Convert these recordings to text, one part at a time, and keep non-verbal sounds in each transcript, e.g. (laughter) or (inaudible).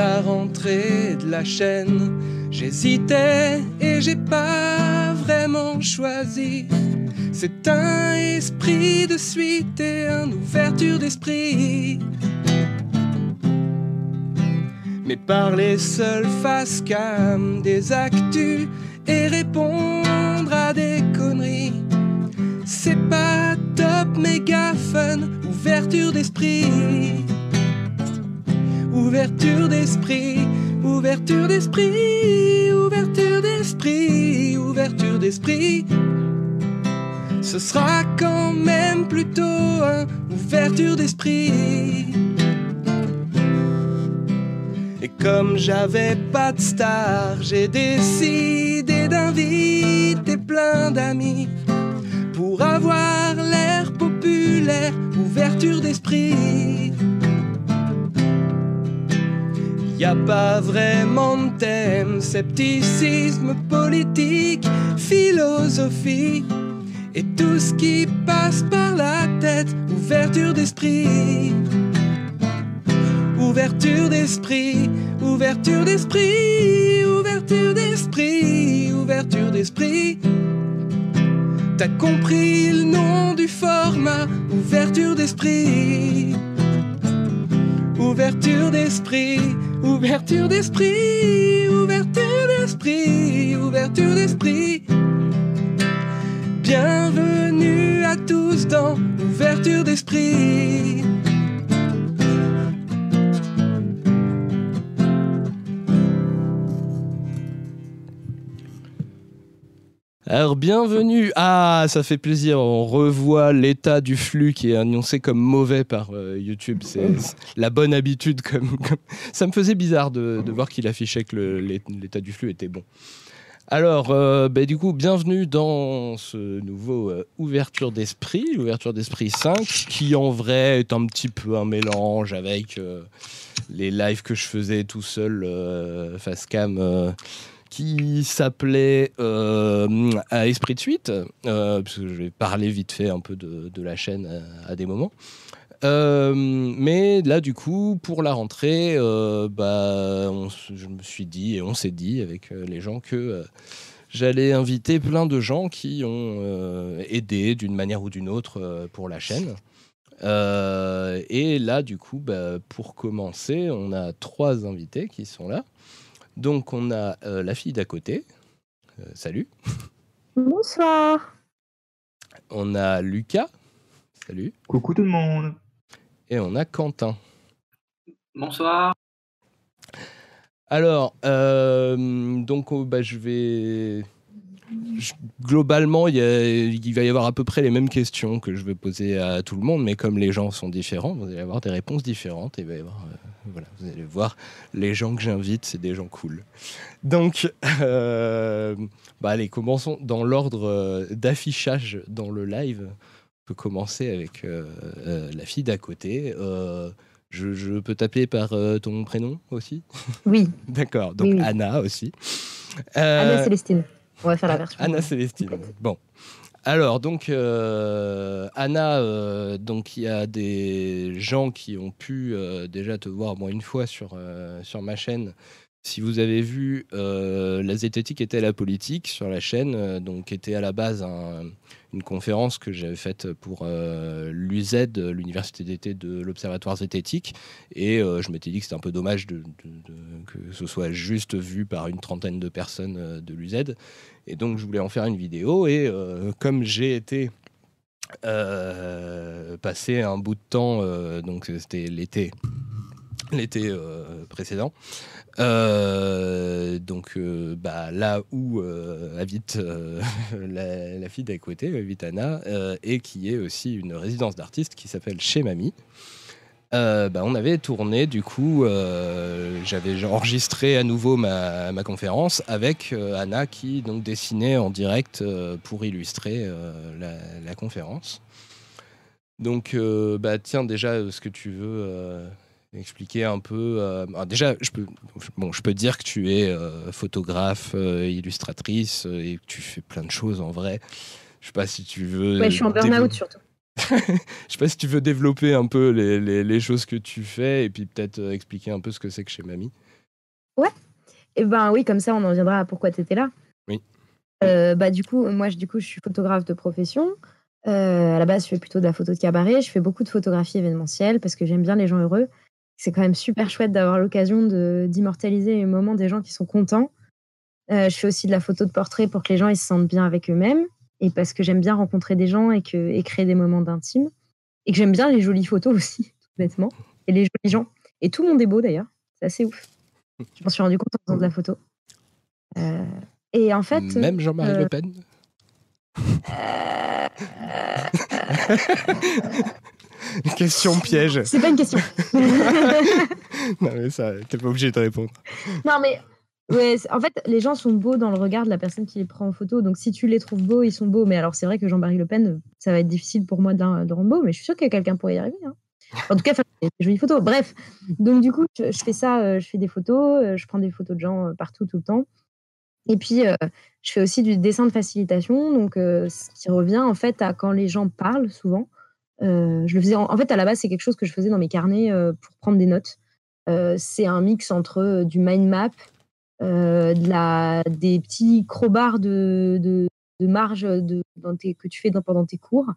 la rentrée de la chaîne. J'hésitais et j'ai pas vraiment choisi. C'est un esprit de suite et une ouverture d'esprit. Mais parler seul face cam des actus et répondre à des conneries. C'est pas top méga fun, ouverture d'esprit. Ouverture d'esprit, ouverture d'esprit, ouverture d'esprit, ouverture d'esprit. Ce sera quand même plutôt un ouverture d'esprit. Et comme j'avais pas de star, j'ai décidé d'inviter plein d'amis pour avoir l'air populaire, ouverture d'esprit. Y a pas vraiment de thème, scepticisme politique, philosophie et tout ce qui passe par la tête, ouverture d'esprit. Ouverture d'esprit, ouverture d'esprit, ouverture d'esprit, ouverture d'esprit. T'as compris le nom du format, ouverture d'esprit. Ouverture d'esprit, ouverture d'esprit, ouverture d'esprit, ouverture d'esprit. Bienvenue à tous dans Ouverture d'esprit. Alors bienvenue. Ah, ça fait plaisir. On revoit l'état du flux qui est annoncé comme mauvais par euh, YouTube. C'est la bonne habitude. Comme, Ça me faisait bizarre de, voir qu'il affichait que l'état du flux était bon. Alors, euh, bah, du coup, bienvenue dans ce nouveau euh, Ouverture d'Esprit, l'Ouverture d'Esprit 5, qui en vrai est un petit peu un mélange avec les lives que je faisais tout seul face cam qui s'appelait euh, à Esprit de Suite, euh, parce que je vais parler vite fait un peu de, la chaîne à, des moments. Euh, mais là, du coup, pour la rentrée, bah, je me suis dit, et on s'est dit avec les gens, que j'allais inviter plein de gens qui ont aidé d'une manière ou d'une autre pour la chaîne. et là, du coup, bah, pour commencer, on a trois invités qui sont là. Donc on a euh, la fille d'à côté. Euh, salut. Bonsoir. On a Lucas. Salut. Coucou tout le monde. Et on a Quentin. Bonsoir. Alors, euh, donc oh, bah, je vais globalement, il, va y avoir à peu près les mêmes questions que je vais poser à tout le monde, mais comme les gens sont différents, vous allez avoir des réponses différentes. Et il va y avoir voilà, vous allez voir, les gens que j'invite, c'est des gens cool. Donc, euh, bah allez, commençons dans l'ordre euh, d'affichage dans le live. On peut commencer avec euh, la fille d'à côté. Je, peux t'appeler par ton prénom aussi? Oui. (laughs) D'accord, donc Anna aussi. Anna Célestine. On va faire la version. Anna Célestine. Bon. Alors, donc, euh, Anna, euh, donc il y a des gens qui ont pu euh, déjà te voir moins une fois sur, ma chaîne. Si vous avez vu, la zététique était la politique sur la chaîne, donc était à la base une conférence que j'avais faite pour l'UZ, l'Université d'été de l'Observatoire zététique. Et je m'étais dit que c'était un peu dommage que ce soit juste vu par une trentaine de personnes de l'UZ. Et donc, je voulais en faire une vidéo. Et euh, comme j'ai été euh, passé un bout de temps, euh, donc c'était l'été, l'été précédent. donc bah, là où habite (laughs) la, fille d'à côté, habite Anna, et qui est aussi une résidence d'artiste qui s'appelle Chez Mamie. Euh, bah, on avait tourné, du coup, euh, j'avais enregistré à nouveau ma, conférence avec euh, Anna qui donc dessinait en direct pour illustrer la, conférence. Donc, bah, tiens, déjà, ce que tu veux expliquer un peu. déjà, je peux, bon, je peux dire que tu es photographe, illustratrice et que tu fais plein de choses en vrai. Je sais pas si tu veux. Ouais, je suis en burn-out surtout. (laughs) je sais pas si tu veux développer un peu les, les, choses que tu fais et puis peut-être euh, expliquer un peu ce que c'est que chez Mamie. Ouais. Et eh ben oui, comme ça, on en viendra à pourquoi tu étais là. Oui. bah du coup, moi, je, du coup, je suis photographe de profession. à la base, je fais plutôt de la photo de cabaret. Je fais beaucoup de photographie événementielle parce que j'aime bien les gens heureux. C'est quand même super chouette d'avoir l'occasion d'immortaliser les moments des gens qui sont contents. je fais aussi de la photo de portrait pour que les gens ils se sentent bien avec eux-mêmes et parce que j'aime bien rencontrer des gens et, que, et créer des moments d'intime. Et que j'aime bien les jolies photos (laughs) aussi, tout bêtement, et les jolis gens. Et tout le monde est beau d'ailleurs, c'est assez ouf. (laughs) Je m'en suis rendu compte en faisant de la photo. Euh, et en fait. Même Jean-Marie Le euh, Pen (laughs) question piège. C'est pas une question. (laughs) non, mais ça, t'es pas obligé de répondre. Non, mais Ouais, en fait, les gens sont beaux dans le regard de la personne qui les prend en photo. Donc, si tu les trouves beaux, ils sont beaux. Mais alors, c'est vrai que Jean-Marie Le Pen, ça va être difficile pour moi de, rendre beau, mais je suis sûre que quelqu'un pourrait y arriver. Hein. En tout cas, faire des jolies photos. Bref, donc du coup, je, fais ça, euh, je fais des photos, euh, je prends des photos de gens euh, partout, tout le temps. Et puis, je fais aussi du dessin de facilitation, donc ce qui revient en fait à quand les gens parlent souvent. Je le faisais en, fait à la base, c'est quelque chose que je faisais dans mes carnets pour prendre des notes. c'est un mix entre du mind map, euh, de la, des petits crowbars de, de, de marge de, dans tes, que tu fais dans, pendant tes cours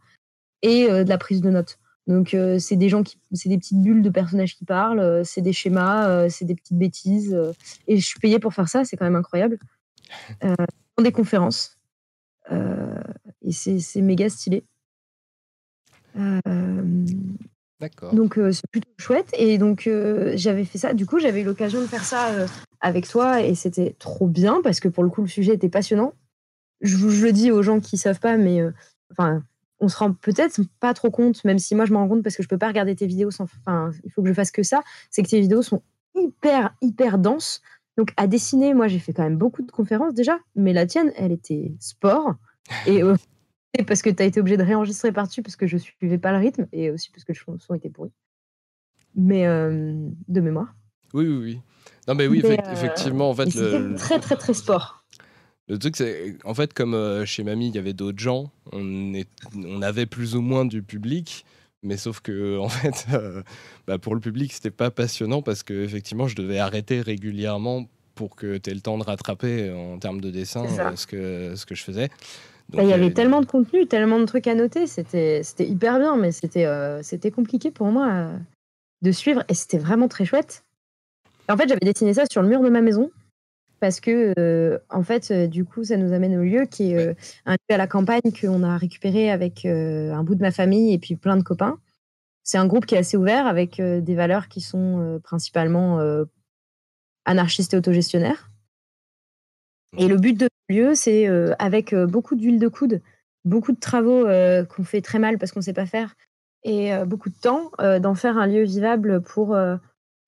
et euh, de la prise de notes. Donc, euh, c'est des gens qui, c'est des petites bulles de personnages qui parlent, c'est des schémas, c'est des petites bêtises. et je suis payée pour faire ça, c'est quand même incroyable. dans (laughs) des conférences. et c'est méga stylé. Donc euh, c'est plutôt chouette. Et donc euh, j'avais fait ça. Du coup, j'avais eu l'occasion de faire ça euh, avec toi et c'était trop bien parce que pour le coup, le sujet était passionnant. Je, je le dis aux gens qui savent pas, mais enfin, on se rend peut-être pas trop compte, même si moi je m'en rends compte parce que je peux pas regarder tes vidéos sans. Enfin, il faut que je fasse que ça. C'est que tes vidéos sont hyper hyper denses. Donc à dessiner, moi j'ai fait quand même beaucoup de conférences déjà, mais la tienne, elle était sport. Et parce que tu as été obligé de réenregistrer par-dessus parce que je suivais pas le rythme et aussi parce que le son était pourri. Mais euh, de mémoire. Oui, oui, oui. Non, mais oui, euh, effectivement, en fait. Le... très, très, très sport. Le truc, c'est en fait, comme euh, chez Mamie, il y avait d'autres gens, on, est, on avait plus ou moins du public, mais sauf que, en fait, (laughs) bah, pour le public, c'était pas passionnant parce que, effectivement, je devais arrêter régulièrement pour que tu aies le temps de rattraper en termes de dessin ce, que, ce que je faisais. Bah, il y avait tellement de contenu, tellement de trucs à noter, c'était hyper bien, mais c'était euh, compliqué pour moi euh, de suivre et c'était vraiment très chouette. en fait, j'avais dessiné ça sur le mur de ma maison parce que, euh, en fait, du coup, ça nous amène au lieu qui est un lieu à la campagne qu'on a récupéré avec un bout de ma famille et puis plein de copains. C'est un groupe qui est assez ouvert avec des valeurs qui sont principalement anarchistes et autogestionnaires. Et le but de ce lieu, c'est euh, avec euh, beaucoup d'huile de coude, beaucoup de travaux euh, qu'on fait très mal parce qu'on ne sait pas faire, et beaucoup de temps, d'en faire un lieu vivable pour,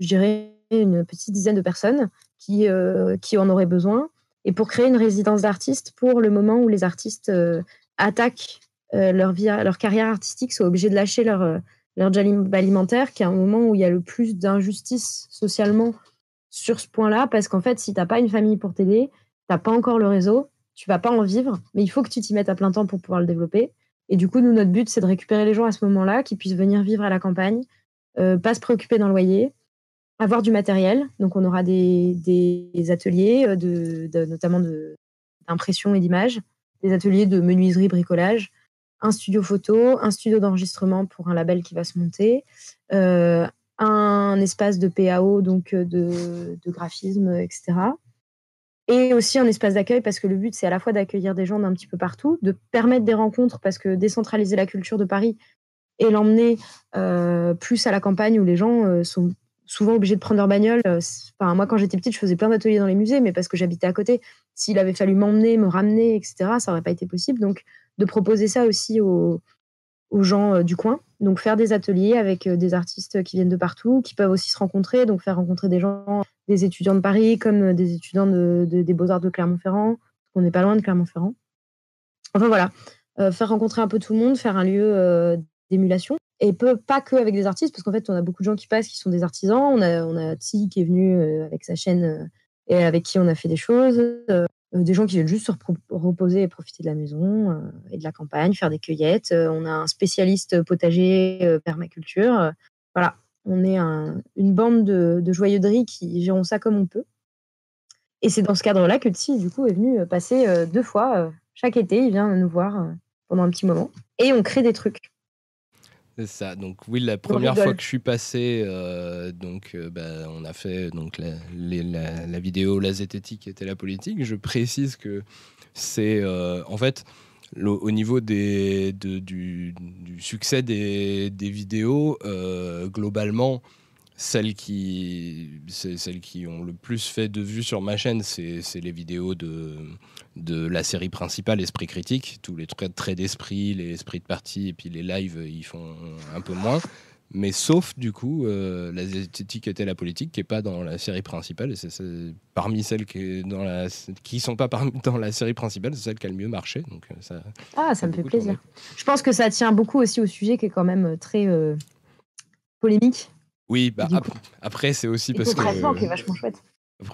je dirais, une petite dizaine de personnes qui, qui en auraient besoin, et pour créer une résidence d'artistes pour le moment où les artistes attaquent leur, vie, leur carrière artistique, sont obligés de lâcher leur, leur job alimentaire, qui est un moment où il y a le plus d'injustice socialement sur ce point-là, parce qu'en fait, si tu n'as pas une famille pour t'aider, n'as pas encore le réseau, tu vas pas en vivre, mais il faut que tu t'y mettes à plein temps pour pouvoir le développer. Et du coup, nous, notre but, c'est de récupérer les gens à ce moment-là, qui puissent venir vivre à la campagne, euh, pas se préoccuper d'un loyer, avoir du matériel. Donc, on aura des, ateliers, euh, de, notamment d'impression et d'image, des ateliers de menuiserie, bricolage, un studio photo, un studio d'enregistrement pour un label qui va se monter, euh, un espace de PAO, donc de graphisme, etc et aussi un espace d'accueil parce que le but c'est à la fois d'accueillir des gens d'un petit peu partout, de permettre des rencontres parce que décentraliser la culture de Paris et l'emmener euh, plus à la campagne où les gens euh, sont souvent obligés de prendre leur bagnole. Euh, enfin, moi quand j'étais petite je faisais plein d'ateliers dans les musées mais parce que j'habitais à côté. S'il avait fallu m'emmener, me ramener, etc. ça n'aurait pas été possible. Donc de proposer ça aussi aux, aux gens du coin. Donc faire des ateliers avec des artistes qui viennent de partout, qui peuvent aussi se rencontrer, donc faire rencontrer des gens des étudiants de Paris comme euh, des étudiants de, des Beaux-Arts de Clermont-Ferrand. On n'est pas loin de Clermont-Ferrand. Enfin voilà, euh, faire rencontrer un peu tout le monde, faire un lieu euh, d'émulation. Et pas que avec des artistes, parce qu'en fait, on a beaucoup de gens qui passent qui sont des artisans. On a, on a qui est venu avec sa chaîne et avec qui on a fait des choses. Des gens qui viennent juste se reposer et profiter de la maison et de la campagne, faire des cueillettes. on a un spécialiste potager permaculture. voilà, on est une bande de, de joyeux qui gérons ça comme on peut. Et c'est dans ce cadre-là que Tsi, du coup, est venu passer deux fois. chaque été, il vient nous voir pendant un petit moment. Et on crée des trucs. C'est ça. Donc oui, la première fois que je suis passé, donc bah, on a fait donc la, la, vidéo La zététique était la politique. Je précise que c'est en fait au niveau des, du, succès des, vidéos, euh, globalement, celles qui, celles qui ont le plus fait de vues sur ma chaîne, c'est les vidéos de, de la série principale, Esprit Critique. Tous les traits d'esprit, les esprits de partie, et puis les lives, ils font un peu moins. Mais sauf du coup euh, la zététique était la politique qui est pas dans la série principale et c'est parmi celles qui dans la qui sont pas parmi, dans la série principale c'est celle qui a le mieux marché. Donc euh, ça ah ça me fait plaisir. je pense que ça tient beaucoup aussi au sujet qui est quand même euh, très polémique oui bah, après, c'est aussi parce que qui est vachement chouette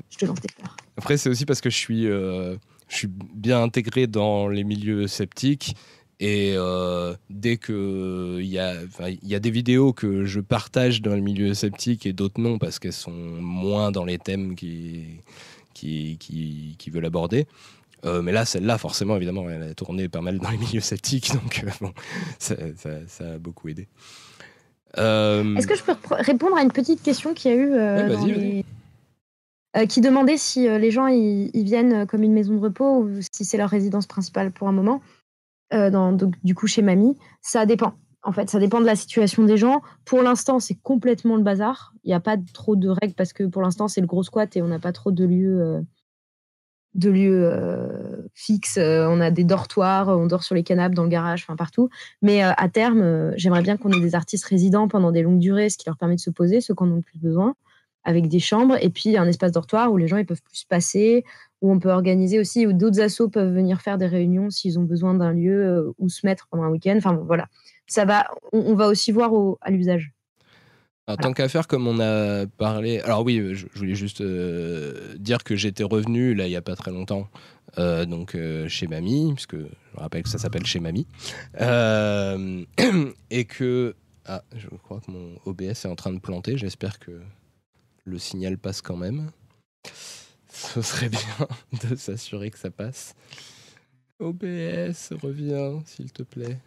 je te lance des fleurs après c'est aussi parce que je suis je suis bien intégré dans les milieux sceptiques et euh, dès que il y, a, y a des vidéos que je partage dans le milieu sceptique et d'autres non parce qu'elles sont moins dans les thèmes qui, qui, qui, veulent aborder. Euh, mais là, celle-là, forcément, évidemment, elle a tourné pas mal dans les milieux sceptiques, (laughs) donc euh, bon, ça, a beaucoup aidé. Est-ce que je peux répondre à une petite question qu'il y a eu qui demandait si les gens ils viennent comme une maison de repos ou si c'est leur résidence principale pour un moment. Euh, dans, donc, du coup chez mamie, ça dépend. En fait, ça dépend de la situation des gens. Pour l'instant, c'est complètement le bazar. Il n'y a pas trop de règles parce que pour l'instant, c'est le gros squat et on n'a pas trop de lieux, euh, de lieux euh, fixes. on a des dortoirs, on dort sur les canapes, dans le garage, enfin partout. Mais à terme, j'aimerais bien qu'on ait des artistes résidents pendant des longues durées, ce qui leur permet de se poser, ceux qui en ont le plus besoin, avec des chambres et puis un espace dortoir où les gens ils peuvent plus passer, où on peut organiser aussi, où d'autres assos peuvent venir faire des réunions s'ils ont besoin d'un lieu euh, où se mettre pendant un week-end. Enfin voilà, ça va. On, va aussi voir à l'usage. Tant qu'à faire, comme on a parlé. Alors oui, je, voulais juste euh, dire que j'étais revenu là il y a pas très longtemps, euh, donc chez Mamie, puisque je rappelle que ça s'appelle chez Mamie, (clears throat) et que ah, je crois que mon OBS est en train de planter. J'espère que le signal passe quand même ce serait bien (laughs) de s'assurer que ça passe. OBS, reviens, s'il te plaît.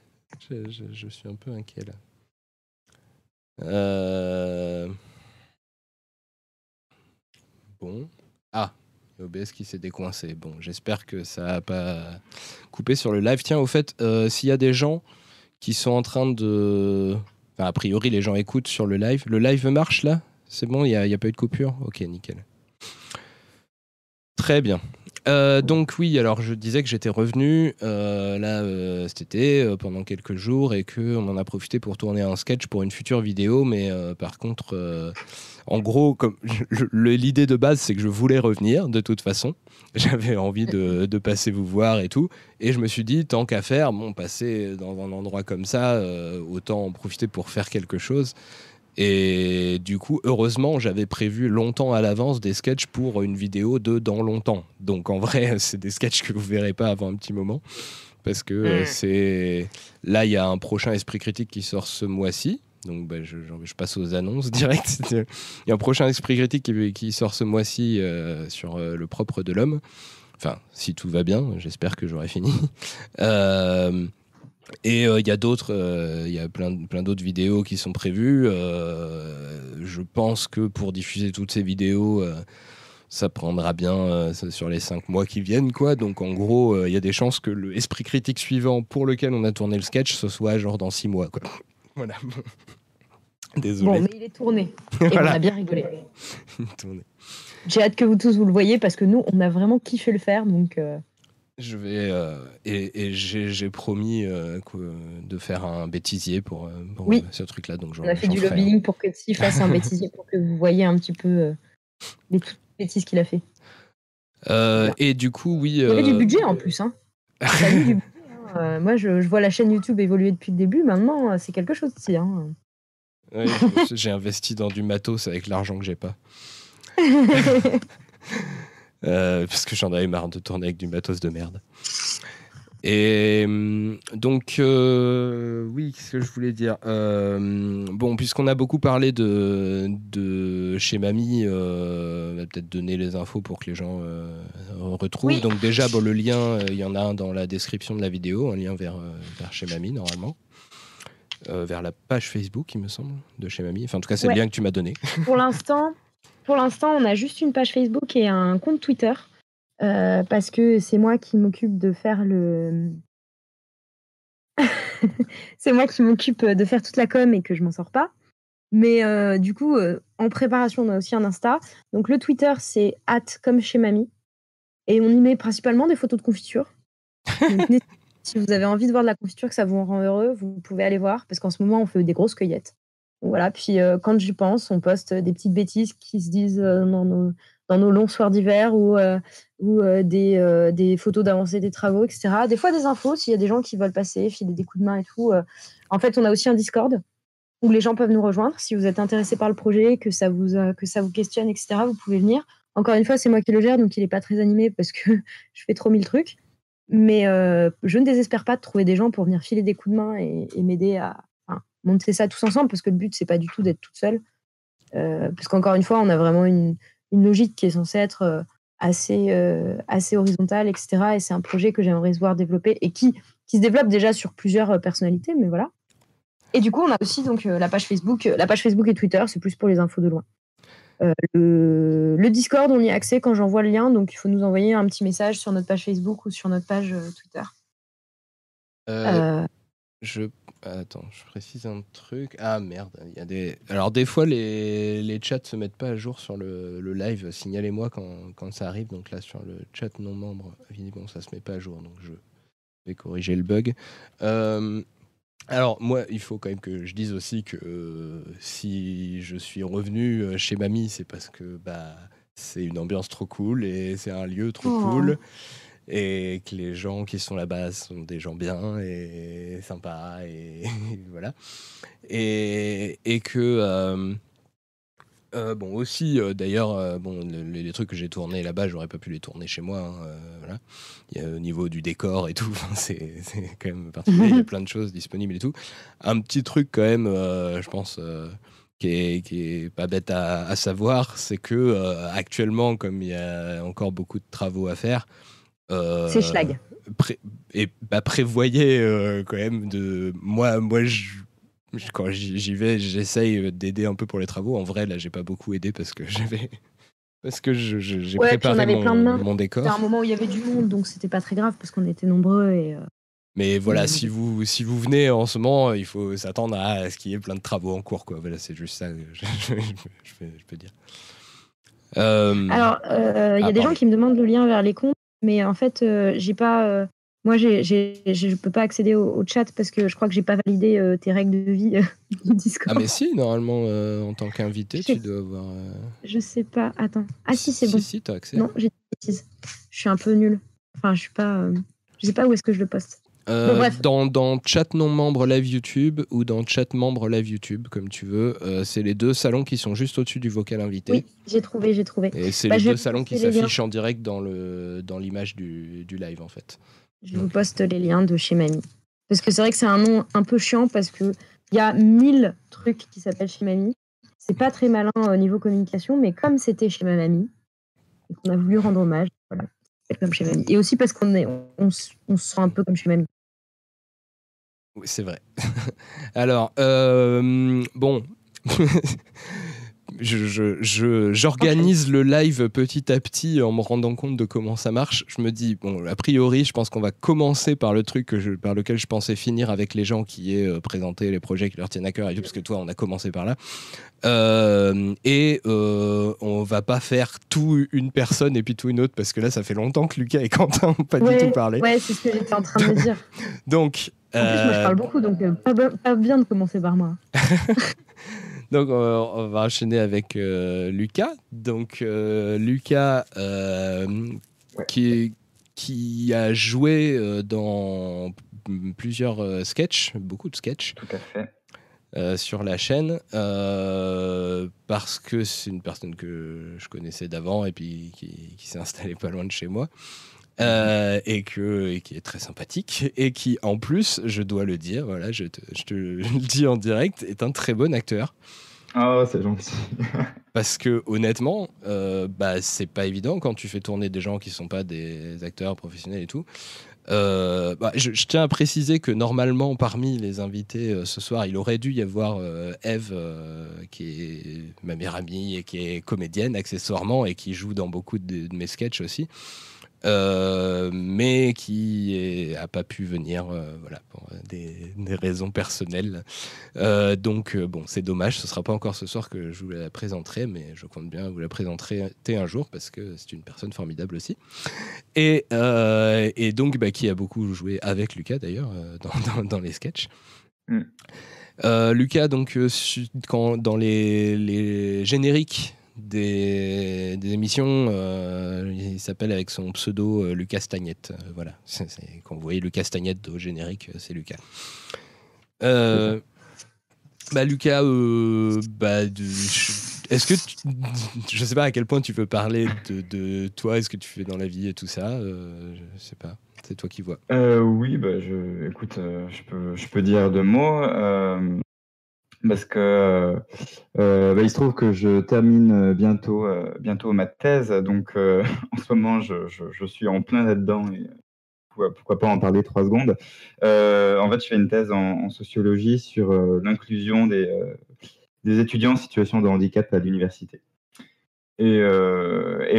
Je, suis un peu inquiet là. Euh, bon. Ah, OBS qui s'est décoincé. Bon, j'espère que ça n'a pas coupé sur le live. Tiens, au fait, euh, s'il y a des gens qui sont en train de. Enfin, a priori, les gens écoutent sur le live. Le live marche là? C'est bon, il n'y a, a, pas eu de coupure? Ok, nickel. Très bien. Euh, donc oui, alors je disais que j'étais revenu euh, là euh, cet été pendant quelques jours et qu'on en a profité pour tourner un sketch pour une future vidéo, mais par contre, en gros, comme l'idée de base, c'est que je voulais revenir de toute façon. (laughs) J'avais envie de, de, passer vous voir et tout, et je me suis dit tant qu'à faire, bon, passer dans un endroit comme ça, autant en profiter pour faire quelque chose. Et du coup, heureusement, j'avais prévu longtemps à l'avance des sketchs pour une vidéo de dans longtemps. Donc en vrai, (laughs) c'est des sketchs que vous verrez pas avant un petit moment. Parce que euh, mm. c'est. Là, il y a un prochain Esprit Critique qui sort ce mois-ci. Donc bah, je, je, passe aux annonces (laughs) direct. Il y a un prochain Esprit Critique qui, sort ce mois-ci euh, sur euh, le propre de l'homme. Enfin, si tout va bien, j'espère que j'aurai fini. (laughs) Euh, et euh, il y a d'autres, euh, il y a plein, plein d'autres vidéos qui sont prévues. Euh, je pense que pour diffuser toutes ces vidéos, ça prendra bien sur les cinq mois qui viennent, quoi. Donc en gros, il y a des chances que le esprit critique suivant pour lequel on a tourné le sketch, ce soit genre dans six mois, quoi. Voilà. (laughs) Désolé. Bon, mais il est tourné. (laughs) Et on a bien rigolé. (laughs) J'ai hâte que vous tous vous le voyez parce que nous, on a vraiment kiffé le faire, donc. Je vais euh, et, j'ai promis euh, de faire un bêtisier pour, euh, ce truc-là. Donc on a fait du lobbying pour que s'il fasse un bêtisier pour que vous voyez un petit peu les bêtises qu'il a fait. Et du coup, oui. Il y avait du budget en plus. Hein. (laughs) hein. moi, je, vois la chaîne YouTube évoluer depuis le début. Maintenant, c'est quelque chose aussi. Hein. j'ai investi dans du matos avec l'argent que j'ai pas. (laughs) Euh, parce que j'en avais marre de tourner avec du matos de merde. Et hum, donc, euh, oui, qu'est-ce que je voulais dire Euh, Bon, puisqu'on a beaucoup parlé de, de chez Mamie, euh, on va peut-être donner les infos pour que les gens retrouvent. Oui. Donc déjà, bon, le lien, il y en a un dans la description de la vidéo, un lien vers, vers chez Mamie, normalement. Vers la page Facebook, il me semble, de chez Mamie. Enfin, en tout cas, c'est Ouais. le lien que tu m'as donné. Pour l'instant, pour l'instant, on a juste une page Facebook et un compte Twitter. euh, parce que c'est moi qui m'occupe de faire le. (laughs) c'est moi qui m'occupe de faire toute la com et que je m'en sors pas. Mais euh, du coup, euh, en préparation, on a aussi un Insta. Donc le Twitter, c'est at comme chez mamie. Et on y met principalement des photos de confiture. (laughs) Si vous avez envie de voir de la confiture, que ça vous rend heureux, vous pouvez aller voir. Parce qu'en ce moment, on fait des grosses cueillettes. Voilà, puis euh, quand j'y pense, on poste des petites bêtises qui se disent euh, dans, nos, longs soirs d'hiver ou, euh, des, photos d'avancée des travaux, etc. Des fois des infos, s'il y a des gens qui veulent passer, filer des coups de main et tout. En fait, on a aussi un Discord où les gens peuvent nous rejoindre. Si vous êtes intéressé par le projet, que ça vous, que ça vous questionne, etc., vous pouvez venir. Encore une fois, c'est moi qui le gère, donc il n'est pas très animé parce que (laughs) je fais trop mille trucs. Mais je ne désespère pas de trouver des gens pour venir filer des coups de main et, m'aider à, monter ça tous ensemble parce que le but c'est pas du tout d'être toute seule. Euh, parce qu'encore une fois on a vraiment une, une logique qui est censée être euh, assez euh, assez horizontale etc et c'est un projet que j'aimerais voir développer et qui qui se développe déjà sur plusieurs personnalités mais voilà. Et du coup on a aussi donc la page Facebook la page Facebook et Twitter c'est plus pour les infos de loin. Euh, le, le Discord on y a accès quand j'envoie le lien donc il faut nous envoyer un petit message sur notre page Facebook ou sur notre page Twitter. Euh, Je attends, je précise un truc. Ah merde, il y a des. Alors des fois les, les chats se mettent pas à jour sur le, le live. Signalez-moi quand, quand ça arrive. Donc là sur le chat non membre, évidemment ça se met pas à jour. Donc je vais corriger le bug. Euh, alors moi, il faut quand même que je dise aussi que euh, si je suis revenu euh, chez Mamie, c'est parce que bah c'est une ambiance trop cool et c'est un lieu trop Oh. cool et que les gens qui sont là-bas sont des gens bien et sympas et (laughs) voilà. Et, et que euh, euh, bon aussi euh, d'ailleurs bon le- les, les trucs que j'ai tournés là-bas j'aurais pas pu les tourner chez moi hein, voilà. Il y a, au niveau du décor et tout (laughs) c'est quand même particulier il y a (laughs) plein de choses disponibles et tout. Un petit truc quand même je pense qui est, qui est pas bête à, à savoir, c'est que actuellement, comme il y a encore beaucoup de travaux à faire, c'est schlag. pré- et bah, prévoyez euh, quand même de moi moi je quand j'y vais j'essaye d'aider un peu pour les travaux en vrai là j'ai pas beaucoup aidé parce que (laughs) j'avais parce que je- je- j'ai Ouais, préparé mon, plein de mains. mon C'était un décor moment où il y avait du monde, donc c'était pas très grave parce qu'on était nombreux et euh, mais voilà si vous si vous venez en ce moment il faut s'attendre à ce qu'il y ait plein de travaux en cours quoi voilà c'est juste ça que je, (laughs) peux, dire Euh, Alors, euh, il y a Ah, des pardon. gens qui me demandent le lien vers les comptes, mais en fait, euh, j'ai pas. euh, moi, je peux pas accéder au, au chat parce que je crois que j'ai pas validé euh, tes règles de vie (laughs) du Discord. ah mais si normalement en tant qu'invité tu dois avoir Je sais pas. Attends. Ah si, c'est si bon. si t'as accès Non, j'ai dit des bêtises. Je suis un peu nulle. Enfin, je suis pas. Je sais pas où est-ce que je le poste. Euh, Bon. Dans, dans chat non membre live YouTube ou dans chat membre live YouTube, comme tu veux, euh, c'est les deux salons qui sont juste au-dessus du vocal invité. Oui, j'ai trouvé, j'ai trouvé. Et c'est Bah, les deux salons qui s'affichent en direct dans le dans l'image du, du live en fait. Je vous poste les liens de chez Mamie. Parce que c'est vrai que c'est un nom un peu chiant parce que il y a mille trucs qui s'appellent chez Mamie. C'est pas très malin au niveau communication, mais comme c'était chez ma mamie, qu'on a voulu rendre hommage, voilà, comme chez Mamie. Et aussi parce qu'on on, on se sent un peu comme chez Mamie. Oui, c'est vrai. (laughs) Alors, euh, bon. (laughs) Je- J'organise le live petit à petit en me rendant compte de comment ça marche. Je me dis, bon, a priori, je pense qu'on va commencer par le truc que je- par lequel je pensais finir avec les gens qui est euh, présenter les projets qui leur tiennent à cœur et tout, parce que toi, on a commencé par là. Euh, et euh, on va pas faire tout une personne et puis tout une autre, parce que là, ça fait longtemps que Lucas et Quentin n'ont pas Ouais, du tout parlé. Ouais, c'est ce que j'étais en train de dire. (laughs) Donc, En plus, moi, je euh, parle beaucoup, donc euh, pas, pas bien de commencer par moi. (laughs) Donc euh, on va enchaîner avec euh, Lucas. Donc euh, Lucas euh, qui, qui a joué dans plusieurs sketchs, beaucoup de sketchs Tout à fait. sur la chaîne parce que c'est une personne que je connaissais d'avant et puis qui, qui s'est installée pas loin de chez moi. Euh, et, que, et qui est très sympathique, et qui en plus, je dois le dire, voilà, je te, je te (laughs) le dis en direct, est un très bon acteur. Oh, c'est gentil. (laughs) Parce que honnêtement, euh, bah, c'est pas évident quand tu fais tourner des gens qui sont pas des acteurs professionnels et tout. Euh, bah, je, tiens à préciser que normalement, parmi les invités euh, ce soir, il aurait dû y avoir Eve, qui est ma meilleure amie et qui est comédienne accessoirement et qui joue dans beaucoup de, de mes sketchs aussi. Euh, mais qui n'a pas pu venir euh, voilà, pour des, raisons personnelles. Euh, donc, bon, c'est dommage, ce ne sera pas encore ce soir que je vous la présenterai, mais je compte bien vous la présenterai un jour parce que c'est une personne formidable aussi. Et, et donc, bah, qui a beaucoup joué avec Lucas d'ailleurs dans, dans, les sketchs. Mm. Lucas, donc, quand, dans les, les génériques des, émissions. Euh, il s'appelle avec son pseudo euh, Lucas Stagnette. Euh, voilà, quand vous voyez Lucas Stagnette au générique, c'est Lucas. bah Lucas, bah, est-ce que je sais pas à quel point tu peux parler de, toi, est-ce que tu fais dans la vie et tout ça, je sais pas. C'est toi qui vois. oui, bah, écoute, je, peux, je peux dire deux mots parce que euh, bah, il se trouve que je termine bientôt, euh, bientôt ma thèse, donc euh, (laughs) en ce moment je, suis en plein là-dedans et pourquoi, pas en parler trois secondes. en fait, je fais une thèse en, sociologie sur l'inclusion des, étudiants en situation de handicap à l'université. Et,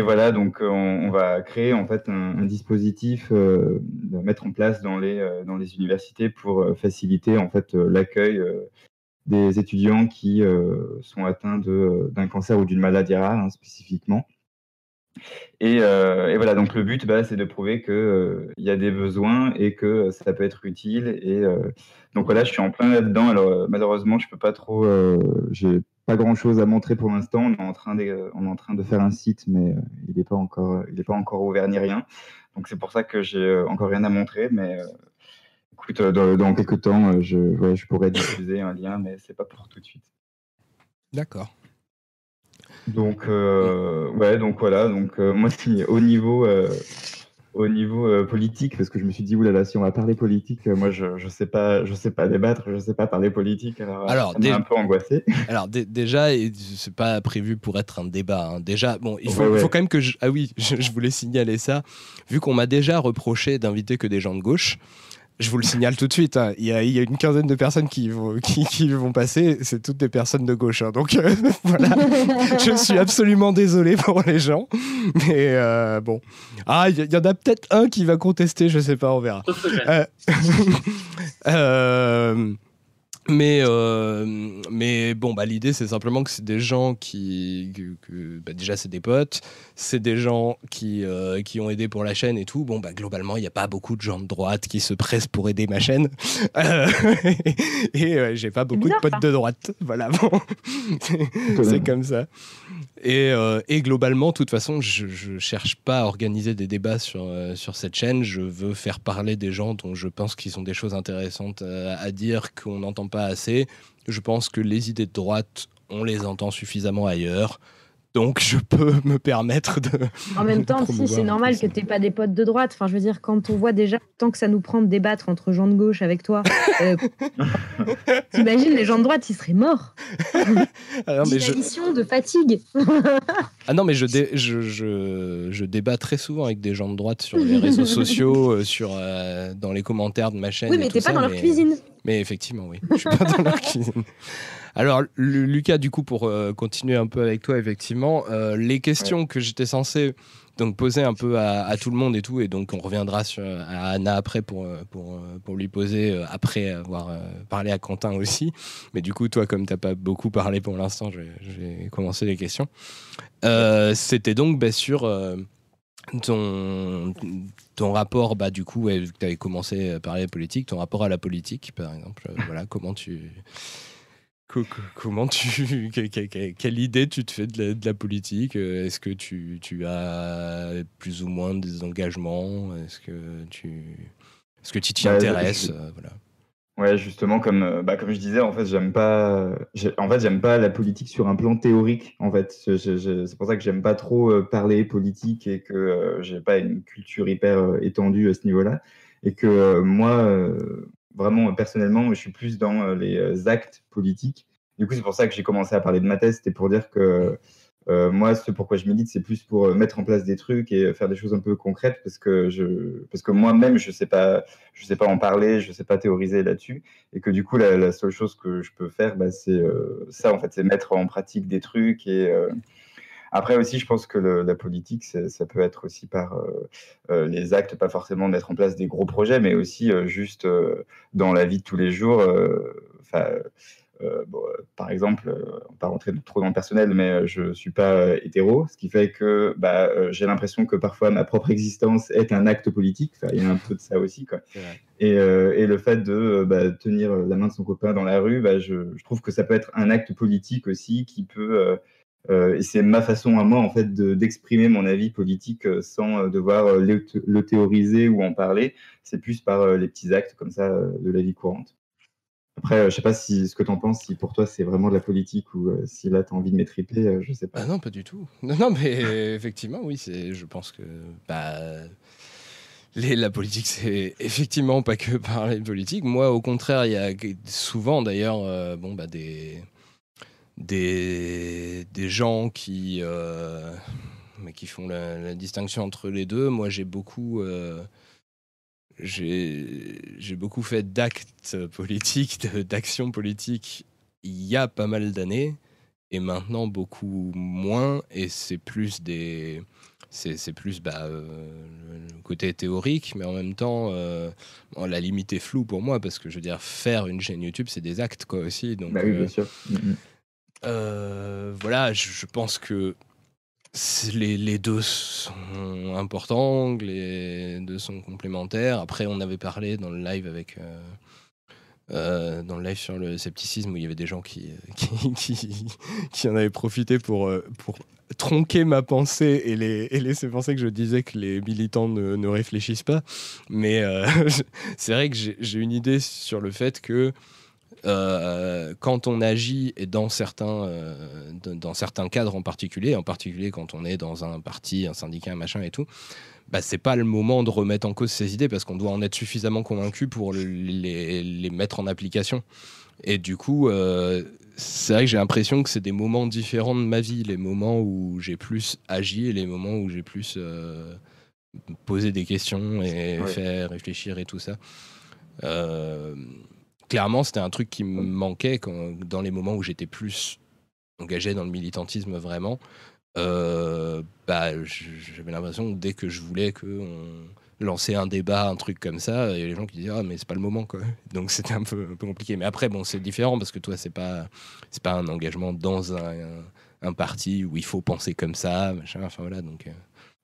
voilà, donc on, va créer en fait un, dispositif, mettre en place dans les, dans les universités pour faciliter en fait l'accueil des étudiants qui euh, sont atteints d'un cancer ou d'une maladie rare hein, spécifiquement. Euh, et, voilà, donc le but, bah, c'est de prouver qu'il euh, y a des besoins et que ça peut être utile. Et donc voilà, je suis en plein là-dedans. Alors malheureusement, je peux pas trop, j'ai pas grand-chose à montrer pour l'instant. On est en train de, on est en train de faire un site, mais il n'est pas encore, il est pas encore ouvert ni rien. Donc c'est pour ça que j'ai encore rien à montrer, mais Écoute, euh, dans, quelques temps, euh, je, je pourrais diffuser un lien, mais c'est pas pour tout de suite. D'accord. Donc, euh, ouais, donc voilà. Donc, moi, si, au niveau, au niveau politique, parce que je me suis dit, oulala, si on va parler politique, moi, je, je sais pas, je sais pas débattre, je sais pas parler politique. Alors, alors un peu angoissé. (laughs) Alors, déjà, c'est pas prévu pour être un débat. Hein. Déjà, bon, il faut, faut, quand même que je, ah oui, (laughs) je, je voulais signaler ça, vu qu'on m'a déjà reproché d'inviter que des gens de gauche. Je vous le signale tout de suite, hein. il, y a, une quinzaine de personnes qui vont, (laughs) qui, vont passer, c'est toutes des personnes de gauche. Hein. donc euh, (laughs) voilà, (laughs) je suis absolument désolé pour les gens. Mais euh, bon. Ah, il y, en a peut-être un qui va contester, je sais pas, on verra. euh, mais, euh, mais bon, bah, l'idée, c'est simplement que c'est des gens qui. Que, bah, déjà, c'est des potes, c'est des gens qui, euh, qui ont aidé pour la chaîne et tout. Bon, bah, globalement, il n'y a pas beaucoup de gens de droite qui se pressent pour aider ma chaîne. (laughs) Euh, et j'ai pas beaucoup de potes de droite. (laughs) Voilà, bon. c'est comme ça. Et, et, globalement, de toute façon, je, je cherche pas à organiser des débats sur, sur cette chaîne. Je veux faire parler des gens dont je pense qu'ils ont des choses intéressantes à dire, qu'on n'entend pas assez. Je pense que les idées de droite, on les entend suffisamment ailleurs. Donc je peux (laughs) me permettre de. En même (laughs) temps, si c'est normal que tu pas des potes de droite. Enfin, je veux dire, quand on voit déjà tant que ça nous prend de débattre entre gens de gauche avec toi, (laughs) euh, t'imagines les gens de droite, ils seraient morts. Alors, mais je... de fatigue. ah non, mais je, je, je, je, débat très souvent avec des gens de droite sur les réseaux sociaux, euh, sur, euh, dans les commentaires de ma chaîne. Oui, mais t'es pas dans leur cuisine. Mais effectivement, oui. Je suis pas dans leur cuisine. Alors, Lucas, du coup, pour euh, continuer un peu avec toi, effectivement, euh, les questions que j'étais censé donc poser un peu à, tout le monde et tout, et donc on reviendra sur, à Anna après pour, euh, pour, pour lui poser après avoir parlé à Quentin aussi. Mais du coup, toi, comme tu n'as pas beaucoup parlé pour l'instant, je, vais commencer les questions. C'était donc bah, sur ton, ton rapport, bah, du coup, tu avais commencé à parler politique, ton rapport à la politique, par exemple. voilà, comment tu comment tu. (laughs) Quelle idée tu te fais de la, politique Est-ce que tu, tu, as plus ou moins des engagements Est-ce que tu est-ce que tu t'y bah, intéresses voilà. Ouais, justement, comme, euh, bah, comme je disais, en fait, j'aime pas, en fait, j'aime pas la politique sur un plan théorique. En fait, c'est pour ça que j'aime pas trop euh, parler politique et que euh, j'ai pas une culture hyper étendue à ce niveau-là. Et que moi, vraiment, personnellement, je suis plus dans les actes politiques. Du coup, c'est pour ça que j'ai commencé à parler de ma thèse. C'était pour dire que euh, moi, ce pourquoi je médite, c'est plus pour euh, mettre en place des trucs et faire des choses un peu concrètes parce que je, parce que moi-même, je sais pas, je sais pas en parler, je sais pas théoriser là-dessus et que du coup, la, seule chose que je peux faire, bah, c'est euh, ça en fait, c'est mettre en pratique des trucs et après aussi, je pense que la politique, ça peut être aussi par les actes, pas forcément mettre en place des gros projets, mais aussi juste dans la vie de tous les jours. Euh, euh, par exemple, euh, on ne pas rentrer trop dans le personnel, mais je ne suis pas hétéro, ce qui fait que bah, j'ai l'impression que parfois ma propre existence est un acte politique. il y a un peu de ça aussi. Quoi. Et, et, le fait de bah, tenir la main de son copain dans la rue, bah, je, je, trouve que ça peut être un acte politique aussi qui peut. Et c'est ma façon à moi en fait d'exprimer mon avis politique sans devoir le, théoriser ou en parler. C'est plus par les petits actes comme ça de la vie courante. Après, euh, je sais pas ce que tu en penses, si pour toi c'est vraiment de la politique ou euh, si là tu as envie de m'étriper, euh, je sais pas. Ah non, pas du tout. Non, mais (laughs) effectivement, oui, je pense que bah, la politique, c'est effectivement pas que parler de politique. Moi, au contraire, il y a souvent d'ailleurs bon, bah, des, des, des gens qui, qui font la, la, distinction entre les deux. Moi, j'ai beaucoup j'ai beaucoup fait d'actes politiques, d'actions politiques il y a pas mal d'années, et maintenant beaucoup moins, et c'est plus des. C'est plus bah, euh, le côté théorique, mais en même temps, euh, la limite est floue pour moi, parce que je veux dire, faire une chaîne YouTube, c'est des actes quoi aussi. Donc, bah oui, bien euh, sûr. Mm. voilà, je pense que les, deux sont importants, les deux sont complémentaires. Après, on avait parlé dans le live avec. Euh, euh, dans le live sur le scepticisme où il y avait des gens qui, (laughs) qui, en avaient profité pour, euh, pour tronquer ma pensée et laisser penser que je disais que les militants ne, ne réfléchissent pas. Mais (laughs) c'est vrai que j'ai une idée sur le fait que euh, quand on agit et dans certains, euh, dans certains cadres en particulier, en particulier quand on est dans un parti, un syndicat, un machin et tout, bah, c'est pas le moment de remettre en cause ces idées parce qu'on doit en être suffisamment convaincu pour les, les, mettre en application. Et du coup, euh, c'est vrai que j'ai l'impression que c'est des moments différents de ma vie, les moments où j'ai plus agi et les moments où j'ai plus posé des questions et fait réfléchir et tout ça. Euh, clairement, c'était un truc qui me manquait quand, dans les moments où j'étais plus engagé dans le militantisme vraiment. Euh, bah, j'avais l'impression que dès que je voulais que lancer un débat, un truc comme ça, il y a les gens qui disaient ah mais c'est pas le moment quoi. (laughs) Donc c'était un peu, un peu compliqué. Mais après bon c'est différent parce que toi c'est pas c'est pas un engagement dans un, un, parti où il faut penser comme ça, machin. Enfin voilà donc. Euh,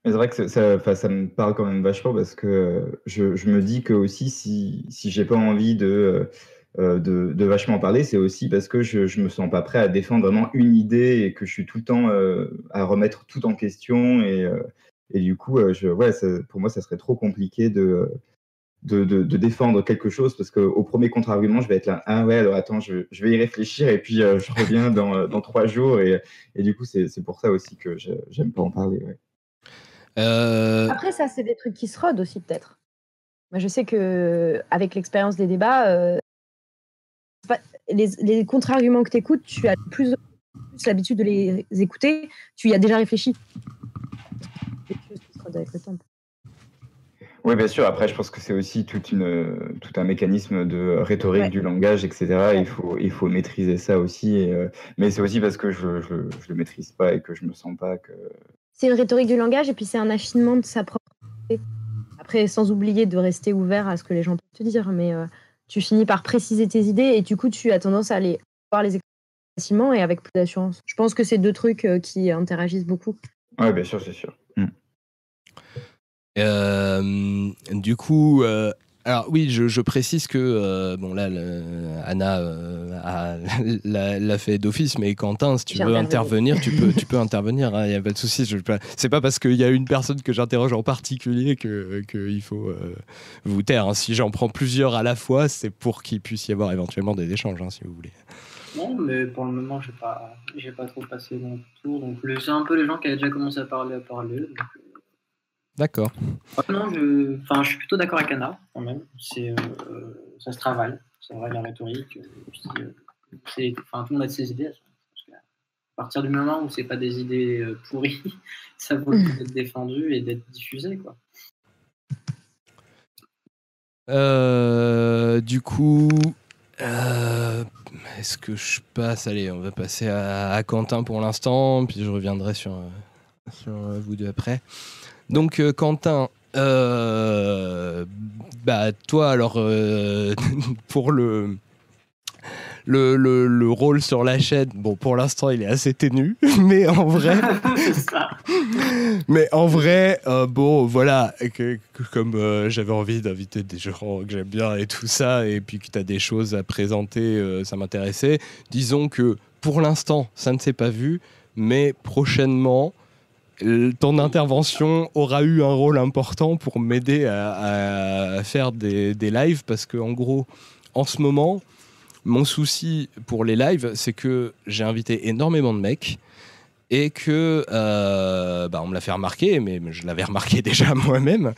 c'est vrai que ça, ça, me parle quand même vachement parce que je, je me dis que aussi si, si j'ai pas envie de, euh, de, de, vachement parler, c'est aussi parce que je, je me sens pas prêt à défendre vraiment une idée et que je suis tout le temps euh, à remettre tout en question et, euh, et du coup, je, ouais, pour moi, ça serait trop compliqué de, de, de, de défendre quelque chose parce qu'au premier contre-argument, je vais être là, ah ouais, alors attends, je, je vais y réfléchir et puis je reviens dans, dans trois jours et, et du coup, c'est pour ça aussi que j'aime pas en parler. Ouais. Euh, Après, ça, c'est des trucs qui se rodent aussi, peut-être. Moi, je sais que avec l'expérience des débats, euh, les, contre-arguments que tu écoutes, tu as plus, l'habitude de les écouter, tu y as déjà réfléchi. Oui, bien sûr. Après, je pense que c'est aussi toute une, tout un mécanisme de rhétorique du langage, etc. Il, faut, il faut maîtriser ça aussi. Euh, mais c'est aussi parce que je ne le maîtrise pas et que je me sens pas que c'est une rhétorique du langage et puis c'est un affinement de sa propre Après, sans oublier de rester ouvert à ce que les gens peuvent te dire, mais euh, tu finis par préciser tes idées et du coup, tu as tendance à aller voir les facilement et avec plus d'assurance. Je pense que c'est deux trucs euh, qui interagissent beaucoup. Oui, bien sûr, c'est sûr. Mm. Euh, du coup, alors oui, je, précise que bon là, Anna (laughs) l'a fait d'office, mais Quentin, si tu veux intervenir, tu peux, tu peux (laughs) intervenir, il hein, n'y a pas de souci. C'est pas parce qu'il y a une personne que j'interroge en particulier qu'il que faut euh, vous taire. Hein. Si j'en prends plusieurs à la fois, c'est pour qu'il puisse y avoir éventuellement des échanges, hein, si vous voulez. Non, mais pour le moment, je n'ai pas, pas trop passé mon tour. Donc, c'est un peu les gens qui avaient déjà commencé à parler à parler. Euh. D'accord. non, je, je suis plutôt d'accord avec Anna, quand même. C'est, ça se travaille c'est vrai, la rhétorique. Euh, c'est, tout le monde a ses idées. à partir du moment où c'est pas des idées euh, pourries, (laughs) ça vaut d'être défendu et d'être diffusé. Quoi. Euh, du coup, est-ce que je passe? Allez, on va passer à, Quentin pour l'instant, puis je reviendrai sur, sur vous deux après. Donc, Quentin, euh, bah, toi, alors, euh, (laughs) pour le, le, le, rôle sur la chaîne, bon, pour l'instant, il est assez ténu, (laughs) mais en vrai. (laughs) mais en vrai, euh, bon, voilà, que, comme j'avais envie d'inviter des gens que j'aime bien et tout ça, et puis que tu as des choses à présenter, ça m'intéressait. Disons que pour l'instant, ça ne s'est pas vu, mais prochainement, ton intervention aura eu un rôle important pour m'aider à, faire des, lives parce que en gros, en ce moment, mon souci pour les lives, c'est que j'ai invité énormément de mecs et que euh, bah, on me l'a fait remarquer, mais je l'avais remarqué (laughs) déjà moi-même.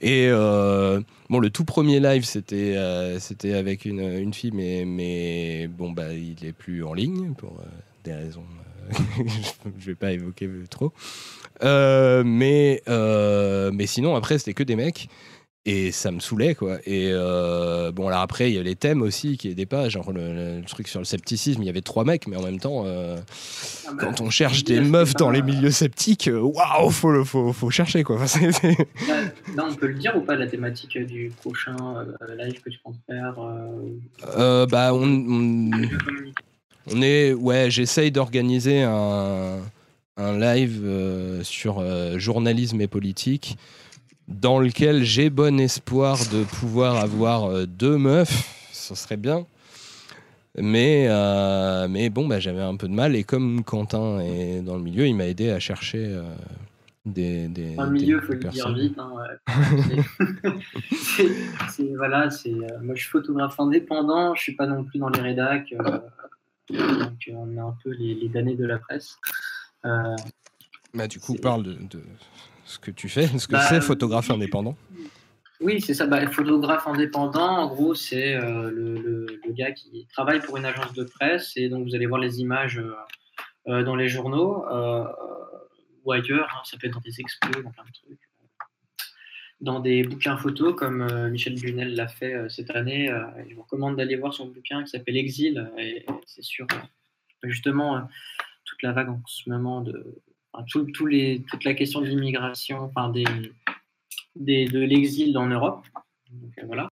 Et euh, bon, le tout premier live, c'était euh, avec une, fille, mais, bon, bah, il est plus en ligne pour des raisons (laughs) je vais pas évoquer trop. Euh, mais, euh, mais sinon, après, c'était que des mecs. Et ça me saoulait, quoi. Et euh, bon, alors après, il y a les thèmes aussi qui aidaient pas. Genre, le, truc sur le scepticisme, il y avait trois mecs, mais en même temps, ah bah, quand on cherche des meufs dans les milieux sceptiques, waouh, faut, faut, faut, chercher, quoi. (laughs) Là, on peut le dire ou pas, la thématique du prochain live que tu comptes faire Bah, on on est, ouais, j'essaye d'organiser un, live euh, sur euh, journalisme et politique dans lequel j'ai bon espoir de pouvoir avoir euh, deux meufs, ce serait bien. Mais, mais bon, bah, j'avais un peu de mal et comme Quentin est dans le milieu, il m'a aidé à chercher des, des, Dans le milieu, il faut le dire vite. Hein, (laughs) voilà, c'est, moi, je suis photographe indépendant, je suis pas non plus dans les rédacs. Donc on est un peu les, damnés de la presse. Euh, bah, du coup, parle de, ce que tu fais, ce que bah, c'est photographe indépendant. Oui, c'est ça. Bah, photographe indépendant, en gros, c'est euh, le, gars qui travaille pour une agence de presse et donc vous allez voir les images dans les journaux ou ailleurs. Hein, ça peut être dans des expos, dans plein de trucs dans des bouquins photos comme euh, Michel Bunel l'a fait euh, cette année. Euh, je vous recommande d'aller voir son bouquin qui s'appelle Exil. Et, c'est sur justement toute la vague en ce moment de tout, les, toute la question de l'immigration, enfin des, des, de l'exil en Europe. Donc, voilà.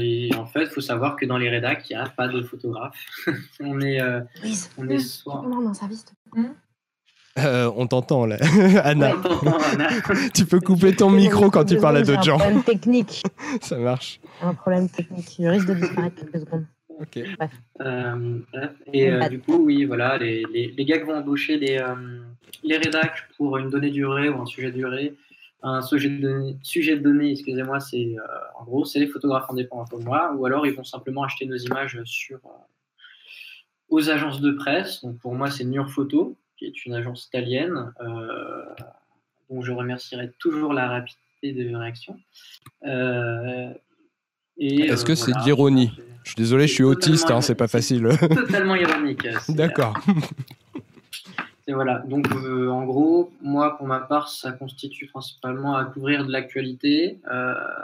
et en fait, il faut savoir que dans les rédacs, il n'y a pas de photographe. (laughs) on est, on est soit... Euh, on t'entend là, (laughs) Anna. (laughs) tu peux couper ton micro quand tu parles à d'autres gens. Un problème technique. Ça marche. Un problème technique. Je risque de disparaître quelques secondes. Ok. Euh, et euh, du coup, oui, voilà, les, les, gars qui vont embaucher les, les rédacs pour une donnée durée ou un sujet duré, un sujet de données, sujet de données excusez-moi, c'est en gros, c'est les photographes indépendants comme moi, ou alors ils vont simplement acheter nos images sur aux agences de presse. Donc pour moi, c'est New Photo qui est une agence italienne, euh, dont je remercierai toujours la rapidité de réaction. Euh, Est-ce que c'est de l'ironie Je suis désolé, je suis autiste, hein, c'est pas facile. Totalement ironique. D'accord. (laughs) Et voilà, donc en gros, moi pour ma part, ça constitue principalement à couvrir de l'actualité.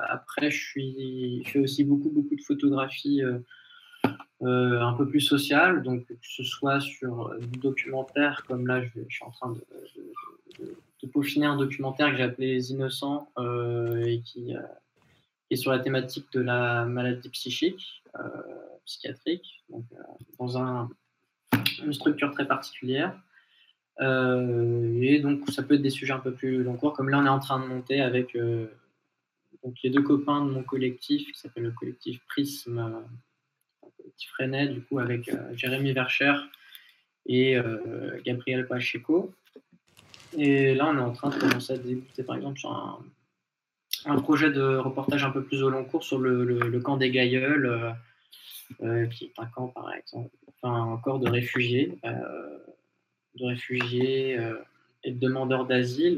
après, je, suis, je fais aussi beaucoup, beaucoup de photographies euh, un peu plus social, donc que ce soit sur du documentaire, comme là je, suis en train de, peaufiner un documentaire que j'ai appelé Les Innocents euh, et qui, sur la thématique de la maladie psychique, euh, psychiatrique, donc, dans un, une structure très particulière. et donc ça peut être des sujets un peu plus long cours, comme là on est en train de monter avec donc les deux copains de mon collectif qui s'appelle le collectif Prisme qui freinait du coup avec Jérémy Vercher et Gabriel Pacheco. Et là, on est en train de commencer à débuter, par exemple, sur un, un projet de reportage un peu plus au long cours sur le, camp des Gailleuls, euh, euh, qui est un camp, par exemple, enfin, un corps de réfugiés, euh, de réfugiés et de demandeurs d'asile,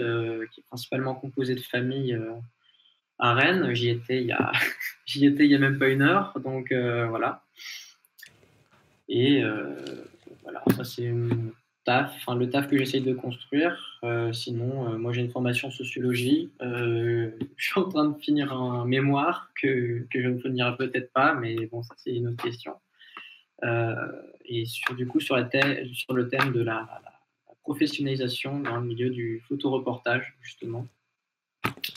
qui est principalement composé de familles à Rennes. J'y étais il y a, (laughs) j'y étais il y a même pas une heure, donc voilà. Et voilà, ça c'est taf, enfin, le taf que j'essaye de construire. Euh, sinon, euh, moi j'ai une formation en sociologie. Euh, (laughs) je suis en train de finir un mémoire que, que je ne finirai peut-être pas, mais bon, ça c'est une autre question. et sur, du coup, sur, la sur le thème de la, professionnalisation dans le milieu du photoreportage, justement.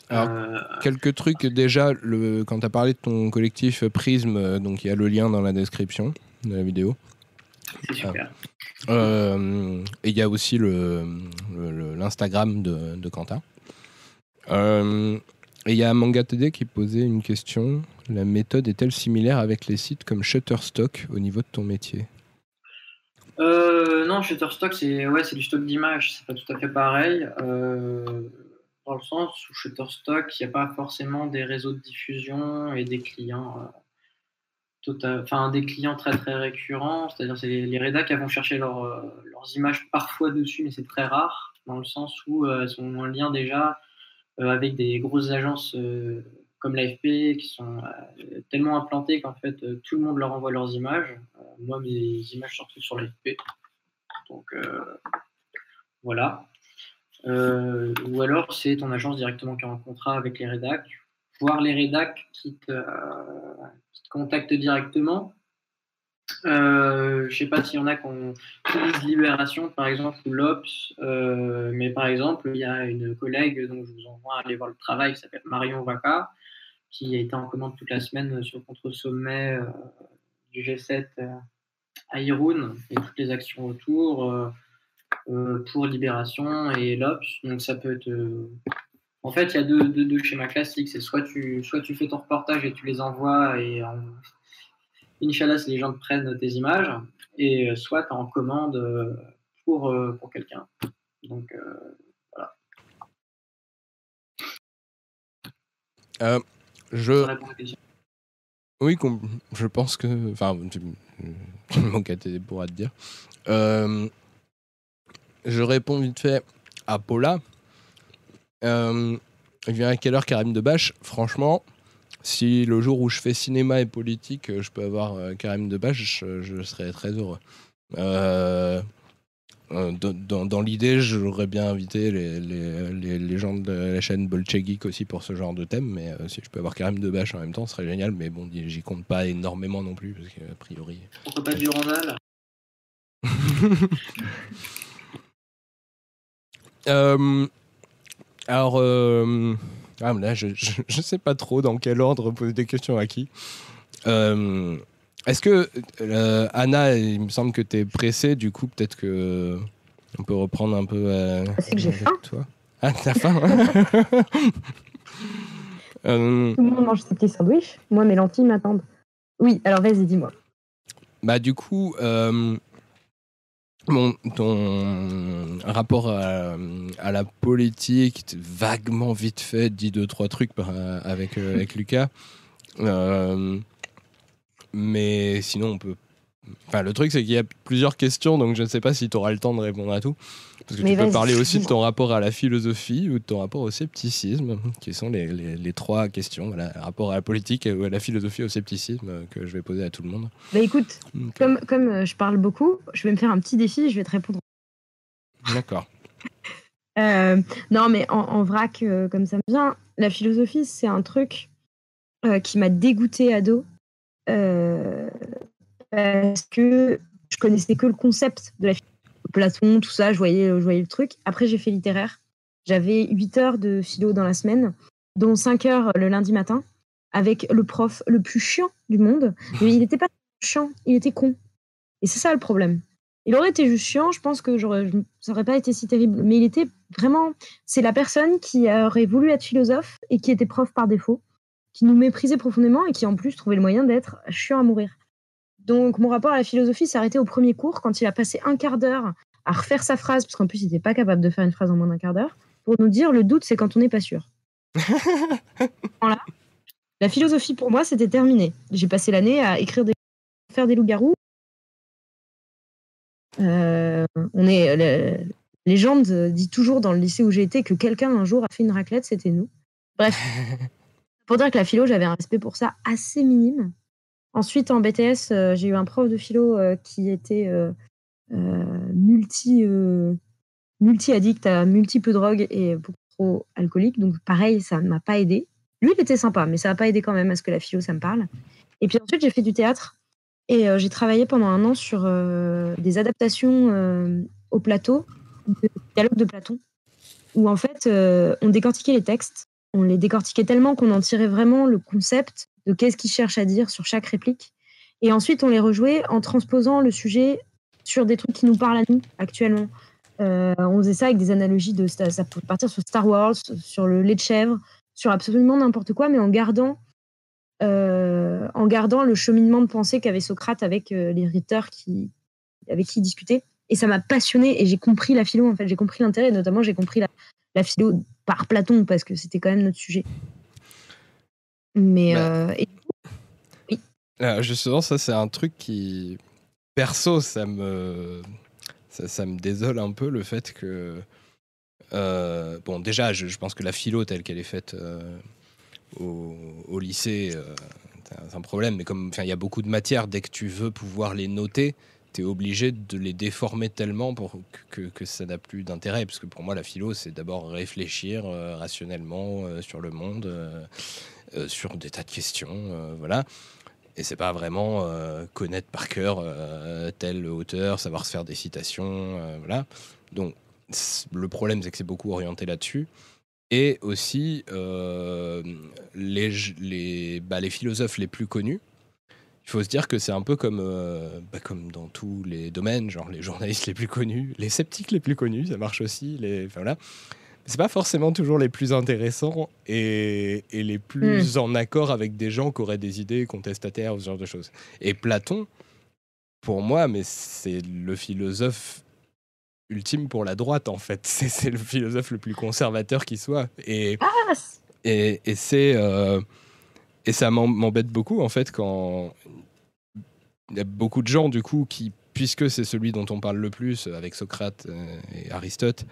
Alors, quelques trucs déjà, le, quand tu as parlé de ton collectif Prisme, donc il y a le lien dans la description de la vidéo. C'est super. Euh, et il y a aussi l'Instagram le, de, de, Quentin. Euh, et il y a MangaTD qui posait une question. La méthode est-elle similaire avec les sites comme Shutterstock au niveau de ton métier? Euh, Non, Shutterstock, c'est ouais, du stock d'images. C'est pas tout à fait pareil. dans le sens où Shutterstock, il n'y a pas forcément des réseaux de diffusion et des clients enfin des clients très très récurrents, c'est-à-dire c'est les, les qui vont chercher euh, leurs images parfois dessus, mais c'est très rare dans le sens où euh, elles sont en lien déjà euh, avec des grosses agences comme l'AFP qui sont tellement implantées qu'en fait tout le monde leur envoie leurs images. moi mes images se retrouvent sur l'AFP, donc voilà. ou alors c'est ton agence directement qui a un contrat avec les rédacs voir les rédacs qui te, contactent directement. Euh, je ne sais pas s'il y en a qui utilisent Libération, par exemple, ou l'Obs, euh, mais par exemple, il y a une collègue dont je vous envoie à aller voir le travail qui s'appelle Marion Vaca, qui a été en commande toute la semaine sur le contre-sommet euh, du G7 à Irun et toutes les actions autour pour Libération et l'Obs. Donc ça peut être en fait, il y a deux, schémas classiques. C'est soit tu, soit tu fais ton reportage et tu les envoies et euh, Inch'Allah, si les gens te prennent tes images, et euh, soit tu en commande euh, pour, pour quelqu'un. Donc, voilà. je... Oui, je pense que. Enfin, tu, tu pourra te dire. je réponds vite fait à Paula. Euh, il vient à quelle heure Karim Debache? Franchement, si le jour où je fais cinéma et politique, je peux avoir euh, Karim Debache, je, je serais très heureux. Euh, dans, dans l'idée, j'aurais bien invité les, les, les, gens de la chaîne Bolche Geek aussi pour ce genre de thème, mais si je peux avoir Karim Debache en même temps, ce serait génial, mais bon, j'y compte pas énormément non plus, parce qu'a priori. Pourquoi pas du Randall (laughs) euh, alors, euh, ah, là, je ne sais pas trop dans quel ordre poser des questions à qui. Euh, est-ce que, euh, Anna, il me semble que tu es pressée, du coup, peut-être que on peut reprendre un peu. C'est que j'ai faim. Toi. Ah, t'as faim (laughs) Tout le monde mange ses petits sandwichs. Moi, mes lentilles m'attendent. Oui, alors vas-y, dis-moi. Bah, du coup, ton rapport à, la politique, vaguement vite fait, dit deux, trois trucs avec, euh, avec Lucas. Euh, mais sinon, on peut. Enfin, le truc, c'est qu'il y a plusieurs questions, donc je ne sais pas si tu auras le temps de répondre à tout. Parce que tu peux parler aussi de ton rapport à la philosophie ou de ton rapport au scepticisme, qui sont les, les, trois questions. Voilà, rapport à la politique, ou à la philosophie, au scepticisme, que je vais poser à tout le monde. Bah écoute, comme, comme euh, je parle beaucoup, je vais me faire un petit défi et je vais te répondre. D'accord. (laughs) Euh, non, mais en, vrac, euh, comme ça me vient, la philosophie, c'est un truc qui m'a dégoûté ado. parce que je connaissais que le concept de la philosophie Platon, tout ça, je voyais, je voyais le truc. Après, j'ai fait littéraire. J'avais 8 heures de philo dans la semaine, dont 5 heures le lundi matin, avec le prof le plus chiant du monde. Mais il n'était pas chiant, il était con. Et c'est ça le problème. Il aurait été juste chiant, je pense que ça n'aurait pas été si terrible. Mais il était vraiment. C'est la personne qui aurait voulu être philosophe et qui était prof par défaut, qui nous méprisait profondément et qui en plus trouvait le moyen d'être chiant à mourir. Donc, mon rapport à la philosophie s'est arrêté au premier cours quand il a passé un quart d'heure à refaire sa phrase, parce qu'en plus, il n'était pas capable de faire une phrase en moins d'un quart d'heure, pour nous dire le doute, c'est quand on n'est pas sûr. (laughs) voilà. La philosophie, pour moi, c'était terminé. J'ai passé l'année à écrire des faire des loups-garous. Euh, on est, la légende dit toujours dans le lycée où j'ai été que quelqu'un un jour a fait une raclette, c'était nous. Bref, (laughs) pour dire que la philo, j'avais un respect pour ça assez minime. Ensuite, en BTS, euh, j'ai eu un prof de philo euh, qui était multi, multi addict à multiples drogues et beaucoup trop alcoolique. Donc pareil, ça ne m'a pas aidé. Lui, il était sympa, mais ça n'a pas aidé quand même à ce que la philo, ça me parle. Et puis ensuite, j'ai fait du théâtre et euh, j'ai travaillé pendant un an sur euh, des adaptations euh, au plateau, de dialogue de Platon, où en fait, on décortiquait les textes. On les décortiquait tellement qu'on en tirait vraiment le concept de qu'est-ce qu'il cherche à dire sur chaque réplique. Et ensuite, on les rejouait en transposant le sujet sur des trucs qui nous parlent à nous actuellement. on faisait ça avec des analogies de ça pouvait partir sur Star Wars, sur le lait de chèvre, sur absolument n'importe quoi, mais en gardant, euh, en gardant le cheminement de pensée qu'avait Socrate avec euh, les rhéteurs qui, avec qui il discutait. Et ça m'a passionné et j'ai compris la philo, en fait. J'ai compris l'intérêt, notamment j'ai compris la, philo par Platon, parce que c'était quand même notre sujet. Mais. Bah, euh, oui. justement, ça, c'est un truc qui. Perso, ça me. Désole un peu le fait que euh, bon, déjà, je, pense que la philo telle qu'elle est faite euh, au, lycée, euh, c'est un problème. Mais comme il y a beaucoup de matières, dès que tu veux pouvoir les noter, tu es obligé de les déformer tellement pour que, ça n'a plus d'intérêt. Parce que pour moi, la philo, c'est d'abord réfléchir rationnellement sur le monde, sur des tas de questions. voilà. Et c'est pas vraiment connaître par cœur tel auteur, savoir se faire des citations. voilà. Donc, le problème, c'est que c'est beaucoup orienté là-dessus. Et aussi, euh, les, les, bah, les philosophes les plus connus, il faut se dire que c'est un peu comme, euh, bah, comme dans tous les domaines, genre les (laughs) journalistes les plus connus, les sceptiques les plus connus, ça marche aussi. Les, voilà. C'est pas forcément toujours les plus intéressants et, et les plus hmm. en accord avec des gens qui auraient des idées contestataires ou ce genre de choses. Et Platon, pour moi, mais c'est le philosophe ultime pour la droite, en fait. (laughs) C'est le philosophe le plus conservateur qui soit. Et, ah et, et c'est. Euh, et ça m'embête beaucoup, en fait, quand. Il y a beaucoup de gens, du coup, qui, puisque c'est celui dont on parle le plus avec Socrate euh, et Aristote,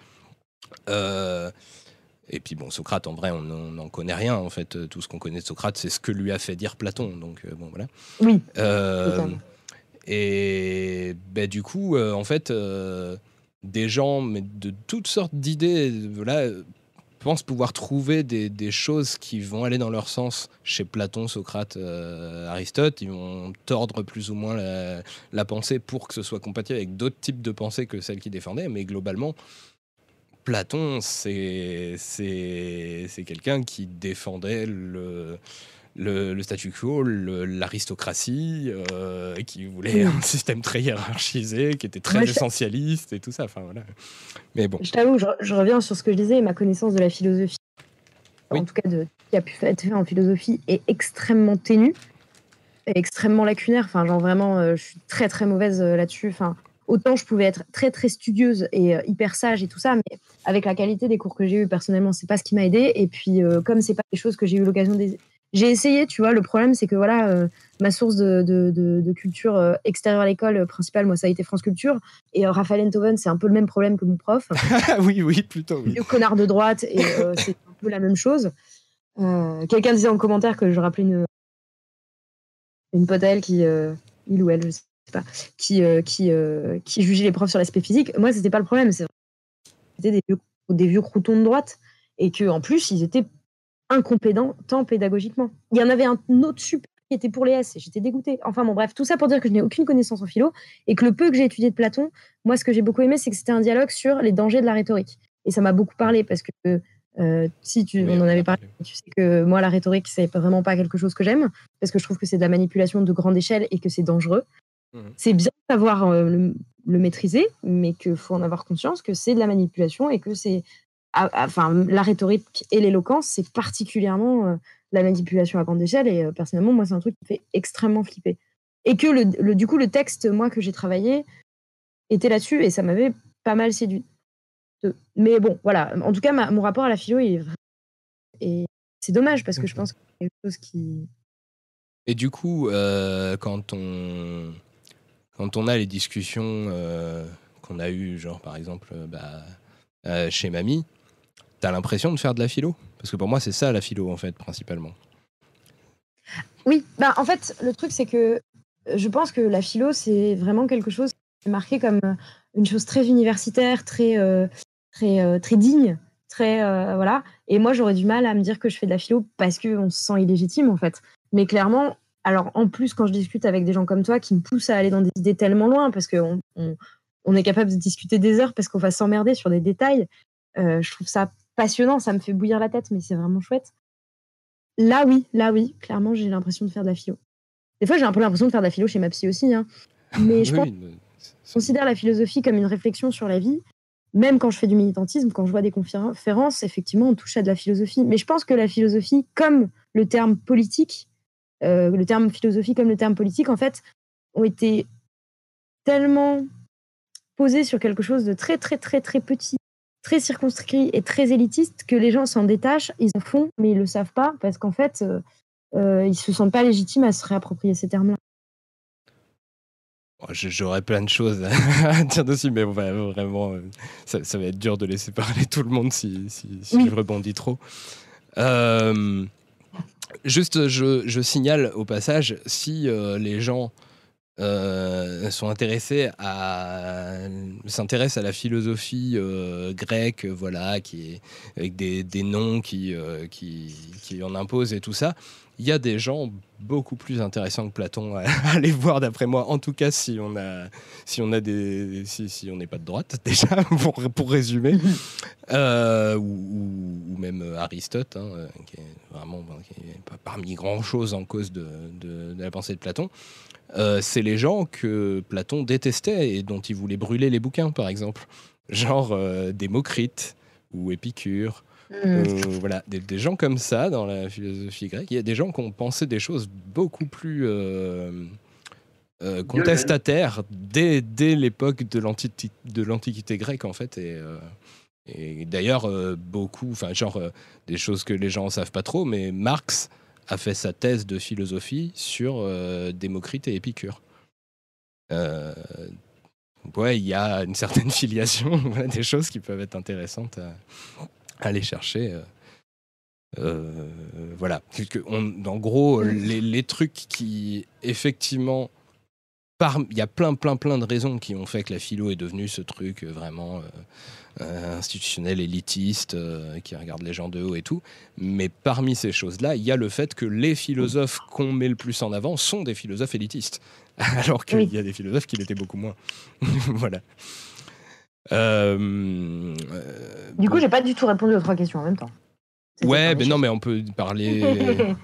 et puis bon, Socrate, en vrai, on n'en connaît rien. En fait, tout ce qu'on connaît de Socrate, c'est ce que lui a fait dire Platon. Donc bon, voilà. Oui. et ben, du coup, en fait, des gens mais de toutes sortes d'idées voilà, pensent pouvoir trouver des, choses qui vont aller dans leur sens chez Platon, Socrate, euh, Aristote. Ils vont tordre plus ou moins la, pensée pour que ce soit compatible avec d'autres types de pensées que celles qu'ils défendaient. Mais globalement, Platon, c'est quelqu'un qui défendait le le, statu quo, l'aristocratie, euh, qui voulait un système très hiérarchisé, qui était très essentialiste et tout ça. Enfin, voilà. Mais bon. Je t'avoue, je, reviens sur ce que je disais, ma connaissance de la philosophie, en tout cas de ce qui a pu être fait en philosophie, est extrêmement ténue, extrêmement lacunaire. Enfin, genre vraiment, euh, je suis très très mauvaise euh, là-dessus. Enfin, autant je pouvais être très très studieuse et hyper sage et tout ça, mais avec la qualité des cours que j'ai eu personnellement, c'est pas ce qui m'a aidé. Et puis, comme c'est pas des choses que j'ai eu l'occasion de j'ai essayé, tu vois. Le problème, c'est que voilà, euh, ma source de, de, de, culture euh, extérieure à l'école euh, principale, moi, ça a été France Culture. Et Raphaël Enthoven, c'est un peu le même problème que mon prof. (laughs) oui, oui, plutôt. Oui. Le connard de droite, et (laughs) c'est un peu la même chose. Quelqu'un disait en commentaire que je rappelais une, une pote à elle qui, il ou elle, je sais pas, qui, qui, qui jugeait les profs sur l'aspect physique. Moi, c'était pas le problème. C'était des vieux, des vieux croutons de droite. Et qu'en plus, ils étaient incompétent pédagogiquement. Il y en avait un autre super qui était pour les S et j'étais dégoûtée. Enfin bon, bref, tout ça pour dire que je n'ai aucune connaissance en philo et que le peu que j'ai étudié de Platon, moi, ce que j'ai beaucoup aimé, c'est que c'était un dialogue sur les dangers de la rhétorique. Et ça m'a beaucoup parlé parce que euh, si tu, on en avait parlé, tu sais que moi, la rhétorique, c'est vraiment pas quelque chose que j'aime parce que je trouve que c'est de la manipulation de grande échelle et que c'est dangereux. Mmh. C'est bien de savoir euh, le, le, maîtriser, mais qu'il faut en avoir conscience que c'est de la manipulation et que c'est enfin, la rhétorique et l'éloquence, c'est particulièrement euh, la manipulation à grande échelle. Et euh, personnellement, moi, c'est un truc qui me fait extrêmement flipper. Et que le, du coup, le texte, moi, que j'ai travaillé, était là-dessus et ça m'avait pas mal séduit. Mais bon, voilà. En tout cas, mon rapport à la philo est et c'est dommage parce que je pense que c'est quelque chose qui. Et du coup, euh, quand on quand on a les discussions euh, qu'on a eues, genre par exemple euh, bah, chez mamie, t'as l'impression de faire de la philo? Parce que pour moi, c'est ça la philo en fait, principalement. Oui, bah en fait, le truc c'est que je pense que la philo c'est vraiment quelque chose qui est marqué comme une chose très universitaire, très très très digne très euh, voilà. Et moi, j'aurais du mal à me dire que je fais de la philo parce qu'on se sent illégitime en fait. Mais clairement, alors en plus, quand je discute avec des gens comme toi qui me poussent à aller dans des idées tellement loin, parce qu'on on, est capable de discuter des heures parce qu'on va s'emmerder sur des détails, euh, je trouve ça passionnant, ça me fait bouillir la tête, mais c'est vraiment chouette. Là, oui, là, oui, clairement, j'ai l'impression de faire de la philo. Des fois, j'ai un peu l'impression de faire de la philo chez ma psy aussi, hein. (laughs) mais je considère la philosophie comme une réflexion sur la vie même quand je fais du militantisme, quand je vois des conférences, effectivement, on touche à de la philosophie. Mais je pense que la philosophie, comme le terme politique, euh, le terme philosophie comme le terme politique, en fait, ont été tellement posés sur quelque chose de très, très, très, très petit, très circonscrit et très élitiste que les gens s'en détachent, ils en font, mais ils ne le savent pas parce qu'en fait, euh, euh, ils ne se sentent pas légitimes à se réapproprier ces termes-là. J'aurais plein de choses à (laughs) dire dessus, mais vraiment, ça, va être dur de laisser parler tout le monde si, si, je rebondis trop. Euh, juste, je, signale au passage, si euh, les gens sont intéressés à s'intéressent à la philosophie grecque, voilà, qui est avec des, des noms qui, qui, qui en imposent et tout ça, il y a des gens beaucoup plus intéressants que Platon à, (laughs) aller voir d'après moi en tout cas si on a si on a des si, si on n'est pas de droite (laughs) déjà pour, pour résumer (laughs) euh, ou, même Aristote hein, qui est vraiment qui est pas parmi grand chose en cause de, de, la pensée de Platon euh, c'est les gens que Platon détestait et dont il voulait brûler les bouquins par exemple genre euh, Démocrite ou Épicure. Euh, voilà, des, gens comme ça dans la philosophie grecque. Il y a des gens qui ont pensé des choses beaucoup plus euh, euh, contestataires dès, dès l'époque de l'Antiquité grecque, en fait. Et, et d'ailleurs, beaucoup, enfin, genre, des choses que les gens ne savent pas trop, mais Marx a fait sa thèse de philosophie sur Démocrite et Épicure. ouais, il y a une certaine filiation, (laughs) des choses qui peuvent être intéressantes à, aller chercher. Euh, euh, voilà. en gros, mm. les, trucs qui, effectivement, il y a plein, plein, plein de raisons qui ont fait que la philo est devenue ce truc euh, vraiment institutionnel, élitiste, qui regarde les gens de haut et tout. Mais parmi ces choses-là, il y a le fait que les philosophes qu'on met le plus en avant sont des philosophes élitistes, (laughs) alors qu'il y a des philosophes qui l'étaient beaucoup moins. (laughs) voilà. Euh, du coup, j'ai pas du tout répondu aux trois questions en même temps. Ouais, mais non, mais on peut parler. (laughs)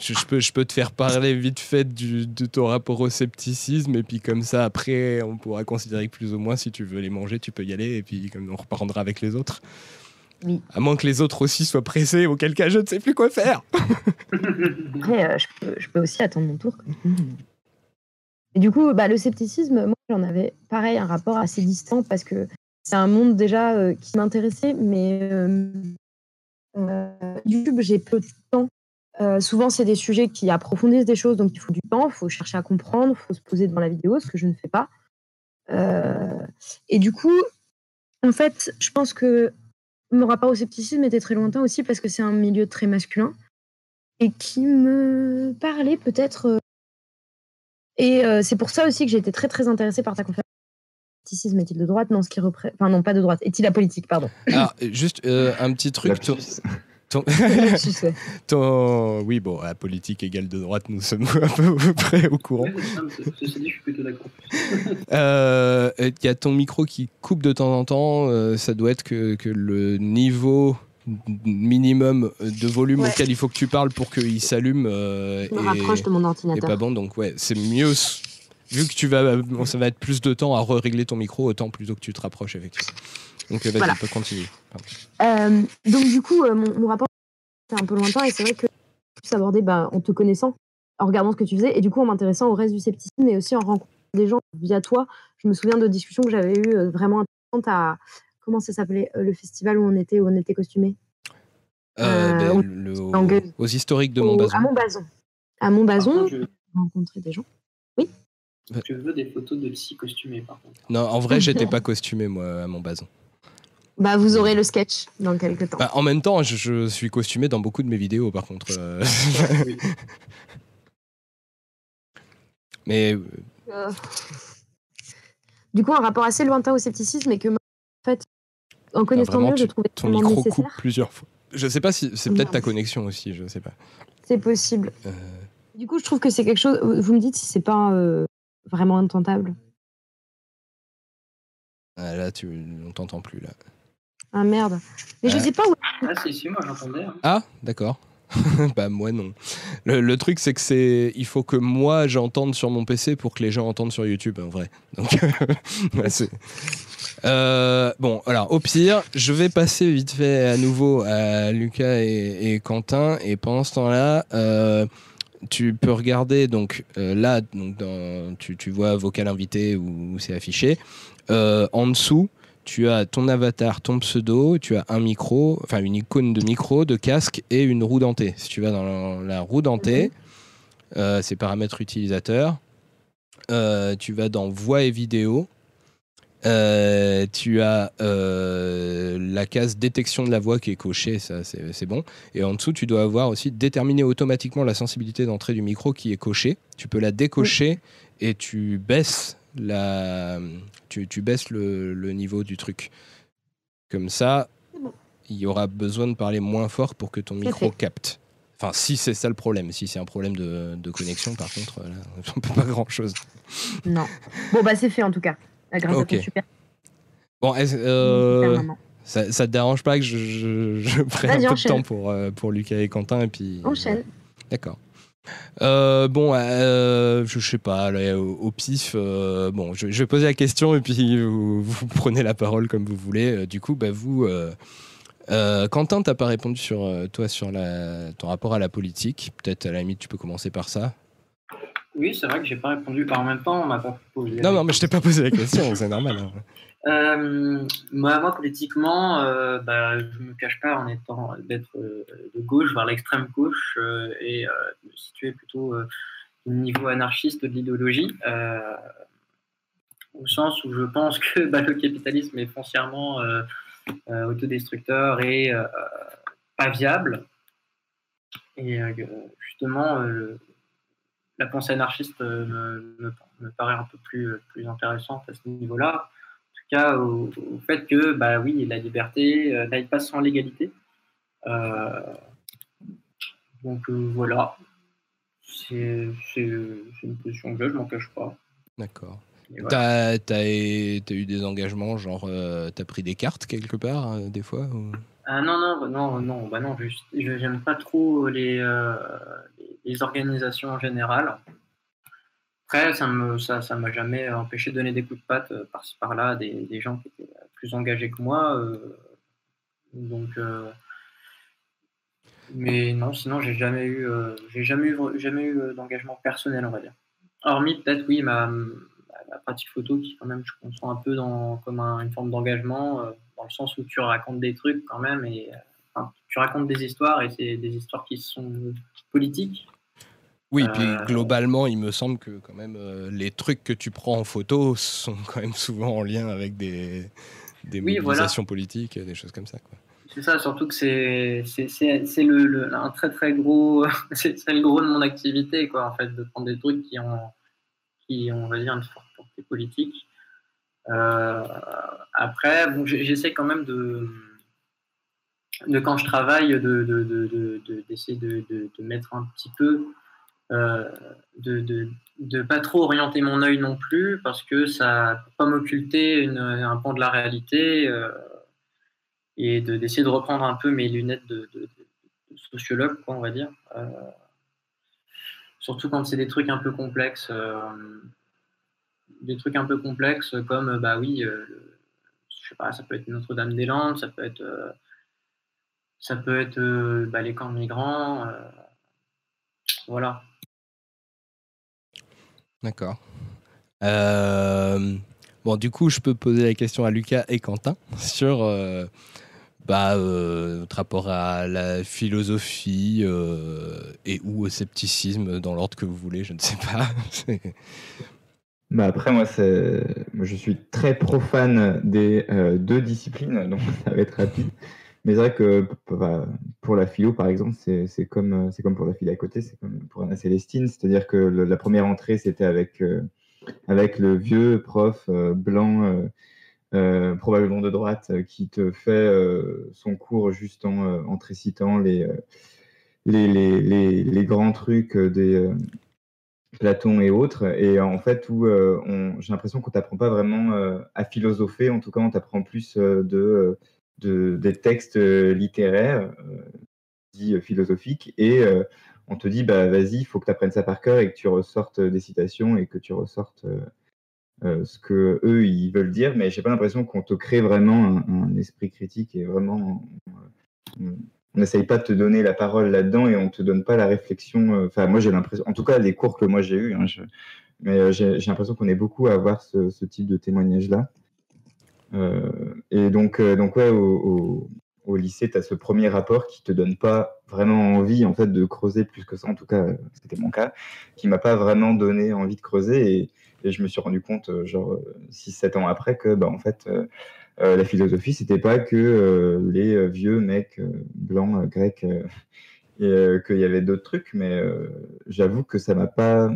je, peux, je peux te faire parler vite fait du, de ton rapport au scepticisme, et puis comme ça, après, on pourra considérer que plus ou moins, si tu veux les manger, tu peux y aller, et puis comme on reprendra avec les autres. Oui. À moins que les autres aussi soient pressés, auquel cas je ne sais plus quoi faire. (laughs) Après, euh, je, peux, je, peux, aussi attendre mon tour. Et du coup, bah, le scepticisme, moi, j'en avais pareil un rapport assez distant parce que c'est un monde déjà euh, qui m'intéressait, mais euh, euh, YouTube, j'ai peu de temps. souvent, c'est des sujets qui approfondissent des choses, donc il faut du temps, il faut chercher à comprendre, il faut se poser devant la vidéo, ce que je ne fais pas. et du coup, en fait, je pense que mon rapport au scepticisme était très lointain aussi parce que c'est un milieu très masculin et qui me parlait peut-être. Et c'est pour ça aussi que j'ai été très très intéressée par ta conférence est-il de droite? Non, ce qui représente. Enfin, non, pas de droite. Est-il apolitique? Pardon. Alors, juste euh, un petit truc. Ton... (laughs) ton... Oui, bon, la politique égale de droite, nous sommes (laughs) à peu près au courant. Euh, il y a ton micro qui coupe de temps en temps. Euh, ça doit être que, que, le niveau minimum de volume auquel il faut que tu parles pour qu'il s'allume. Je me rapproche de mon ordinateur. pas bon, donc ouais, c'est mieux vu que tu vas, ça va être plus de temps à régler ton micro, autant plutôt que tu te rapproches effectivement. Donc vas-y, voilà. on peut continuer. Euh, donc du coup, euh, mon, rapport c'est un peu lointain et c'est vrai que plus abordé bah, en te connaissant, en regardant ce que tu faisais et du coup en m'intéressant au reste du scepticisme et aussi en rencontrant des gens via toi. Je me souviens de discussions que j'avais eues euh, vraiment intéressantes à comment ça s'appelait euh, le festival où on était où on était costumés? Euh, ben, aux, historiques de Montbazon. À Montbazon. À Montbazon, j'ai je, rencontré des gens. Je veux des photos de psy costumés, par contre. Non, en vrai, j'étais (laughs) pas costumé, moi, à Montbazon. Bah, vous aurez le sketch dans quelques temps. Bah, en même temps, je, je suis costumé dans beaucoup de mes vidéos, par contre. euh. Oui. (laughs) Mais euh, Euh, Du coup, un rapport assez lointain au scepticisme et que, en fait, en connaissant vraiment, mieux, je trouvais ton micro coupe nécessaire. plusieurs fois. Je sais pas si c'est peut-être ta connexion aussi, je sais pas. C'est possible. Euh, Du coup, je trouve que c'est quelque chose. Vous me dites si c'est pas euh, vraiment intentable. ah, là, tu, on t'entend plus là. Ah merde. Mais je Euh. sais pas où. Ah, si, si, moi j'entendais. hein. Ah, d'accord. (laughs) bah moi non. Le, le truc c'est que c'est, il faut que moi j'entende sur mon PC pour que les gens entendent sur YouTube en vrai. Donc (laughs) ouais, c'est. Euh, bon, alors au pire, je vais passer vite fait à nouveau à Lucas et, et Quentin et pendant ce temps-là, euh, tu peux regarder donc euh, là, donc dans, tu, tu vois vocal invité où, où c'est affiché. Euh, en dessous, tu as ton avatar, ton pseudo, tu as un micro, enfin une icône de micro, de casque et une roue dentée. Si tu vas dans la, la roue dentée, euh, c'est paramètres utilisateurs. Tu vas dans voix et vidéo. Euh, tu as euh, la case détection de la voix qui est cochée, ça c'est bon. Et en dessous, tu dois avoir aussi déterminer automatiquement la sensibilité d'entrée du micro qui est cochée. Tu peux la décocher et tu baisses la, tu, tu baisses le, le niveau du truc. Comme ça, bon. il y aura besoin de parler moins fort pour que ton micro fait. capte. Enfin, si c'est ça le problème. Si c'est un problème de, de connexion, par contre, là, (laughs) on peut pas grand chose. Non. Bon, bah, c'est fait en tout cas. Ah, Grâce Ok. à ton super, Bon, euh, ça, ça te dérange pas que je, je, je (laughs) prenne un peu enchaîne. de temps pour, euh, pour Lucas et Quentin et puis. Enchaîne. D'accord. Euh, bon, euh, je sais pas, là, au, au pif, euh, bon, je, je vais poser la question et puis vous, vous (laughs) prenez la parole comme vous voulez. Du coup, bah, vous, Quentin, t'as pas répondu sur toi sur la, ton rapport à la politique. Peut-être à la limite, tu peux commencer par ça. Oui, c'est vrai que j'ai pas répondu, par en même temps, on m'a pas posé. Non, non, mais je t'ai pas posé la question, c'est normal. hein. Euh, moi, moi, politiquement, euh, bah, je me cache pas en étant d'être euh, de gauche vers l'extrême gauche et me situer plutôt au niveau anarchiste de l'idéologie, au sens où je pense que bah, le capitalisme est foncièrement autodestructeur et pas viable. Et justement, la pensée anarchiste euh, me, me- me paraît un peu plus, euh, plus intéressante à ce niveau-là. En tout cas, au, au fait que, bah oui, la liberté euh, n'aille pas sans l'égalité. Euh, donc euh, voilà, c'est une position que je m'en cache pas. D'accord. Voilà. T'as t'as eu des engagements, genre t'as pris des cartes quelque part, des fois ou- Ah non, non, non, non, bah non, j'aime pas trop les, euh, les, organisations en général. Après, ça me, ça, ça m'a jamais empêché de donner des coups de patte euh, par-ci par-là à des, des gens qui étaient plus engagés que moi. euh, donc, euh, mais non, sinon j'ai jamais eu, jamais eu, jamais eu d'engagement personnel, on va dire. Hormis peut-être, oui, ma, ma, pratique photo qui quand même, je conçois un peu dans, comme un- une forme d'engagement, dans le sens où tu racontes des trucs quand même et tu racontes des histoires et c'est des histoires qui sont politiques. Oui, Euh, puis globalement, il me semble que quand même euh, les trucs que tu prends en photo sont (laughs) quand même souvent en lien avec des, des Oui, voilà. mobilisations politiques, des choses comme ça. Quoi. C'est ça, surtout que c'est c'est- c'est- c'est le, le- un très très gros, (laughs) c'est le gros de mon activité, quoi, en fait, de prendre des trucs qui ont, qui ont on va dire, une forte portée politique. Euh, après, bon, j'essaie quand même de, de, quand je travaille, de, de, de, de- de- d'essayer de, mettre un petit peu, euh, de, de, de pas trop orienter mon œil non plus, parce que ça peut pas m'occulter un pan de la réalité. euh, et de- d'essayer de reprendre un peu mes lunettes de, sociologue, quoi, on va dire. Euh, surtout quand c'est des trucs un peu complexes, euh, des trucs un peu complexes comme, euh, bah oui, euh, je sais pas, ça peut être Notre-Dame-des-Landes, ça peut être, euh, ça peut être euh, bah, les camps migrants, euh, voilà. D'accord. Euh, bon, du coup, je peux poser la question à Lucas et Quentin (laughs) sur euh, bah, euh, notre rapport à la philosophie et ou au scepticisme, dans l'ordre que vous voulez, je ne sais pas. (laughs) bah après, moi, je suis très profane des deux disciplines, donc (laughs) ça va être rapide. Mais c'est vrai que pour la philo, par exemple, c'est comme, pour la philo à côté, c'est comme pour Anna Célestine. C'est-à-dire que la première entrée, c'était avec, euh, le vieux prof euh, blanc, euh, probablement de droite, qui te fait son cours juste en, en les, grands trucs des Platon et autres. Et en fait, j'ai l'impression qu'on t'apprend pas vraiment à philosopher. En tout cas, on t'apprend plus de des textes euh, littéraires, euh, dits euh, philosophiques, et on te dit, bah, vas-y, il faut que tu apprennes ça par cœur et que tu ressortes des citations et que tu ressortes ce que eux ils veulent dire, mais j'ai pas l'impression qu'on te crée vraiment un, esprit critique et vraiment on n'essaye pas de te donner la parole là-dedans et on te donne pas la réflexion. Enfin, moi j'ai l'impression, en tout cas les cours que moi j'ai eu, hein, mais j'ai l'impression qu'on est beaucoup à avoir ce, type de témoignage là. Euh, et donc, euh, donc ouais, au, lycée, tu as ce premier rapport qui te donne pas vraiment envie en fait de creuser plus que ça. En tout cas, c'était mon cas, qui m'a pas vraiment donné envie de creuser. Et, et je me suis rendu compte, euh, genre 6-7 ans après, que bah, en fait, la philosophie, c'était pas que les vieux mecs blancs, grecs, et qu'il y avait d'autres trucs. Mais j'avoue que ça m'a pas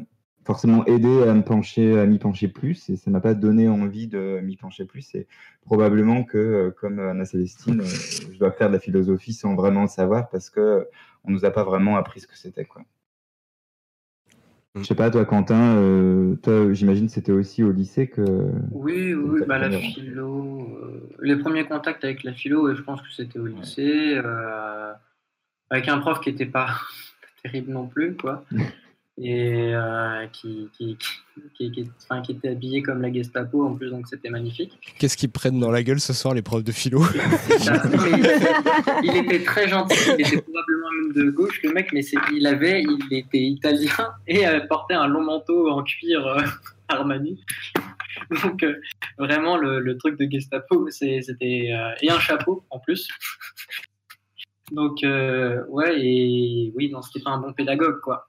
forcément aidé à me pencher, à m'y pencher plus, et ça m'a pas donné envie de m'y pencher plus. Et probablement que, euh, comme Anna Célestine, euh, je dois faire de la philosophie sans vraiment le savoir parce que on nous a pas vraiment appris ce que c'était, quoi. Mm. Je sais pas, toi, Quentin, euh, toi, j'imagine c'était aussi au lycée que. Oui, oui, bah, la philo. les premiers contacts avec la philo, je pense que c'était au lycée, avec un prof qui n'était pas (laughs) terrible non plus, quoi. (laughs) et euh, qui, qui, qui, qui, enfin, qui, était habillé comme la Gestapo en plus, donc c'était magnifique. Qu'est-ce qu'ils prennent dans la gueule ce soir, les profs de philo (laughs) il, était, très gentil, il était probablement même de gauche, le mec, mais il avait, il était italien et euh, portait un long manteau en cuir euh, Armani. Donc vraiment, le, le, truc de Gestapo, c'était. et un chapeau en plus. Donc, ouais, et oui, non, c'était pas un bon pédagogue, quoi.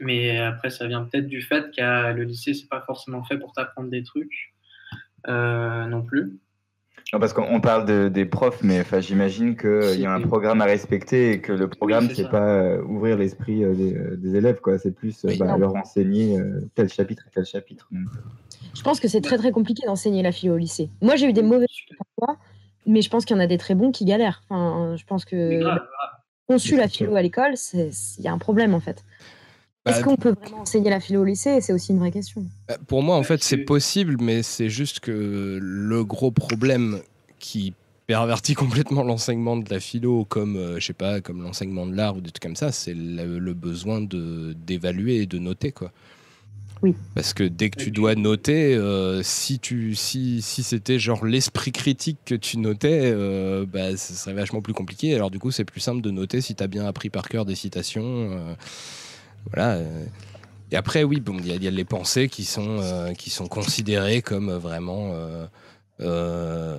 Mais après, ça vient peut-être du fait que le lycée, c'est pas forcément fait pour t'apprendre des trucs euh, non plus. Non, parce qu'on parle des profs, mais j'imagine qu'il y a un programme à respecter et que le programme, c'est pas euh, ouvrir l'esprit euh, des, élèves, quoi. C'est plus bah, leur enseigner tel chapitre et tel chapitre. Je pense que c'est très très compliqué d'enseigner la philo au lycée. Moi, j'ai eu des mauvais parfois, mais je pense qu'il y en a des très bons qui galèrent. Enfin, je pense que conçu la philo à l'école, il y a un problème en fait. Est-ce bah, qu'on peut vraiment enseigner la philo au lycée? C'est aussi une vraie question. Bah, pour moi, en fait, c'est possible, mais c'est juste que le gros problème qui pervertit (laughs) complètement l'enseignement de la philo, comme euh, je sais pas, comme l'enseignement de l'art ou des trucs comme ça, c'est le, besoin de d'évaluer et de noter quoi. Oui. Parce que dès que tu dois noter, euh, si tu si, si c'était genre l'esprit critique que tu notais, euh, bah, ce serait vachement plus compliqué. Alors du coup, c'est plus simple de noter si tu as bien appris par cœur des citations. Voilà. Euh. Et après, oui, bon, il y, a les pensées qui sont, euh, qui sont considérées comme vraiment euh,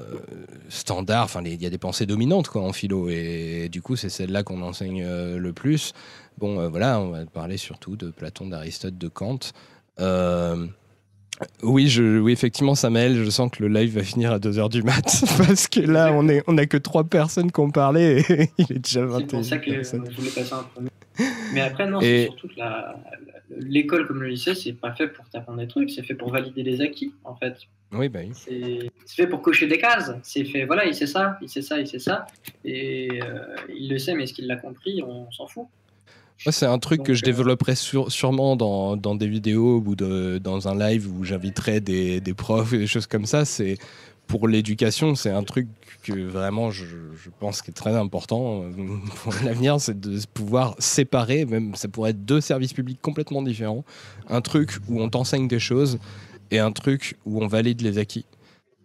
standards. Enfin, il y a des pensées dominantes quoi, en philo. Et, du coup, c'est celle-là qu'on enseigne le plus. Bon, voilà, on va parler surtout de Platon, d'Aristote, de Kant. Oui, je, oui, effectivement, Samuel, je sens que le live va finir à 2h du mat (laughs) parce que là, on est, on a que trois personnes qui ont parlé et (laughs) il est déjà 21 C'est pour ça que je voulais passer un premier. Mais après, non, c'est surtout que l'école comme le lycée, c'est pas fait pour t'apprendre des trucs, c'est fait pour valider les acquis, en fait. Oui, bah oui. C'est fait pour cocher des cases. C'est fait, voilà, il sait ça, il sait ça, il sait ça. Et euh, il le sait, mais est-ce qu'il l'a compris? On s'en fout. Moi, c'est un truc que je euh, développerai sûrement dans, dans, des vidéos ou de, dans un live où j'inviterai des, des, profs et des choses comme ça. C'est pour l'éducation, c'est un truc que vraiment je, je, pense qui est très important (laughs) pour l'avenir, c'est de pouvoir séparer, même ça pourrait être deux services publics complètement différents, un truc où on t'enseigne des choses et un truc où on valide les acquis.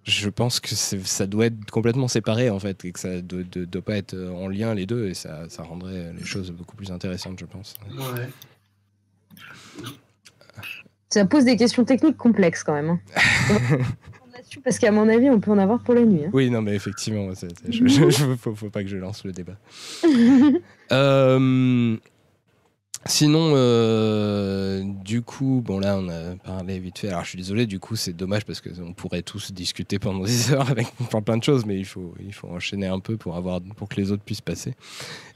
Je pense que ça doit être complètement séparé en fait et que ça ne doit, pas être en lien les deux et ça, ça rendrait les choses beaucoup plus intéressantes, je pense. Ouais. Ça pose des questions techniques complexes quand même. (laughs) là-dessus parce qu'à mon avis, on peut en avoir pour la nuit. hein. Oui, non, mais effectivement, je- je- faut, faut pas que je lance le débat. (laughs) Euh, sinon, euh, du coup, bon là, on a parlé vite fait. Alors, je suis désolé, du coup, c'est dommage parce qu'on pourrait tous discuter pendant des heures avec plein, plein de choses, mais il faut, il faut enchaîner un peu pour avoir, pour que les autres puissent passer.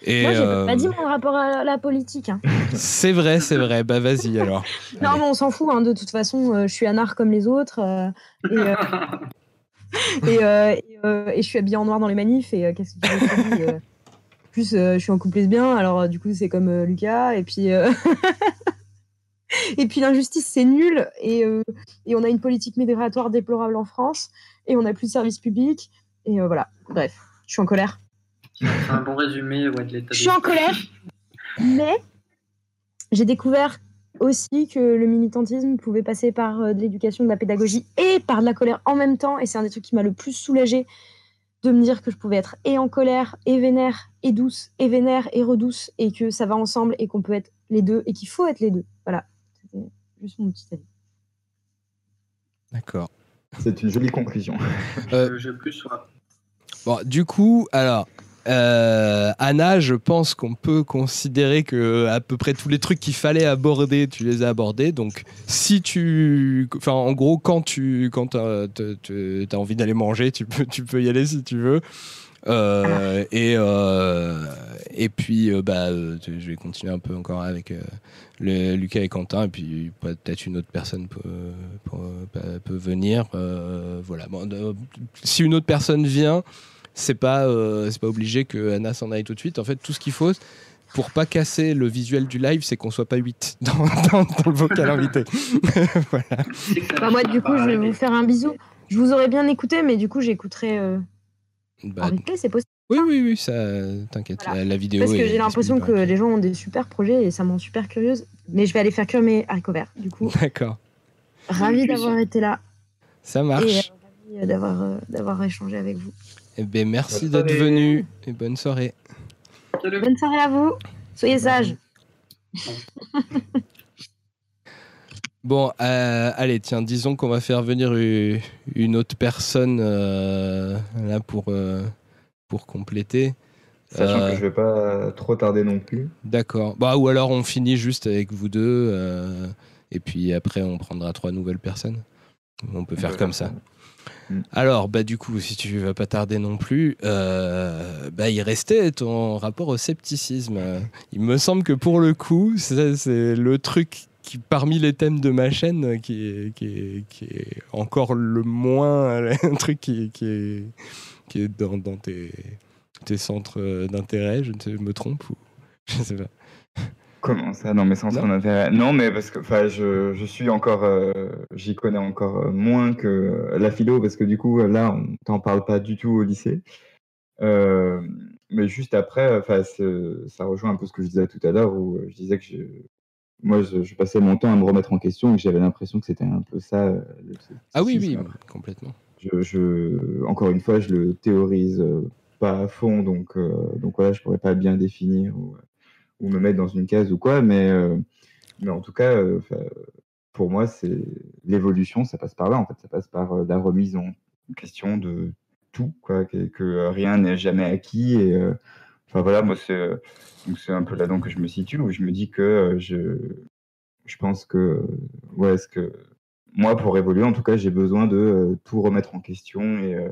Et Moi, j'ai euh, pas dit mon rapport à la politique. hein. (laughs) c'est vrai, c'est vrai. Bah, vas-y (laughs) alors. Non, Allez. mais on s'en fout. hein, De toute façon, euh, je suis un art comme les autres. euh, et, euh, (laughs) et, euh, et, euh, et je suis habillée en noir dans les manifs. Et euh, qu'est-ce que tu veux Plus, euh, je suis en couple lesbien. Alors, euh, du coup, c'est comme euh, Lucas. Et puis. (laughs) Et puis l'injustice, c'est nul. Et, et on a une politique migratoire déplorable en France. Et on n'a plus de services publics. Et voilà. Bref, je suis en colère. C'est un bon résumé ouais, de l'état Je suis en colère. Mais j'ai découvert aussi que le militantisme pouvait passer par de l'éducation, de la pédagogie et par de la colère en même temps. Et c'est un des trucs qui m'a le plus soulagée de me dire que je pouvais être et en colère, et vénère, et douce, et vénère, et redouce, et que ça va ensemble, et qu'on peut être les deux, et qu'il faut être les deux. Voilà. C'était juste mon petit avis. D'accord. C'est une jolie conclusion. Euh, Je, je plus sois. Bon, du coup, alors, euh, Anna, je pense qu'on peut considérer que à peu près tous les trucs qu'il fallait aborder, tu les as abordés. Donc, si tu, enfin, en gros, quand tu, quand t'as, as envie d'aller manger, tu peux, tu peux y aller si tu veux. Euh, et euh, et puis, euh, bah, euh, je vais continuer un peu encore avec euh, le- Lucas et Quentin, et puis peut-être une autre personne peut, peut, venir. Euh, voilà. Si une autre personne vient, c'est pas euh, c'est pas obligé que Anna s'en aille tout de suite. En fait, tout ce qu'il faut pour pas casser le visuel du live, c'est qu'on soit pas 8 (laughs) dans, dans- dans le vocal invité. (laughs) voilà. Bah, moi, du coup, je vais vous faire un bisou. Je vous aurais bien écouté, mais du coup, j'écouterai euh, Bah, c'est possible. oui, oui, oui, ça, t'inquiète. Voilà. La, la vidéo. Parce que j'ai l'impression que les gens ont des super projets et ça me rend super curieuse. Mais je vais aller faire cuire mes haricots verts. Du coup, D'accord. ravi d'avoir été là Ça et marche. euh, ravi d'avoir euh, d'avoir échangé avec vous. Eh ben, merci Bonne d'être soirée. venu et bonne soirée. Salut. Bonne soirée à vous. Soyez sages. (laughs) Bon, euh, allez, tiens, disons qu'on va faire venir une autre personne euh, là pour, euh, pour compléter. Sachant Euh, que je vais pas trop tarder non plus. D'accord. Bah, ou alors on finit juste avec vous deux euh, et puis après on prendra trois nouvelles personnes. On peut faire peut comme ça. Mm. Alors, bah, du coup, si tu vas pas tarder non plus, euh, bah, il restait ton rapport au scepticisme. Il me semble que pour le coup, c'est le truc qui, parmi les thèmes de ma chaîne, qui est, encore le moins (laughs) un truc qui, est, dans, tes, centres d'intérêt. Je ne sais, me trompe ou (laughs) je sais pas. Comment ça? Dans mes sens Non. d'intérêt Non, mais parce que je, je suis encore, euh, j'y connais encore euh, moins que la philo, parce que du coup, là, on t'en parle pas du tout au lycée. Euh, mais juste après, ça rejoint un peu ce que je disais tout à l'heure, où je disais que je, moi, je, je passais mon temps à me remettre en question et que j'avais l'impression que c'était un peu ça. le Ah oui, oui, complètement. je, je- encore une fois, je le théorise pas à fond, donc, euh, donc voilà, je pourrais pas bien définir ou, ou me mettre dans une case ou quoi, mais, euh, mais en tout cas, euh, pour moi, c'est l'évolution, ça passe par là, en fait, ça passe par euh, la remise en question de tout, quoi, que, rien n'est jamais acquis, et enfin voilà, moi, c'est c'est un peu là-dedans que je me situe, où je me dis que je, je pense que, ouais, ce que moi, pour évoluer, en tout cas, j'ai besoin de tout remettre en question. Et,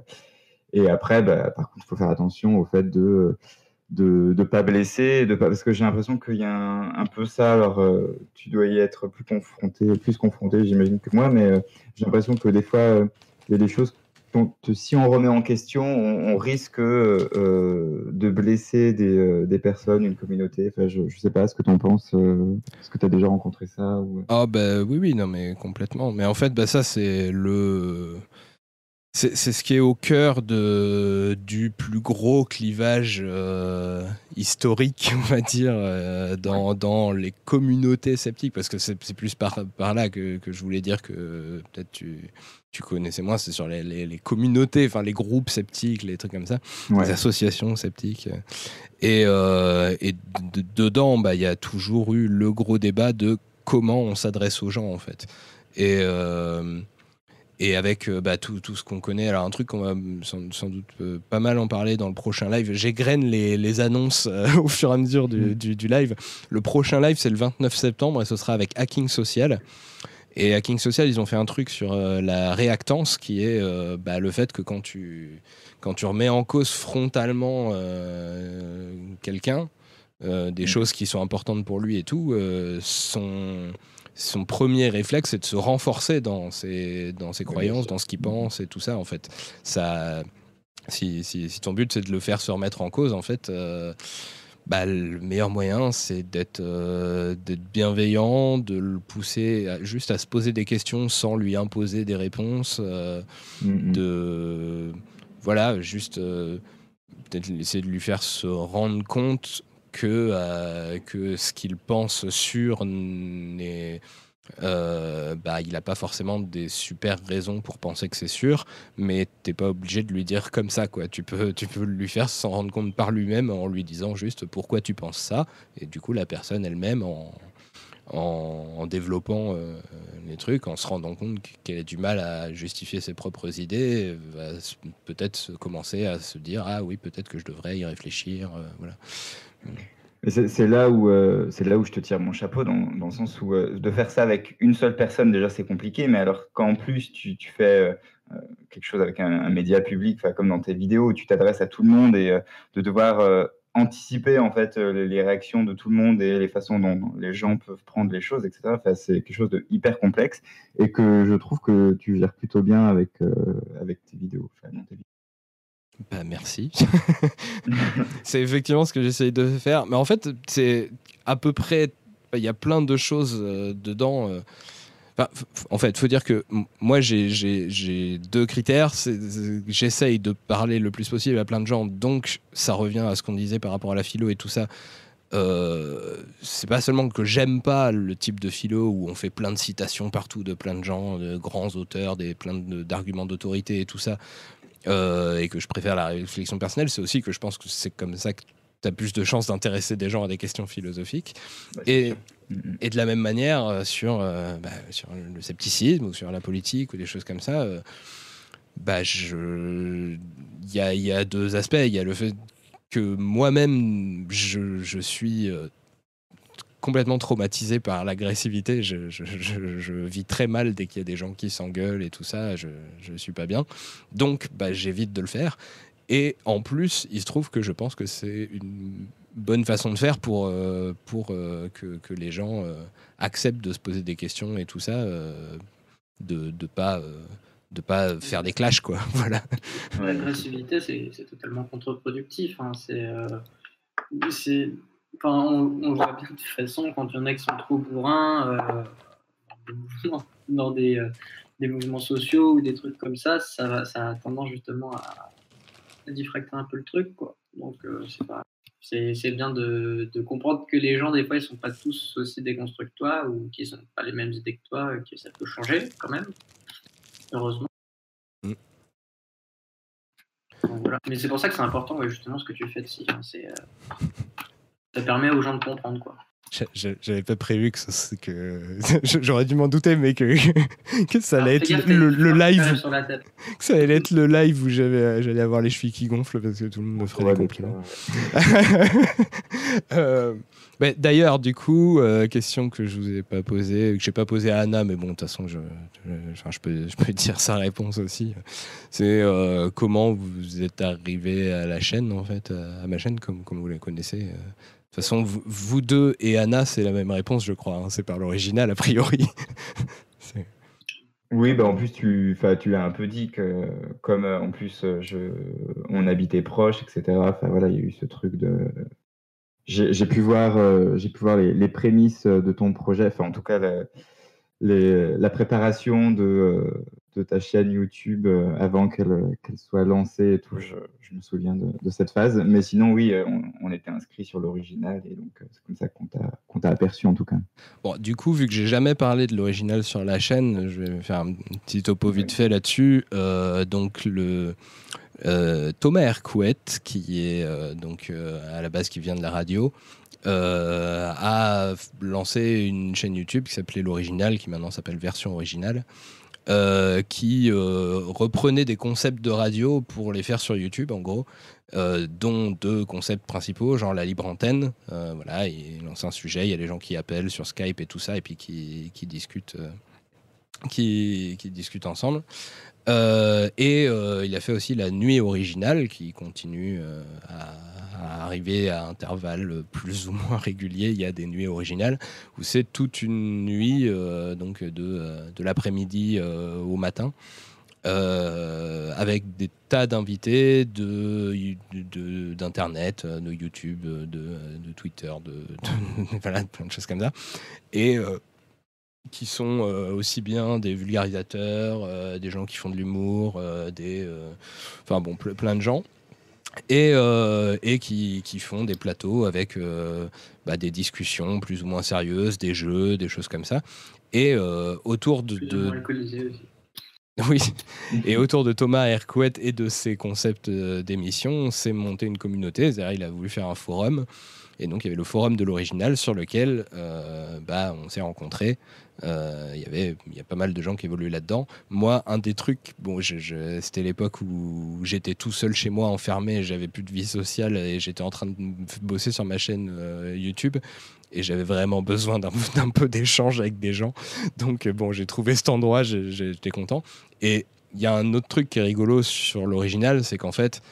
et après, bah, par contre, il faut faire attention au fait de de ne pas blesser, de pas, parce que j'ai l'impression qu'il y a un, un peu ça. Alors, euh, tu dois y être plus confronté, plus confronté, j'imagine que moi, mais euh, j'ai l'impression que des fois, euh, il y a des choses dont si on remet en question, on, risque de blesser des, des personnes, une communauté. Enfin, je ne sais pas ce que tu en penses. Est-ce que tu as déjà rencontré ça. Ah bah oui, oui, non mais complètement. Mais en fait, bah, ça c'est le... C'est ce qui est au cœur de, du plus gros clivage euh, historique, (laughs) on va dire, euh, dans, dans les communautés sceptiques, parce que c'est plus par, par là que, que je voulais dire que peut-être tu, tu connaissais moins, c'est sur les, les- les communautés, enfin les groupes sceptiques, les trucs comme ça Ouais. des associations sceptiques. Et, euh, et dedans, bah, il y a toujours eu le gros débat de comment on s'adresse aux gens, en fait. Et, et avec euh, bah, tout, tout, ce qu'on connaît. Alors, un truc qu'on va sans, doute euh, pas mal en parler dans le prochain live. J'égrène les, les annonces (laughs) au fur et à mesure du, mm. du, du live. Le prochain live, c'est le 29 septembre et ce sera avec Hacking Social. Et Hacking Social, ils ont fait un truc sur la réactance qui est bah, le fait que quand tu, quand tu remets en cause frontalement quelqu'un, des mm. choses qui sont importantes pour lui et tout, son son premier réflexe, c'est de se renforcer dans ses, dans ses croyances, dans ce qu'il pense et tout ça, en fait. Ça, si, si, ton but, c'est de le faire se remettre en cause, en fait, euh, bah, le meilleur moyen, c'est d'être euh, bienveillant, de le pousser juste à se poser des questions sans lui imposer des réponses, euh, mm-hmm. de... Voilà, juste peut-être essayer de lui faire se rendre compte que, euh, que ce qu'il pense sur n'est. Euh, bah, il n'a pas forcément des super raisons pour penser que c'est sûr, mais t'es pas obligé de lui dire comme ça. Tu, peux, tu peux lui faire s'en rendre compte par lui-même en lui disant juste pourquoi tu penses ça. Et du coup, la personne elle-même, en, développant euh, les trucs, en se rendant compte qu'elle a du mal à justifier ses propres idées, va peut-être commencer à se dire Ah oui, peut-être que je devrais y réfléchir. voilà. C'est là où euh, là où je te tire mon chapeau dans, dans le sens où euh, de faire ça avec une seule personne déjà c'est compliqué, mais alors quand en plus tu, tu fais euh, quelque chose avec un, média public, comme dans tes vidéos où tu t'adresses à tout le monde et de devoir anticiper en fait les, réactions de tout le monde et les façons dont les gens peuvent prendre les choses, etc. c'est quelque chose de hyper complexe et que je trouve que tu gères plutôt bien avec avec tes vidéos. Bah merci. (laughs) c'est effectivement ce que j'essaye de faire. Mais en fait, c'est à peu près. Il y a plein de choses euh, dedans. Euh. en fait, il faut dire que moi, j'ai deux critères. J'essaye de parler le plus possible à plein de gens. Donc, ça revient à ce qu'on disait par rapport à la philo et tout ça. Euh, c'est pas seulement que j'aime pas le type de philo où on fait plein de citations partout de plein de gens, de grands auteurs, des plein d'arguments d'autorité et tout ça. Euh, et que je préfère la réflexion personnelle, c'est aussi que je pense que c'est comme ça que tu as plus de chances d'intéresser des gens à des questions philosophiques. Bah, et, et, de la même manière, euh, sur, euh, bah, sur le scepticisme ou sur la politique ou des choses comme ça, bah, il y a, y a, deux aspects. Il y a le fait que moi-même, je, je, suis complètement traumatisé par l'agressivité. Je, vis très mal dès qu'il y a des gens qui s'engueulent et tout ça. Je suis pas bien. Donc, bah, j'évite de le faire. Et en plus, il se trouve que je pense que c'est une bonne façon de faire pour, euh, pour euh, que, les gens euh, acceptent de se poser des questions et tout ça, de pas de pas faire des clashs quoi (laughs) voilà l'agressivité c'est totalement contre-productif hein. c'est on, voit bien de toute façon quand il y en a qui sont trop bourrins euh, dans des, euh, des, mouvements sociaux ou des trucs comme ça, ça, ça a tendance justement à, diffracter un peu le truc. Quoi. Donc euh, c'est bien de, de, comprendre que les gens, des fois, ils sont pas tous aussi déconstruits que toi ou qu'ils n'ont pas les mêmes idées que toi, que ça peut changer quand même, heureusement. Mm. voilà. Mais c'est pour ça que c'est important, justement, ce que tu fais. Hein, c'est ça permet aux gens de comprendre quoi. J'avais pas prévu que, ça, que... (laughs) j'aurais dû m'en douter, mais que, (laughs) que ça allait être le, live. (laughs) Que ça allait être le live où j'allais avoir les chevilles qui gonflent parce que tout le monde me ferait des compliments. euh, D'ailleurs, du coup, euh, question que je vous ai pas posée, que j'ai pas posée à Anna, mais bon, de toute façon, je, je, je, peux, je peux dire sa réponse aussi. C'est euh, comment vous êtes arrivé à la chaîne, en fait, à ma chaîne, comme, comme vous la connaissez. Euh toute façon, vous, deux et Anna, c'est la même réponse, je crois. Hein. C'est par l'original, a priori. (laughs) oui, bah en plus, tu, tu l'as un peu dit que, comme euh, en plus, euh, je, on habitait proche, etc. Enfin, voilà, il y a eu ce truc de. J'ai pu voir, euh, pu voir les, prémices de ton projet, enfin, en tout cas, la préparation de, de ta chaîne YouTube euh, avant qu'elle soit lancée et tout. Je, me souviens de, cette phase. Mais sinon, oui, euh, on, était inscrit sur l'original et donc euh, c'est comme ça qu'on t'a aperçu en tout cas. Bon, du coup, vu que j'ai jamais parlé de l'original sur la chaîne, je vais faire un petit topo vite fait là-dessus. donc, le. Thomas Hercouet, qui est donc à la base qui vient de la radio, a lancé une chaîne YouTube qui s'appelait l'original, qui maintenant s'appelle version originale, euh, qui euh, reprenait des concepts de radio pour les faire sur YouTube, en gros, euh, dont deux concepts principaux, genre la libre antenne. voilà, il lance un sujet, il y a des gens qui appellent sur Skype et tout ça, et puis qui, discutent. Qui, discutent ensemble. Et il a fait aussi la nuit originale qui continue à, arriver à intervalles plus ou moins réguliers. Il y a des nuits originales où c'est toute une nuit, euh, donc de, euh, de l'après-midi euh, au matin. avec des tas d'invités de, d'internet, de, YouTube, de, de Twitter, de, (laughs) voilà, plein de choses comme ça, et qui sont aussi bien des vulgarisateurs, des gens qui font de l'humour, des, enfin bon, plein de gens et, euh, et qui, qui, font des plateaux avec euh, bah, des discussions plus ou moins sérieuses, des jeux, des choses comme ça. Et euh, autour de. de... (laughs) Oui, et autour de Thomas Hercouet et de ses concepts d'émission, s'est monté une communauté. Il a voulu faire un forum. Et donc, il y avait le forum de l'original sur lequel bah, on s'est rencontrés euh, il y avait il y a pas mal de gens qui évoluent là-dedans. Moi, un des trucs, bon, c'était l'époque où j'étais tout seul chez moi, enfermé, j'avais plus de vie sociale et j'étais en train de bosser sur ma chaîne euh, YouTube et j'avais vraiment besoin d'un (laughs) peu d'échange avec des gens. Donc bon, j'ai trouvé cet endroit, j'étais content. Et il y a un autre truc qui est rigolo sur l'original, c'est qu'en fait,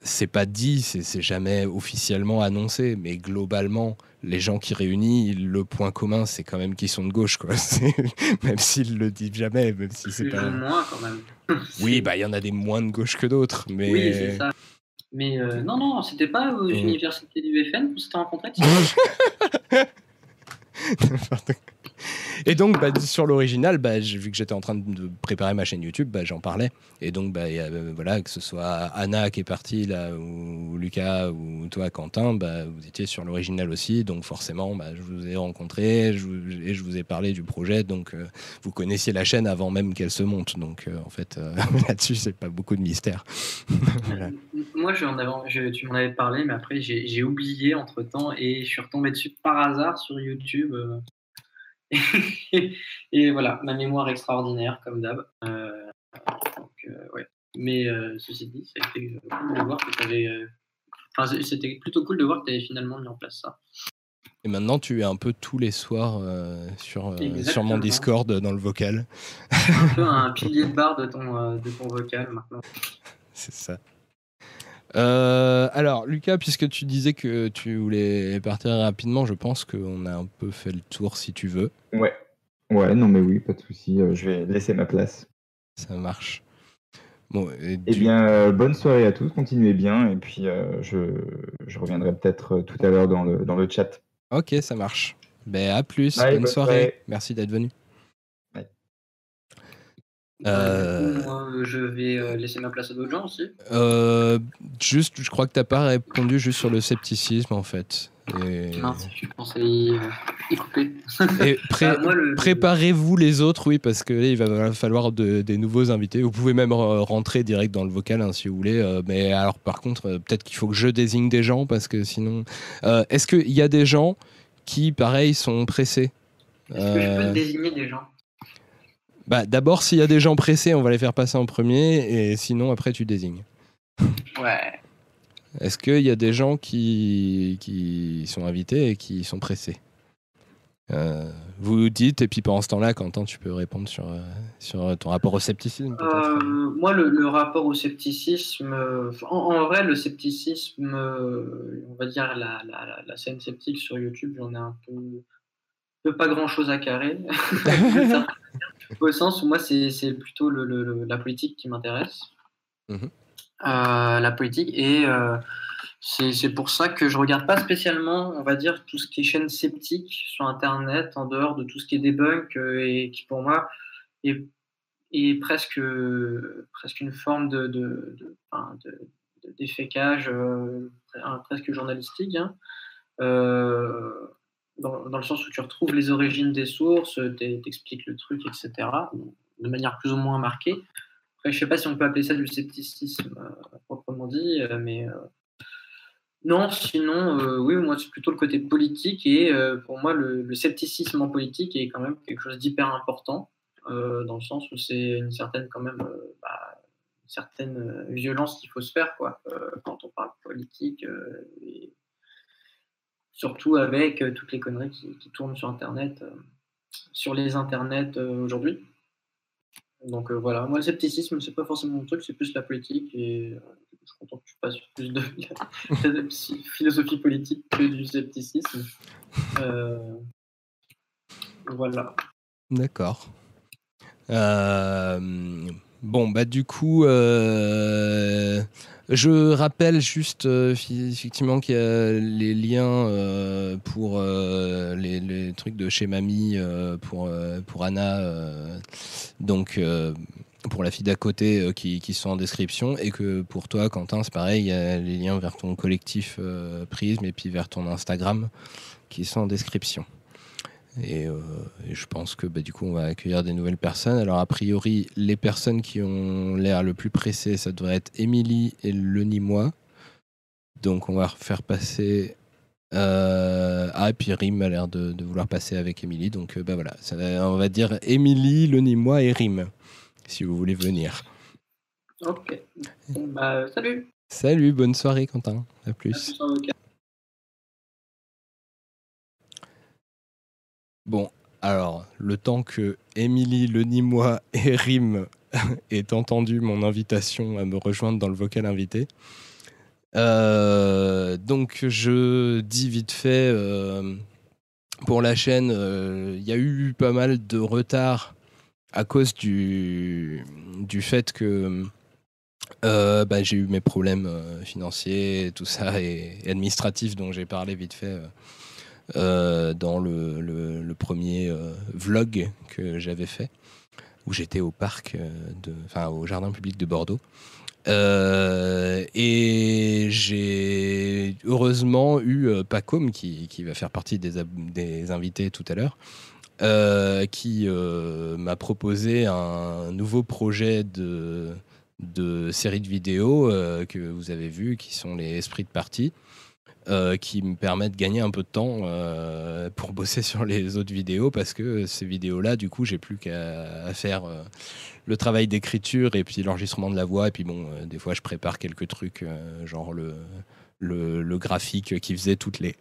c'est pas dit, c'est jamais officiellement annoncé, mais globalement, les gens qui réunissent, le point commun, c'est quand même qu'ils sont de gauche, quoi. (laughs) même s'ils le disent jamais, même si c'est pas. Moins quand même. (laughs) oui, bah il y en a des moins de gauche que d'autres, mais. Oui, c'est ça. Mais euh, non, non, c'était pas aux universités du FN qu'on s'était rencontrés. (laughs) (laughs) Et donc, bah, sur l'original, bah, vu que j'étais en train de préparer ma chaîne YouTube, bah, j'en parlais. Et donc, euh, voilà, que ce soit Anna qui est partie ou Lucas, ou toi, Quentin, vous étiez sur l'original aussi. Donc, forcément, je vous ai rencontré et je vous ai parlé du projet. Donc, euh, vous connaissiez la chaîne avant même qu'elle se monte. Donc, euh, en fait, (laughs) là-dessus, c'est pas beaucoup de mystère. (laughs) Moi, je, tu m'en avais parlé, mais après, j'ai oublié entre temps et je suis retombé dessus par hasard sur YouTube. (laughs) et voilà, ma mémoire extraordinaire, comme d'hab. Euh, euh, ouais. Mais euh, ceci dit, ça a été cool de voir que tu avais. Enfin, c'était plutôt cool de voir que tu avais finalement mis en place ça. Et maintenant, tu es un peu tous les soirs sur, sur mon Discord dans le vocal. un peu un (laughs) pilier de barre de ton, de ton vocal maintenant. C'est ça. Euh, alors, Lucas, puisque tu disais que tu voulais partir rapidement, je pense qu'on a un peu fait le tour si tu veux. Ouais. Ouais, non, mais oui, pas de souci. Euh, je vais laisser ma place. Ça marche. Bon, eh bien, euh, bonne soirée à tous, continuez bien, et puis je, je, reviendrai peut-être tout à l'heure dans le, dans le chat. Ok, ça marche. Ben, à plus, bonne, soirée. Merci d'être venu. Euh, moi, je vais euh, laisser ma place à d'autres gens aussi. Euh, juste, je crois que tu n'as pas répondu juste sur le scepticisme en fait. Et... Mince, je pensais y, couper. Et (laughs) bah, préparez-vous les autres, oui, parce qu'il va falloir des nouveaux invités. Vous pouvez même rentrer direct dans le vocal hein, si vous voulez. mais alors, par contre, peut-être qu'il faut que je désigne des gens parce que sinon. Est-ce qu'il y a des gens qui, pareil, sont pressés? Est-ce que je peux désigner des gens? Bah, D'abord, s'il y a des gens pressés, on va les faire passer en premier, et sinon, après, tu désignes. (laughs) Ouais. Est-ce qu'il y a des gens qui, qui sont invités et qui sont pressés? Euh, vous dites, et puis pendant ce temps-là, Quentin, tu peux répondre sur, euh, sur ton rapport au scepticisme euh, Moi, le, rapport au scepticisme, en, vrai, le scepticisme, on va dire la, la, la, scène sceptique sur YouTube, j'en ai un peu, pas grand-chose à carrer. (laughs) (laughs) Au sens où moi, c'est plutôt le, la politique qui m'intéresse. Mhm. Euh, la politique. Et euh, c'est pour ça que je regarde pas spécialement, on va dire, tout ce qui est chaîne sceptique sur Internet, en dehors de tout ce qui est debunk, euh, et qui pour moi est, est presque, presque une forme de, de, de, défécage presque journalistique. Hein dans, le sens où tu retrouves les origines des sources, t'expliques le truc, etc., de manière plus ou moins marquée. Après, je sais pas si on peut appeler ça du scepticisme proprement dit, mais non, sinon, oui, moi, c'est plutôt le côté politique. Et pour moi, le, scepticisme en politique est quand même quelque chose d'hyper important, dans le sens où c'est une certaine, quand même, bah, certaine violence qu'il faut se faire quoi, quand on parle politique. Surtout avec toutes les conneries qui, tournent sur Internet, sur les Internets aujourd'hui. Donc euh, voilà, moi le scepticisme, c'est pas forcément mon truc, c'est plus la politique et euh, je suis content que tu passes plus (laughs) de, philosophie politique que du scepticisme. Euh, voilà. D'accord. bon, bah du coup, je rappelle juste euh, effectivement qu'il y a les liens euh, pour euh, les, trucs de chez Mamie pour, pour Anna, donc pour la fille d'à côté qui, qui, sont en description et que pour toi Quentin c'est pareil, il y a les liens vers ton collectif Prisme et puis vers ton Instagram qui sont en description. Euh, et, je pense que bah, du coup, on va accueillir des nouvelles personnes. Alors, a priori, les personnes qui ont l'air le plus pressées, ça devrait être Émilie et le Nîmois. Donc, on va faire passer. Euh... Ah, et puis Rim a l'air de, vouloir passer avec Émilie. Donc, euh, bah, voilà, on va dire Émilie, le Nîmois et Rim, si vous voulez venir. Ok. Bah, salut. Salut, bonne soirée, Quentin. À plus. Bon, alors, le temps que Émilie, le Nîmois et Rim (laughs) aient entendu mon invitation à me rejoindre dans le vocal invité. Euh, donc, je dis vite fait, euh, pour la chaîne, euh, il y a eu pas mal de retard à cause du, fait que bah, j'ai eu mes problèmes financiers, tout ça, et, administratifs dont j'ai parlé vite fait dans le, premier euh, vlog que j'avais fait, où j'étais au parc, euh, enfin au jardin public de Bordeaux. et j'ai heureusement eu Pacom qui, qui, va faire partie des, des invités tout à l'heure. qui m'a proposé un nouveau projet de, de série de vidéos que vous avez vu, qui sont les esprits de partie. Euh, qui me permettent de gagner un peu de temps euh, pour bosser sur les autres vidéos parce que ces vidéos-là, du coup, j'ai plus qu'à faire euh, le travail d'écriture et puis l'enregistrement de la voix. Et puis bon, des fois, je prépare quelques trucs, genre le, le, le, graphique qui faisait toutes les,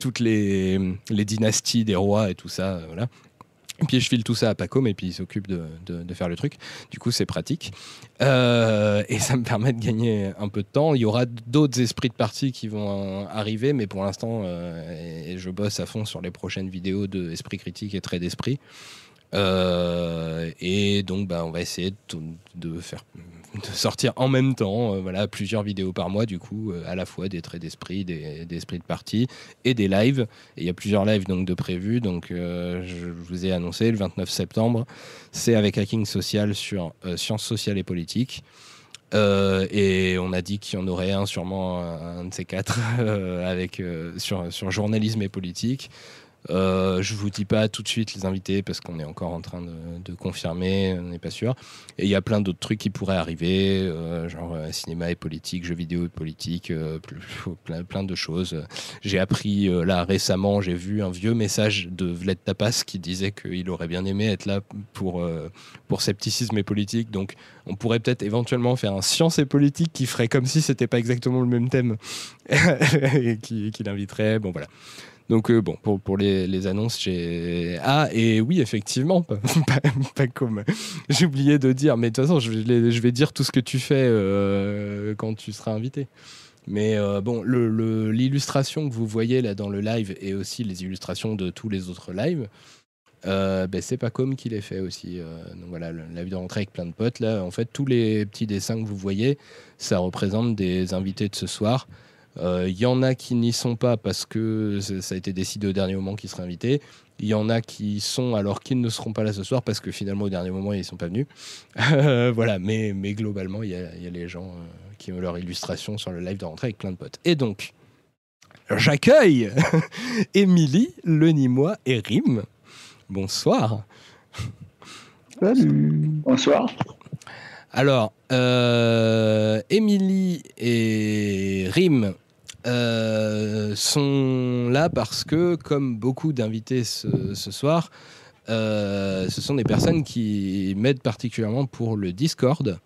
toutes les, les dynasties des rois et tout ça. voilà. Puis je file tout ça à Pacom et puis il s'occupe de, de, faire le truc. Du coup, c'est pratique. Euh, et ça me permet de gagner un peu de temps. Il y aura d'autres esprits de partie qui vont arriver, mais pour l'instant, euh, je bosse à fond sur les prochaines vidéos de Esprit Critique et Trait d'Esprit. Euh, et donc, bah, on va essayer de faire de sortir en même temps, euh, voilà, plusieurs vidéos par mois, du coup, euh, à la fois des traits d'esprit, des, esprits de partie et des lives. Et il y a plusieurs lives donc de prévus. Donc, euh, je vous ai annoncé le 29 septembre, c'est avec Hacking Social sur sciences sociales et politiques. et on a dit qu'il y en aurait un, sûrement un, de ces quatre, (laughs) avec, sur, sur journalisme et politique. Euh, je vous dis pas tout de suite les invités parce qu'on est encore en train de, confirmer, on n'est pas sûr. Et il y a plein d'autres trucs qui pourraient arriver, euh, genre euh, cinéma et politique, jeux vidéo et politique, (laughs) plein, plein, de choses. J'ai appris là récemment, j'ai vu un vieux message de Vled Tapas qui disait qu'il aurait bien aimé être là pour, pour scepticisme et politique. Donc on pourrait peut-être éventuellement faire un science et politique qui ferait comme si c'était pas exactement le même thème (laughs) et qui, qui l'inviterait. Bon voilà. Donc euh, bon, pour, les, annonces, j'ai... Ah, et oui, effectivement, (laughs) pas, comme... J'ai oublié de dire, mais de toute façon, je vais, je vais dire tout ce que tu fais euh, quand tu seras invité. Mais euh, bon, l'illustration le, que vous voyez là dans le live et aussi les illustrations de tous les autres lives, ben, c'est pas comme qui les fait aussi. donc voilà, live de rentrée avec plein de potes. Là, en fait, tous les petits dessins que vous voyez, ça représente des invités de ce soir. Il euh, y en a qui n'y sont pas parce que ça a été décidé au dernier moment qu'ils seraient invités. Il y en a qui sont alors qu'ils ne seront pas là ce soir parce que finalement au dernier moment ils ne sont pas venus. (laughs) voilà, mais, mais globalement il y, a, les gens euh, qui ont leur illustration sur le live de rentrée avec plein de potes. Et donc, j'accueille (laughs) Émilie, Le Nîmois et Rim. Bonsoir. Salut. Bonsoir. Alors, euh, Émilie et Rim euh, sont là parce que, comme beaucoup d'invités ce, soir, euh, ce sont des personnes qui m'aident particulièrement pour le Discord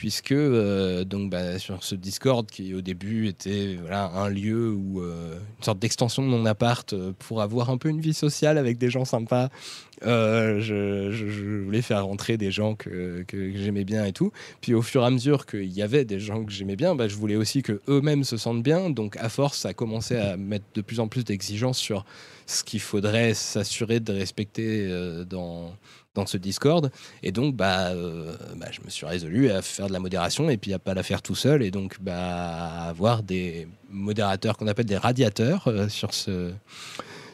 puisque euh, donc bah, sur ce Discord qui au début était voilà, un lieu où euh, une sorte d'extension de mon appart euh, pour avoir un peu une vie sociale avec des gens sympas. je, voulais faire rentrer des gens que, que j'aimais bien et tout. Puis au fur et à mesure qu'il y avait des gens que j'aimais bien, bah, je voulais aussi que eux-mêmes se sentent bien. Donc à force, ça a commencé à mettre de plus en plus d'exigences sur ce qu'il faudrait s'assurer de respecter dans dans ce Discord. Et donc, bah, euh, bah, je me suis résolu à faire de la modération et puis à pas la faire tout seul. Et donc, bah, avoir des modérateurs qu'on appelle des radiateurs euh, sur, ce,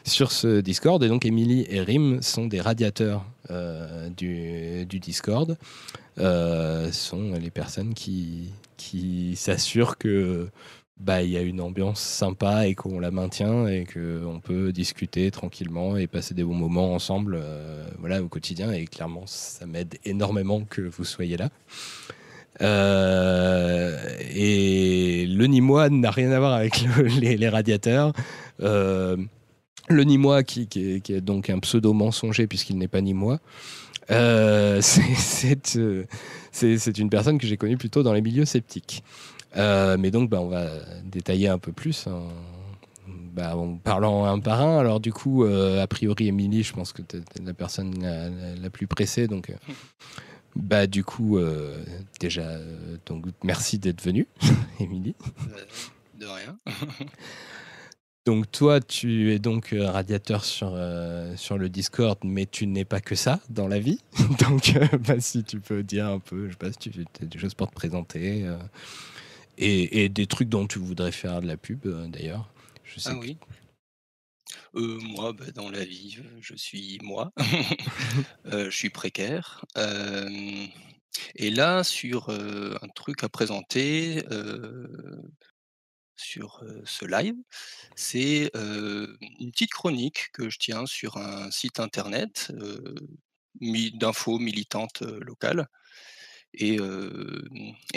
sur ce Discord. Et donc, Emily et Rim sont des radiateurs euh, du, du Discord. Sont les personnes qui, qui s'assurent que bah, il y a une ambiance sympa et qu'on la maintient et qu'on peut discuter tranquillement et passer des bons moments ensemble euh, voilà, au quotidien. Et clairement, ça m'aide énormément que vous soyez là. Euh, et le Nîmois n'a rien à voir avec le- (laughs) les, radiateurs. Euh, le Nîmois, qui, qui est, donc un pseudo mensonger puisqu'il n'est pas Nîmois, (laughs) c'est une personne que j'ai connue plutôt dans les milieux sceptiques. Euh, mais donc, bah, on va détailler un peu plus en, bah, en parlant un par un. Alors, du coup, euh, a priori, Émilie, je pense que tu es, la personne la, la- la plus pressée. Donc, euh, (laughs) bah, du coup, euh, déjà, donc, merci d'être venue, (laughs) Émilie. De rien. (laughs) Donc, toi, tu es donc radiateur sur, euh, sur le Discord, mais tu n'es pas que ça dans la vie. donc, euh, bah, si tu peux dire un peu, je sais pas si tu as des choses pour te présenter. euh, et, et des trucs dont tu voudrais faire de la pub, euh, d'ailleurs. Je sais Ah que- oui. Euh, moi, bah, dans la vie, je suis moi. (laughs) Euh, je suis précaire. Euh, et là, sur un truc à présenter sur ce live, c'est une petite chronique que je tiens sur un site internet d'infos militantes locales. Et,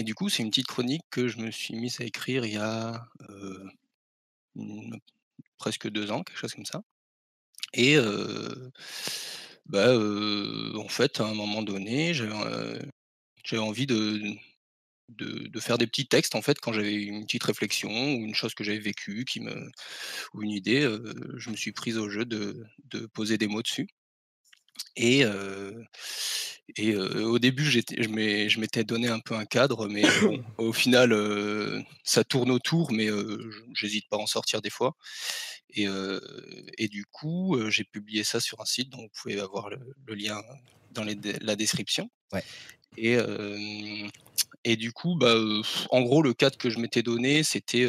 du coup, c'est une petite chronique que je me suis mise à écrire il y a une- presque deux ans, quelque chose comme ça. Et bah, en fait, à un moment donné, j'avais envie de, faire des petits textes en fait quand j'avais une petite réflexion ou une chose que j'avais vécue ou une idée, je me suis prise au jeu de poser des mots dessus. Et, euh, et euh, au début, je m'étais donné un peu un cadre, mais bon, (coughs) au final, euh, ça tourne autour, mais j'hésite pas à en sortir des fois. Et, et du coup, j'ai publié ça sur un site, donc vous pouvez avoir le, le lien dans les la description. Ouais. Et, et du coup, bah, en gros, le cadre que je m'étais donné, c'était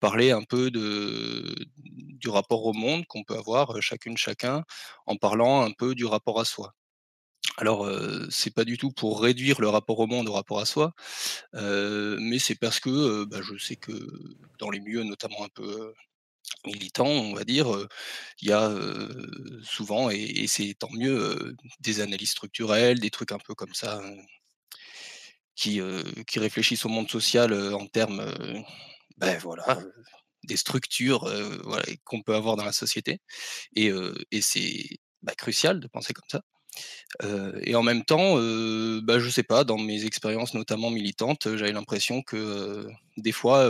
parler un peu du rapport au monde qu'on peut avoir chacune, chacun, en parlant un peu du rapport à soi. Alors, euh, c'est pas du tout pour réduire le rapport au monde au rapport à soi, mais c'est parce que bah, je sais que dans les milieux, notamment un peu militants, on va dire, il y a souvent, et, c'est tant mieux, des analyses structurelles, des trucs un peu comme ça, euh, qui, euh, qui réfléchissent au monde social euh, en termes, euh, ben voilà, euh, des structures euh, voilà, qu'on peut avoir dans la société. Et, euh, et c'est bah, crucial de penser comme ça. Et en même temps, heu, bah, je sais pas, dans mes expériences notamment militantes, j'avais l'impression que, des fois,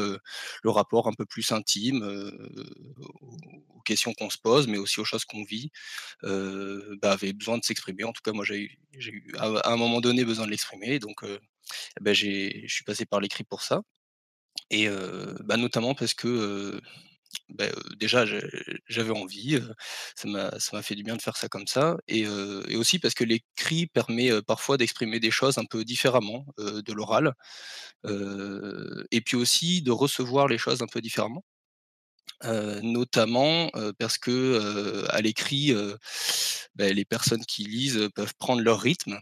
le rapport un peu plus intime, aux questions qu'on se pose, mais aussi aux choses qu'on vit, bah, avait besoin de s'exprimer. En tout cas, moi, j'ai eu eu à à un moment donné besoin de l'exprimer donc bah, j'ai je suis passé par l'écrit pour ça et bah, notamment parce que, bah, déjà j'avais envie, ça m'a fait du bien de faire ça comme ça et aussi parce que l'écrit permet, parfois d'exprimer des choses un peu différemment, de l'oral, et puis aussi de recevoir les choses un peu différemment. Notamment, parce que, à l'écrit, bah, les personnes qui lisent, peuvent prendre leur rythme,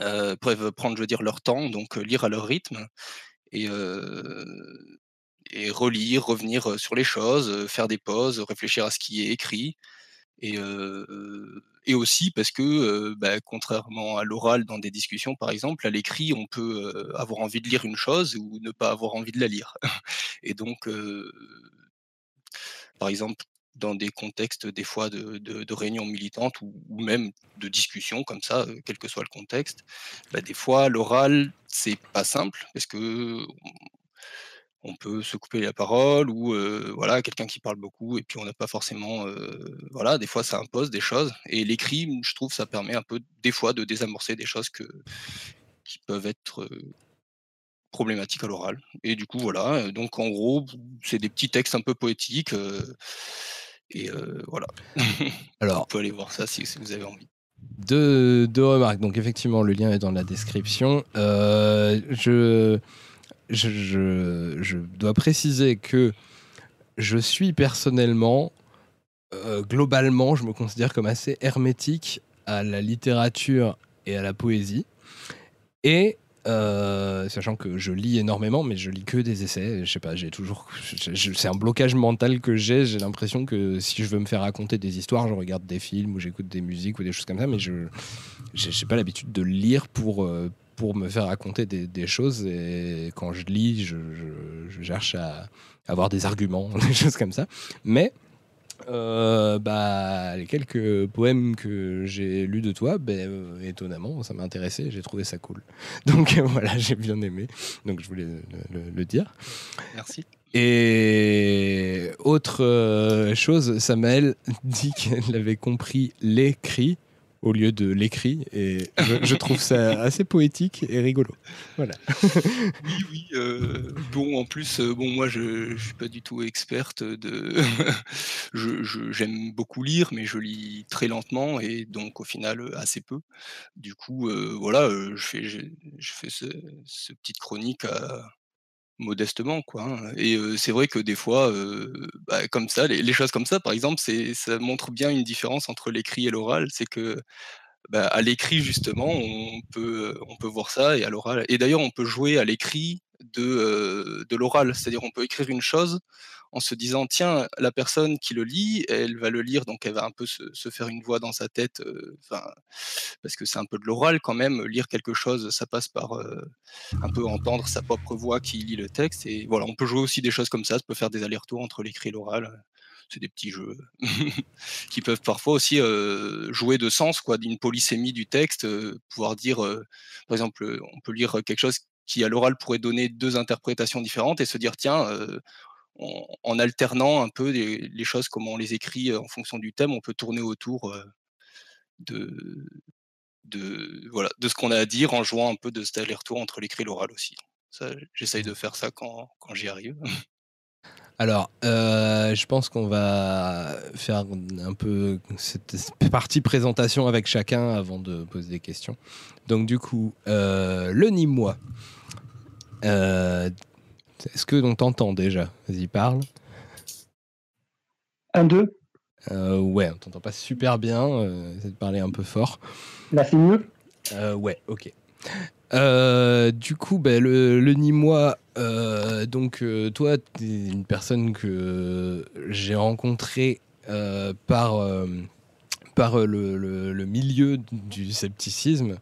heu, peuvent prendre, je leur temps, donc heu, lire à leur rythme et et relire, revenir, sur les choses, faire des pauses, réfléchir à ce qui est écrit et aussi parce que, bah, contrairement à l'oral dans des discussions, par exemple, à l'écrit, on peut avoir envie de lire une chose ou ne pas avoir envie de la lire. (laughs) Et donc, par exemple, dans des contextes des fois de, réunions militantes ou, même de discussions comme ça, quel que soit le contexte, bah, des fois l'oral c'est pas simple parce que on peut se couper la parole ou voilà quelqu'un qui parle beaucoup et puis on n'a pas forcément voilà des fois ça impose des choses et l'écrit je trouve ça permet un peu des fois de désamorcer des choses que qui peuvent être problématiques à l'oral et du coup voilà donc en gros c'est des petits textes un peu poétiques et voilà. (laughs) Alors on peut aller voir ça si, vous avez envie. Deux, deux, remarques. Donc effectivement le lien est dans la description. Je je, dois préciser que je suis personnellement, euh, globalement, je me considère comme assez hermétique à la littérature et à la poésie. Et euh, sachant que je lis énormément, mais je lis que des essais. Je sais pas, j'ai toujours. C'est un blocage mental que j'ai. J'ai l'impression que si je veux me faire raconter des histoires, je regarde des films ou j'écoute des musiques ou des choses comme ça, mais je n'ai pas l'habitude de lire pour, euh, pour me faire raconter des, choses. Et quand je lis, je, cherche à avoir des arguments, (laughs) des choses comme ça. Mais euh, bah, les quelques poèmes que j'ai lus de toi, euh, étonnamment, ça m'a intéressé, j'ai trouvé ça cool. (laughs) Donc (laughs) voilà, j'ai bien aimé. Donc je voulais le, dire. Merci. Et autre euh, chose, Samael dit qu'elle avait compris l'écrit au lieu de l'écrit. Et je, trouve ça (laughs) assez poétique et rigolo. Voilà. oui, oui. Euh, bon, en plus, euh, bon, moi, je ne suis pas du tout experte de. (laughs) J'aime beaucoup lire, mais je lis très lentement et donc au final assez peu. Du coup, euh, voilà, je fais, je, fais ce, ce, petite chronique à, modestement quoi hein. et c'est vrai que des fois bah, comme ça les, choses comme ça par exemple c'est ça montre bien une différence entre l'écrit et l'oral. C'est que bah, à l'écrit justement on peut on peut voir ça et à l'oral. Et d'ailleurs on peut jouer à l'écrit de de l'oral. C'est-à-dire on peut écrire une chose en se disant tiens la personne qui le lit elle va le lire donc elle va un peu se, faire une voix dans sa tête enfin parce que c'est un peu de l'oral quand même lire quelque chose ça passe par un peu entendre sa propre voix qui lit le texte et voilà on peut jouer aussi des choses comme ça ça peut faire des allers-retours entre l'écrit et l'oral c'est des petits jeux (laughs) qui peuvent parfois aussi jouer de sens quoi d'une polysémie du texte pouvoir dire par exemple on peut lire quelque chose qui à l'oral pourrait donner deux interprétations différentes et se dire tiens en, alternant un peu les, choses, comment on les écrit en fonction du thème, on peut tourner autour de, de, voilà, de ce qu'on a à dire en jouant un peu de cet aller-retour entre l'écrit et l'oral aussi. J'essaye de faire ça quand, quand j'y arrive. (laughs) Alors, je pense qu'on va faire un peu cette partie présentation avec chacun avant de poser des questions. Donc, du coup, le Nîmois. Est-ce que l'on t'entend déjà? Vas-y, parle. Un, deux. Euh, ouais, on t'entend pas super bien. Euh, essaie de parler un peu fort. Là, c'est mieux? Euh, Ouais, ok. Euh, du coup, ben, le, le Nîmois, donc toi, tu es une personne que j'ai rencontrée par, par le, le, milieu du scepticisme.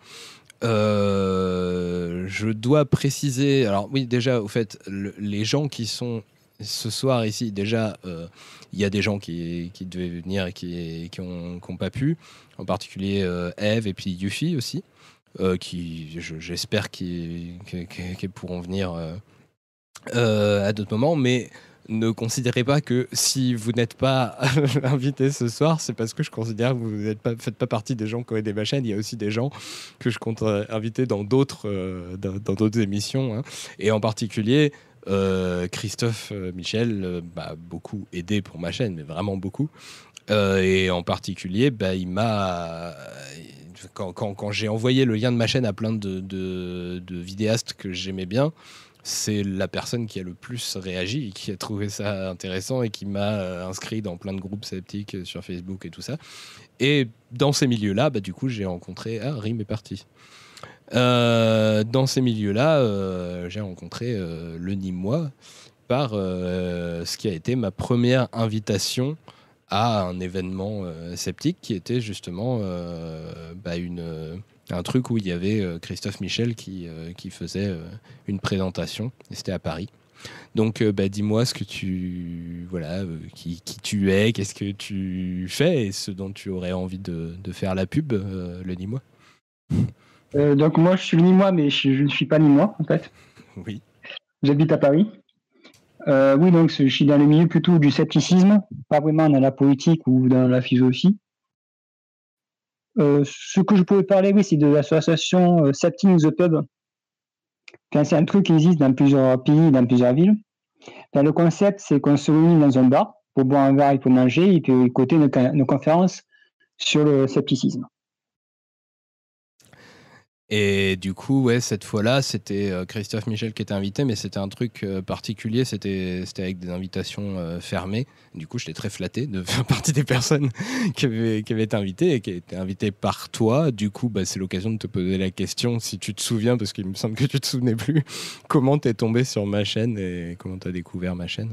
Euh, je dois préciser, alors oui, déjà, au fait, les gens qui sont ce soir ici, déjà, euh, il y a des gens qui, devaient venir et qui n'ont pas pu, en particulier euh, Eve et puis Yuffie aussi, qui j'espère qu'ils pourront venir à d'autres moments, mais ne considérez pas que si vous n'êtes pas (laughs) invité ce soir, c'est parce que je considère que vous ne faites pas partie des gens qui ont des ma chaîne. Il y a aussi des gens que je compte euh, inviter dans d'autres euh, dans d'autres émissions. Hein. Et en particulier, euh, Christophe Michel m'a beaucoup aidé pour ma chaîne, mais vraiment beaucoup. et en particulier, bah, il m'a. Quand, j'ai envoyé le lien de ma chaîne à plein de vidéastes que j'aimais bien, c'est la personne qui a le plus réagi, qui a trouvé ça intéressant et qui m'a euh, inscrit dans plein de groupes sceptiques euh, sur Facebook et tout ça. Et dans ces milieux-là, bah, du coup, j'ai rencontré. Ah, Rime est parti. Euh, dans ces milieux-là, j'ai rencontré le Nîmois par ce qui a été ma première invitation à un événement sceptique qui était justement bah, une, un truc où il y avait Christophe Michel qui, qui faisait une présentation, et c'était à Paris. Donc, bah, dis-moi ce que tu, voilà, qui, qui, tu es, qu'est-ce que tu fais et ce dont tu aurais envie de, de faire la pub, le dis-moi. donc moi, je suis ni moi, mais je, je ne suis pas ni moi en fait. Oui. J'habite à Paris. Euh, oui, donc je suis dans le milieu plutôt du scepticisme, pas vraiment dans la politique ou dans la philosophie. Euh, ce que je pouvais parler, oui, c'est de l'association euh, Septing the Pub. c'est un truc qui existe dans plusieurs pays, dans plusieurs villes. le concept, c'est qu'on se réunit dans un bar pour boire un verre et pour manger, et puis écouter nos conférences sur le scepticisme. Et du coup, ouais, cette fois-là, c'était euh, Christophe Michel qui était invité, mais c'était un truc euh, particulier, c'était avec des invitations euh, fermées. Du coup, j'étais très flatté de (laughs) faire partie des personnes qui avaient, qui été invitées et qui étaient invitées par toi. Du coup, bah, c'est l'occasion de te poser la question, si tu te souviens, parce qu'il me semble que tu te souvenais plus, (laughs) comment t'es tombé sur ma chaîne et comment t'as découvert ma chaîne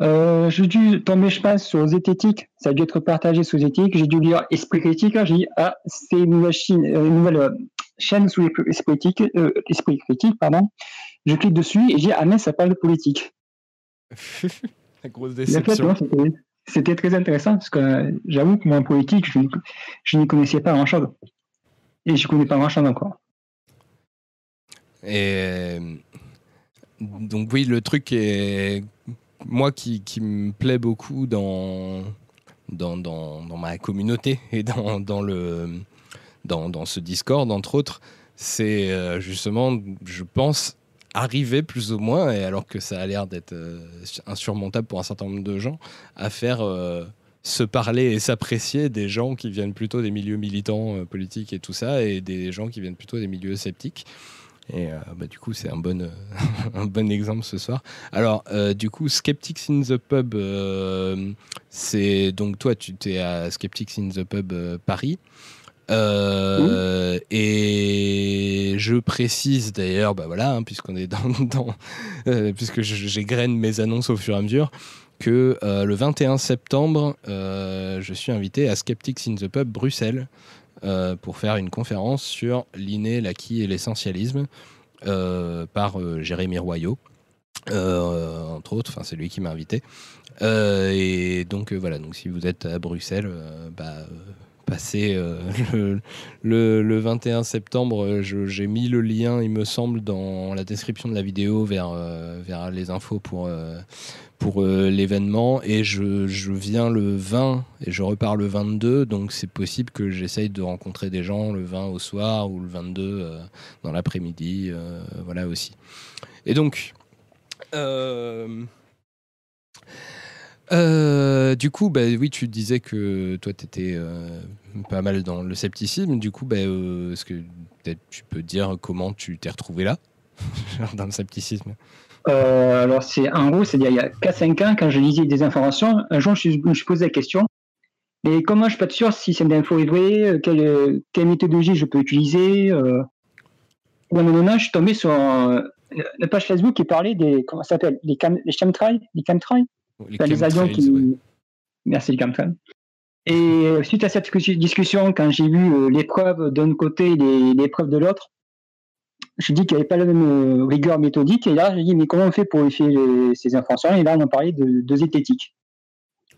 j'ai dû tomber, je pense, sur Zététique. Ça a dû être partagé sur Zététique. J'ai dû lire Esprit Critique. J'ai dit, ah, c'est une nouvelle, chaîne, une nouvelle chaîne sous Critique, euh, Esprit Critique, pardon. Je clique dessus et j'ai ah, mais ça parle de politique. (laughs) La grosse déception. C'était très intéressant parce que j'avoue que moi, en politique, je, je n'y connaissais pas grand-chose. Et je ne connais pas grand-chose encore. Et donc oui, le truc est moi qui, qui, me plaît beaucoup dans, dans, dans, dans ma communauté et dans, dans, le, dans, ce Discord, entre autres, c'est euh, justement, je pense, arriver plus ou moins, et alors que ça a l'air d'être euh, insurmontable pour un certain nombre de gens, à faire euh, se parler et s'apprécier des gens qui viennent plutôt des milieux militants politiques et tout ça, et des gens qui viennent plutôt des milieux sceptiques. Et bah, du coup, c'est un bon, (laughs) un bon exemple ce soir. Alors, du coup, Skeptics in the Pub, c'est donc toi, tu t'es à Skeptics in the Pub Paris. Et je précise d'ailleurs, bah voilà, hein, dans (laughs) puisque j'égrène mes annonces au fur et à mesure, que le 21 septembre, je suis invité à Skeptics in the Pub Bruxelles. Euh, pour faire une conférence sur l'inné, l'acquis et l'essentialisme euh, par euh, Jérémy Royot. entre autres, enfin c'est lui qui m'a invité. et donc voilà, donc si vous êtes à Bruxelles, bah, passez (laughs) le, le, 21 septembre. J'ai mis le lien, il me semble, dans la description de la vidéo vers, vers les infos pour, pour euh, l'événement et je, je, viens le 20 et je repars le 22 donc c'est possible que j'essaye de rencontrer des gens le 20 au soir ou le 22 euh, dans l'après-midi euh, voilà aussi et donc du coup, bah, oui, tu disais que toi, tu étais pas mal dans le scepticisme. Du coup, bah, est-ce que peut-être tu peux dire comment tu t'es retrouvé là, (laughs) dans le scepticisme? Euh, alors, c'est en gros, c'est il y a 4-5 ans, quand je lisais des informations, un jour, je, me suis posé la question mais comment je suis pas sûr si c'est une info vraie, euh, quelle, quelle, méthodologie je peux utiliser euh... Ou à moment, je suis tombé sur euh, la page Facebook qui parlait des. Comment s'appelle? Les chemtrails? Les chemtrails? Les, les avions qui. Merci, les. Et suite à cette discussion, quand j'ai vu les preuves d'un côté et les preuves de l'autre, je dis qu'il n'y avait pas la même euh, rigueur méthodique. Et là, j'ai dit, mais comment on fait pour vérifier ces informations? Et là, on a parlé de, de zététique.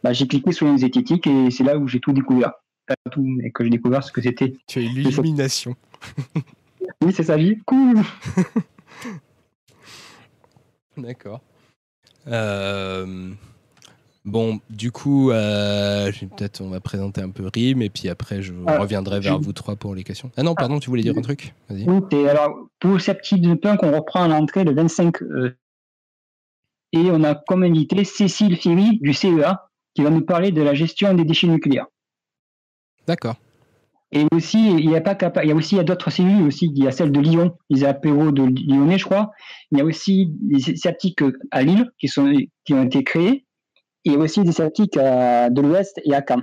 Bah, j'ai cliqué sur une zététique et c'est là où j'ai tout découvert. Pas tout, mais que j'ai découvert ce que c'était. Tu as eu l'illumination. oui, c'est ça, vie. Cool (laughs) D'accord. Euh, Bon, du coup, euh, peut-être on va présenter un peu RIM et puis après je ah, reviendrai vers vous trois pour les questions. Ah non, pardon, tu voulais dire un truc? Oui, alors pour Septime Punk, on reprend l'entrée le 25 euh, et on a comme invité Cécile Ferry du CEA qui va nous parler de la gestion des déchets nucléaires. D'accord. Et aussi, il y a pas il y a aussi d'autres cellules aussi. Il y a celle de Lyon, les apéros de Lyonnais, je crois. Il y a aussi des sceptiques à Lille qui sont qui ont été créés et aussi des sceptiques de l'Ouest et à Caen.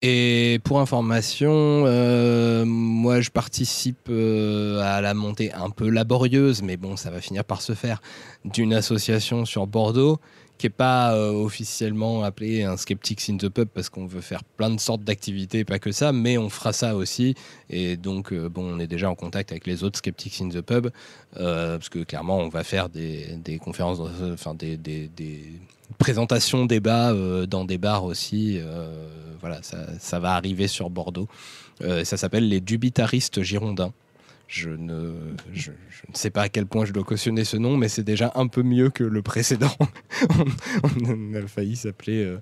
Et pour information, euh, moi je participe euh, à la montée un peu laborieuse, mais bon, ça va finir par se faire, d'une association sur Bordeaux qui n'est pas euh, officiellement appelée un Skeptics in the Pub parce qu'on veut faire plein de sortes d'activités, pas que ça, mais on fera ça aussi. Et donc, bon, on est déjà en contact avec les autres Skeptics in the Pub parce que clairement, on va faire des, conférences, enfin des, des, des présentation débat euh, dans des bars aussi. Euh, voilà, ça, va arriver sur Bordeaux. Euh, ça s'appelle les Dubitaristes Girondins. Je ne, je, ne, sais pas à quel point je dois cautionner ce nom, mais c'est déjà un peu mieux que le précédent. (laughs) on, a failli s'appeler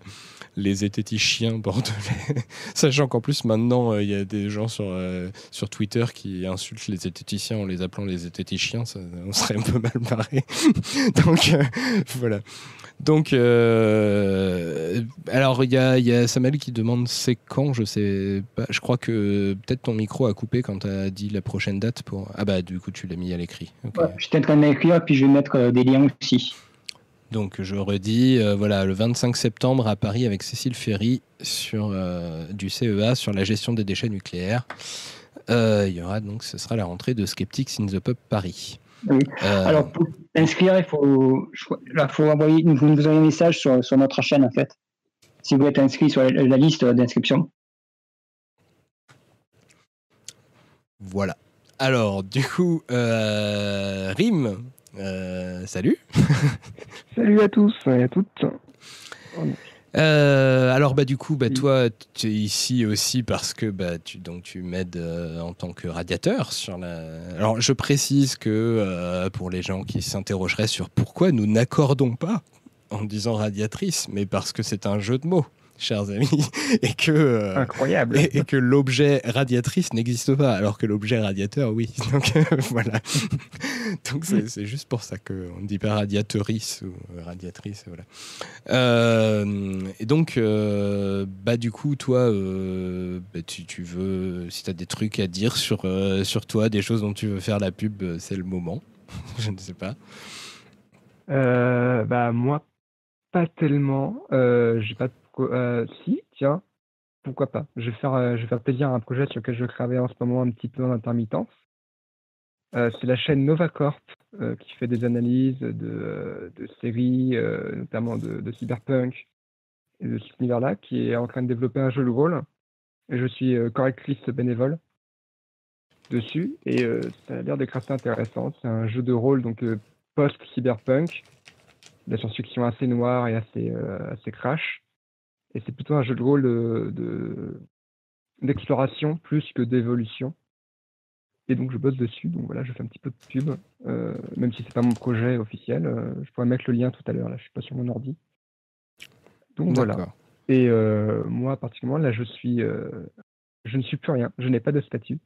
les chiens bordelais. (laughs) Sachant qu'en plus, maintenant, il y a des gens sur, sur Twitter qui insultent les zététiciens en les appelant les zététiciens. Ça, on serait un peu mal barré. (laughs) Donc, voilà. Donc, euh, alors il y a, Samuel qui demande c'est quand, je sais pas. Je crois que peut-être ton micro a coupé quand tu as dit la prochaine date pour. Ah bah du coup tu l'as mis à l'écrit. je suis en train d'écrire puis je vais mettre euh, des liens aussi. Donc je redis, euh, voilà, le 25 septembre à Paris avec Cécile Ferry sur du CEA sur la gestion des déchets nucléaires. Il y aura donc, ce sera la rentrée de Skeptics in the Pub Paris. Oui. Alors pour inscrire, il faut, faut envoyer, nous, un message sur, sur, notre chaîne, en fait, si vous êtes inscrit sur la, liste d'inscription. Voilà. Alors, du coup, euh, Rim, euh, salut. salut à tous et à toutes. Euh, alors bah du coup bah toi tu es ici aussi parce que bah tu donc tu m'aides euh, en tant que radiateur sur la. Alors je précise que euh, pour les gens qui s'interrogeraient sur pourquoi nous n'accordons pas en disant radiatrice, mais parce que c'est un jeu de mots chers amis, (laughs) et que, euh, Incroyable. Et, que l'objet radiatrice n'existe pas, alors que l'objet radiateur, oui. (laughs) Donc voilà. (laughs) Donc c'est juste pour ça qu'on ne dit pas radiatrice ou radiatrice. Voilà. Euh, et donc, euh, bah, du coup, toi, bah, tu, tu, veux, si tu as des trucs à dire sur, sur toi, des choses dont tu veux faire la pub, c'est le moment. Je ne sais pas. bah, moi, pas tellement. J'ai pas euh, si, tiens, pourquoi pas. Je vais faire, euh, je vais faire plaisir à un projet sur lequel je travaille en ce moment un petit peu en intermittence. Euh, c'est la chaîne NovaCorp qui fait des analyses de, séries, notamment de, cyberpunk et de cet univers-là, qui est en train de développer un jeu de rôle. Et je suis correctrice bénévole dessus et ça a l'air d'être assez intéressant. C'est un jeu de rôle donc post-cyberpunk, de science-fiction assez noire et assez, assez crash. Et c'est plutôt un jeu de rôle de, d'exploration plus que d'évolution. Et donc je bosse dessus, donc voilà, je fais un petit peu de pub, euh, même si c'est pas mon projet officiel. Euh, je pourrais mettre le lien tout à l'heure, là je suis pas sur mon ordi. Donc voilà. Et euh, moi particulièrement, là je suis, je ne suis plus rien, je n'ai pas de statut.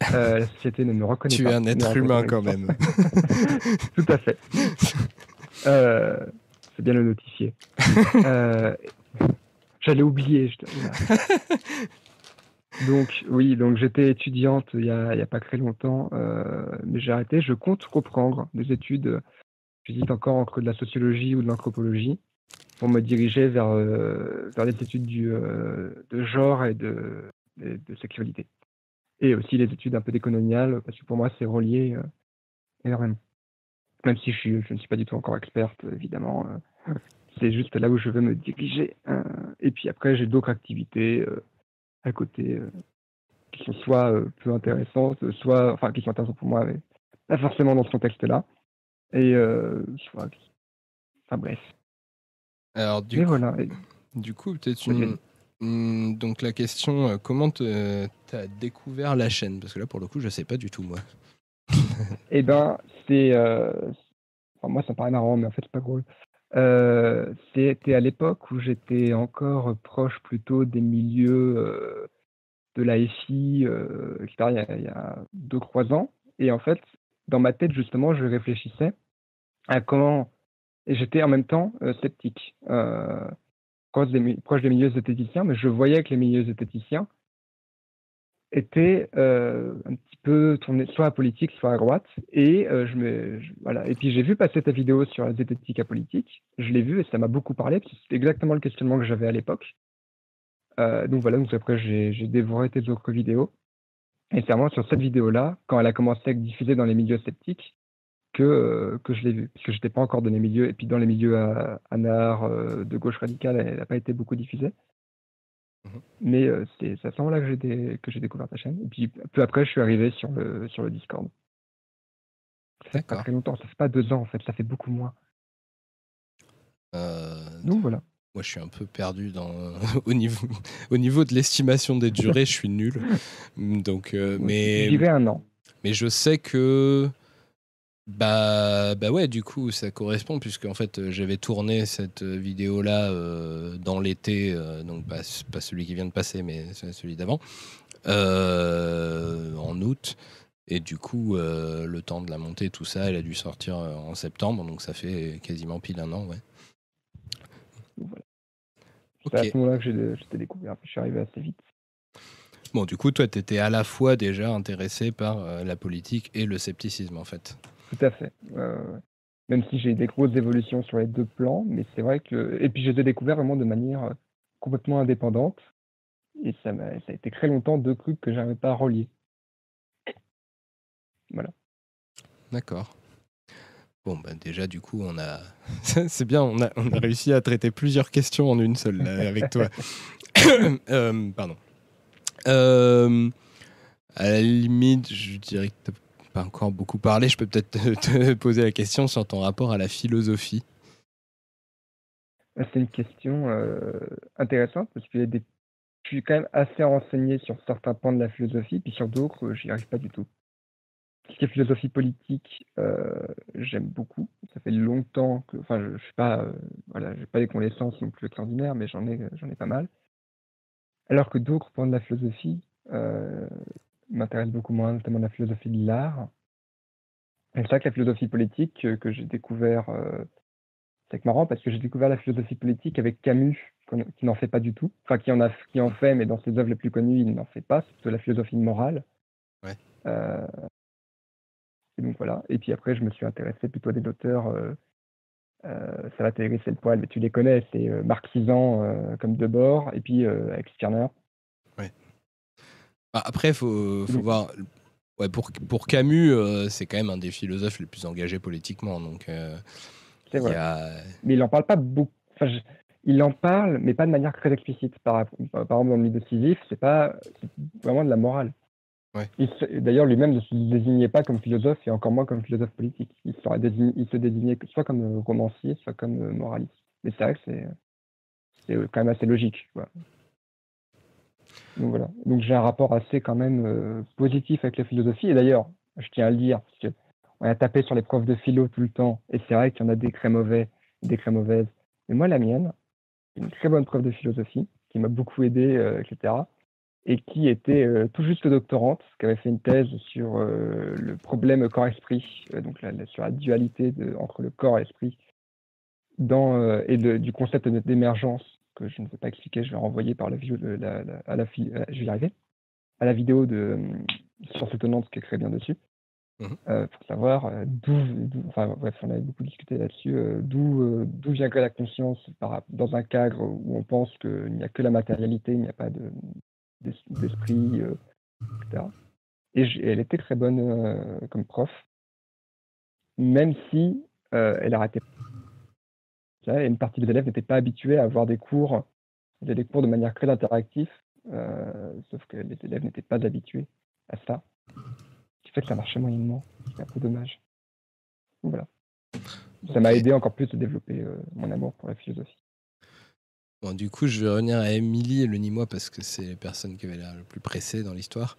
(laughs) la société ne me reconnaît pas. Tu es un être humain quand même. (laughs) tout à fait. (laughs) c'est bien le notifier. J'allais oublier. (laughs) donc oui, donc j'étais étudiante il n'y a, a, pas très longtemps, euh, mais j'ai arrêté. Je compte reprendre des études. J'hésite encore entre de la sociologie ou de l'anthropologie pour me diriger vers, euh, vers les études du, euh, de genre et de, de, sexualité. Et aussi les études un peu décoloniales, parce que pour moi c'est relié énormément. Même si je, je, ne suis pas du tout encore experte, évidemment. C'est juste là où je veux me diriger. Euh, et puis après, j'ai d'autres activités euh, à côté euh, qui sont soit peu intéressantes, soit, enfin, qui sont intéressantes pour moi, mais pas forcément dans ce contexte-là. Et soit, enfin bref. Alors du coup, voilà. du coup, peut-être une, donc la question, comment tu as découvert la chaîne? Parce que là, pour le coup, je sais pas du tout moi. (laughs) eh ben, c'est, enfin, moi, ça me paraît marrant, mais en fait, c'est pas drôle. Euh, c'était à l'époque où j'étais encore proche plutôt des milieux euh, de la FI, euh, etc., il y a 2-3 ans. Et en fait, dans ma tête, justement, je réfléchissais à comment. Et j'étais en même temps sceptique, proche des, proche, des, milieux zététiciens, mais je voyais que les milieux zététiciens était euh, un petit peu tourné soit à politique, soit à droite. Et euh, je me, voilà. Et puis j'ai vu passer ta vidéo sur la zététique à politique. Je l'ai vu et ça m'a beaucoup parlé. C'est exactement le questionnement que j'avais à l'époque. Euh, donc voilà, donc après j'ai dévoré tes autres vidéos. Et c'est vraiment sur cette vidéo-là, quand elle a commencé à être diffusée dans les milieux sceptiques, que, que je l'ai vue. Parce que j'étais pas encore dans les milieux, et puis dans les milieux à, à euh, de gauche radicale, elle n'a pas été beaucoup diffusée. Mhm. Mais euh, c'est à ce moment-là que j'ai dé- découvert ta chaîne. Et puis peu après, je suis arrivé sur le, sur le Discord. Ça fait pas très longtemps, ça fait pas deux ans en fait, ça fait beaucoup moins. Euh, Donc voilà. Moi, je suis un peu perdu dans, (laughs) au, niveau, au niveau de l'estimation des durées, je suis nul. (laughs) Donc, euh, Je mais, dirais un an. mais je sais que. Bah, bah ouais, du coup, ça correspond, puisque en fait, j'avais tourné cette vidéo-là euh, dans l'été, euh, donc pas, pas celui qui vient de passer, mais celui d'avant, euh, en août. Et du coup, le temps de la montée, tout ça, elle a dû sortir en septembre, donc ça fait quasiment pile un an, ouais. Voilà. C'est à ce moment-là que t'ai découvert. Je suis arrivé assez vite. Bon, du coup, toi, tu étais à la fois déjà intéressé par la politique et le scepticisme, en fait. Tout à fait. Même si j'ai eu des grosses évolutions sur les deux plans, mais c'est vrai que. Et puis je les ai découverts vraiment de manière euh, complètement indépendante. Et ça, a été très longtemps deux trucs que j'arrivais pas à relier. D'accord. Bon, bah déjà, du coup, on a. (laughs) C'est bien, on a, on a réussi à traiter plusieurs questions en une seule, là, avec toi. (laughs) Euh, pardon. Euh, à la limite, je dirais que tu pas encore beaucoup parlé. Je peux peut-être (laughs) te, poser la question sur ton rapport à la philosophie. Euh, C'est une question euh, intéressante parce que je suis quand même assez renseigné sur certains pans de la philosophie, puis sur d'autres, j'y arrive pas du tout. Ce qui est philosophie politique, euh, j'aime beaucoup. Ça fait longtemps que, enfin, je, je suis pas, euh, voilà, j'ai pas des connaissances non plus extraordinaires, mais j'en ai, ai pas mal. Alors que d'autres pans de la philosophie euh, m'intéressent beaucoup moins, notamment la philosophie de l'art. C'est vrai que la philosophie politique euh, que j'ai découvert euh, c'est marrant parce que j'ai découvert la philosophie politique avec Camus, qui n'en fait pas du tout. Enfin, qui en, a, qui en fait, mais dans ses œuvres les plus connues, il n'en fait pas. C'est plutôt la philosophie morale. Ouais. Euh, et donc voilà. Et puis après, je me suis intéressé plutôt à des auteurs. Euh, euh, ça va t'aérer, c'est le poil, mais tu les connais. C'est euh, marxisants euh, comme Debord et puis Alex Stirner. Bah, Après, il faut, faut voir. Ouais, pour, pour Camus, euh, c'est quand même un des philosophes les plus engagés politiquement. Donc, euh, C'est vrai. a. Mais il n'en parle pas beaucoup. Enfin, je- il en parle, mais pas de manière très explicite. Par, par exemple, dans le livre de Sisyphe, c'est pas c'est vraiment de la morale. Ouais. Il se- D'ailleurs, lui-même ne se désignait pas comme philosophe et encore moins comme philosophe politique. Il, serait désigné- il se désignait soit comme romancier, soit comme euh, moraliste. Mais c'est vrai que c'est c'est quand même assez logique. quoi. Donc voilà. Donc j'ai un rapport assez quand même euh, positif avec la philosophie. Et d'ailleurs, je tiens à le dire, parce que on a tapé sur les profs de philo tout le temps, et c'est vrai qu'il y en a des très mauvais, des très mauvaises. Mais moi, la mienne, une très bonne prof de philosophie, qui m'a beaucoup aidé, euh, etc. Et qui était euh, tout juste doctorante, qui avait fait une thèse sur euh, le problème corps-esprit, euh, donc la- sur la dualité de- entre le corps et l'esprit, euh, et du concept d'émergence, que je ne vais pas expliquer, je vais renvoyer par la, la, la- à la, à- je vais y arriver, à la vidéo de euh, Science étonnante qui est très bien dessus Mhm. euh, pour savoir euh, d'où, enfin bref, on avait beaucoup discuté là-dessus, euh, d'où, euh, d'où viendrait la conscience par, dans un cadre où on pense qu'il n'y a que la matérialité, il n'y a pas de, d'es- d'esprit, euh, etc. Et, elle était très bonne euh, comme prof, même si euh, elle arrêtait. Et une partie des élèves n'étaient pas habitués à avoir des cours, des cours de manière très interactive, euh, sauf que les élèves n'étaient pas habitués à ça qui fait que ça marchait moyennement. C'est un peu dommage. Voilà. Ça m'a aidé encore plus à développer euh, mon amour pour la philosophie. Bon, du coup, je vais revenir à Émilie et le Nîmois parce que c'est les personnes qui avaient l'air le plus pressées dans l'histoire.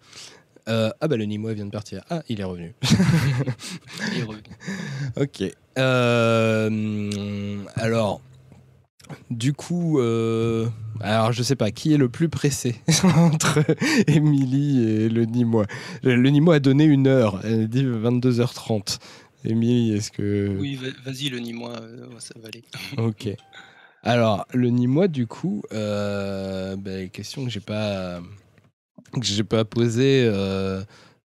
Euh, ah bah le Nîmois vient de partir. Ah, il est revenu. (laughs) Il est revenu. ok. Euh, alors, du coup, euh, alors je sais pas qui est le plus pressé (laughs) entre Émilie et le Nîmois. Le Nîmois a donné une heure. Elle dit 22h30. Émilie, est-ce que Oui, va- vas-y, le euh, ça va aller. (laughs) Ok. Alors, le Nîmois, du coup, euh, ben, question que j'ai pas (laughs) que j'ai pas posée euh,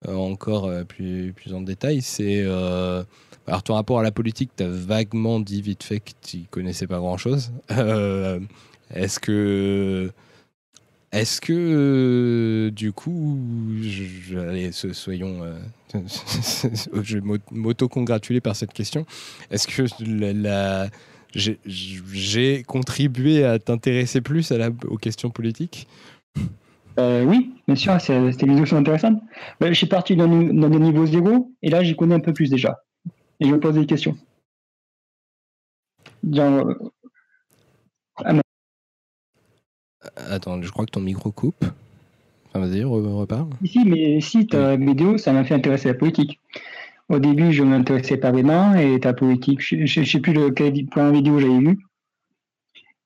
euh, encore euh, plus, en détail, c'est alors ton rapport à la politique, tu as vaguement dit vite fait que tu connaissais pas grand-chose. Euh, Est-ce que Est-ce que, du coup, allez, so- soyons. (laughs) je vais m'au- m'auto-congratuler par cette question. Est-ce que j'ai- contribué à t'intéresser plus aux questions politiques? Euh, oui, bien sûr, c'est- c'était des options intéressantes. Ben, je suis parti dans, le- dans le niveau zéro, et là, j'y connais un peu plus déjà. Et je me pose des questions. Genre, euh, Attends, je crois que ton micro coupe. Enfin, vas-y, re- reparle. Ici, mais si ta vidéo, ça m'a fait intéresser à la politique. Au début, je m'intéressais pas vraiment, et ta politique, je ne sais plus le, quel point vidéo j'avais vu.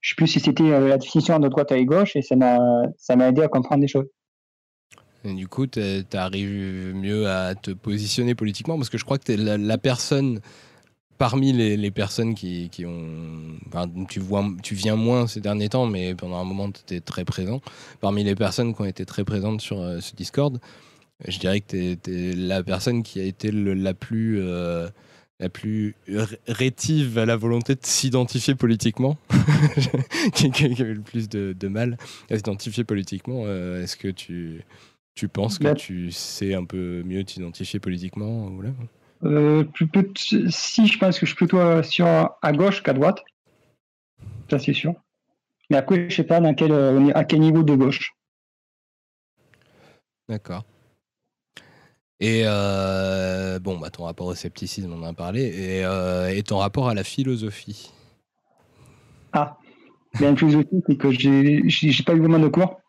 Je sais plus si c'était euh, la définition de droite et gauche, et ça m'a aidé à comprendre des choses. Du coup, tu arrives mieux à te positionner politiquement parce que je crois que tu es la, personne parmi les, personnes qui, qui ont. tu, vois, tu viens moins ces derniers temps, mais pendant un moment, tu étais très présent. Parmi les personnes qui ont été très présentes sur euh, ce Discord, je dirais que tu es, la personne qui a été la plus. euh, la plus ré- rétive à la volonté de s'identifier politiquement, (laughs) qui, qui avait le plus de, de mal à s'identifier politiquement. Euh, Est-ce que tu, tu penses que Bah. tu sais un peu mieux t'identifier politiquement ou là? Euh, si je pense que je suis plutôt euh, sur à gauche qu'à droite, ça c'est sûr. Mais après, je sais pas dans quel, euh, à quel niveau de gauche. D'accord. Et euh, bon, bah, ton rapport au scepticisme, on en a parlé, et, euh, et ton rapport à la philosophie? Ah, plus aussi, c'est que j'ai pas eu vraiment de cours.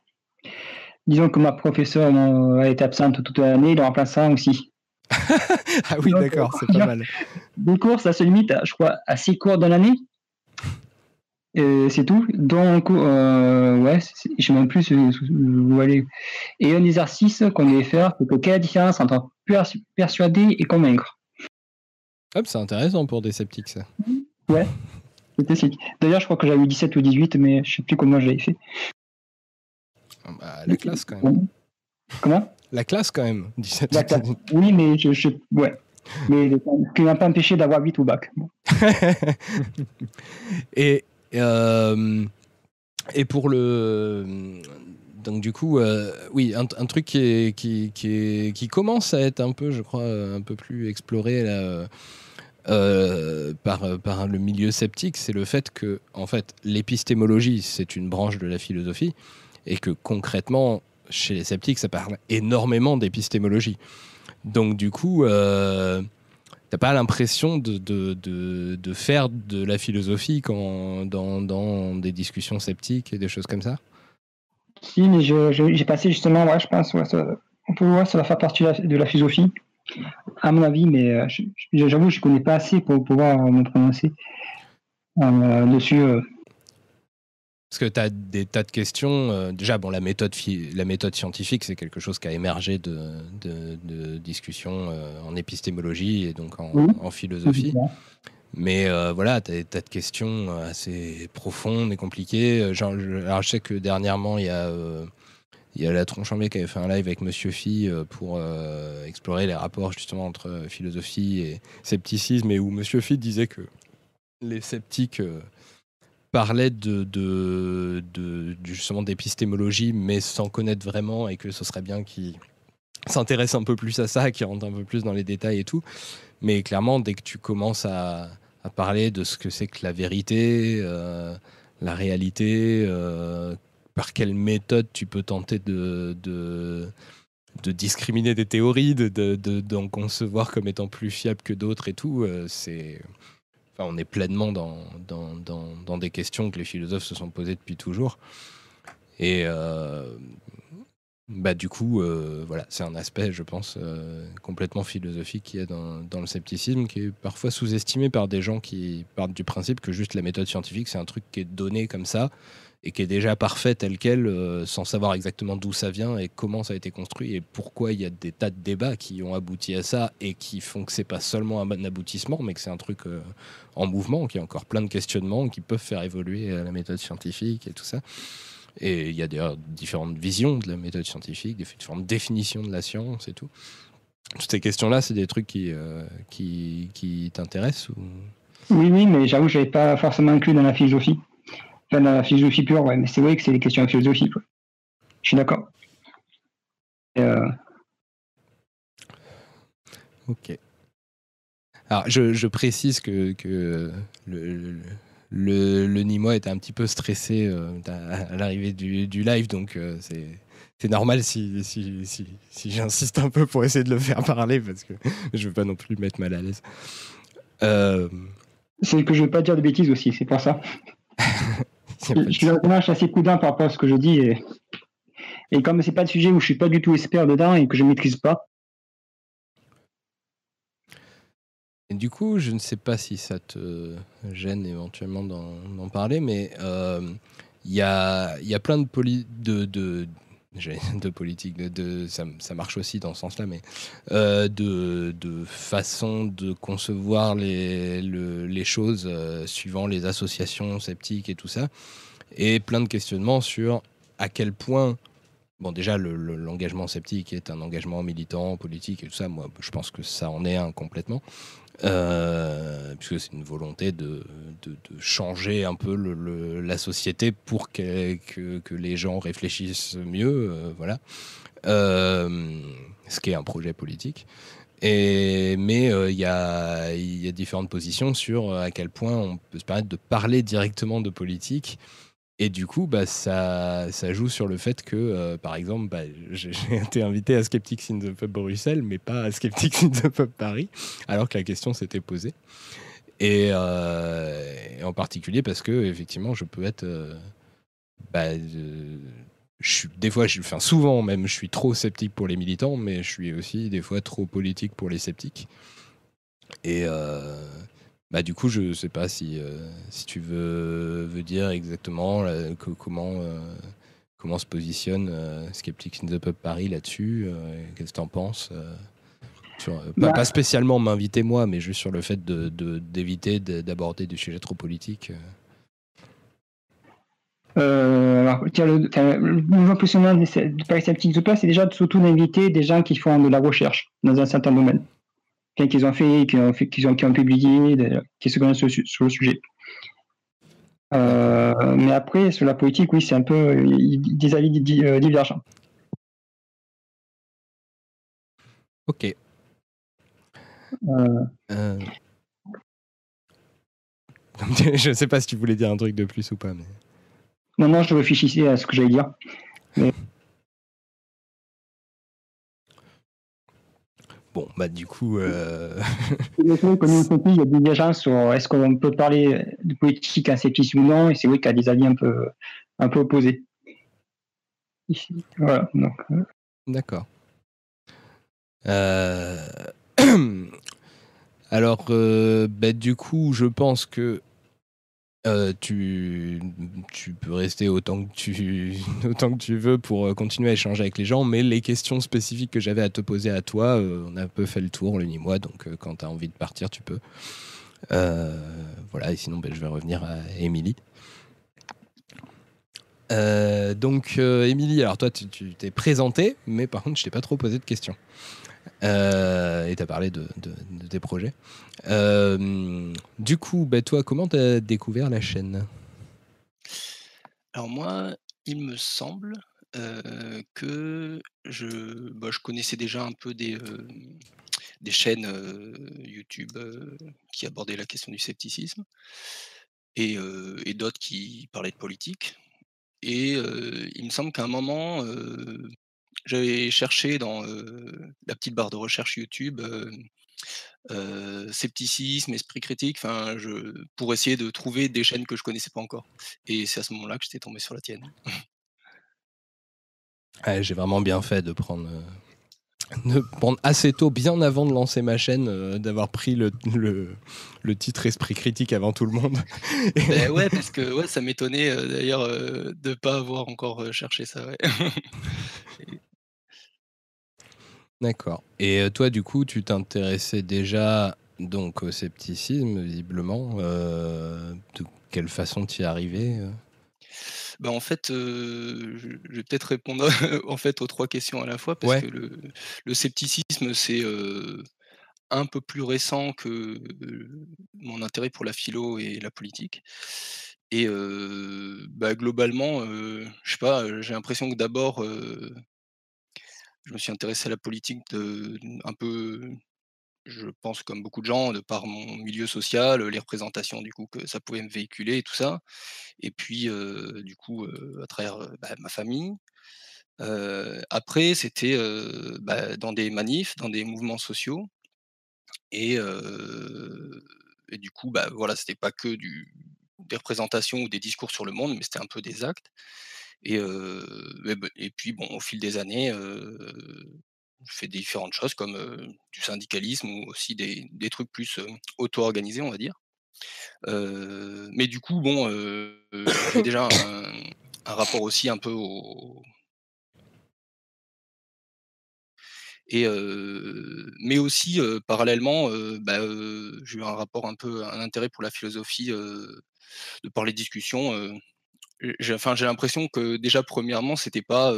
Disons que ma professeure euh, a été absente toute l'année, le remplaçant aussi. (laughs) ah oui, d'accord, c'est pas mal. Des cours, ça se limite, à, je crois, à six cours dans l'année. Et C'est tout. Donc, euh, ouais, je sais même plus euh, où aller. Et un exercice qu'on devait faire, c'est que quelle est la différence entre pers- persuader et convaincre? Hop, c'est intéressant pour des sceptiques, ça. C'était six. D'ailleurs, je crois que j'avais eu 17 ou 18, mais je sais plus comment j'avais fait. Ah bah, la classe, quand même. Comment? La classe, quand même. 17 La classe. Oui, mais je, je ouais. Mais qui m'a pas empêché d'avoir 8 au bac. (laughs) Bon. Et, euh, et pour le. Donc, du coup, euh, oui, un, truc qui, qui, commence à être un peu, je crois, un peu plus exploré euh, par, par le milieu sceptique, c'est le fait que, en fait, l'épistémologie, c'est une branche de la philosophie, et que concrètement, chez les sceptiques, ça parle énormément d'épistémologie. Donc, du coup. T'as pas l'impression de, de, de, de faire de la philosophie quand, dans, dans des discussions sceptiques et des choses comme ça? Si, mais j'ai passé justement, ouais, je pense, ça, on peut voir, ça va faire partie de la, philosophie, à mon avis, mais euh, j'avoue, je connais pas assez pour pouvoir me prononcer euh, dessus. euh. Parce que tu as des tas de questions. euh, déjà, bon, la méthode, phi- la méthode scientifique, c'est quelque chose qui a émergé de, de, de discussions euh, en épistémologie et donc en, Oui. en philosophie. Mais euh, voilà, tu as des tas de questions assez profondes et compliquées. Genre, je, alors, je sais que dernièrement, il y a, il y a la qui avait fait un live avec Monsieur Phi pour explorer les rapports justement entre philosophie et scepticisme, et où Monsieur Phi disait que les sceptiques parlaient de, de, de- justement d'épistémologie, mais sans connaître vraiment, et que ce serait bien qu'ils s'intéressent un peu plus à ça, qu'ils rentrent un peu plus dans les détails et tout. Mais clairement, dès que tu commences à, à parler de ce que c'est que la vérité, euh, la réalité, euh, par quelle méthode tu peux tenter de, de, de discriminer des théories, de, de, de- d'en concevoir comme étant plus fiables que d'autres et tout, euh, c'est. On est pleinement dans, dans, dans, dans des questions que les philosophes se sont posées depuis toujours. Et euh, bah, du coup, euh, voilà, c'est un aspect, je pense, euh, complètement philosophique qu'il y a dans, dans le scepticisme, qui est parfois sous-estimé par des gens qui partent du principe que juste la méthode scientifique, c'est un truc qui est donné comme ça et qui est déjà parfait tel quel, euh, sans savoir exactement d'où ça vient et comment ça a été construit et pourquoi il y a des tas de débats qui ont abouti à ça et qui font que c'est pas seulement un aboutissement, mais que c'est un truc euh, en mouvement, qui a encore plein de questionnements qui peuvent faire évoluer euh, la méthode scientifique et tout ça. Et il y a d'ailleurs différentes visions de la méthode scientifique, différentes définitions de la science et tout. Toutes ces questions-là, c'est des trucs qui, qui, t'intéressent ou... Oui, oui, mais j'avoue, je n'avais pas forcément inclus dans la philosophie. Enfin, la philosophie pure, ouais, mais c'est vrai que c'est des questions de philosophie. Quoi. Je suis d'accord. Euh, Ok. Alors, je, je précise que, que le, le, le, le Nîmois était un petit peu stressé euh, à, à l'arrivée du, du live, donc euh, c'est. C'est normal si, si, si, si j'insiste un peu pour essayer de le faire parler parce que je veux pas non plus mettre mal à l'aise. Euh, C'est que je veux pas dire de bêtises aussi, c'est pour ça. (laughs) Je suis vraiment assez prudent par rapport à ce que je dis. Et, et comme c'est pas le sujet où je suis pas du tout expert dedans et que je maîtrise pas, Et du coup, je ne sais pas si ça te gêne éventuellement d'en parler, mais euh, il y, a, y a plein de, de, (laughs) de politique, de, ça, ça marche aussi dans ce sens-là, mais euh, de, de façon de concevoir les, le- les choses euh, suivant les associations sceptiques et tout ça, et plein de questionnements sur à quel point Bon, déjà, le- le- l'engagement sceptique est un engagement militant, politique et tout ça. Moi, je pense que ça en est un complètement. Euh, puisque c'est une volonté de, de- changer un peu la société pour que, que- les gens réfléchissent mieux. euh, voilà. Euh, ce qui est un projet politique. Et, mais il y, a, y a différentes positions sur à quel point on peut se permettre de parler directement de politique et du coup, bah, ça, joue sur le fait que, euh, par exemple, bah, (laughs) j'ai été invité à Skeptics in the Pub Bruxelles, mais pas à Skeptics in the Pub Paris, alors que la question s'était posée. Et, euh, en particulier parce que, effectivement, je peux être. euh, bah, des fois, enfin, souvent même, je suis trop sceptique pour les militants, mais je suis aussi des fois trop politique pour les sceptiques. Et. Euh, bah, du coup, je sais pas si, euh, si tu veux, veux dire exactement là, comment, euh, comment se positionne euh, Skeptics in the Pub Paris là-dessus. euh, Qu'est-ce que tu en penses euh, sur, euh, pas, Bah. pas spécialement m'inviter moi, mais juste sur le fait de- de- d'éviter de, d'aborder des sujets trop politiques. euh. euh, alors, le, mouvement positionnement du Paris Sceptique de Place, c'est déjà surtout d'inviter des gens qui font de la recherche dans un certain domaine. Qu'ils ont fait, qui ont, qu'ils ont, qui ont publié, qui se connaissent sur, le su- sur le sujet. Euh, mais après, sur la politique, oui, c'est un peu des avis di- di- divergents. Ok. Euh, Euh. (laughs) je sais pas si tu voulais dire un truc de plus ou pas, mais. non, non, je réfléchissais à ce que j'allais dire. Bon, bah du coup, euh, (laughs) Comme il y a des divergences sur est-ce qu'on peut parler de politique ascétisme ou non, et c'est vrai qu'il y a des avis un peu, un peu opposés. Ici, Voilà, donc, euh, D'accord. Euh, (clears throat) Alors, euh, bah, du coup, je pense que euh, tu, peux rester (laughs) autant que tu, veux pour euh, continuer à échanger avec les gens, mais les questions spécifiques que j'avais à te poser à toi, euh, on a un peu fait le tour, le ni moi, donc quand tu as envie de partir, tu peux. Voilà, et sinon, bah, je vais revenir à Émilie. Donc, Émilie, alors toi, tu tu t'es présentée, mais par contre, je t'ai pas trop posé de questions. Euh, et tu as parlé de, tes projets. Euh, du coup, bah, toi, comment tu as découvert la chaîne? Alors moi, il me semble euh, que je, bah, je connaissais déjà un peu des, des chaînes YouTube qui abordaient la question du scepticisme et, et d'autres qui parlaient de politique. Et il me semble qu'à un moment, j'avais cherché dans la petite barre de recherche YouTube euh, scepticisme, esprit critique, enfin, je, pour essayer de trouver des chaînes que je connaissais pas encore. Et c'est à ce moment-là que j'étais tombé sur la tienne. Ouais, J'ai vraiment bien fait de prendre, euh, de prendre assez tôt, bien avant de lancer ma chaîne, euh, d'avoir pris le, le, le titre Esprit critique avant tout le monde. Ben ouais, (laughs) parce que ouais, ça m'étonnait d'ailleurs de pas avoir encore cherché ça. ouais. (laughs) D'accord. Et euh, toi, du coup, tu t'intéressais déjà donc au scepticisme, visiblement. Euh, de quelle façon tu y es arrivé euh? Ben, en fait, euh, je vais peut-être répondre (laughs) en fait aux trois questions à la fois parce Ouais. que le, le scepticisme c'est euh, un peu plus récent que mon intérêt pour la philo et la politique. Et bah, globalement, je sais pas, j'ai l'impression que d'abord, je me suis intéressé à la politique de un peu, je pense comme beaucoup de gens, de par mon milieu social, les représentations du coup que ça pouvait me véhiculer et tout ça. Et puis, du coup, à travers, bah, ma famille. après c'était, bah, dans des manifs, dans des mouvements sociaux. Et du coup, bah, voilà, c'était pas que des représentations ou des discours sur le monde, mais c'était un peu des actes. Et, et puis bon, au fil des années, je fais différentes choses comme du syndicalisme ou aussi des, des trucs plus auto-organisés, on va dire. mais du coup, bon, j'ai déjà un, un, rapport aussi un peu au, Et mais aussi parallèlement, bah, j'ai eu un rapport un peu un intérêt pour la philosophie de par les discussions. J'ai l'impression que déjà premièrement, c'était pas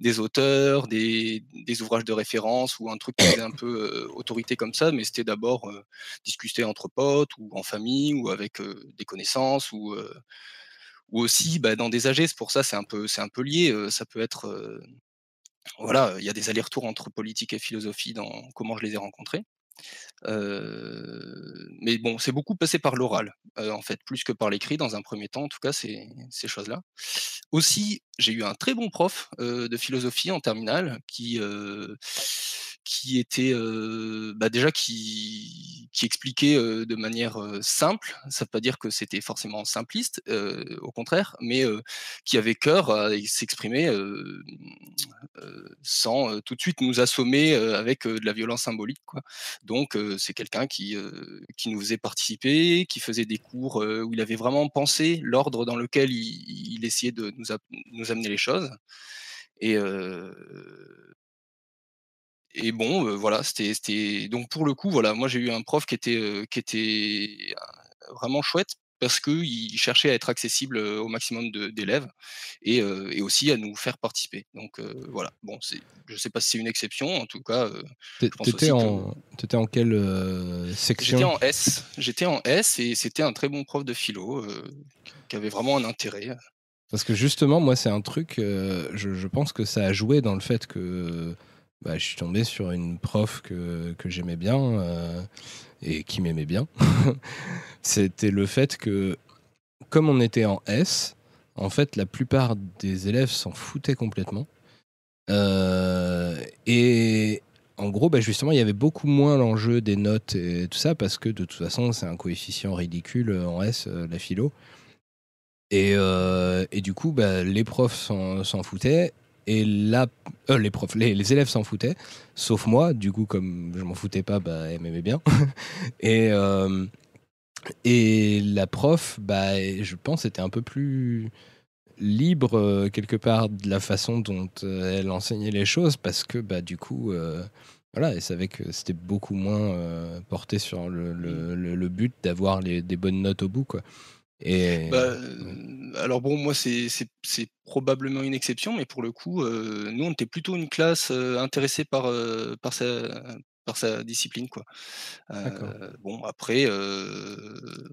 des auteurs, des, ouvrages de référence ou un truc qui faisait un peu autorité comme ça, mais c'était d'abord discuter entre potes ou en famille ou avec des connaissances ou ou aussi bah, dans des AG. C'est pour ça, c'est un peu c'est un peu lié. ça peut être voilà, il y a des allers-retours entre politique et philosophie dans comment je les ai rencontrés. Mais bon, c'est beaucoup passé par l'oral, en fait, plus que par l'écrit dans un premier temps, en tout cas, ces, choses-là. Aussi, j'ai eu un très bon prof de philosophie en terminale qui, qui était bah déjà qui, expliquait de manière simple. Ça ne veut pas dire que c'était forcément simpliste, au contraire, mais qui avait cœur à s'exprimer sans tout de suite nous assommer avec de la violence symbolique. Donc c'est quelqu'un qui, nous faisait participer, qui faisait des cours où il avait vraiment pensé l'ordre dans lequel il, essayait de nous, nous, amener les choses. Et, et bon, voilà, c'était donc pour le coup, voilà, moi j'ai eu un prof qui était, qui était vraiment chouette parce qu'il cherchait à être accessible au maximum d'élèves et, et, aussi à nous faire participer. Donc voilà, bon, je ne sais pas si c'est une exception, en tout cas. Tu étais, en, étais en quelle section J'étais en S. J'étais en S et c'était un très bon prof de philo qui avait vraiment un intérêt. Parce que justement, moi, c'est un truc, je, je, pense que ça a joué dans le fait que bah, je suis tombé sur une prof que, j'aimais bien euh, et qui m'aimait bien. (laughs) C'était le fait que, comme on était en S, en fait, la plupart des élèves s'en foutaient complètement. Euh, et en gros, bah, justement, il y avait beaucoup moins l'enjeu des notes et tout ça, parce que de toute façon, c'est un coefficient ridicule en S, euh, la philo. Et, et, du coup, bah, les profs s'en foutaient et là, euh, les profs, les, élèves s'en foutaient, sauf moi. Du coup, comme je m'en foutais pas, bah, elle m'aimait bien. (laughs) et, euh, et la prof, bah, je pense, était un peu plus libre euh, quelque part de la façon dont elle enseignait les choses, parce que bah, du coup, voilà, elle savait que c'était beaucoup moins porté sur le, le, le but d'avoir des bonnes notes au bout. Et... Bah, alors bon, moi c'est probablement une exception, mais pour le coup, nous on était plutôt une classe intéressée par, par, sa, par sa discipline. Quoi. bon, après, je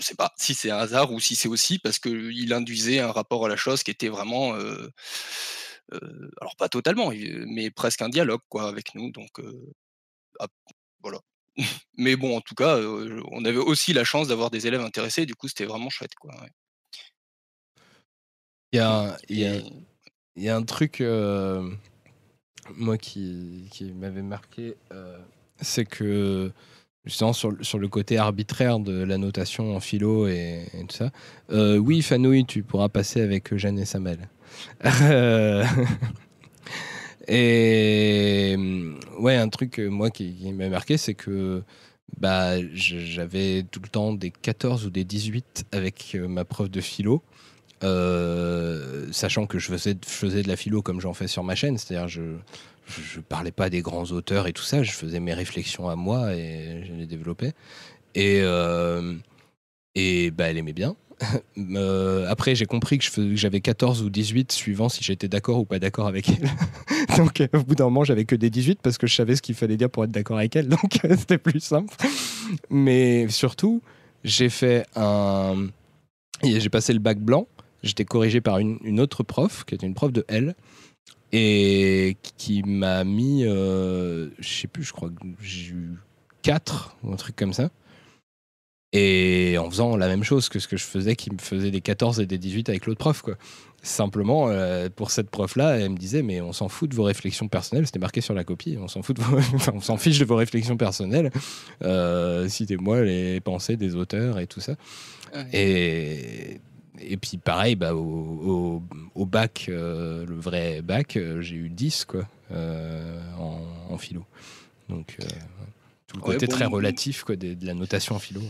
sais pas si c'est un hasard ou si c'est aussi parce qu'il induisait un rapport à la chose qui était vraiment... alors pas totalement, mais presque un dialogue quoi, avec nous. Donc voilà. Mais bon, en tout cas, on avait aussi la chance d'avoir des élèves intéressés, du coup, c'était vraiment chouette. Quoi, Il, y a, il, y a, il y a un truc, moi, qui, qui m'avait marqué, c'est que justement sur, sur, le côté arbitraire de la notation en philo et, tout ça. oui, Fanouille, tu pourras passer avec Jeanne et Samel. (laughs) Et ouais, un truc, euh, moi, qui, m'a marqué, c'est que bah, j'avais tout le temps des 14 ou des 18 avec euh, ma prof de philo. Euh, sachant que je faisais, de la philo comme j'en fais sur ma chaîne, c'est-à-dire je, je parlais pas des grands auteurs et tout ça, je faisais mes réflexions à moi et je les développais. Et, et bah, elle aimait bien. (laughs) Euh, après, j'ai compris que j'avais 14 ou 18 suivant si j'étais d'accord ou pas d'accord avec elle. (laughs) donc, au bout d'un moment, j'avais que des 18 parce que je savais ce qu'il fallait dire pour être d'accord avec elle. (laughs) Donc, c'était plus simple. Mais surtout, j'ai fait un, j'ai passé le bac blanc. J'étais corrigé par une, une autre prof, qui était une prof de L, et qui m'a mis, euh, je sais plus, je crois que j'ai eu 4 ou un truc comme ça. Et en faisant la même chose que ce que je faisais, qui me faisait des 14 et des 18 avec l'autre prof, quoi. Simplement, euh, pour cette prof-là, elle me disait, mais on s'en fout de vos réflexions personnelles, c'était marqué sur la copie, on s'en fout de vos... (laughs) enfin, on s'en fiche de vos réflexions personnelles. Euh, Citez-moi les pensées des auteurs et tout ça. Ouais. Et, et puis pareil, bah, au, au- au bac, euh, le vrai bac, euh, j'ai eu 10 quoi, euh, en, en philo. Donc tout le Ouais, côté bon, très relatif quoi, de, de la notation en philo. ouais.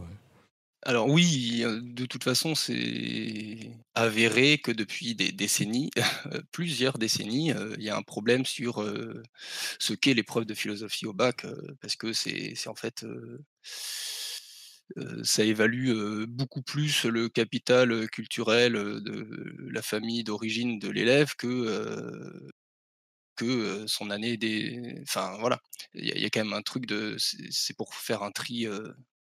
Alors oui, de toute façon, c'est avéré que depuis des décennies, (laughs) plusieurs décennies, il y a un problème sur ce qu'est l'épreuve de philosophie au bac, parce que c'est en fait, ça évalue beaucoup plus le capital culturel de la famille d'origine de l'élève que son année des... Enfin voilà, il y, a quand même un truc de... C'est pour faire un tri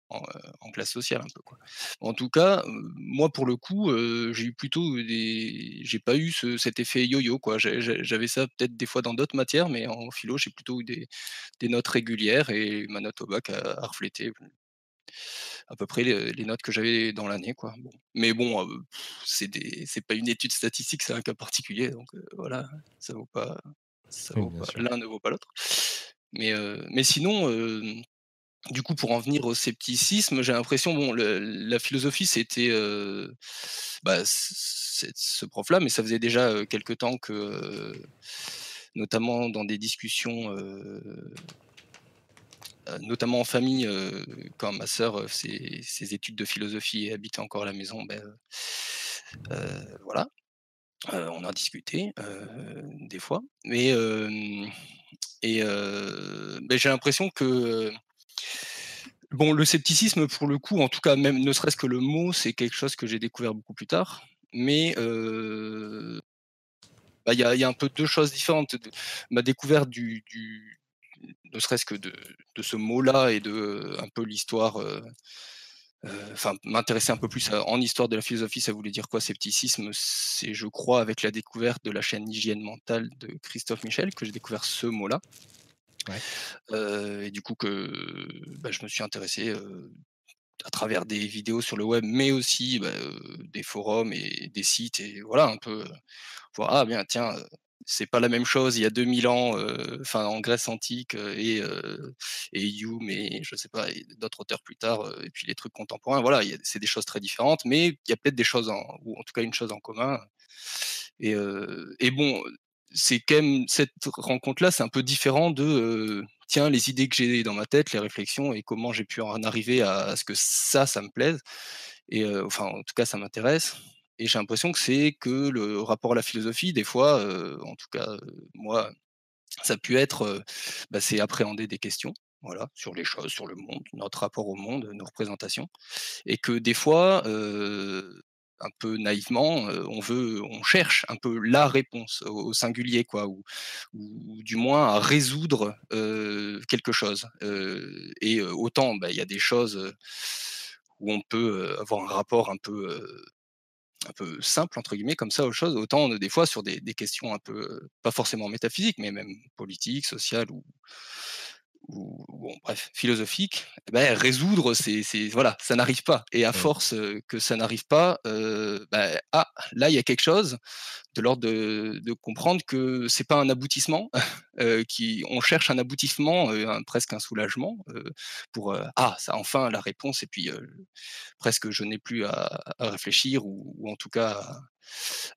en, euh, en classe sociale un peu quoi. En tout cas, euh, moi pour le coup, euh, j'ai eu plutôt des... J'ai pas eu ce- cet effet yo-yo quoi. J'avais ça peut-être des fois dans d'autres matières, mais en philo, j'ai plutôt eu des, des notes régulières et ma note au bac a, a reflété à peu près les, les notes que j'avais dans l'année quoi. Bon. Mais bon, euh, c'est pas une étude statistique, c'est un cas particulier, donc euh, voilà, ça vaut pas ça Oui, vaut bien pas sûr. l'un ne vaut pas l'autre. Mais, sinon, du coup, pour en venir au scepticisme, j'ai l'impression, bon, la philosophie, c'était, heu, bah, ce prof-là, mais ça faisait déjà, quelque temps que, notamment dans des discussions, heu, notamment en famille, quand ma sœur, faisait ses études de philosophie et habitait encore à la maison, ben, heu, voilà, on en discutait, des fois. Mais, et beh, j'ai l'impression que, bon, le scepticisme pour le coup, en tout cas même ne serait-ce que le mot, c'est quelque chose que j'ai découvert beaucoup plus tard. Mais, heu, bah, il y a un peu 2 choses différentes. Ma découverte du ne serait-ce que de ce mot-là et de, heu, un peu l'histoire, heu, enfin m'intéresser un peu plus en histoire de la philosophie, ça voulait dire quoi scepticisme? C'est je crois avec la découverte de la chaîne Hygiène mentale de Christophe Michel que j'ai découvert ce mot-là. Et du coup que, bah, je me suis intéressé, à travers des vidéos sur le web, mais aussi, bah, des forums et des sites et voilà un peu, voir: «Ah bien tiens, c'est pas la même chose il y a 2000 ans, enfin en Grèce antique, et et Hume et je sais pas d'autres auteurs plus tard, et puis les trucs contemporains». Voilà, c'est des choses très différentes, mais il y a peut-être des choses en ou en tout cas une chose en commun et et bon, c'est quand même cette rencontre-là, c'est un peu différent de, heu, tiens les idées que j'ai dans ma tête, les réflexions et comment j'ai pu en arriver à ce que ça, ça me plaise et heu, enfin en tout cas ça m'intéresse et j'ai l'impression que c'est que le rapport à la philosophie des fois, heu, en tout cas, moi, ça a pu être, bah, c'est appréhender des questions, voilà, sur les choses, sur le monde, notre rapport au monde, nos représentations et que des fois, un peu naïvement, on veut on cherche un peu la réponse au singulier quoi ou du moins à résoudre, quelque chose, et autant, bah, il y a des choses, où on peut, avoir un rapport un peu, un peu «simple» entre guillemets comme ça aux choses, autant, des fois sur des des questions un peu, pas forcément métaphysiques, mais même politiques, sociales ou ou bon bref, philosophique, eh beh, résoudre c'est c'est voilà, ça n'arrive pas et à Ouais. force, que ça n'arrive pas, bah, ah, là il y a quelque chose de l'ordre de de comprendre que c'est pas un aboutissement, (laughs) heu, qui on cherche un aboutissement, un presque un soulagement, pour, ah ça enfin la réponse et puis, presque je n'ai plus à à réfléchir ou ou en tout cas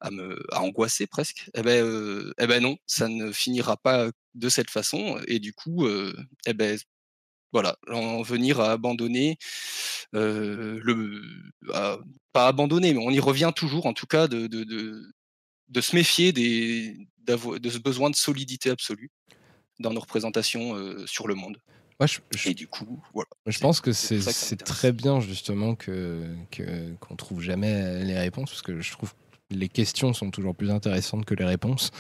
à me à angoisser presque. Et beh, heu, et beh, non, ça ne finira pas de cette façon et du coup, heu, et beh, voilà, en venir à abandonner, heu, le à pas abandonner, mais on y revient toujours en tout cas de de de de se méfier des de ce besoin de solidité absolue dans nos représentations, sur le monde je, je- et du coup, voilà. je pense que c'est très bien justement que qu'on trouve jamais les réponses parce que je trouve les questions sont toujours plus intéressantes que les réponses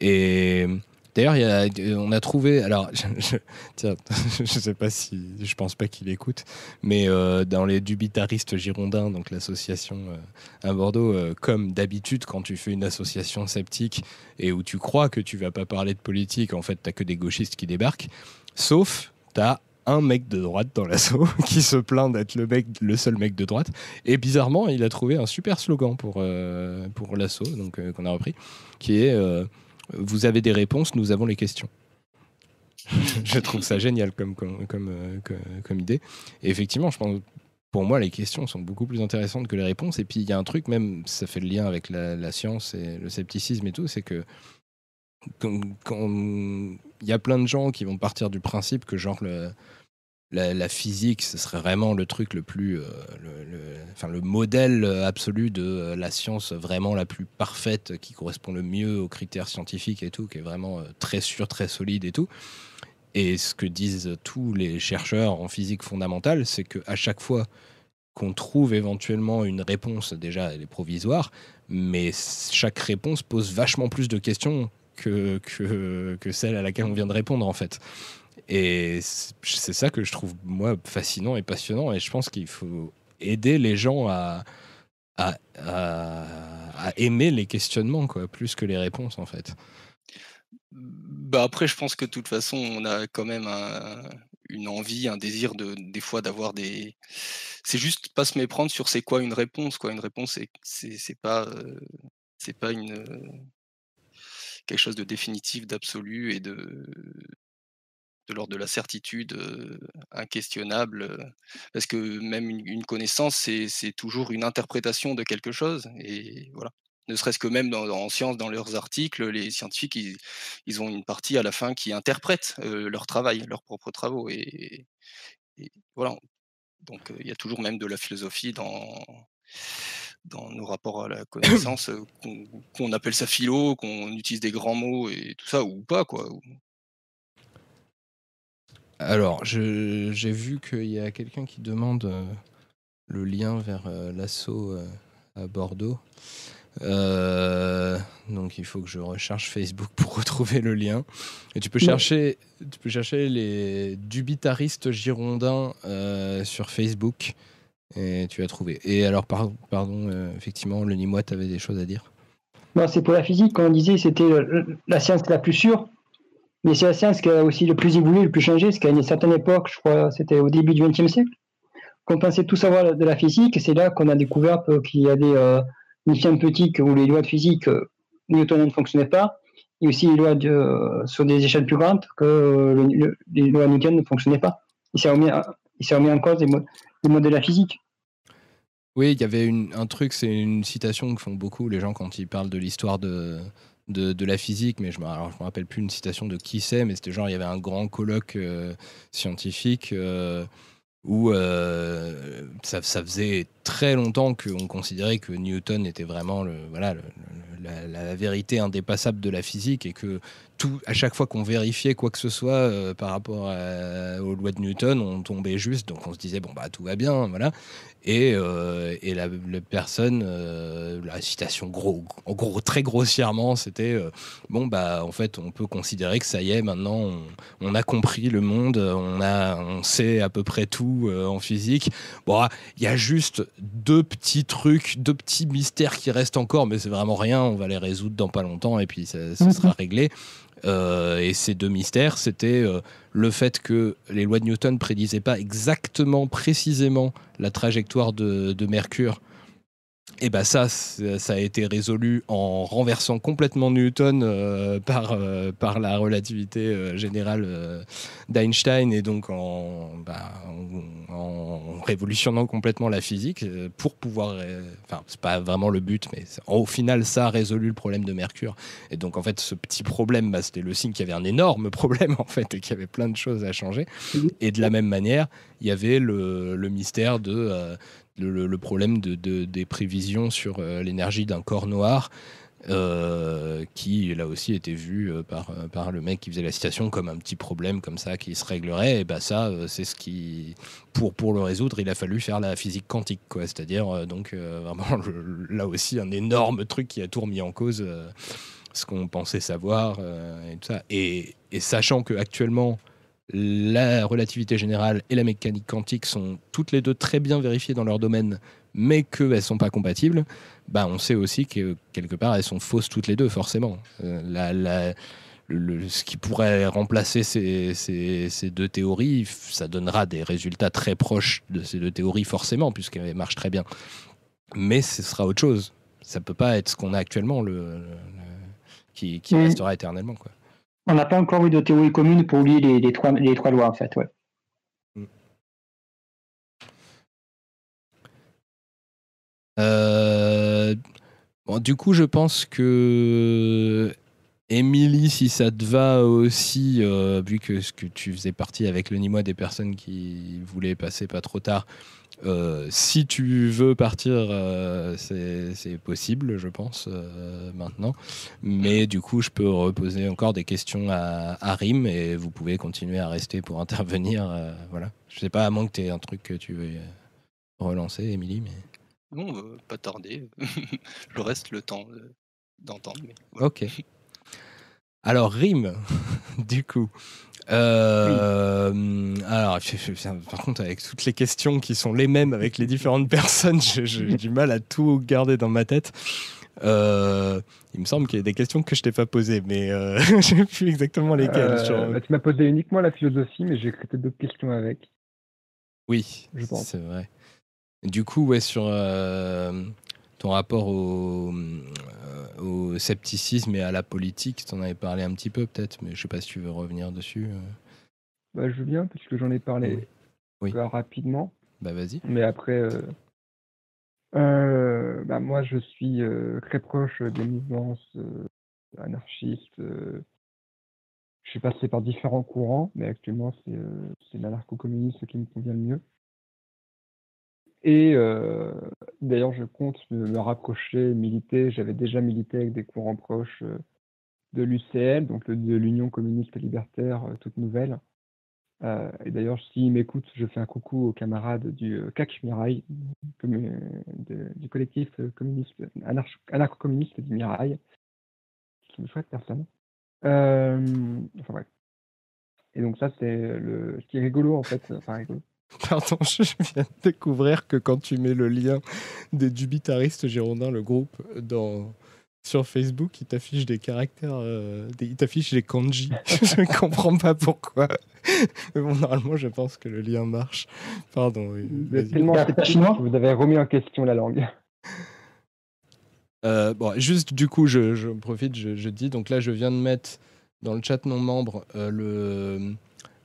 et D'ailleurs, on a trouvé. Alors, je, je- tiens, (laughs) sais pas si. Je pense pas qu'il écoute, mais euh, dans les dubitaristes girondins, donc l'association euh, à Bordeaux, euh, comme d'habitude, quand tu fais une association sceptique et où tu crois que tu vas pas parler de politique, en fait, t'as que des gauchistes qui débarquent. Sauf, t'as un mec de droite dans l'assaut (laughs) qui se plaint d'être le, le seul mec de droite. Et bizarrement, il a trouvé un super slogan pour, euh, pour l'assaut, euh, qu'on a repris, qui est euh, Vous avez des réponses, nous avons les questions. (laughs) je trouve ça génial comme, comme, comme, comme idée. Effectivement, je pense, pour moi, les questions sont beaucoup plus intéressantes que les réponses. Et puis, il y a un truc, même, ça fait le lien avec la, science et le scepticisme et tout, c'est que quand quand y a plein de gens qui vont partir du principe que, genre, la, physique, ce serait vraiment le truc le plus, euh, enfin, le modèle absolu de euh, la science vraiment la plus parfaite, qui correspond le mieux aux critères scientifiques et tout, qui est vraiment euh, très sûr, très solide et tout. Et ce que disent tous les chercheurs en physique fondamentale, c'est qu'à chaque fois qu'on trouve éventuellement une réponse, déjà elle est provisoire, mais chaque réponse pose vachement plus de questions que, que, celle à laquelle on vient de répondre en fait. Et c'est ça que je trouve moi fascinant et passionnant, et je pense qu'il faut aider les gens à, à, à- aimer les questionnements, quoi, plus que les réponses en fait. Bah après, je pense que de toute façon, on a quand même un- une envie, un désir de des fois d'avoir des. C'est juste pas se méprendre sur c'est quoi une réponse, quoi. Une réponse, c'est pas euh, c'est pas une quelque chose de définitif, d'absolu et de de l'ordre de la certitude euh, inquestionnable, parce que même une, connaissance, c'est toujours une interprétation de quelque chose, et voilà. Ne serait-ce que même dans, en sciences, dans leurs articles, les scientifiques, ils, ils ont une partie à la fin qui interprète euh, leur travail, leurs propres travaux, et, voilà. Donc il y a toujours même de la philosophie dans dans nos rapports à la connaissance, euh, qu'on appelle ça philo, qu'on utilise des grands mots et tout ça, ou pas, quoi. Alors, j'ai vu qu'il y a quelqu'un qui demande euh, le lien vers euh, l'assaut euh, à Bordeaux. Donc, il faut que je recherche Facebook pour (laughs) retrouver le lien. Et tu peux Ouais. chercher, tu peux chercher les dubitaristes girondins sur Facebook et tu vas trouver. Et alors, par- pardon, euh, effectivement, le Nîmois, tu avais des choses à dire? Non, c'est pour la physique, quand on disait c'était euh, la science la plus sûre, mais c'est la science qui a aussi le plus évolué, le plus changé, parce qu'à une certaine époque, je crois, c'était au début du XXe siècle, qu'on pensait tout savoir de la physique, et c'est là qu'on a découvert euh, qu'il y avait euh, une petite où les lois de physique euh, newtoniennes ne fonctionnaient pas, et aussi les lois sur des échelles plus grandes que le- le- les lois newtoniennes ne fonctionnaient pas. Il s'est remis, en- cause les, mo- les modes de la physique. Oui, il y avait un truc, c'est une citation que font beaucoup les gens quand ils parlent de l'histoire de, de, la physique, mais je je me rappelle plus une citation de qui c'est, mais c'était genre, il y avait un grand colloque euh, scientifique euh, où euh, ça, ça faisait très longtemps qu'on considérait que Newton était vraiment le, voilà, la, vérité indépassable de la physique et que tout, à chaque fois qu'on vérifiait quoi que ce soit par rapport à- aux lois de Newton, on tombait juste, donc on se disait, bon, bah tout va bien, voilà. Et, euh, et la, la personne, euh, la citation gros, en gros, très grossièrement, c'était euh, bon bah en fait on peut considérer que ça y est maintenant on, on a compris le monde, on a, on sait à peu près tout en physique. Bon, il y a juste deux petits trucs, deux petits mystères qui restent encore, mais c'est vraiment rien. On va les résoudre dans pas longtemps et puis ça, ça Mhm. sera réglé. Euh, et ces deux mystères, c'était euh, le fait que les lois de Newton prédisaient pas exactement, précisément la trajectoire de, de Mercure. Et ben ça, ça a été résolu en renversant complètement Newton euh, par, euh, par la relativité euh, générale d'Einstein et donc en, bah, en, en révolutionnant complètement la physique pour pouvoir. Enfin, c'est pas vraiment le but, mais au final, ça a résolu le problème de Mercure. Et donc en fait, ce petit problème, bah, c'était le signe qu'il y avait un énorme (laughs) problème en fait et qu'il y avait plein de choses à changer. Et de la même manière, il y avait le, le mystère de le, problème de, de- des prévisions sur euh, l'énergie d'un corps noir. euh, qui là aussi était vu euh, par, le mec qui faisait la citation comme un petit problème comme ça qui se réglerait et bah ça c'est ce qui pour, le résoudre il a fallu faire la physique quantique quoi c'est à dire donc vraiment (laughs) là aussi un énorme truc qui a tout remis en cause ce qu'on pensait savoir et tout ça. Et, et sachant que actuellement la relativité générale et la mécanique quantique sont toutes les deux très bien vérifiées dans leur domaine, mais qu'elles ne sont pas compatibles, bah on sait aussi que quelque part elles sont fausses toutes les deux, forcément. Euh, la- la- le- ce qui pourrait remplacer ces, ces- ces deux théories, ça donnera des résultats très proches de ces deux théories, forcément, puisqu'elles marchent très bien. Mais ce sera autre chose. Ça peut pas être ce qu'on a actuellement, le, le- le- qui, qui restera éternellement. Quoi. On n'a pas encore eu de théorie commune pour lier les, trois, lois, en fait. Ouais. Euh, du coup, je pense que Émilie, si ça te va aussi, euh, vu que, que tu faisais partie avec le Nîmois des personnes qui voulaient passer pas trop tard, euh, si tu veux partir, euh, c'est possible, je pense, euh, maintenant. Mais du coup, je peux reposer encore des questions à, à Rim et vous pouvez continuer à rester pour (laughs) intervenir. voilà. Je sais pas, à moins que tu aies un truc que tu veux relancer, Émilie, mais. Non, pas tarder. (laughs) je reste le temps d'entendre. mais. Ok. (laughs) Alors, rime, (laughs) du coup. Euh, Alors, par contre, avec toutes les questions qui sont les mêmes avec les différentes (laughs) personnes, j'ai du mal à tout garder dans ma tête. Euh, il me semble qu'il y a des questions que je t'ai pas posées, mais euh, (laughs) je sais plus exactement lesquelles. Sur- bah, tu m'as posé uniquement la philosophie, mais j'ai écrit d'autres questions avec. Oui, je pense. c'est vrai. Du coup, ouais, sur ton rapport au, euh, au scepticisme et à la politique, tu en avais parlé un petit peu peut-être, mais je sais pas si tu veux revenir dessus. euh. Bah, je veux bien, puisque j'en ai parlé Oui. rapidement. Bah vas-y. Mais après, euh, euh, bah, moi, je suis euh, très proche des euh, anarchistes. je suis passé par différents courants, mais actuellement, c'est c'est l'anarcho-communisme qui me convient le mieux. Et euh, d'ailleurs, je compte me, me rapprocher, militer. J'avais déjà milité avec des courants proches euh, de l'UCL, donc de l'Union communiste libertaire, euh, toute nouvelle. Et d'ailleurs, s'ils m'écoutent, je fais un coucou aux camarades du CAC Mirail, du collectif communiste, anarcho- anarcho-communiste du Mirail. C'est une chouette personne. Enfin bref. Et donc ça, c'est le ce qui est rigolo en fait. Enfin rigolo. (laughs) Pardon, je viens de découvrir que quand tu mets le lien des dubitaristes girondins, le groupe, dans, sur Facebook, il t'affiche des caractères, euh, des- il t'affiche des kanji. (laughs) je ne comprends pas pourquoi. Mais (laughs) bon, normalement, je pense que le lien marche. Pardon. oui, Vous êtes tellement chinois que vous avez remis en question la langue. Euh, bon, juste du coup, je, je profite, je, je dis. Donc là, je viens de mettre dans le chat non membre euh, le,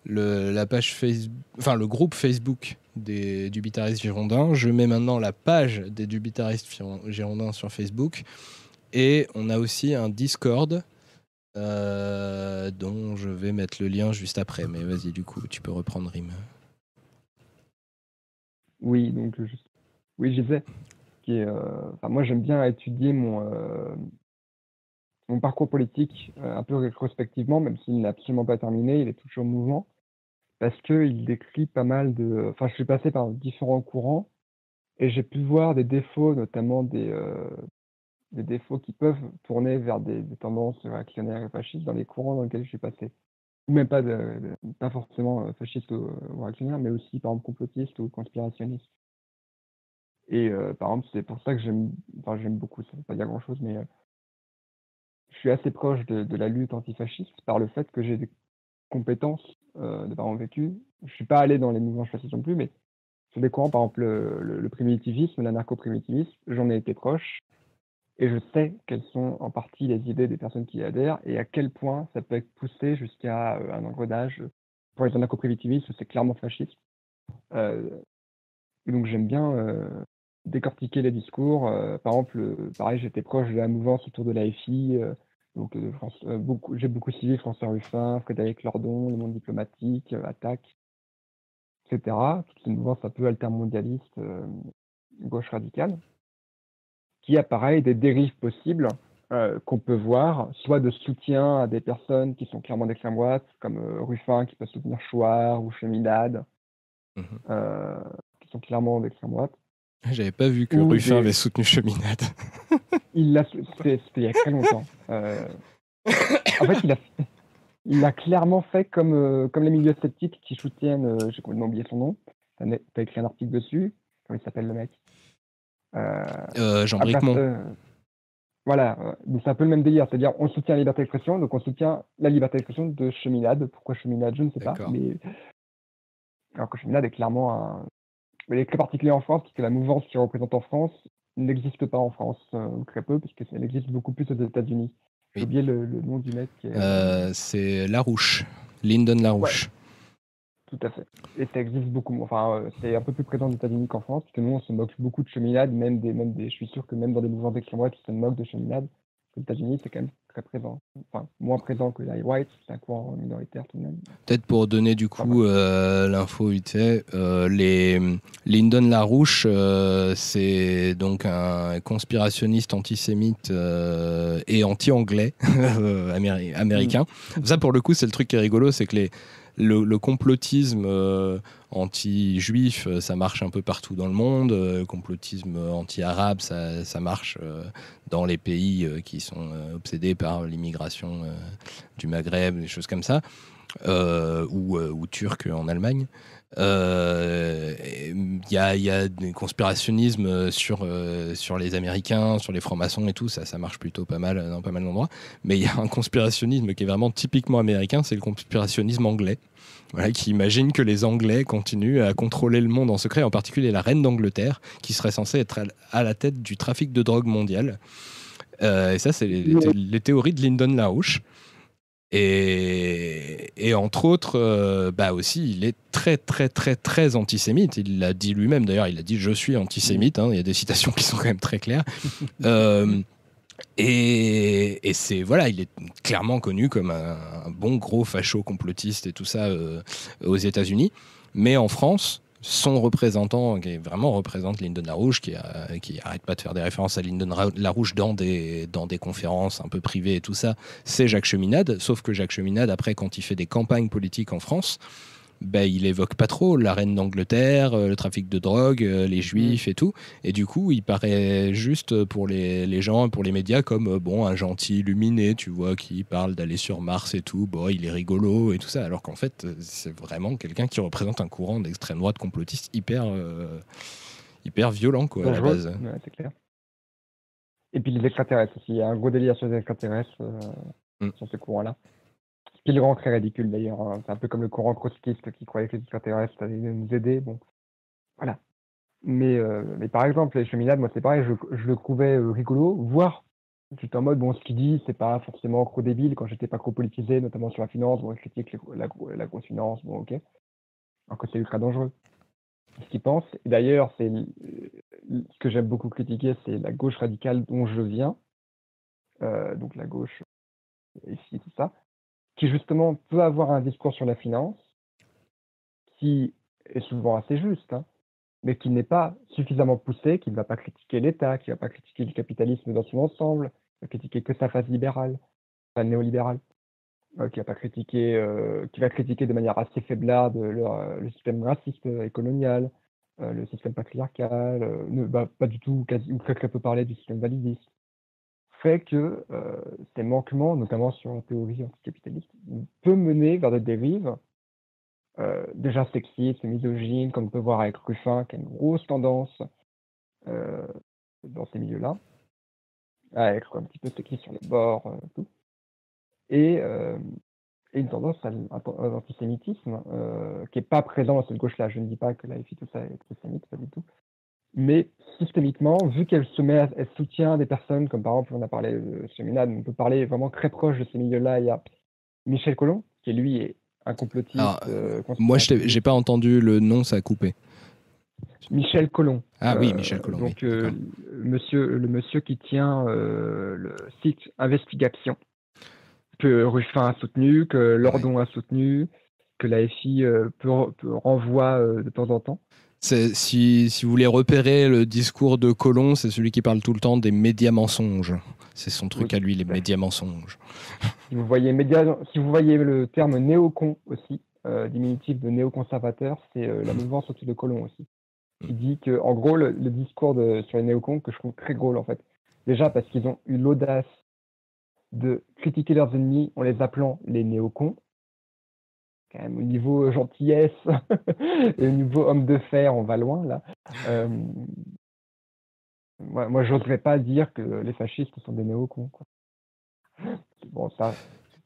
le, la page Facebook, enfin le groupe Facebook des dubitaristes girondins. Je mets maintenant la page des dubitaristes girondins sur Facebook. Et on a aussi un Discord euh, dont je vais mettre le lien juste après. Mais vas-y, du coup, tu peux reprendre Rim. Oui, donc je... oui, est, euh, moi, j'aime bien étudier mon, euh, mon parcours politique euh, un peu rétrospectivement, même s'il n'est absolument pas terminé, il est toujours mouvant, parce qu'il décrit pas mal de. Enfin, je suis passé par différents courants et j'ai pu voir des défauts, notamment des, euh, des défauts qui peuvent tourner vers des, tendances réactionnaires et fascistes dans les courants dans lesquels je suis passé. Ou même pas, pas forcément euh, fascistes ou, ou réactionnaires, mais aussi par exemple complotistes ou conspirationnistes. Et par exemple, c'est pour ça que j'aime, enfin beaucoup, ça veut pas dire grand chose, mais suis assez proche de, la lutte antifasciste par le fait que j'ai des compétences euh, de parents vécus. Je suis pas allé dans les mouvements fascistes non plus, mais sur des courants, par exemple le, primitivisme, l'anarcho-primitivisme, j'en ai été proche. Et je sais quelles sont en partie les idées des personnes qui y adhèrent et à quel point ça peut être poussé jusqu'à euh, un engrenage. Pour les anarcho-primitivistes, c'est clairement fasciste. Euh, donc j'aime bien décortiquer les discours. Par exemple, pareil, j'étais proche de la mouvance autour de la FI. Donc euh, euh, beaucoup, j'ai beaucoup suivi François Ruffin, Frédéric Lordon, le monde diplomatique, euh, Attaque, etc. Toutes ces mouvances un peu altermondialistes, euh, gauche radicale, qui a pareil des dérives possibles qu'on peut voir, soit de soutien à des personnes qui sont clairement d'extrême droite, comme Ruffin qui peut soutenir Chouard ou Cheminade, euh, qui sont clairement d'extrême droite. J'avais pas vu que Ruffin avait soutenu Cheminade. (laughs) il l'a, c'était, il y a très longtemps. Euh, en fait, il a, il a clairement fait comme, euh, comme les milieux sceptiques qui soutiennent, euh, j'ai complètement oublié son nom. T'as écrit un article dessus. Comment il s'appelle le mec? Euh, Jean Bricmont. Voilà, donc c'est un peu le même délire, c'est-à-dire on soutient la liberté d'expression, donc on soutient la liberté d'expression de Cheminade. Pourquoi Cheminade, je ne sais pas, mais alors que Cheminade est clairement un... Elle est très particulière en France, puisque la mouvance qui représente en France n'existe pas en France, euh, ou très peu, puisqu'elle existe beaucoup plus aux États-Unis. J'ai Oui. oublié le, le nom du mec. est- Euh, c'est Larouche. Lyndon Larouche. Tout à fait. Et ça existe beaucoup moins. Enfin, euh, c'est un peu plus présent aux États-Unis qu'en France, parce que nous, on se moque beaucoup de cheminade, même des, même des, je suis sûr que même dans des mouvements d'extrême droite, ils se moquent de cheminade. Aux États-Unis, c'est quand même très présent. Enfin, moins présent que les white, c'est un courant minoritaire tout de même. Peut-être pour donner du coup euh, l'info vite fait, euh, les Lyndon Larouche, euh, c'est donc un conspirationniste antisémite et anti-anglais améri- (laughs) américain. Ça pour le coup c'est le truc qui est rigolo, c'est que les, le, complotisme euh, anti-juif, euh, ça marche un peu partout dans le monde. euh, Le complotisme anti-arabe, ça, marche euh, dans les pays euh, qui sont euh, obsédés par l'immigration euh, du Maghreb, des choses comme ça euh, ou, euh, ou turc en Allemagne. Euh, Il y, a, des conspirationnismes euh, sur, euh, les Américains, sur les francs-maçons et tout, ça, ça marche plutôt pas mal euh, dans pas mal d'endroits. Mais il y a un conspirationnisme qui est vraiment typiquement américain, c'est le conspirationnisme anglais. Voilà, qui imagine que les Anglais continuent à contrôler le monde en secret, en particulier la reine d'Angleterre, qui serait censée être à- la tête du trafic de drogue mondial. Euh, et ça, c'est les théories de Lyndon LaRouche. Et, et entre autres, euh, bah aussi, il est très, très, très, très antisémite. Il l'a dit lui-même, d'ailleurs, il a dit Je suis antisémite. hein. Il y a des citations qui sont quand même très claires. (laughs) Euh, et c'est, voilà, il est clairement connu comme un, bon gros facho complotiste et tout ça euh, aux États-Unis. Mais en France, son représentant, qui vraiment représente Lyndon LaRouche, qui, a- qui arrête pas de faire des références à Lyndon LaRouche dans des, dans des conférences un peu privées et tout ça, c'est Jacques Cheminade. Sauf que Jacques Cheminade, après, quand il fait des campagnes politiques en France, ben, il évoque pas trop la reine d'Angleterre, euh, le trafic de drogue, euh, les juifs et tout. Et du coup, il paraît juste pour les, les gens, pour les médias, comme euh, bon, un gentil illuminé, tu vois, qui parle d'aller sur Mars et tout. Bon, il est rigolo et tout ça. Alors qu'en fait, c'est vraiment quelqu'un qui représente un courant d'extrême droite complotiste hyper, euh, hyper violent, quoi, à la base. Ouais, c'est clair. Et puis les extraterrestres aussi. Il y a un gros délire sur les extraterrestres, euh, Mm. sur ce courant-là. Ce qui le rend très ridicule d'ailleurs. hein. C'est un peu comme le courant trotskiste qui croyait que les extraterrestres allaient nous aider. Bon, voilà. Mais, euh, par exemple, les cheminades, moi c'est pareil, je, je le trouvais euh, rigolo, voire j'étais en mode, bon, ce qu'il dit, c'est pas forcément trop débile quand j'étais pas trop politisé, notamment sur la finance, bon, il critique la, la grosse finance, bon, ok. Alors que c'est ultra dangereux. Ce qu'il pense, et d'ailleurs, c'est ce que j'aime beaucoup critiquer, c'est la gauche radicale dont je viens, euh, donc la gauche ici, tout ça, qui justement peut avoir un discours sur la finance qui est souvent assez juste, hein, mais qui n'est pas suffisamment poussé, qui ne va pas critiquer l'État, qui ne va pas critiquer le capitalisme dans son ensemble, qui va critiquer que sa face libérale, néolibérale, euh, qui va pas critiquer, euh, qui va critiquer de manière assez faiblarde le, euh, système raciste et colonial, euh, le système patriarcal, va pas du tout, ou très très peu parler du système validiste, fait que euh, ces manquements, notamment sur la théorie anticapitaliste, peut mener vers des dérives euh, déjà sexistes, misogynes, comme on peut voir avec Ruffin, qui a une grosse tendance euh, dans ces milieux-là, à être un petit peu sexiste sur les bords, tout. Et, une tendance à l'antisémitisme qui n'est pas présent dans cette gauche-là. Je ne dis pas que la FI, tout ça est antisémite, pas du tout. Mais systémiquement, vu qu'elle se met, à- elle soutient des personnes comme par exemple, on a parlé de Cheminade, on peut parler vraiment très proche de ces milieux-là. Il y a Michel Collomb, qui lui est un complotiste. Alors, euh, Moi, je j'ai pas entendu le nom, ça a coupé. Michel Collomb. Ah oui, Euh, Michel Collomb. Donc, oui, euh, monsieur, le monsieur qui tient le site Investigation, que Ruffin a soutenu, que Lordon a soutenu, que la FI peut, peut renvoie de temps en temps. Si, si vous voulez repérer le discours de Colomb, c'est celui qui parle tout le temps des médias mensonges. C'est son truc Oui, à lui, les médias mensonges. Si vous voyez, média, si vous voyez le terme néocon aussi, euh, diminutif de néoconservateur, c'est euh, la mouvance autour de Colomb aussi. Il dit que, en gros, le, le discours de, sur les néocons, que je trouve très drôle en fait, Déjà parce qu'ils ont eu l'audace de critiquer leurs ennemis en les appelant les néocons. Quand même, au niveau gentillesse (laughs) et au niveau homme de fer, on va loin là. Euh, moi, moi j'oserais pas dire que les fascistes sont des néocons. Quoi. Bon, ça,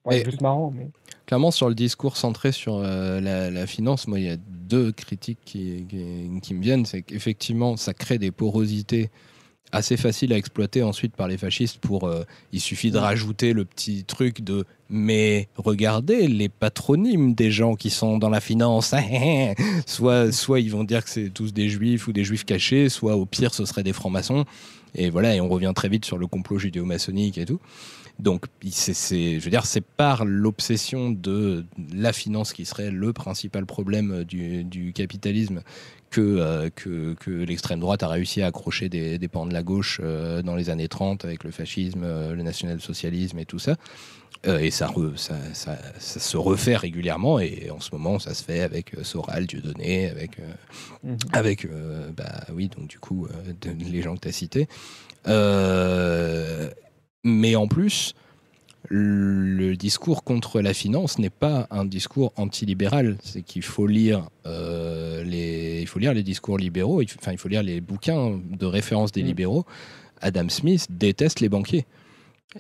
c'est juste marrant, mais. Clairement, sur le discours centré sur euh, la, la, finance, moi, il y a deux critiques qui, qui, qui me viennent. C'est qu'effectivement, ça crée des porosités assez facile à exploiter ensuite par les fascistes pour euh, il suffit de rajouter le petit truc de mais regardez les patronymes des gens qui sont dans la finance. (laughs) Soit soit ils vont dire que c'est tous des juifs ou des juifs cachés soit au pire ce serait des francs-maçons. Et voilà et on revient très vite sur le complot judéo-maçonnique et tout. Donc, c'est, je veux dire, c'est par l'obsession de la finance qui serait le principal problème du, du capitalisme euh, que, que, l'extrême droite a réussi à accrocher des, des pans de la gauche euh, dans les années 30 avec le fascisme, euh, le national-socialisme et tout ça. et ça, ça, ça, se refait régulièrement et en ce moment ça se fait avec Soral, Dieudonné, avec, mhm. avec bah oui, donc du coup, les gens que tu as cités. mais en plus, le discours contre la finance n'est pas un discours antilibéral. C'est qu'il faut lire euh, les, il faut lire les discours libéraux. Enfin, il faut lire les bouquins de référence des mm. libéraux. Adam Smith déteste les banquiers.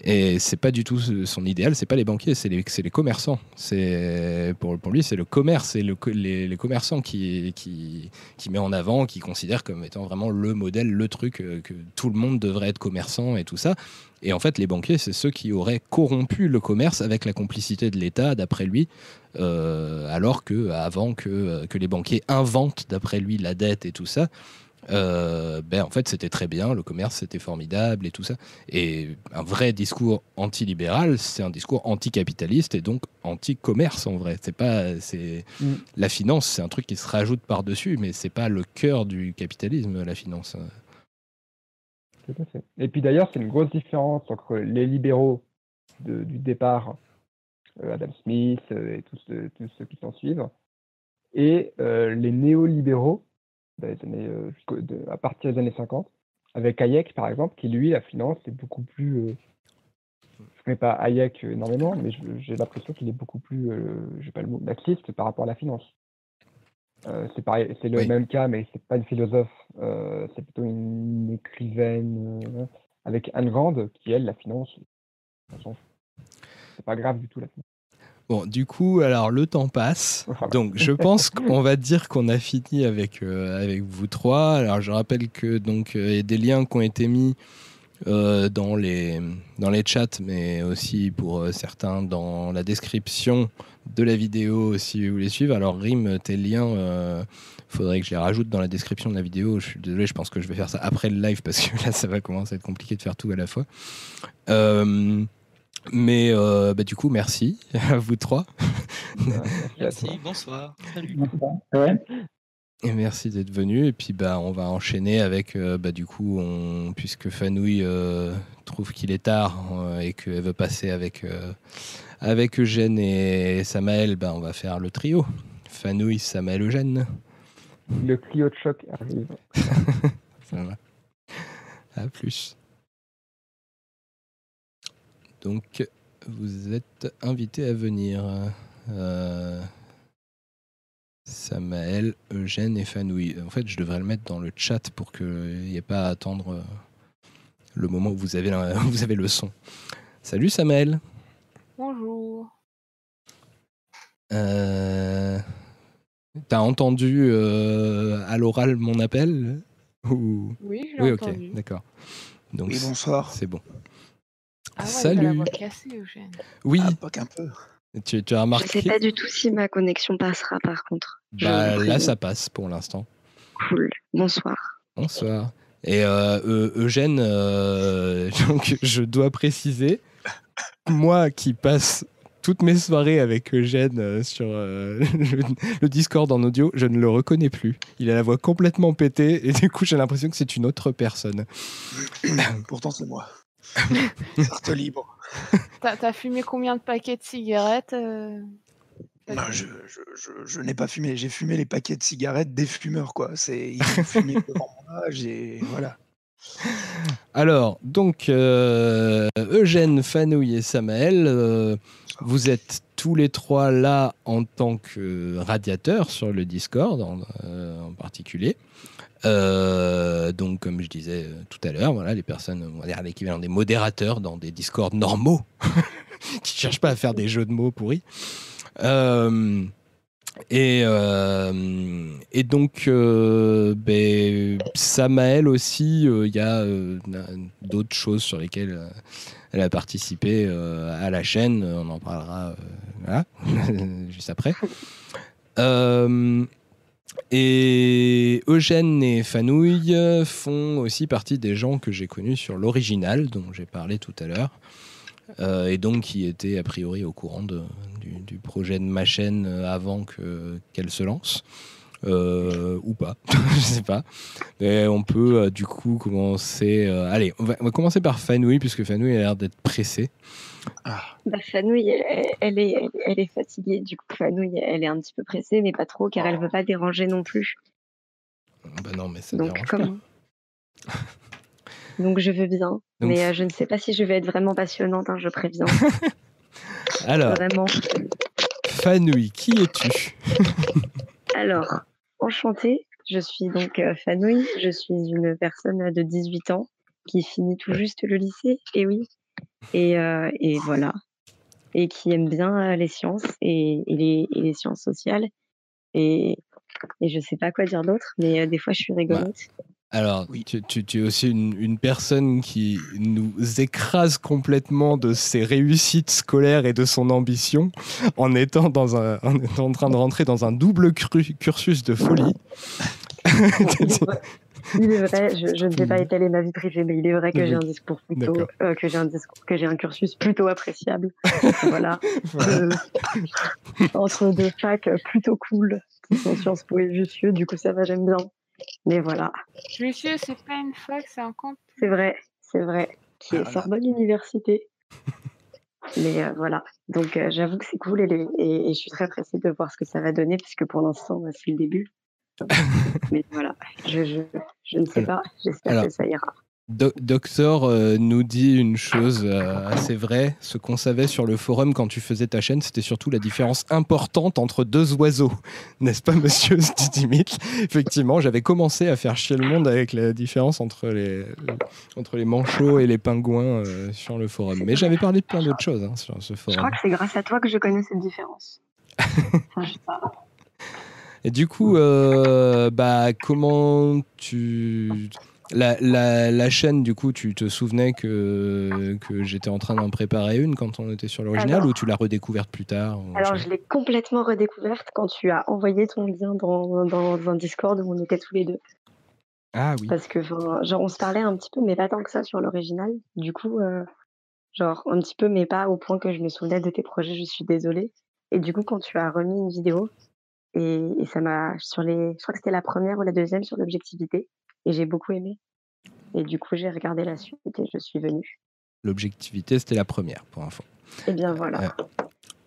Et c'est pas du tout son idéal, c'est pas les banquiers, c'est les, commerçants. Pour, pour, lui, c'est le commerce, c'est le, les, commerçants qui, met en avant, qui considère comme étant vraiment le modèle, le truc euh, que tout le monde devrait être commerçant et tout ça. Et en fait, les banquiers, c'est ceux qui auraient corrompu le commerce avec la complicité de l'État, d'après lui, euh, alors que avant que, que les banquiers inventent, d'après lui, la dette et tout ça, euh, ben en fait c'était très bien, le commerce c'était formidable et tout ça. Et un vrai discours antilibéral, c'est un discours anticapitaliste et donc anti-commerce en vrai. C'est pas, c'est mm. la finance, c'est un truc qui se rajoute par dessus, mais c'est pas le cœur du capitalisme, la finance. Tout à fait. Et puis d'ailleurs, c'est une grosse différence entre les libéraux du départ, euh, Adam Smith euh, et tous, tous ceux qui s'en suivent, et les néolibéraux euh, à partir des années 50, avec Hayek par exemple, qui lui, la finance, est beaucoup plus. Euh, je ne connais pas Hayek énormément, mais j'ai l'impression qu'il est beaucoup plus, euh, je pas le mot, laxiste par rapport à la finance. c'est pareil, c'est le même cas, mais c'est pas une philosophe, c'est plutôt une écrivaine avec Anne Grande, qui elle, la finance, c'est pas grave du tout la finance. Bon, du coup, alors le temps passe. Donc, je (laughs) pense qu'on va dire qu'on a fini avec, euh, avec vous trois. Alors, je rappelle que donc euh, il y a des liens qui ont été mis euh, dans, les, dans les chats, mais aussi pour certains dans la description de la vidéo si vous voulez suivre. Alors, Rim, tes liens, il faudrait que je les rajoute dans la description de la vidéo. Je suis désolé, je pense que je vais faire ça après le live parce que là, ça va commencer à être compliqué de faire tout à la fois. Mais euh, bah, du coup, merci (laughs) à vous trois. merci, bonsoir. Salut. Et merci d'être venu. Et puis, bah, on va enchaîner avec, euh, bah, du coup, on, puisque Fanouille euh, trouve qu'il est tard et qu'elle veut passer avec, avec Eugène et Samaël, bah, on va faire le trio. Fanouille, Samaël, Eugène. Le Clio de choc arrive. (laughs) Ça va. À plus. Donc, vous êtes invité à venir. Euh, Samaël, Eugène et Fanouille. En fait, je devrais le mettre dans le chat pour qu'il n'y ait pas à attendre euh, le moment où vous avez, (laughs) vous avez le son. Salut Samaël. Bonjour. Euh, T'as entendu euh, à l'oral mon appel ou... Oui, je l'ai oui, ok, d'accord. Donc, oui, bonsoir. C'est bon. Ah ouais, Salut. Il cassée, Eugène. Oui. Ah, pas qu'un peu. Tu, tu, as remarqué. Je sais pas du tout si ma connexion passera par contre. Bah, là, ça passe pour l'instant. Cool. Bonsoir. Bonsoir. Et euh, Eugène, euh, (laughs) donc, je dois préciser, moi qui passe toutes mes soirées avec Eugène euh, sur euh, (laughs) le, le, Discord en audio, je ne le reconnais plus. Il a la voix complètement pétée et du coup j'ai l'impression que c'est une autre personne. Pourtant c'est moi. (laughs) Carte libre. T'as as fumé combien de paquets de cigarettes euh, bah, je, je, je, n'ai pas fumé. J'ai fumé les paquets de cigarettes des fumeurs, quoi. C'est ils ont fumé (laughs) devant moi. J'ai voilà. Alors, donc, euh, Eugène, Fanouille et Samael, euh, vous êtes tous les trois là en tant que radiateurs sur le Discord en, euh, en particulier. Euh, donc, comme je disais euh, tout à l'heure, voilà, les personnes, on va dire l'équivalent des modérateurs dans des Discords normaux, (laughs) qui cherchent pas à faire des jeux de mots pourris. Euh, et, donc, euh, ben, aussi, il y a d'autres choses sur lesquelles elle a participé à la chaîne. On en parlera (laughs) juste après. Et Eugène et Fanouille font aussi partie des gens que j'ai connus sur l'original, dont j'ai parlé tout à l'heure. Euh, et donc qui étaient a priori au courant du, projet de ma chaîne avant que- qu'elle se lance. Euh, ou pas, (laughs) je sais pas. Mais on peut euh, du coup commencer. allez, on va, on va commencer par Fanouille, puisque Fanouille a l'air d'être pressée. Bah, Fanouille, elle, elle est, elle, est fatiguée. Du coup, Fanouille, elle est un petit peu pressée, mais pas trop, car elle veut pas déranger non plus. Bah non, mais ça Donc, dérange comme... (laughs) Donc, je veux bien. Donc- Mais euh, je ne sais pas si je vais être vraiment passionnante, hein, je préviens. (laughs) Alors, Vraiment. Fanouille, qui es-tu? (laughs) Alors, enchantée, je suis donc euh, Fanouille, je suis une personne de 18 ans qui finit tout juste le lycée, et oui, et, euh, et voilà, et qui aime bien euh, les sciences et, et les, et les sciences sociales, et, et je sais pas quoi dire d'autre, mais euh, des fois je suis rigolote. Alors, tu, tu- tu es aussi une, une personne qui nous écrase complètement de ses réussites scolaires et de son ambition en étant, dans un, en étant en train de rentrer dans un double cru- cursus de folie. (laughs) (laughs) Il est vrai, je, je ne vais pas étaler ma vie privée, mais il est vrai que j'ai un discours plutôt, euh, que j'ai un discours, que j'ai un cursus plutôt appréciable. (laughs) voilà. Voilà. Euh, entre deux facs plutôt cool qui sont Sciences Po et Jussieu, du coup ça va, j'aime bien. Mais voilà, Jussieu, c'est pas une fac, c'est un camp. c'est vrai, c'est vrai, qui est Sorbonne Université. Mais euh, voilà, donc euh, j'avoue que c'est cool et, les- et, et je suis très pressée de voir ce que ça va donner, puisque pour l'instant c'est le début. (laughs) Mais voilà, je, je, je ne sais pas, j'espère que ça ira. Do- Doctor euh, nous dit une chose euh, assez vraie. Ce qu'on savait sur le forum quand tu faisais ta chaîne, c'était surtout la différence importante entre deux oiseaux. (laughs) N'est-ce pas, monsieur (laughs) Dimit Effectivement, j'avais commencé à faire chier le monde avec la différence entre les, entre les manchots et les pingouins euh, sur le forum. Mais j'avais parlé de plein d'autres choses hein, sur ce Je forum. crois que c'est grâce à toi que je connais cette différence. Enfin, je sais pas. Et du coup, euh, bah, comment tu. La, la, la chaîne, du coup, tu te souvenais que, que j'étais en train d'en préparer une quand on était sur l'original ou tu l'as redécouverte plus tard Alors, je- l'ai complètement redécouverte quand tu as envoyé ton lien dans, dans un Discord où on était tous les deux. Ah oui. Parce que, genre, on se parlait un petit peu, mais pas tant que ça sur l'original. Du coup, euh, genre, un petit peu, mais pas au point que je me souvenais de tes projets, je suis désolée. Et du coup, quand tu as remis une vidéo, et, et ça m'a, sur les, je crois que c'était la première ou la deuxième sur l'objectivité, et j'ai beaucoup aimé. Et du coup, j'ai regardé la suite et je suis venue. L'objectivité, c'était la première, pour info. Et bien voilà.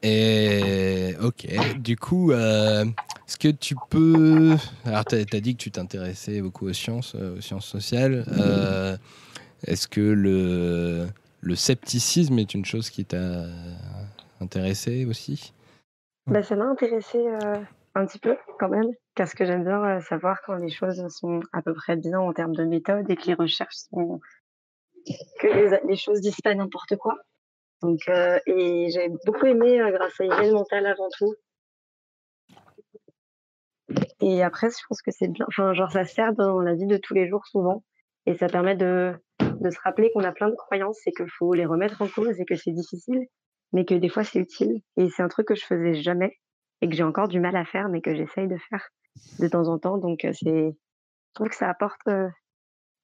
Et ok, du coup, euh, est-ce que tu peux... Alors, tu as, dit que tu t'intéressais beaucoup aux sciences, euh, aux sciences sociales. Euh, est-ce que le, le scepticisme est une chose qui t'a intéressé aussi? Bah, ça m'a intéressé un petit peu quand même, parce que j'aime bien euh, savoir quand les choses sont à peu près bien en termes de méthode et que les recherches sont. que les, choses disent pas n'importe quoi. Donc, euh, et j'ai beaucoup aimé euh, grâce à Irène Mental avant tout. Et après, je pense que c'est bien. Enfin, genre, ça sert dans la vie de tous les jours souvent. Et ça permet de, de se rappeler qu'on a plein de croyances et qu'il faut les remettre en cause et que c'est difficile, mais que des fois c'est utile. Et c'est un truc que je faisais jamais et que j'ai encore du mal à faire, mais que j'essaye de faire de temps en temps. Donc, euh, c'est, je trouve que ça apporte, euh,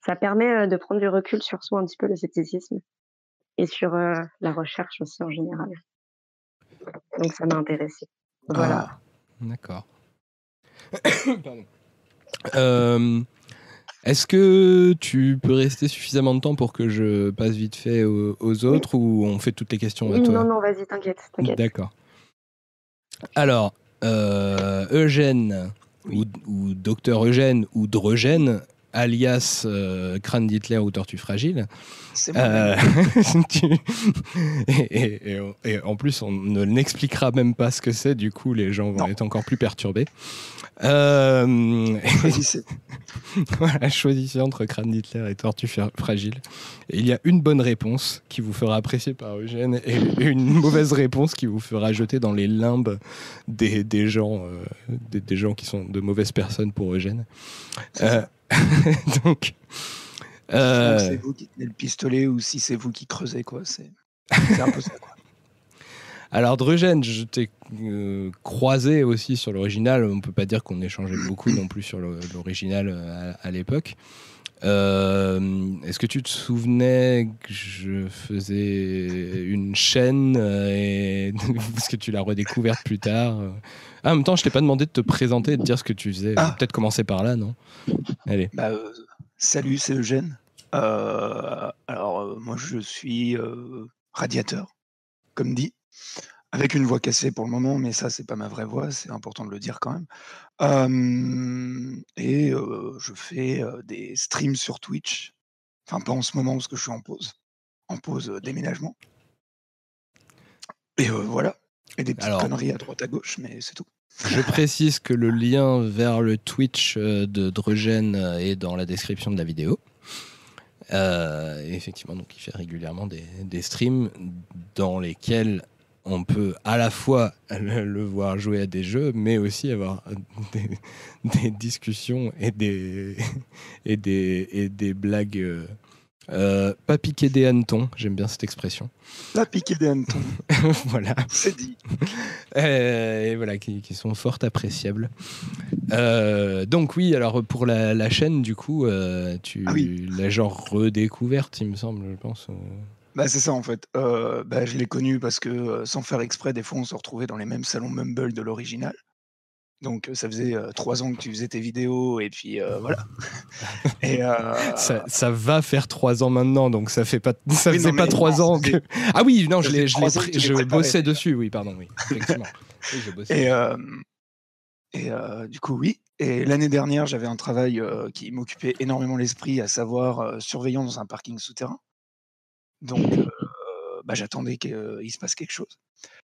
ça permet euh, de prendre du recul sur soi un petit peu le scepticisme et sur euh, la recherche aussi en général. Donc, ça m'a intéressée. Voilà. Ah, D'accord. (coughs) Pardon. Euh, Est-ce que tu peux rester suffisamment de temps pour que je passe vite fait aux, aux autres ou on fait toutes les questions à toi? non, non, vas-y, t'inquiète, t'inquiète. D'accord. Alors, euh, Eugène, ou, ou docteur Eugène, ou Drogène, alias euh, Crâne d'Hitler ou Tortue Fragile. C'est Euh, (laughs) et, et- en plus, on ne n'expliquera même pas ce que c'est, du coup, les gens vont être encore plus perturbés. Euh, Choisissez. (laughs) voilà, choisissez entre Crâne d'Hitler et Tortue Fra- Fragile. Et il y a une bonne réponse qui vous fera apprécier par Eugène et une mauvaise réponse qui vous fera jeter dans les limbes des, des gens, euh, des, des gens qui sont de mauvaises personnes pour Eugène. (laughs) Euh, donc. euh, Donc, C'est vous qui tenez le pistolet ou si c'est vous qui creusez, quoi. C'est un peu ça, quoi. (laughs) Alors Drugène, je t'ai euh, croisé aussi sur l'original. On peut pas dire qu'on échangeait beaucoup non plus sur l'original euh, à, à l'époque. Euh, Est-ce que tu te souvenais que je faisais une chaîne euh, et (laughs) parce que tu l'as redécouverte plus tard euh? Ah, en même temps, je t'ai pas demandé de te présenter et de dire ce que tu faisais. Ah. Peut-être commencer par là, non? Allez. Bah, euh, salut, c'est Eugène. Euh, alors, moi, je suis radiateur, comme dit, avec une voix cassée pour le moment, mais ça, c'est pas ma vraie voix, c'est important de le dire quand même. Euh, et euh, je fais euh, des streams sur Twitch. Enfin, pas en ce moment parce que je suis en pause, en pause déménagement. Et voilà. Et des petites Alors- conneries à droite à gauche, mais c'est tout. Je précise que le lien vers le Twitch de euh, est dans la description de la vidéo. Euh, effectivement, donc, il fait régulièrement des, des streams dans lesquels on peut à la fois le, le voir jouer à des jeux, mais aussi avoir des, des discussions et des, et des, et des blagues. euh, euh, pas piquer des hannetons, j'aime bien cette expression. La piquée des hannetons, (laughs) voilà. c'est dit. Euh, et voilà, qui, qui sont fort appréciables. Euh, donc oui, alors pour la, la chaîne, du coup, euh, tu Ah oui. l'as genre redécouverte, il me semble, je pense. Bah, c'est ça en fait. Euh, bah, je l'ai connu parce que euh, sans faire exprès, des fois on se retrouvait dans les mêmes salons Mumble de l'original. Donc euh, ça faisait euh, trois ans que tu faisais tes vidéos et puis voilà. (laughs) et Ça, ça va faire trois ans maintenant, donc ça fait pas, ça Oui, faisait non, pas trois ans que. Ah oui, non, je l'ai, je tu je bossais dessus, oui, pardon, oui, effectivement. Oui, je bossais. et, et du coup oui. Et l'année dernière, j'avais un travail qui m'occupait énormément l'esprit, à savoir surveillant dans un parking souterrain. Donc euh, bah, j'attendais qu'il se passe quelque chose.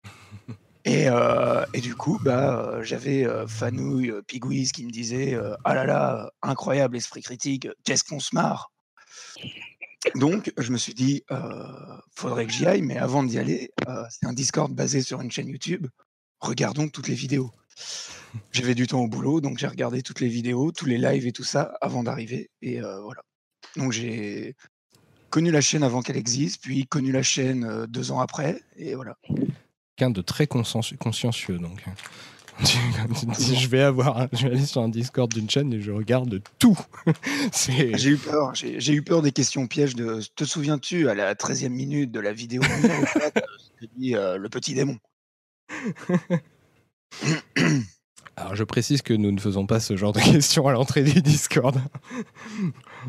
(laughs) Et, euh, et du coup, bah, euh, j'avais euh, Fanouille, euh, Pigouise qui me disait euh, Ah là là, incroyable esprit critique, qu'est-ce qu'on se marre Donc, je me suis dit euh, Faudrait que j'y aille, mais avant d'y aller, euh, c'est un Discord basé sur une chaîne YouTube. Regardons toutes les vidéos. J'avais du temps au boulot, donc j'ai regardé toutes les vidéos, tous les lives et tout ça avant d'arriver. Et euh, voilà. Donc, j'ai connu la chaîne avant qu'elle existe, puis connu la chaîne euh, deux ans après, et voilà. Quelqu'un de très conscien- consciencieux, donc. (laughs) Tu, tu te dis, je vais avoir, je vais aller sur un Discord d'une chaîne et je regarde tout. (laughs) J'ai eu peur, j'ai eu peur des questions pièges de te souviens-tu à la 13e minute de la vidéo numéro 4, ce que dit euh, le petit démon (laughs) Alors je précise que nous ne faisons pas ce genre de (laughs) questions à l'entrée du Discord.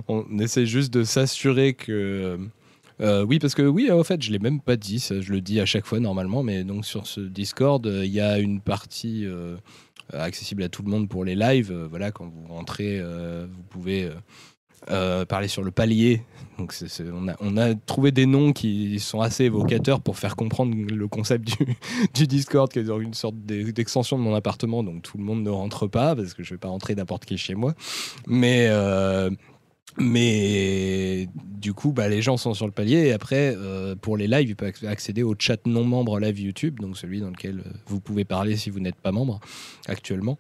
On essaie juste de s'assurer que... euh, oui, parce que oui, en fait, je l'ai même pas dit, ça, je le dis à chaque fois normalement, mais donc sur ce Discord, euh, il y a une partie euh, accessible à tout le monde pour les lives. Euh, voilà, quand vous rentrez, euh, vous pouvez euh, parler sur le palier. Donc on, a, trouvé des noms qui sont assez évocateurs pour faire comprendre le concept du, (laughs) Discord, qui est une sorte d'e- d'extension de mon appartement, donc tout le monde ne rentre pas, parce que je vais pas rentrer n'importe qui chez moi. Mais, euh, mais du coup, bah, les gens sont sur le palier, et après, euh, pour les lives, ils peuvent acc- accéder au chat non membre live YouTube, donc celui dans lequel vous pouvez parler si vous n'êtes pas membre actuellement.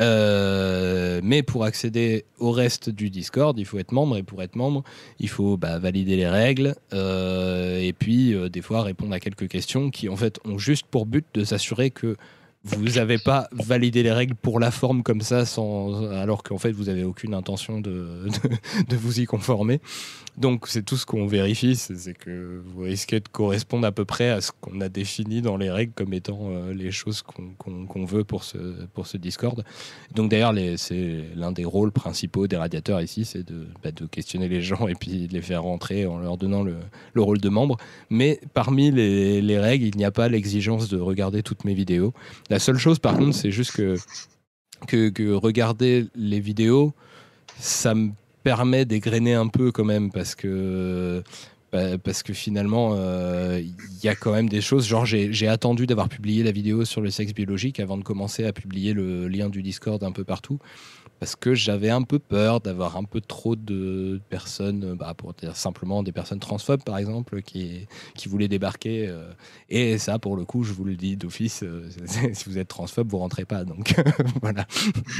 Euh, mais pour accéder au reste du Discord, il faut être membre et pour être membre, il faut bah, valider les règles euh, et puis euh, des fois répondre à quelques questions qui en fait ont juste pour but de s'assurer que vous n'avez pas validé les règles pour la forme comme ça, sans, alors qu'en fait vous n'avez aucune intention de, de, vous y conformer. Donc c'est tout ce qu'on vérifie, c'est que vous risquez de correspondre à peu près à ce qu'on a défini dans les règles comme étant euh, les choses qu'on qu'on veut pour ce, pour ce Discord. Donc d'ailleurs, c'est l'un des rôles principaux des radiateurs ici, c'est de, bah, de questionner les gens (laughs) et puis de les faire rentrer en leur donnant le, le rôle de membre. Mais parmi les, les règles, il n'y a pas l'exigence de regarder toutes mes vidéos. Seule chose, par contre, c'est juste que, que, regarder les vidéos, ça me permet d'égrener un peu quand même parce que bah, parce que finalement, euh, il y a quand même des choses. Genre, j'ai attendu d'avoir publié la vidéo sur le sexe biologique avant de commencer à publier le lien du Discord un peu partout. Parce que j'avais un peu peur d'avoir un peu trop de personnes, bah, pour dire simplement des personnes transphobes par exemple, qui, qui voulaient débarquer. euh, et ça, pour le coup, je vous le dis d'office, euh, (laughs) si vous êtes transphobe, vous rentrez pas. Donc (laughs) voilà.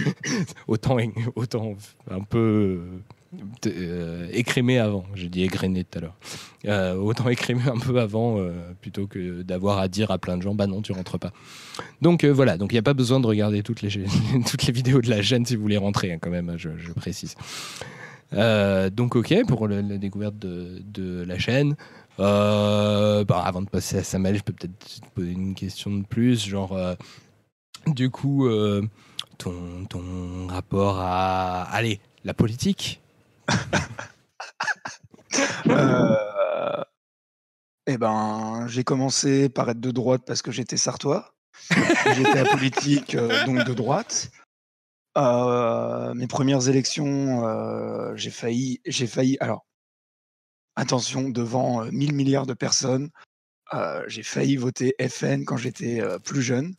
(laughs) autant, autant un peu euh, écrémer avant. J'ai dit égrener tout à l'heure. Euh, autant (laughs) écrémer un peu avant euh, plutôt que d'avoir à dire à plein de gens bah non, tu rentres pas. Donc euh, voilà, donc il n'y a pas besoin de regarder toutes les, (laughs) toutes les vidéos de la chaîne si vous voulez rentrer, hein, quand même, je, précise. Donc ok pour la découverte de, la chaîne. Bah, avant de passer à Samuel, je peux peut-être te poser une question de plus, genre du coup ton, ton rapport à allez la politique. (laughs) Euh, Eh ben, j'ai commencé par être de droite parce que j'étais sartois. j'étais apolitique, euh, donc de droite. Euh, mes premières élections, j'ai failli, j'ai failli. Alors, attention, devant euh, 1000 milliards de personnes, j'ai failli voter FN quand j'étais plus jeune.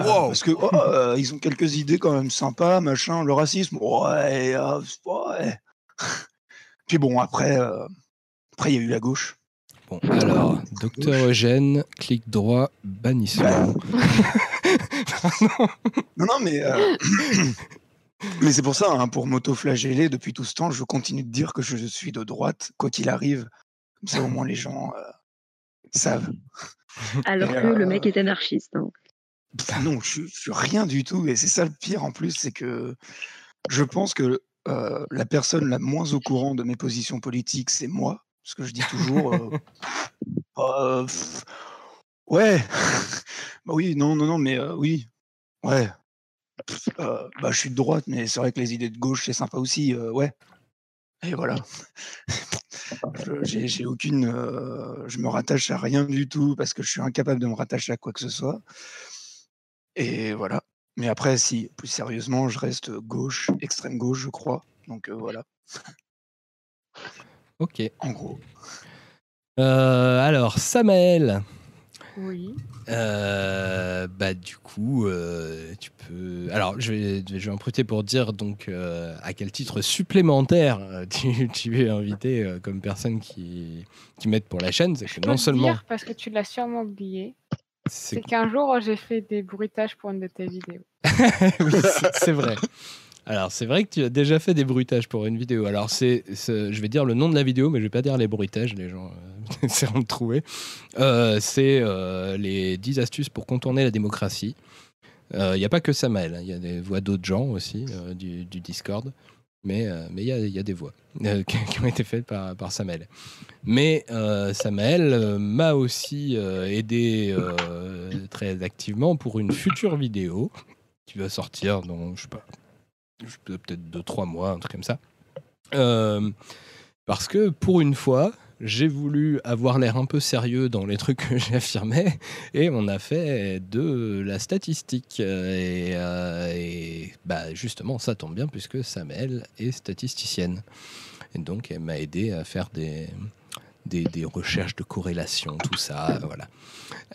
Euh, parce que oh, euh, ils ont quelques idées quand même sympas, machin. Le racisme, ouais, euh, ouais. (laughs) Puis bon, après, euh, après il y a eu la gauche. Bon, alors, docteur Eugène, clic droit, bannissement. (laughs) Non, non, mais, euh, (coughs) mais c'est pour ça, hein, pour m'auto-flageller depuis tout ce temps, je continue de dire que je suis de droite, quoi qu'il arrive. Comme ça, au moins, les gens euh, savent. Alors Et, que le mec est anarchiste. hein. Pff, non, je, suis- je suis rien du tout. Et c'est ça le pire en plus, c'est que je pense que euh, la personne la moins au courant de mes positions politiques, c'est moi. Parce que je dis toujours, euh, (laughs) euh, pff, ouais, (laughs) bah oui, non, non, non, mais oui, ouais. Pff, bah, je suis de droite, mais c'est vrai que les idées de gauche, c'est sympa aussi, ouais. Et voilà. (laughs) Je- J'ai j'ai aucune. euh, je me rattache à rien du tout parce que je suis incapable de me rattacher à quoi que ce soit. Et voilà. Mais après, si, plus sérieusement, je reste gauche, extrême gauche, je crois. Donc euh, voilà, Ok. en gros. Euh, alors, Samael. Oui. Euh, bah du coup, euh, tu peux. Alors, je vais, je vais en profiter pour dire donc euh, à quel titre supplémentaire tu, (laughs) tu es invité euh, comme personne qui qui m'aide pour la chaîne. C'est Je que peux non seulement dire, parce que tu l'as sûrement oublié, c'est qu'un jour j'ai fait des bruitages pour une de tes vidéos. (laughs) oui, c'est- vrai. Alors, c'est vrai que tu as déjà fait des bruitages pour une vidéo. Alors, c'est, je vais dire le nom de la vidéo, mais je vais pas dire les bruitages, les gens euh, (laughs) essaieront de trouver. Euh, c'est euh, les 10 astuces pour contourner la démocratie. Il n'y a pas que Samael, hein, il y a des voix d'autres gens aussi du, du Discord, mais euh, il y, a, y a des voix euh, (laughs) qui, ont été faites par, par. Mais euh, euh, m'a aussi euh, aidé très activement pour une future vidéo qui va sortir dans, je sais pas, peut-être deux, trois mois, un truc comme ça. Parce que pour une fois, j'ai voulu avoir l'air un peu sérieux dans les trucs que (laughs) j'affirmais et on a fait de la statistique. Et, euh, bah, justement, ça tombe bien puisque Samuel est statisticienne. Et donc, elle m'a aidé à faire des, des, recherches de corrélation, tout ça. Voilà.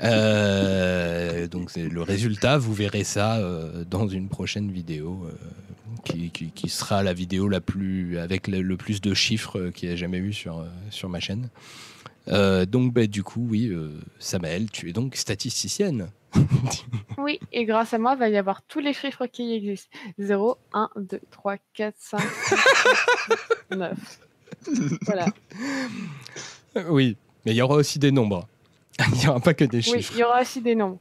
Euh, donc, le résultat, vous verrez ça euh, dans une prochaine vidéo. Qui, qui- qui sera la vidéo la plus avec le, le plus de chiffres qu'il y ait jamais eu sur, euh, sur ma chaîne. Euh, donc bah, du coup, oui, euh, Samael, tu es donc statisticienne. (laughs) Oui, et grâce à moi, il va y avoir tous les chiffres qui existent. 0, 1, 2, 3, 4, 5, 6, 7, 9. Voilà. (laughs) Oui, mais il y aura aussi des nombres. (laughs) Il n'y aura pas que des Oui, chiffres. il y aura aussi des nombres.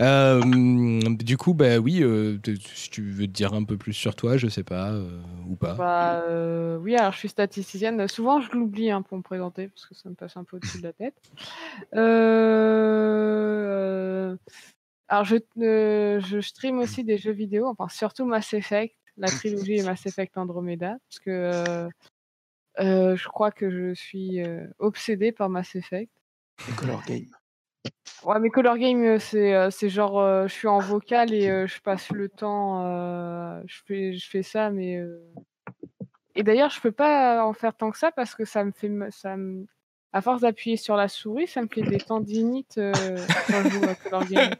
Euh, du coup, bah oui, euh, si tu veux te dire un peu plus sur toi, je sais pas, euh, ou pas. Bah, euh, oui, alors je suis statisticienne. Souvent, je l'oublie hein, pour me présenter parce que ça me passe un peu au-dessus de la tête. Euh, Alors, je, euh, je stream aussi des jeux vidéo, enfin surtout Mass Effect, la trilogie et (laughs) Mass Effect Andromeda, parce que euh, euh, je crois que je suis euh, obsédée par Mass Effect. Color Game. Ouais, mais Color Game, euh, c'est euh, c'est genre, euh, je suis en vocal et euh, je passe le temps, euh, je, fais, je fais ça, mais euh, Et d'ailleurs, je peux pas en faire tant que ça parce que ça me fait, ça me- à force d'appuyer sur la souris, ça me fait des tendinites euh, quand je joue à Color Game.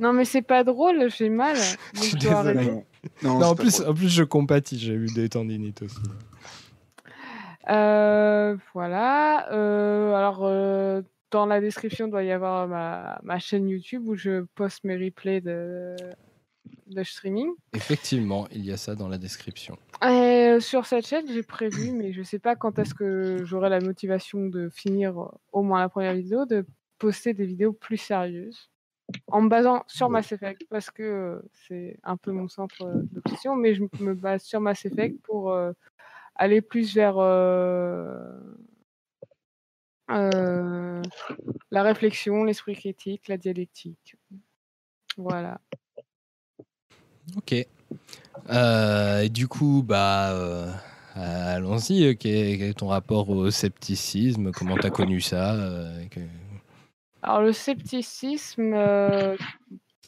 Non, mais c'est pas drôle, j'ai mal. (laughs) Donc Je dois désolé. arrêter. Non, en, plus, drôle. en plus, je compatis, j'ai eu des tendinites aussi. Euh, voilà. Euh, alors, euh, dans la description, il doit y avoir ma, ma chaîne YouTube où je poste mes replays de, de streaming. Effectivement, il y a ça dans la description. Et sur cette chaîne, j'ai prévu, mais je sais pas quand est-ce que j'aurai la motivation de finir euh, au moins la première vidéo, de poster des vidéos plus sérieuses. En me basant sur Mass Effect, parce que euh, c'est un peu mon centre euh, d'obsession, mais je me base sur Mass Effect pour euh, aller plus vers euh, la réflexion, l'esprit critique, la dialectique. Voilà. Ok. Euh, et du coup, bah, euh, allons-y. Quel, quel est ton rapport au scepticisme? Comment t'as connu ça que- Alors le scepticisme,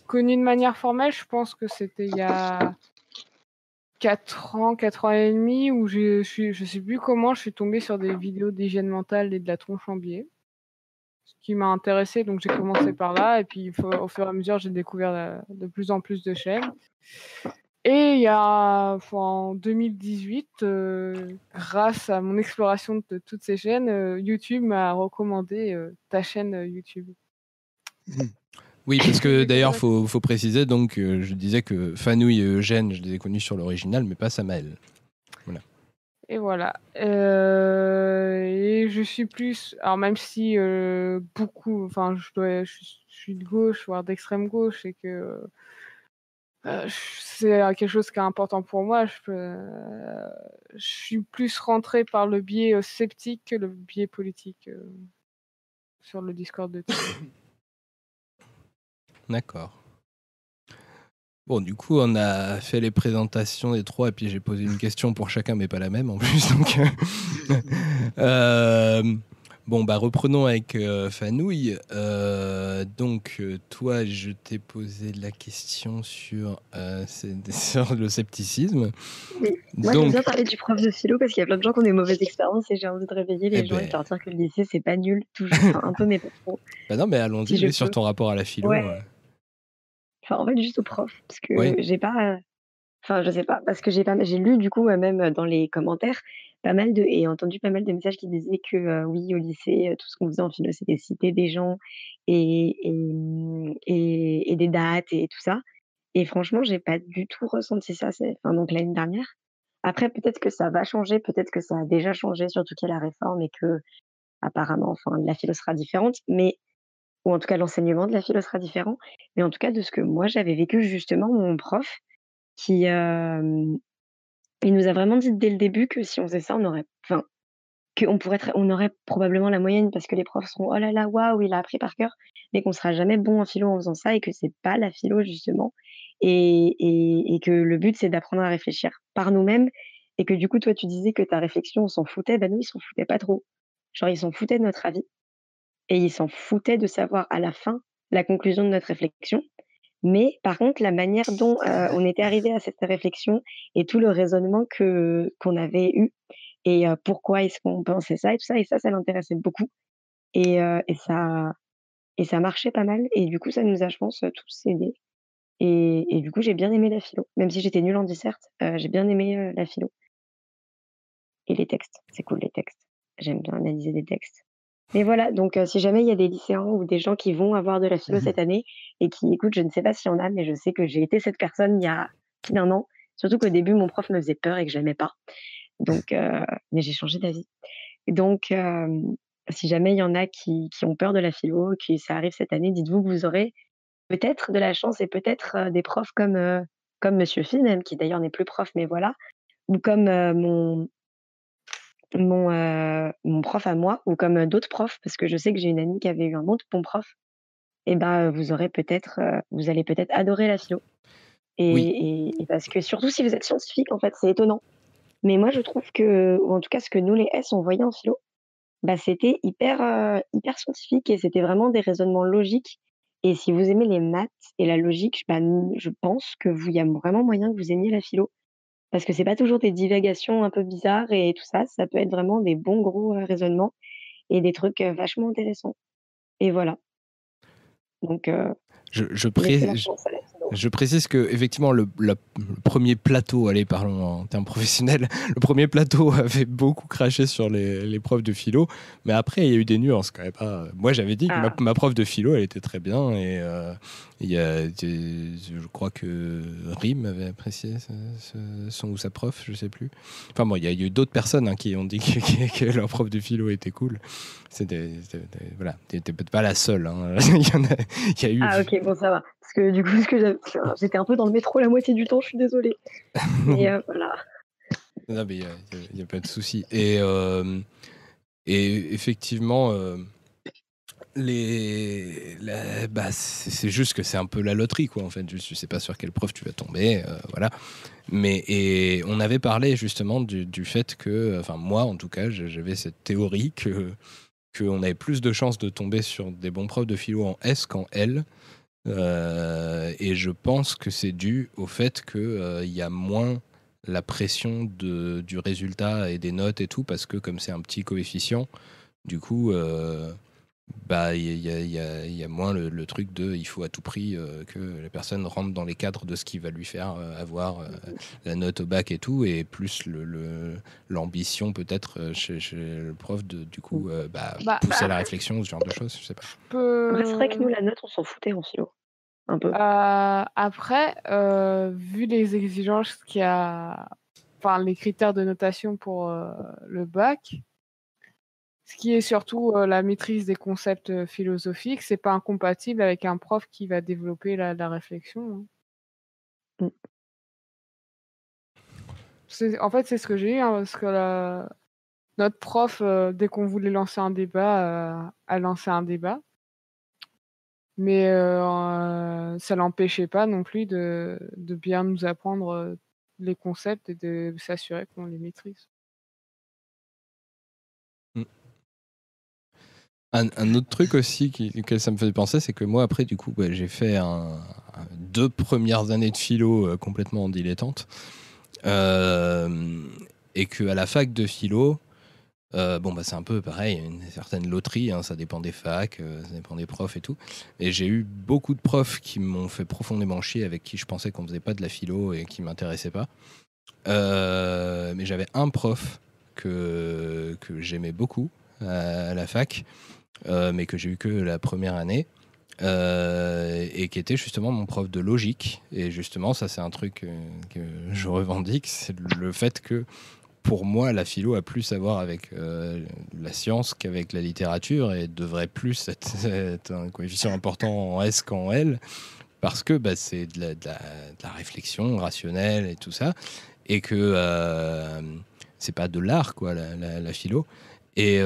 connu de manière formelle, je pense que c'était il y a 4 ans, 4 ans et demi, où je, je, je sais plus comment, je suis tombée sur des vidéos d'hygiène mentale et de la tronche en biais. Ce qui m'a intéressé, donc j'ai commencé par là, et puis au fur et à mesure, j'ai découvert euh, de plus en plus de chaînes. Et il y a en 2018, euh, grâce à mon exploration de toutes ces chaînes, euh, YouTube m'a recommandé ta chaîne YouTube. Oui, parce que (coughs) d'ailleurs, faut, faut préciser, donc, euh, je disais que Fanouille et Eugène, je les ai connus sur l'original, mais pas Samael. Voilà. Et voilà. Euh, et je suis plus. Alors, même si euh, beaucoup. Enfin, je, dois, je, suis- je suis de gauche, voire d'extrême gauche, et que euh, c'est quelque chose qui est important pour moi, je, peux- euh, je suis plus rentrée par le biais sceptique que le biais politique euh, sur le Discord de. (coughs) D'accord. Bon, du coup, on a fait les présentations des trois, et puis j'ai posé une question pour chacun, mais pas la même en plus. (laughs) Donc, euh, euh, bon, bah reprenons avec euh, Fanouille. Euh, donc, toi, je t'ai posé la question sur, (laughs) sur le scepticisme. Oui. Moi, j'aime donc, bien parler du prof de philo parce qu'il y a plein de gens qui ont des mauvaises expériences et j'ai envie de réveiller les Eh gens et ben. de leur dire que le lycée, c'est pas nul, toujours, enfin, un peu, mais pas trop. bah non, mais allons-y Si sur peux. ton rapport à la philo. Ouais. Enfin, en fait, juste au prof, parce que Oui. j'ai pas. Enfin, je sais pas, parce que j'ai pas, j'ai lu du coup euh, même euh, dans les commentaires pas mal de et entendu pas mal de messages qui disaient que euh, oui, au lycée, tout ce qu'on faisait en philo, c'était citer des gens et et, mmh, et et des dates et tout ça. Et franchement, j'ai pas du tout ressenti ça. Enfin, donc l'année dernière. Après, peut-être que ça va changer, peut-être que ça a déjà changé, surtout qu'il y a la réforme et que apparemment, enfin, la philo sera différente, mais ou en tout cas l'enseignement de la philo sera différent. Mais en tout cas, de ce que moi j'avais vécu, justement, mon prof qui, il nous a vraiment dit dès le début que si on faisait ça, on aurait enfin, qu'on pourrait être on aurait probablement la moyenne parce que les profs seront: «Oh là là, waouh, il a appris par cœur», mais qu'on sera jamais bon en philo en faisant ça et que c'est pas la philo justement et et et que le but, c'est d'apprendre à réfléchir par nous-mêmes et que du coup, toi, tu disais que ta réflexion, on s'en foutait. Bah, nous, ils s'en foutaient pas trop. Genre, ils s'en foutaient de notre avis et ils s'en foutaient de savoir à la fin la conclusion de notre réflexion. Mais par contre, la manière dont, heu, on était arrivé à cette réflexion et tout le raisonnement que qu'on avait eu et pourquoi est-ce qu'on pensait ça et tout ça et ça, ça l'intéressait beaucoup et et ça et ça marchait pas mal et du coup, ça nous a, je pense, tous aidés et et du coup, j'ai bien aimé la philo. Même si j'étais nulle en disserte, j'ai bien aimé, la philo et les textes. C'est cool les textes. J'aime bien analyser des textes. Mais voilà, donc si jamais il y a des lycéens ou des gens qui vont avoir de la philo cette année et qui écoutent, je ne sais pas s'il y en a, mais je sais que j'ai été cette personne il y a plus d'un an. Surtout qu'au début, mon prof me faisait peur et que j'aimais pas. Donc (laughs) mais j'ai changé d'avis. Donc si jamais il y en a qui qui ont peur de la philo, qui ça arrive cette année, dites-vous que vous aurez peut-être de la chance et peut-être, des profs comme, comme monsieur Phi même, qui d'ailleurs n'est plus prof, mais voilà, ou comme, mon mon, heu, mon prof à moi ou comme, heu, d'autres profs, parce que je sais que j'ai une amie qui avait eu un autre bon prof et bah, vous aurez peut-être, vous allez peut-être adorer la philo et Oui. et et parce que surtout si vous êtes scientifique, en fait, c'est étonnant. Mais moi, je trouve que ou en tout cas ce que nous les S, on voyait en philo, bah, c'était hyper, hyper scientifique et c'était vraiment des raisonnements logiques et si vous aimez les maths et la logique, bah, je pense que vous il y a vraiment moyen que vous aimiez la philo Parce que c'est pas toujours des divagations un peu bizarres et tout ça, ça peut être vraiment des bons gros, raisonnements et des trucs, vachement intéressants et voilà. Donc Je pré je je précise qu'effectivement le la le 1er plateau, allez parlons en termes professionnels, (laughs) le 1er plateau avait beaucoup craché sur les les profs de philo, mais après il y a eu des nuances quand même, hein. Moi j'avais dit que ma Ah. ma prof de philo, elle était très bien et heu, il y a je crois que Rim avait apprécié ce ce son ou sa prof, je sais plus. Enfin bon, il y a eu d'autres personnes, hein, qui ont dit (laughs) que que que leur prof de philo était cool. C'était voilà, tu étais peut-être pas la seule, hein. (laughs) Il y en a il y a eu Ah OK, bon ça va. Que du coup, j'étais un peu dans le métro la moitié du temps, je suis désolée. (laughs) Mais heu, voilà. Non, mais il y a pas de souci et hem et effectivement, les la bah, c'est juste que c'est un peu la loterie, quoi, en fait. Juste, tu sais pas sur quelle prof tu vas tomber, voilà. Mais et on avait parlé justement du du fait que, enfin moi en tout cas, je j'avais cette théorie que qu'on avait plus de chances de tomber sur des bons profs de philo en S qu'en L. Heu et je pense que c'est dû au fait que, heu, il y a moins la pression de du résultat et des notes et tout parce que comme c'est un petit coefficient, du coup, heu, bah, il y a y y moins le le truc de il faut à tout prix, heu, que la personne rentre dans les cadres de ce qui va lui faire, heu, avoir, heu, la note au bac et tout et plus le le l'ambition peut-être, chez chez le prof de du coup, bah, Bah, pousser à la bah réflexion, ce genre de choses, je sais pas. Après, c'est vrai que nous, la note, on s'en foutait en philo, un peu. Après, vu les exigences qu'il y a enfin les critères de notation pour, le bac ce qui est surtout, heu, la maîtrise des concepts, heu, philosophiques, c'est pas incompatible avec un prof qui va développer la la réflexion, hein. C'est en fait, c'est ce que j'ai eu, hein, parce que la notre prof, heu, dès qu'on voulait lancer un débat, elle lançait un débat. Mais ça l'empêchait pas non plus de de bien nous apprendre, les concepts et de s'assurer qu'on les maîtrise. Un autre truc aussi qui auquel ça me faisait penser, c'est que moi après du coup, j'ai fait 2 premières années de philo, heu, complètement en dilettante. Hem et qu'à la fac de philo, heu, bon, bah, c'est un peu pareil, une certaine loterie, hein, ça dépend des facs, ça dépend des profs et tout. Et j'ai eu beaucoup de profs qui m'ont fait profondément chier, avec qui je pensais qu'on faisait pas de la philo et qui m'intéressaient pas. Mais j'avais un prof que que j'aimais beaucoup à la fac, mais que j'ai eu que la première année, heu et qui était justement mon prof de logique. Et justement ça c'est un truc, heu, que je revendique, c'est le fait que, pour moi, la philo a plus à voir avec, la science qu'avec la littérature et devrait plus (laughs) être un coefficient important en S qu'en L parce que, bah, c'est de la réflexion rationnelle et tout ça et que, hem, c'est pas de l'art quoi la la philo. Et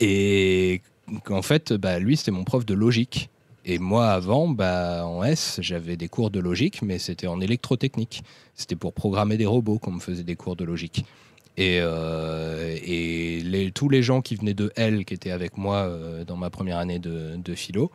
et qu'en fait, bah, lui c'était mon prof de logique et moi avant, bah, en S, j'avais des cours de logique, mais c'était en électrotechnique. C'était pour programmer des robots qu'on me faisait des cours de logique et heu et tous les gens qui venaient de L, qui étaient avec moi, heu, dans ma première année de de philo,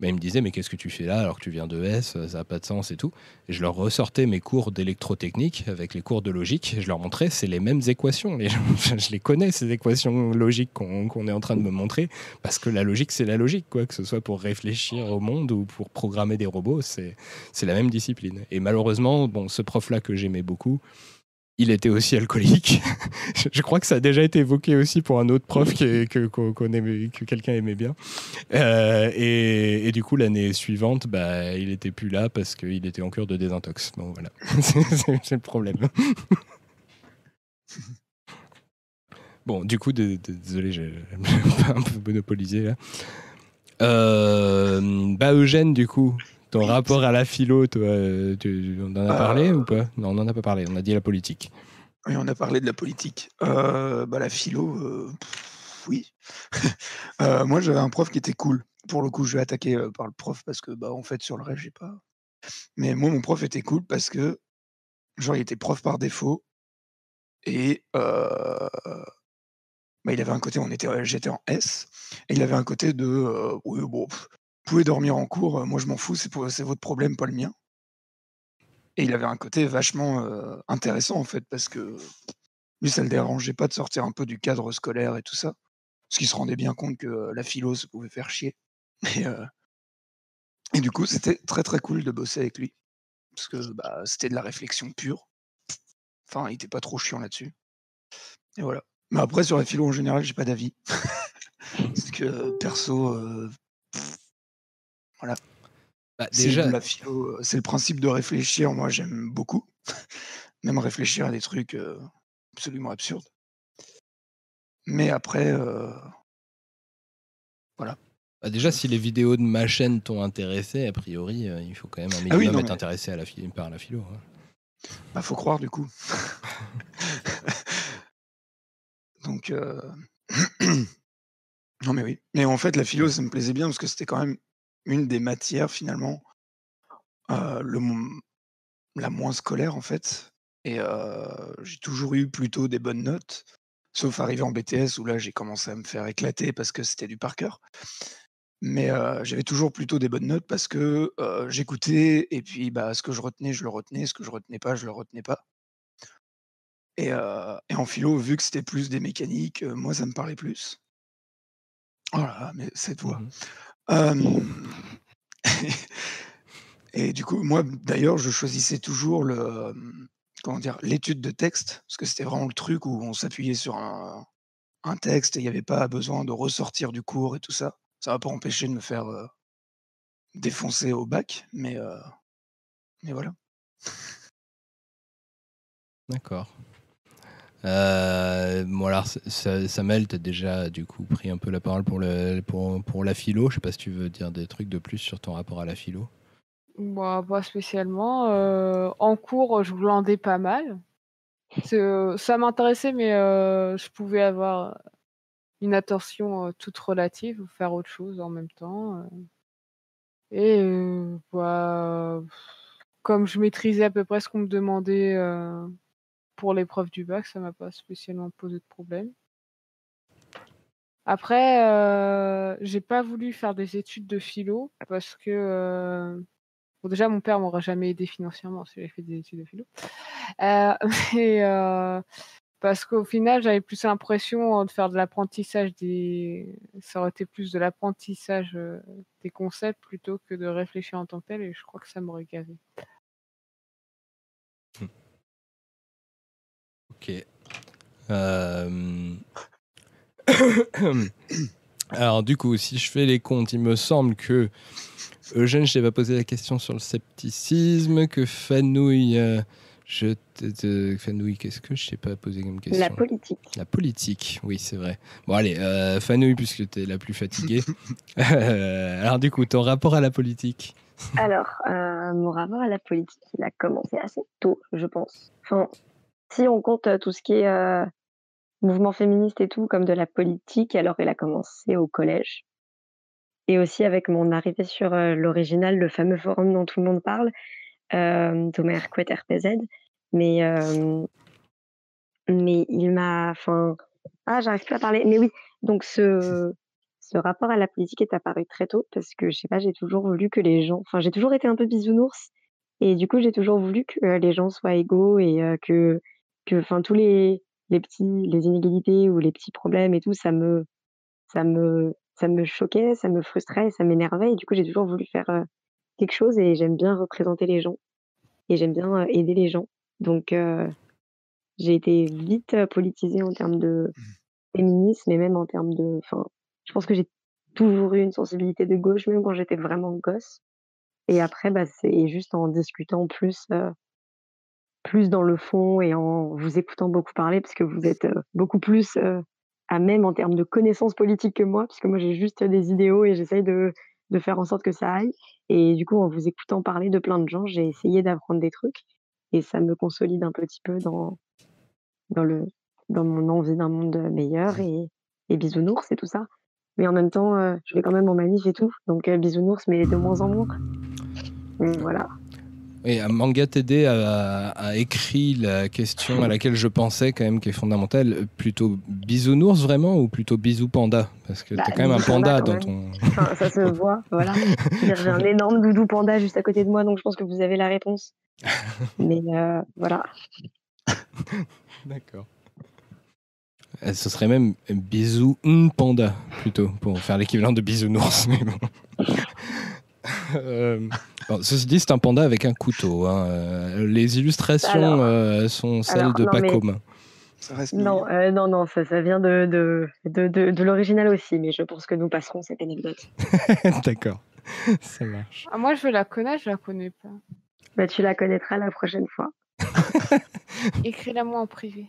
bah, ils me disaient: «Mais qu'est-ce que tu fais là alors que tu viens de S? Ça a pas de sens et tout» et je leur ressortais mes cours d'électrotechnique avec les cours de logique. Je leur montrais: «C'est les mêmes équations, (laughs) je les connais ces équations logiques qu'on est en train de me montrer» parce que la logique, c'est la logique quoi, que ce soit pour réfléchir au monde ou pour programmer des robots, c'est la même discipline. Et malheureusement, ce prof-là que j'aimais beaucoup, il était aussi alcoolique. (laughs) Je crois que ça a déjà été évoqué aussi pour un autre prof que quelqu'un aimait bien, heu et du coup l'année suivante, bah, il était plus là parce qu'il était en cure de désintox. Voilà, (laughs) c'est le problème. (laughs) Bon, du coup, dé dé désolé, j'ai un peu monopolisé là. Hem, bah, Eugène, du coup, ton rapport à la philo, toi, heu, tu on en a parlé Heu ou pas? Non, on n'en a pas parlé, on a dit la politique. Oui, on a parlé de la politique. Heu, bah, la philo, oui. (laughs) Moi, j'avais un prof qui était cool. Pour le coup, je vais attaquer, par le prof parce que, bah, en fait, sur le reste, j'ai pas mais moi, mon prof était cool parce que, genre, il était prof par défaut et bah, il avait un côté on était, j'étais en S et il avait un côté de, «Oui, bon, pouvez dormir en cours, heu, moi je m'en fous, c'est pour c'est votre problème, pas le mien». Et il avait un côté vachement euh, intéressant, en fait, parce que lui, ça le dérangeait pas de sortir un peu du cadre scolaire et tout ça. Parce qu'il se rendait bien compte que euh, la philo, ça pouvait faire chier. (laughs) Et, euh, du coup, c'était très très cool de bosser avec lui. Parce que bah, c'était de la réflexion pure. Enfin, il était pas trop chiant là-dessus. Et voilà. Mais après, sur la philo en général, j'ai pas d'avis. (laughs) Parce que perso, euh, voilà. Bah, C'est déjà, de la philo, c'est le principe de réfléchir. Moi, j'aime beaucoup. (laughs) Même réfléchir à des trucs euh, absolument absurdes. Mais après, euh, voilà. bah, déjà, si les vidéos de ma chaîne t'ont intéressé, a priori, euh, il faut quand même un Ah minimum oui, non, être mais- intéressé à la philo, par la philo. hein. Bah, faut croire du coup. (laughs) (laughs) Donc, (clears throat) non mais oui. Mais en fait, la philo, ça me plaisait bien parce que c'était quand même une des matières finalement euh, la moins scolaire en fait. Et j'ai toujours eu plutôt des bonnes notes, sauf arrivé en BTS où là j'ai commencé à me faire éclater parce que c'était du par cœur. Mais j'avais toujours plutôt des bonnes notes parce que j'écoutais et puis bah, ce que je retenais, je le retenais, ce que je retenais pas, je le retenais pas. Et, en philo, vu que c'était plus des mécaniques, moi ça me parlait plus. Oh là là, mais cette voix. Mhm. (laughs) Et du coup, moi d'ailleurs, je choisissais toujours le, comment dire, l'étude de texte, parce que c'était vraiment le truc où on s'appuyait sur un, texte et il n'y avait pas besoin de ressortir du cours et tout ça. Ça va pas empêcher de me faire défoncer au bac, mais, mais voilà. D'accord. Euh, bon alors, Samuel, t'as déjà du coup pris un peu la parole pour, le, pour, pour la philo. Je sais pas si tu veux dire des trucs de plus sur ton rapport à la philo. Pas spécialement. euh, en cours, je glandais pas mal. Ça m'intéressait, mais euh, je pouvais avoir une attention euh, toute relative, ou faire autre chose en même temps. Et bah, comme je maîtrisais à peu près ce qu'on me demandait pour l'épreuve du bac, ça m'a pas spécialement posé de problème. Après, euh, j'ai pas voulu faire des études de philo parce que euh, déjà, mon père m'aurait jamais aidé financièrement si j'avais fait des études de philo. Euh, (laughs) mais euh, parce qu'au final, j'avais plus l'impression de faire de l'apprentissage des. Ça aurait été plus de l'apprentissage des concepts plutôt que de réfléchir en tant que tel, et je crois que ça m'aurait gavé. Ok. Euh, (coughs) Alors du coup, si je fais les comptes, il me semble que Eugène, je t'ai pas posé la question sur le scepticisme, que Fanouille, euh, je Fanouille, qu'est-ce que je t'ai pas posé comme question? La politique. La politique, oui, c'est vrai. Bon, allez, euh, Fanouille, puisque tu es la plus fatiguée. (laughs) Euh, Alors, du coup, ton rapport à la politique? Alors, mon rapport à la politique, il a commencé assez tôt, je pense. Enfin, si on compte tout ce qui est mouvement féministe et tout comme de la politique, alors il a commencé au collège. Et aussi avec mon arrivée sur l'original, le fameux forum dont tout le monde parle, euh, Thomas Quet RPZ. Mais, mais il m'a. Enfin. Ah, j'arrive plus à parler. Mais oui, donc ce, ce rapport à la politique est apparu très tôt parce que, je sais pas, j'ai toujours voulu que les gens. Enfin, j'ai toujours été un peu bisounours. Et du coup, j'ai toujours voulu que les gens soient égaux et que, que enfin, tous les, les petits, les inégalités ou les petits problèmes et tout, ça me, ça me, ça me choquait, ça me frustrait, ça m'énervait. Et du coup, j'ai toujours voulu faire euh, quelque chose et j'aime bien représenter les gens et j'aime bien euh, aider les gens. Donc, euh, j'ai été vite politisée en termes de féminisme et même en termes de. Enfin, je pense que j'ai toujours eu une sensibilité de gauche, même quand j'étais vraiment gosse. Et après, bah, c'est juste en discutant plus, plus dans le fond et en vous écoutant beaucoup parler, parce que vous êtes euh, beaucoup plus euh, à même en termes de connaissances politiques que moi, parce que moi j'ai juste des idéaux et j'essaye de, de faire en sorte que ça aille. Et du coup, en vous écoutant parler de plein de gens, j'ai essayé d'apprendre des trucs et ça me consolide un petit peu dans, dans, le, dans mon envie d'un monde meilleur et, et bisounours et tout ça. Mais en même temps, euh, je vais quand même en manif et tout, donc euh, bisounours, mais de moins en moins. Voilà. Manga TD a, a écrit la question à laquelle je pensais quand même qui est fondamentale. Plutôt bisounours vraiment ou plutôt bisou panda? Parce que Bah, t'as quand même un panda panda, dans ton. Enfin, ça se (laughs) voit, voilà. J'ai un énorme doudou panda juste à côté de moi, donc je pense que vous avez la réponse. (laughs) Mais euh, voilà. D'accord. Euh, Ce serait même bisou panda plutôt pour faire l'équivalent de bisounours. Mais bon. (laughs) Euh, bon, ceci dit, c'est un panda avec un couteau. hein. Euh, Les illustrations Alors- euh, sont celles alors, de non, mais- Pacôme. Ça reste Non, euh, non, non, ça, ça vient de, de, de, de, de l'original aussi, mais je pense que nous passerons cette anecdote. (laughs) D'accord, ça marche. Ah, moi, je la connaître, je la connais pas. Bah, tu la connaîtras la prochaine fois. Écris-la moi en privé.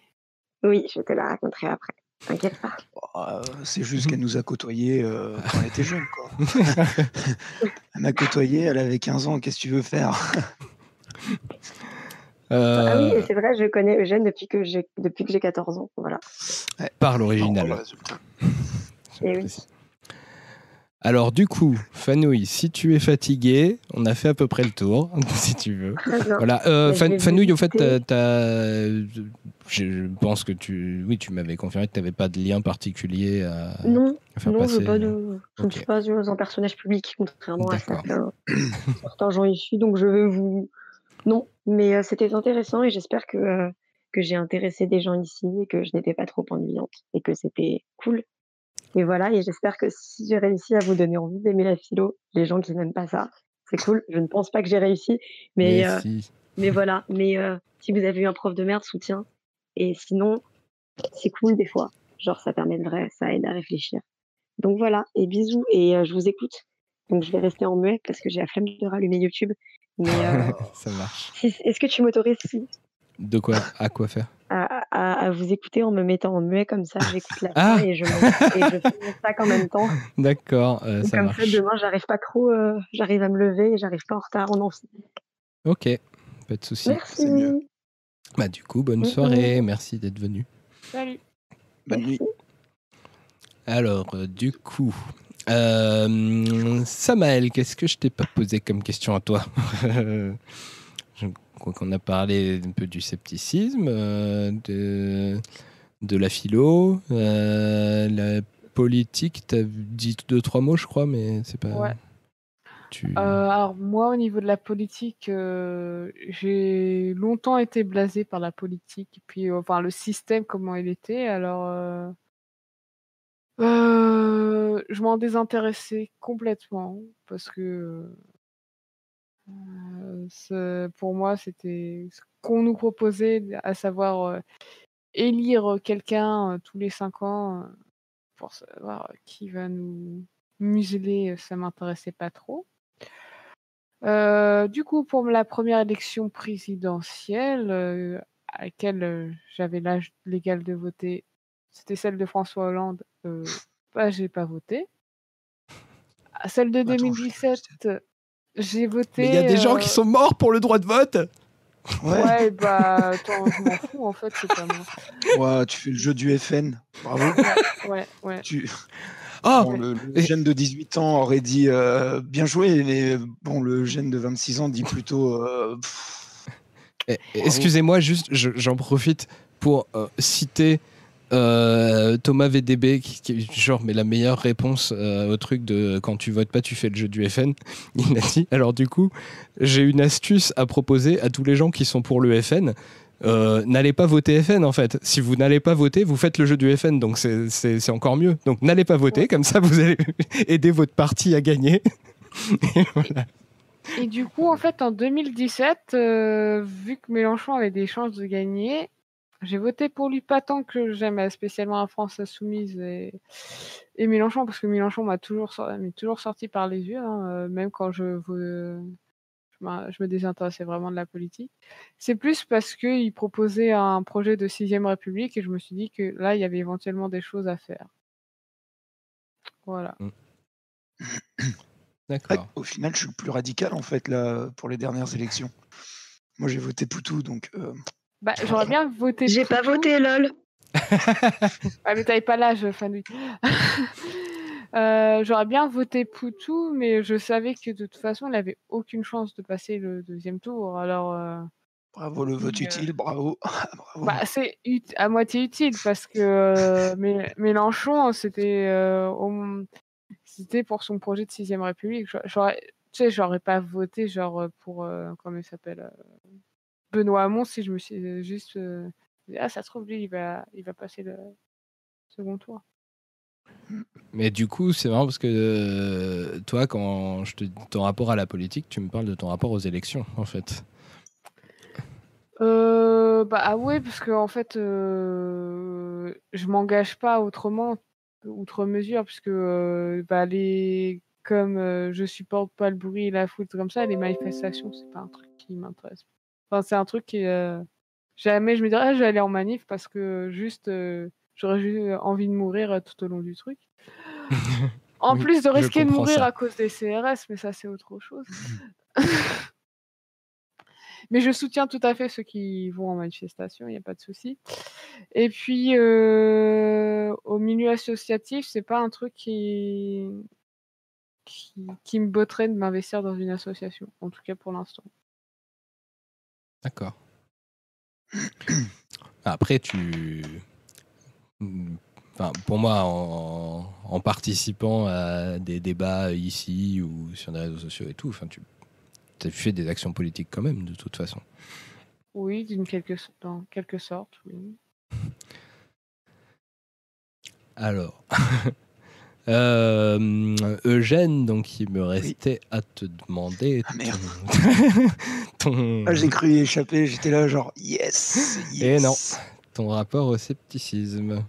Oui, je te la raconterai après. T'inquiète pas. Euh, c'est juste qu'elle nous a côtoyés euh, quand elle était jeune. Quoi. (laughs) elle m'a côtoyé, elle avait 15 ans, qu'est-ce que tu veux faire? Euh, Ah oui, et c'est vrai, je connais Eugène depuis que j'ai depuis que j'ai 14 ans. Voilà. par l'original. le résultat. Et oui. Alors du coup, Fanouille, si tu es fatigué, on a fait à peu près le tour, (laughs) si tu veux. Bien. Voilà. Euh, Fan- Fanouille, au fait, visiter. t'as- t'as- je pense que tu, oui, tu m'avais confirmé que tu n'avais pas de lien particulier à, Non, à faire non, je, passer. de... je ne suis pas un personnage public, contrairement à certains, certains gens ici. Donc je vais vous. Non, mais euh, c'était intéressant et j'espère que, euh, que j'ai intéressé des gens ici et que je n'étais pas trop ennuyante et que c'était cool. Et voilà, et j'espère que si j'ai réussi à vous donner envie d'aimer la philo, les gens qui n'aiment pas ça, c'est cool. Je ne pense pas que j'ai réussi, mais, Mais euh, si. mais (laughs) voilà. Mais euh, si vous avez eu un prof de merde, soutien. Et sinon, c'est cool des fois. Genre, ça permet de vrai, ça aide à réfléchir. Donc voilà, et bisous, et euh, je vous écoute. Donc je vais rester en muet parce que j'ai la flemme de rallumer YouTube. Mais euh, (laughs) ça marche. (laughs) est-ce que tu m'autorises si, De quoi À quoi faire à, à- à vous écouter en me mettant en muet comme ça J'écoute la Ah fin et je, me, et je fais mon sac en même temps. (laughs) D'accord, euh, ça comme marche. ça, demain, j'arrive pas trop, euh, j'arrive à me lever et j'arrive pas en retard en amphi. Ok, pas de souci. Merci. mieux. Bah du coup, bonne soirée, merci d'être venu. Salut. Bonne nuit. Alors, euh, du coup, euh, Samael, qu'est-ce que je t'ai pas posé comme question à toi? (laughs) qu'on a parlé un peu du scepticisme, euh, de, de la philo, euh, la politique. T'as dit deux trois mots, je crois, mais c'est pas. Ouais. Tu... Euh, alors moi, au niveau de la politique, euh, j'ai longtemps été blasé par la politique, et puis enfin le système comment il était. Alors, euh, je m'en désintéressais complètement parce que pour moi, c'était ce qu'on nous proposait, à savoir euh, élire quelqu'un euh, tous les cinq ans euh, pour savoir qui va nous museler, ça m'intéressait pas trop. Euh, du coup, pour la première élection présidentielle, euh, à laquelle euh, j'avais l'âge légal de voter, c'était celle de François Hollande. Euh, bah, j'ai pas voté. À (laughs) celle de Attends, je- 2017, j'ai voté. Mais il y a des gens euh, qui sont morts pour le droit de vote Ouais, Ouais, bah, attends, je m'en fous, en fait, c'est pas moi. ouais, tu fais le jeu du FN. Bravo. Ouais, ouais. Tu... Oh Bon, le, jeune de 18 ans aurait dit euh, bien joué, mais bon, le jeune de 26 ans dit plutôt. euh, Excusez-moi, juste, je- j'en profite pour euh, citer euh, Thomas VDB, qui, qui genre, mais la meilleure réponse euh, au truc de quand tu votes pas, tu fais le jeu du FN. (laughs) Il a dit alors, du coup, j'ai une astuce à proposer à tous les gens qui sont pour le FN. Euh, n'allez pas voter FN en fait. Si vous n'allez pas voter, vous faites le jeu du FN, donc c'est- encore mieux. Donc n'allez pas voter, comme ça vous allez (laughs) aider votre parti à gagner. (laughs) Et voilà. Et du coup, en fait, en 2017, euh, vu que Mélenchon avait des chances de gagner, j'ai voté pour lui, pas tant que j'aime spécialement la France insoumise et, et Mélenchon, parce que Mélenchon m'a toujours, sorti par les yeux, hein, euh, même quand je, je, me désintéressais vraiment de la politique. C'est plus parce qu'il proposait un projet de sixième République et je me suis dit que là, il y avait éventuellement des choses à faire. Voilà. ouais, (coughs) D'accord. au final, je suis le plus radical en fait là pour les dernières élections. Moi, j'ai voté Poutou, donc. euh, Bah, j'aurais bien voté. J'ai pas voté, lol. (laughs) Ah, mais t'avais pas l'âge, Fanny. (laughs) Euh, J'aurais bien voté Poutou, mais je savais que de toute façon, il avait aucune chance de passer le deuxième tour. Alors, euh, Bravo le vote euh, utile, bravo. (laughs) bravo. bah, c'est ut- à moitié utile parce que euh, Mé- Mélenchon, c'était euh, au- c'était pour son projet de sixième République. J'a- J'aurais, tu sais, j'aurais pas voté genre pour euh, comment il s'appelle euh, Benoît Hamon si je me suis juste euh, ah ça se trouve lui il va il va passer le second tour. Mais du coup, c'est marrant parce que euh, toi, quand je te dis ton rapport à la politique, tu me parles de ton rapport aux élections, en fait. Euh, bah ah ouais, parce que en fait, euh, je m'engage pas autrement, outre mesure, puisque euh, bah, les, comme euh, je supporte pas le bruit et la foule comme ça, les manifestations, c'est pas un truc qui m'intéresse. Enfin, c'est un truc qui euh, jamais je me dirais, ah, je vais aller en manif parce que juste euh, j'aurais juste envie de mourir euh, tout au long du truc. (laughs) En Oui, plus de risquer de mourir ça. à cause des CRS, mais ça c'est autre chose. (laughs) Mais je soutiens tout à fait ceux qui vont en manifestation, il n'y a pas de souci. Et puis, euh, au milieu associatif, c'est pas un truc qui, qui, qui me botterait de m'investir dans une association, en tout cas pour l'instant. D'accord. Après, tu. Enfin, pour moi, en, en participant à des débats ici ou sur des réseaux sociaux et tout, enfin, tu as fait des actions politiques quand même, de toute façon. Oui, d'une quelque, dans quelque sorte, oui. Alors, (laughs) euh, Eugène, donc il me restait à te demander. Ah, merde. ton, ton- Ah, j'ai cru y échapper, j'étais là genre yes, yes. Et non. ton rapport au scepticisme.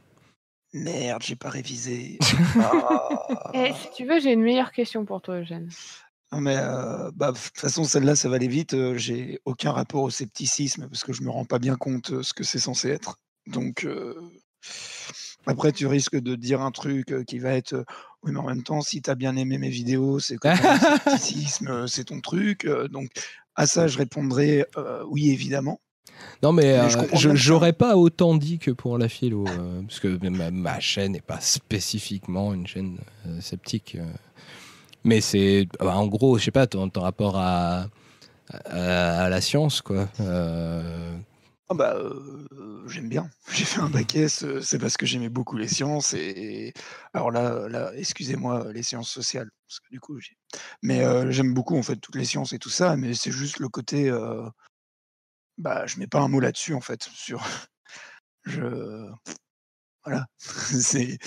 Merde, j'ai pas révisé. (laughs) Ah. Eh, si tu veux, j'ai une meilleure question pour toi, Eugène. Non mais euh, bah, de toute façon celle-là ça va aller vite. euh, j'ai aucun rapport au scepticisme parce que je me rends pas bien compte euh, ce que c'est censé être. Donc euh, après tu risques de dire un truc qui va être oui mais en même temps si t'as bien aimé mes vidéos c'est (laughs) c'est ton truc. donc à ça je répondrai euh, oui évidemment. Non, mais, Mais je j'aurais pas autant dit que pour la philo, euh, parce que ma, ma chaîne n'est pas spécifiquement une chaîne euh, sceptique. mais c'est, bah, en gros, je sais pas, ton, ton rapport à, à, à la science, quoi. Ah bah, euh, j'aime bien. (laughs) J'ai fait un bac S, euh, c'est parce que j'aimais beaucoup les sciences et alors là, là, excusez-moi, les sciences sociales, parce que du coup, j'ai. Mais euh, j'aime beaucoup en fait toutes les sciences et tout ça, mais c'est juste le côté, euh, bah, je mets pas un mot là-dessus en fait. Sur, (laughs) je, voilà, (laughs) c'est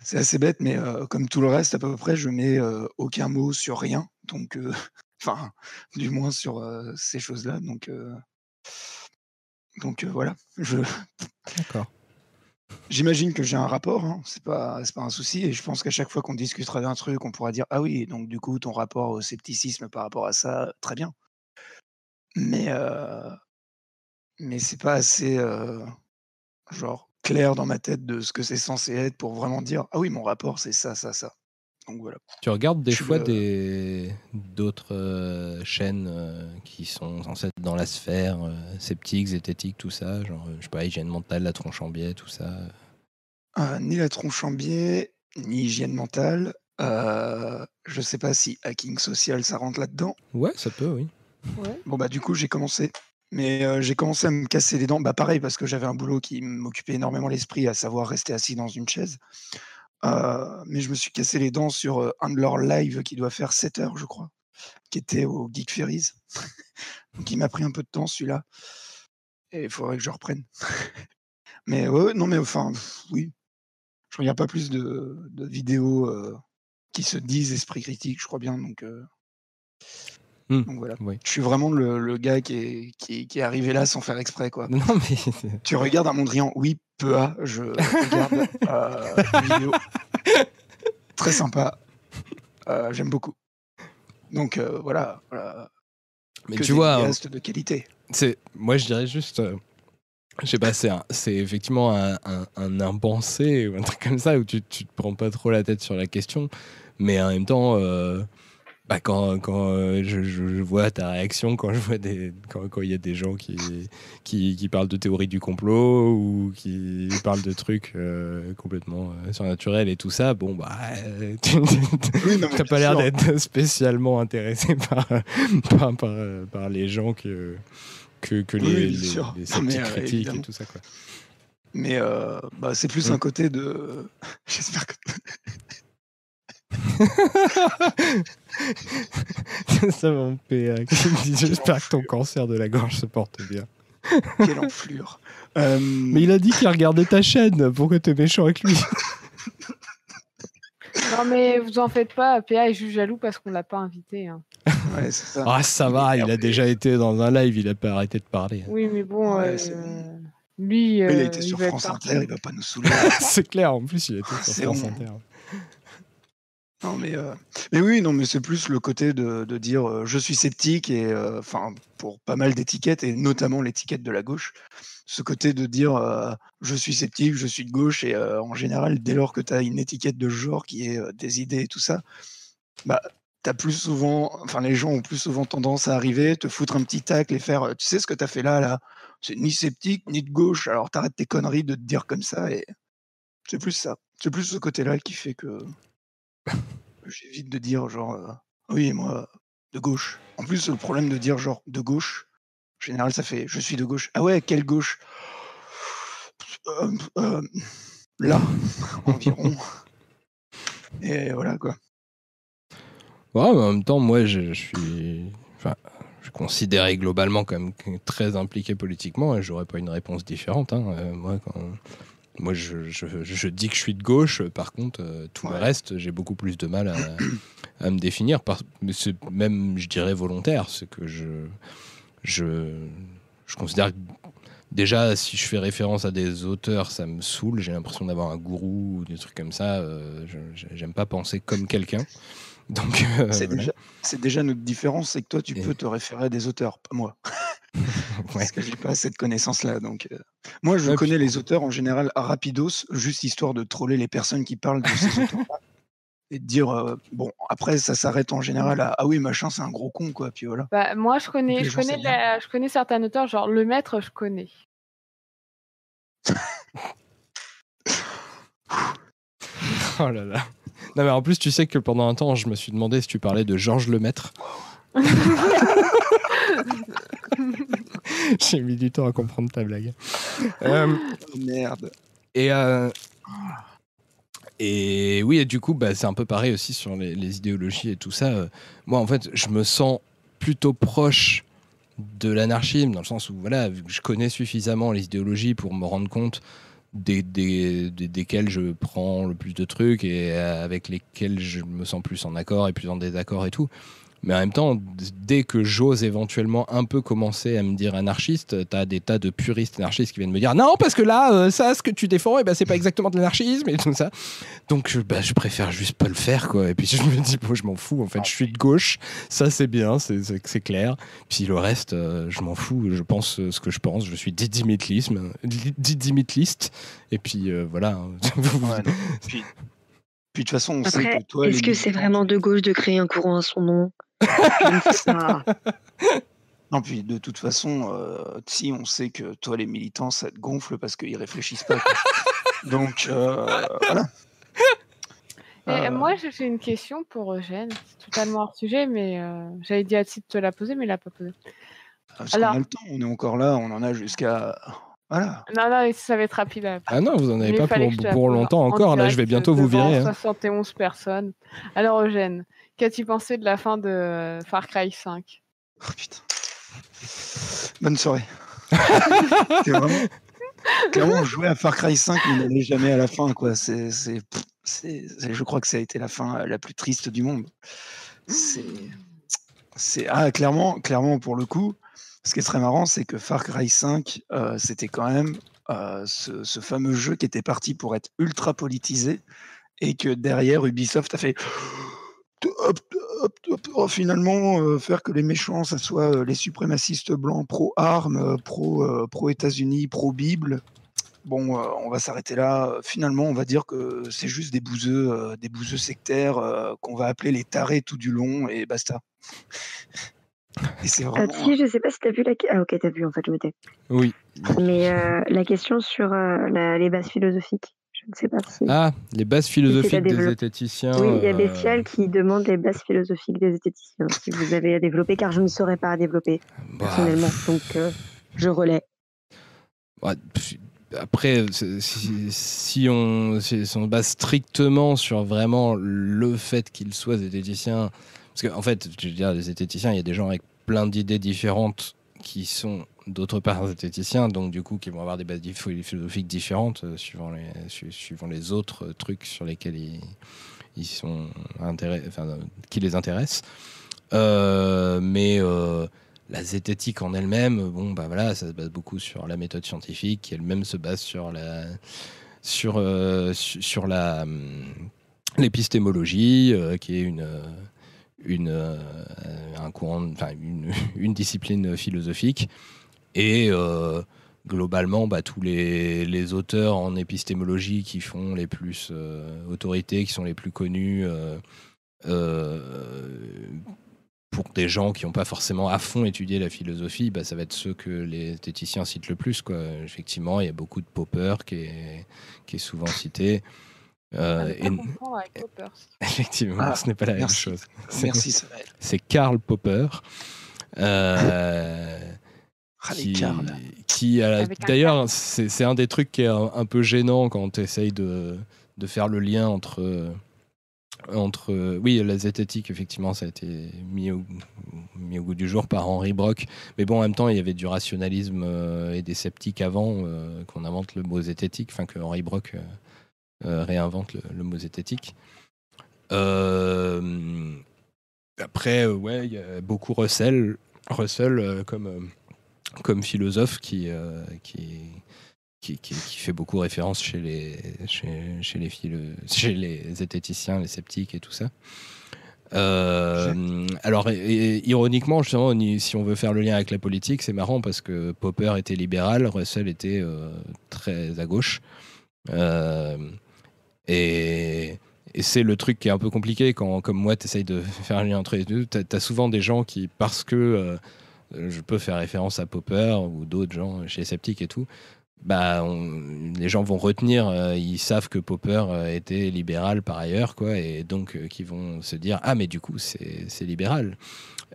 c'est assez bête, mais comme tout le reste à peu près, je mets aucun mot sur rien, donc, enfin, du moins sur ces choses-là, donc. Donc euh, voilà, je, D'accord. j'imagine que j'ai un rapport, hein, c'est pas, c'est pas un souci, et je pense qu'à chaque fois qu'on discutera d'un truc, on pourra dire ah oui, donc du coup ton rapport au scepticisme par rapport à ça, très bien. Mais euh, mais c'est pas assez euh, genre clair dans ma tête de ce que c'est censé être pour vraiment dire ah oui mon rapport c'est ça ça ça. Donc voilà. Tu regardes des Je fois le- des d'autres euh, chaînes euh, qui sont censées être dans la sphère euh, sceptique, zététique, tout ça, genre, je sais pas, hygiène mentale, la tronche en biais, tout ça. Euh, ni la tronche en biais, ni hygiène mentale. Euh, je sais pas si hacking social ça rentre là-dedans. Ouais, ça peut, oui. Ouais. Bon bah du coup j'ai commencé. Mais euh, j'ai commencé à me casser les dents. Bah pareil parce que j'avais un boulot qui m'occupait énormément l'esprit, à savoir rester assis dans une chaise. Euh, mais je me suis cassé les dents sur euh, un de leurs lives qui doit faire 7 heures je crois, qui était au Geek Ferries. (laughs) Donc il m'a pris un peu de temps celui-là. Et il faudrait que je reprenne. (laughs) mais non mais enfin pff, oui. Je regarde pas plus de, de vidéos euh, qui se disent esprit critique, je crois bien. Donc, Hmm, donc voilà. oui. Je suis vraiment le, le gars qui est, qui, qui est arrivé là sans faire exprès. Quoi. (laughs) Non, mais. Tu regardes un Mondrian, oui, peu à, je regarde euh, une vidéo. (laughs) Très sympa. Euh, J'aime beaucoup. Donc euh, voilà. voilà. Mais Que tu des vois, de qualité. c'est moi je dirais juste je sais pas c'est effectivement un, un, un impensé ou un truc comme ça où tu, tu te prends pas trop la tête sur la question mais en même temps euh, Bah, quand quand euh, je, vois ta réaction quand je vois des quand quand il y a des gens qui, qui qui parlent de théorie du complot ou qui parlent de trucs euh, complètement euh, surnaturels et tout ça bon bah tu bien pas l'air d'être spécialement intéressé (laughs) par par, par, par les gens que que, que les, Oui, les, les (laughs) mais, critiquent et tout ça quoi. Mais bah, c'est plus un côté de. (laughs) J'espère que. Ça mon PA qui me dit (laughs) j'espère que ton cancer de la gorge se porte bien. Quelle enflure. (laughs) Euh, Mais il a dit qu'il regardait ta chaîne. Pourquoi t'es méchant avec lui? Non, mais vous en faites pas, PA est juste jaloux parce qu'on l'a pas invité. hein. ouais, ça. Ah ça va, il a déjà été dans un live, il a pas arrêté de parler. Oui, mais bon, Ouais, euh, lui, il a euh, été il sur va France. Inter, il va pas nous saouler. (laughs) C'est clair, en plus il était sur C'est France bon. Inter. Non, mais, euh, mais oui, non, mais c'est plus le côté de, de dire euh, je suis sceptique et euh, enfin pour pas mal d'étiquettes et notamment l'étiquette de la gauche, ce côté de dire je suis sceptique, je suis de gauche et en général dès lors que tu as une étiquette de genre qui est des idées et tout ça, bah t'as plus souvent, enfin les gens ont plus souvent tendance à arriver, te foutre un petit tacle et faire tu sais ce que t'as fait là là, c'est ni sceptique ni de gauche, alors t'arrêtes tes conneries de te dire comme ça et c'est plus ça, c'est plus ce côté-là qui fait que j'évite de dire genre euh, oui moi de gauche. En plus le problème de dire genre de gauche, en général ça fait je suis de gauche. Ah ouais quelle gauche? Euh, euh, Là (laughs) environ. Et voilà quoi. Ouais, mais en même temps, moi je, je suis. Enfin, je suis considéré globalement comme très impliqué politiquement et j'aurais pas une réponse différente. hein. Moi, quand. Moi, je, je- je dis que je suis de gauche. Par contre, euh, tout le reste, j'ai beaucoup plus de mal à, à me définir. Par, mais c'est même, je dirais, volontaire. C'est que je, je, je considère que déjà, si je fais référence à des auteurs, ça me saoule. J'ai l'impression d'avoir un gourou ou des trucs comme ça. Euh, J'aime pas penser comme quelqu'un. Donc, euh, C'est voilà. déjà, c'est déjà notre différence, c'est que toi tu Et- peux te référer à des auteurs, pas moi. (laughs) (laughs) Ouais. Parce que j'ai pas cette connaissance-là. Donc, euh, moi, je Ouais, connais puis- les auteurs en général à rapidos, juste histoire de troller les personnes qui parlent de ces auteurs-là. Et de dire, euh, bon, après, ça s'arrête en général à Ah oui, machin, c'est un gros con, quoi. Puis voilà. Bah, moi, je connais, je gens connais, la- je connais certains auteurs, genre Le Maître, je connais. (laughs) Oh là là. Non mais en plus tu sais que pendant un temps je me suis demandé si tu parlais de Georges Lemaître. (laughs) J'ai mis du temps à comprendre ta blague. Euh, Oh, merde. et, euh, et oui, et du coup, bah, c'est un peu pareil aussi sur les, les idéologies et tout ça. Euh, Moi, en fait, je me sens plutôt proche de l'anarchisme, dans le sens où voilà, vu que je connais suffisamment les idéologies pour me rendre compte des, des, des- desquelles je prends le plus de trucs et avec lesquels je me sens plus en accord et plus en désaccord et tout. Mais en même temps, dès que j'ose éventuellement un peu commencer à me dire anarchiste, t'as des tas de puristes anarchistes qui viennent me dire non, parce que là, euh, ça, ce que tu défends, eh ben, c'est pas exactement de l'anarchisme et tout ça. Donc, je- bah, je préfère juste pas le faire, quoi. Et puis, (laughs) je me dis, bon, je m'en fous, en fait, je suis de gauche, ça, c'est bien, c'est- clair. Puis le reste, euh, je m'en fous, je pense euh, ce que je pense, je suis didymitlisme, didymitliste. Et puis, euh, voilà. (laughs) Ouais, non. Puis, puis de toute façon, on sait Après, que toi. est-ce que c'est vraiment de gauche de créer un courant à son nom? Non, puis de toute façon, euh, si on sait que toi, les militants, ça te gonfle parce qu'ils réfléchissent pas. quoi. (laughs) Donc, euh, voilà. Et Euh, moi, j'ai une question pour Eugène. C'est totalement hors sujet, mais euh, j'avais dit à Tite de te la poser, mais il l'a pas posée. Parce Alors- qu'on a le temps, on est encore là, on en a jusqu'à. Voilà. Non, non, mais ça va être rapide. là. Ah non, vous en avez Mais pas pour, longtemps en encore. Là, je vais bientôt vous virer. hein. 71 personnes. Alors, Eugène, qu'as-tu pensé de la fin de Far Cry 5 Oh putain. Bonne soirée. (laughs) C'est vraiment. Clairement, on jouait à Far Cry 5, mais on n'allait jamais à la fin, quoi. C'est, c'est, pff, c'est- c'est- je crois que ça a été la fin euh, la plus triste du monde. C'est, c'est, ah, clairement, clairement, pour le coup, ce qui est très marrant, c'est que Far Cry 5, euh, c'était quand même euh, ce, ce fameux jeu qui était parti pour être ultra politisé et que derrière, Ubisoft a fait hop, hop, hop, finalement euh, faire que les méchants, ça soit euh, les suprémacistes blancs pro-armes, euh, pro, pro-États-Unis, pro-Bible. bon, euh, on va s'arrêter là. Finalement, on va dire que c'est juste des bouseux, euh, des bouseux sectaires euh, qu'on va appeler les tarés tout du long et basta. Et c'est vraiment. je sais pas si t'as vu la. Ah, ok, t'as vu, en fait, je m'étais. Oui. Mais euh, la question sur euh, la- les bases philosophiques, je ne sais pas si. Ah, les bases philosophiques des zététiciens. Oui, il y a euh, Bestial qui demande les bases philosophiques des esthéticiens, si vous avez à développer, car je ne saurais pas à développer, bah, personnellement. Donc, euh, je relais. Pff, Après, si, si on, si on se base strictement sur vraiment le fait qu'ils soient zététiciens, parce qu'en fait, je veux dire, les zététiciens, il y a des gens avec plein d'idées différentes qui sont d'autre part zététiciens, donc du coup, qui vont avoir des bases philosophiques différentes euh, suivant, les, su- suivant les autres euh, trucs sur lesquels ils, ils sont enfin, euh, qui les intéressent. Mais la zététique en elle-même, bon, bah voilà, ça se base beaucoup sur la méthode scientifique, qui elle-même se base sur la, sur, su- sur la, hum, l'épistémologie, qui est une, une, un courant, une, (laughs) une discipline philosophique. Et euh, globalement, bah, tous les, les auteurs en épistémologie qui font les plus euh, autorités, qui sont les plus connus, euh, euh, pour des gens qui n'ont pas forcément à fond étudié la philosophie, bah, ça va être ceux que les esthéticiens citent le plus. Quoi. Effectivement, il y a beaucoup de Popper qui est, qui est souvent cité. Euh, et- avec Poppers. Effectivement, Ah, ce n'est pas la merci. même chose. Merci. C'est Karl Popper. euh, Ah, qui, d'ailleurs, c'est un des trucs qui est un, un peu gênant quand tu essayes de, de faire le lien entre, entre. Oui, la zététique, effectivement, ça a été mis au, mis au goût du jour par Henri Brock. Mais bon, en même temps, il y avait du rationalisme euh, et des sceptiques avant euh, qu'on invente le mot zététique, enfin que Henri Brock euh, réinvente le, le mot zététique. Euh, après, ouais, il y a beaucoup Russell, Russell comme, comme philosophe qui, euh, qui, qui, qui- qui fait beaucoup référence chez les, chez, les, philo- (laughs) chez les zététiciens, les sceptiques et tout ça. Euh, alors, ironiquement, justement, si on veut faire le lien avec la politique, c'est marrant parce que Popper était libéral, Russell était euh, très à gauche. Et, c'est le truc qui est un peu compliqué quand, comme moi, tu essayes de faire un lien entre les deux. Tu as, souvent des gens qui, parce que je peux faire référence à Popper ou d'autres gens chez sceptiques et tout, bah, les gens vont retenir, euh, ils savent que Popper euh, était libéral par ailleurs, quoi, et donc euh, qui vont se dire Ah, mais du coup, c'est libéral.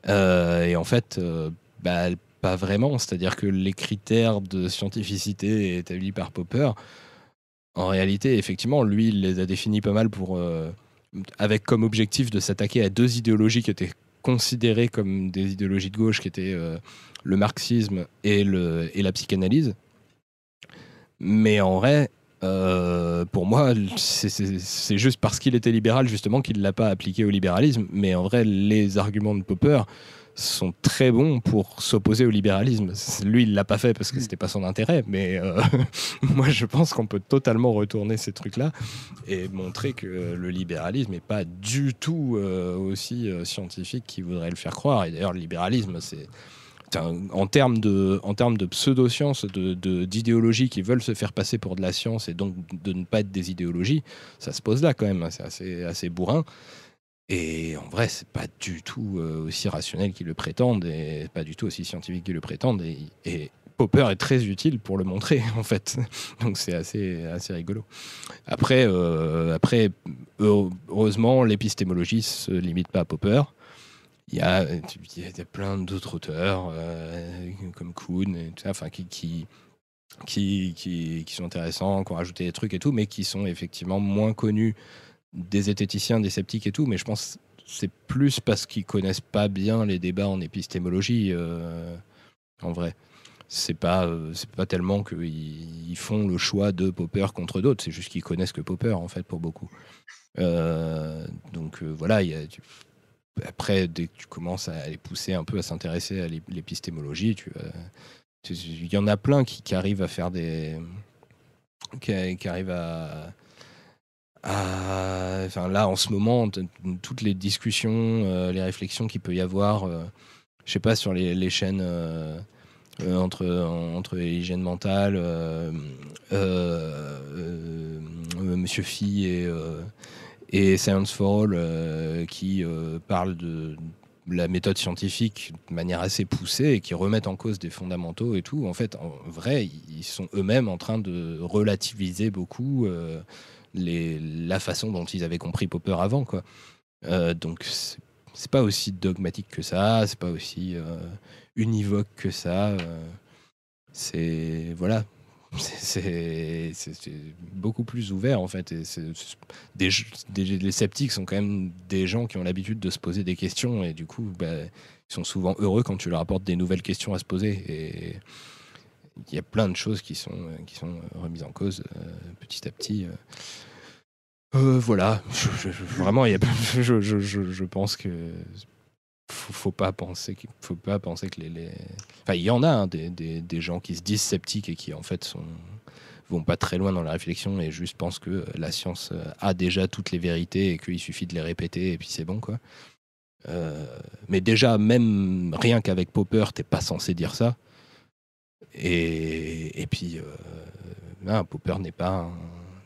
Euh, et en fait, bah, pas vraiment. C'est-à-dire que les critères de scientificité établis par Popper, en réalité, effectivement, lui, il les a définis pas mal pour, avec comme objectif de s'attaquer à deux idéologies qui étaient considérées comme des idéologies de gauche, qui étaient euh, le marxisme et, le, et la psychanalyse. Mais en vrai, euh, pour moi, c'est- juste parce qu'il était libéral, justement, qu'il ne l'a pas appliqué au libéralisme. Mais en vrai, les arguments de Popper sont très bons pour s'opposer au libéralisme. Lui, il l'a pas fait parce que c'était pas son intérêt, mais euh, (laughs) moi, je pense qu'on peut totalement retourner ces trucs-là et montrer que le libéralisme n'est pas du tout euh, aussi euh, scientifique qu'il voudrait le faire croire. Et d'ailleurs, le libéralisme, c'est en termes de, en termes de pseudo-sciences, de, de- d'idéologies qui veulent se faire passer pour de la science et donc de ne pas être des idéologies, ça se pose là quand même. hein. C'est assez, assez bourrin. Et en vrai, c'est pas du tout euh, aussi rationnel qu'ils le prétendent et pas du tout aussi scientifique qu'ils le prétendent. Et, Popper est très utile pour le montrer, (laughs) en fait. Donc c'est assez, assez rigolo. Après, euh, après, heure- heureusement, l'épistémologie se limite pas à Popper. Il y a, il y a plein d'autres auteurs, euh, comme Kuhn, et tout qui, qui, qui, qui sont intéressants, qui ont rajouté des trucs et tout, mais qui sont effectivement moins connus des zététiciens, des sceptiques et tout. Mais je pense c'est plus parce qu'ils connaissent pas bien les débats en épistémologie, euh, en vrai. C'est pas, euh, c'est pas tellement qu'ils ils font le choix de Popper contre d'autres, c'est juste qu'ils connaissent que Popper, en fait, pour beaucoup. Euh, donc voilà, après, dès que tu commences à les pousser un peu à s'intéresser à l'ép- l'épistémologie, il y en a plein qui, arrivent à faire des. qui arrivent à. Enfin, là, en ce moment, toutes les discussions, euh, les réflexions qu'il peut y avoir, euh, je sais pas, sur les, chaînes. euh, euh, entre, entre hygiène mentale, Monsieur Phi et, Science for All qui parlent de la méthode scientifique de manière assez poussée et qui remettent en cause des fondamentaux et tout. En fait, en vrai, ils sont eux-mêmes en train de relativiser beaucoup la façon dont ils avaient compris Popper avant. Quoi. Euh, donc, c'est pas aussi dogmatique que ça, c'est pas aussi euh, univoque que ça. euh, c'est. Voilà. (laughs) C'est- beaucoup plus ouvert en fait. Et les sceptiques sont quand même des gens qui ont l'habitude de se poser des questions et du coup, bah, ils sont souvent heureux quand tu leur apportes des nouvelles questions à se poser. Et il y a plein de choses qui sont, qui sont remises en cause euh, petit à petit. Euh, voilà, vraiment, y a, (laughs) je, pense que faut, faut pas penser qu'il faut pas penser que les, enfin il y en a hein, des, gens qui se disent sceptiques et qui en fait sont vont pas très loin dans la réflexion et juste pensent que la science a déjà toutes les vérités et qu'il suffit de les répéter et puis c'est bon quoi. Euh, mais déjà même rien qu'avec Popper t'es pas censé dire ça et, puis euh, non, Popper n'est pas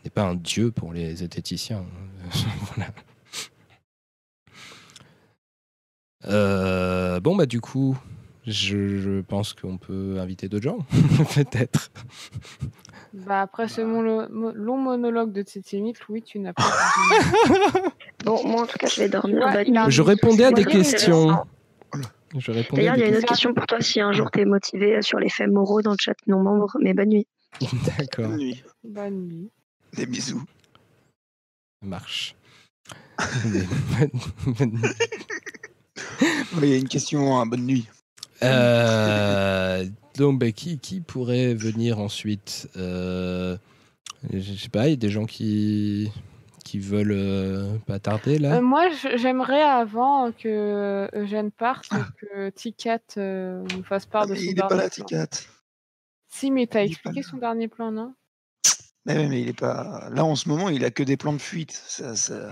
n'est pas un dieu pour les zététiciens. (laughs) Voilà. Euh, bon, bah, du coup, je, je pense qu'on peut inviter d'autres gens, (laughs) peut-être. Bah, après ce mon- mo- long monologue de Titimitl, oui, tu n'as pas. (laughs) Bon, moi en tout cas, je vais dormir. Ouais. Je répondais à des questions. D'ailleurs, il y a une autre question pour toi si un jour t'es motivé sur les faits moraux dans le chat non membre. Mais bonne nuit. D'accord, Bonne nuit. Bonne nuit. Des bisous. ça marche. (laughs) Il y a une question, hein, bonne nuit. Euh, donc, bah, qui, qui pourrait venir ensuite Euh, Je sais pas, il y a des gens qui, qui veulent euh, pas tarder là? Euh, moi, j'aimerais avant que Eugène parte et que Ticat euh, nous fasse part Ah, de mais son il est pas dernier là, plan. Ticat. Si, mais t'as Il est pas expliqué son dernier plan, non? Mais, il est pas. Là, en ce moment, il a que des plans de fuite. Ça, ça-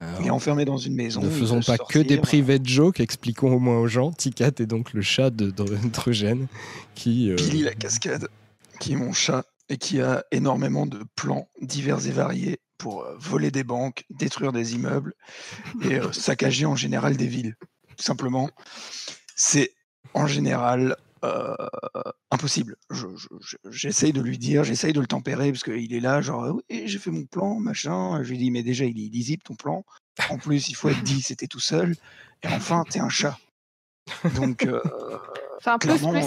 Alors, Il est enfermé dans une maison. ne faisons pas que des private jokes, expliquons au moins aux gens. Ticat est donc le chat de d'Eugène qui. euh, Billy la cascade, qui est mon chat et qui a énormément de plans divers et variés pour euh, voler des banques, détruire des immeubles et euh, saccager en général des villes. Tout simplement, c'est en général euh, impossible. Je- je- je- J'essaye de lui dire, j'essaye de le tempérer parce qu'il est là, genre oui, j'ai fait mon plan, machin. Je lui dis mais déjà il est illisible ton plan. En plus, il faut être dit, (laughs) c'était tout seul. Et enfin, t'es un chat. Donc, euh, C'est un peu Clairement, euh,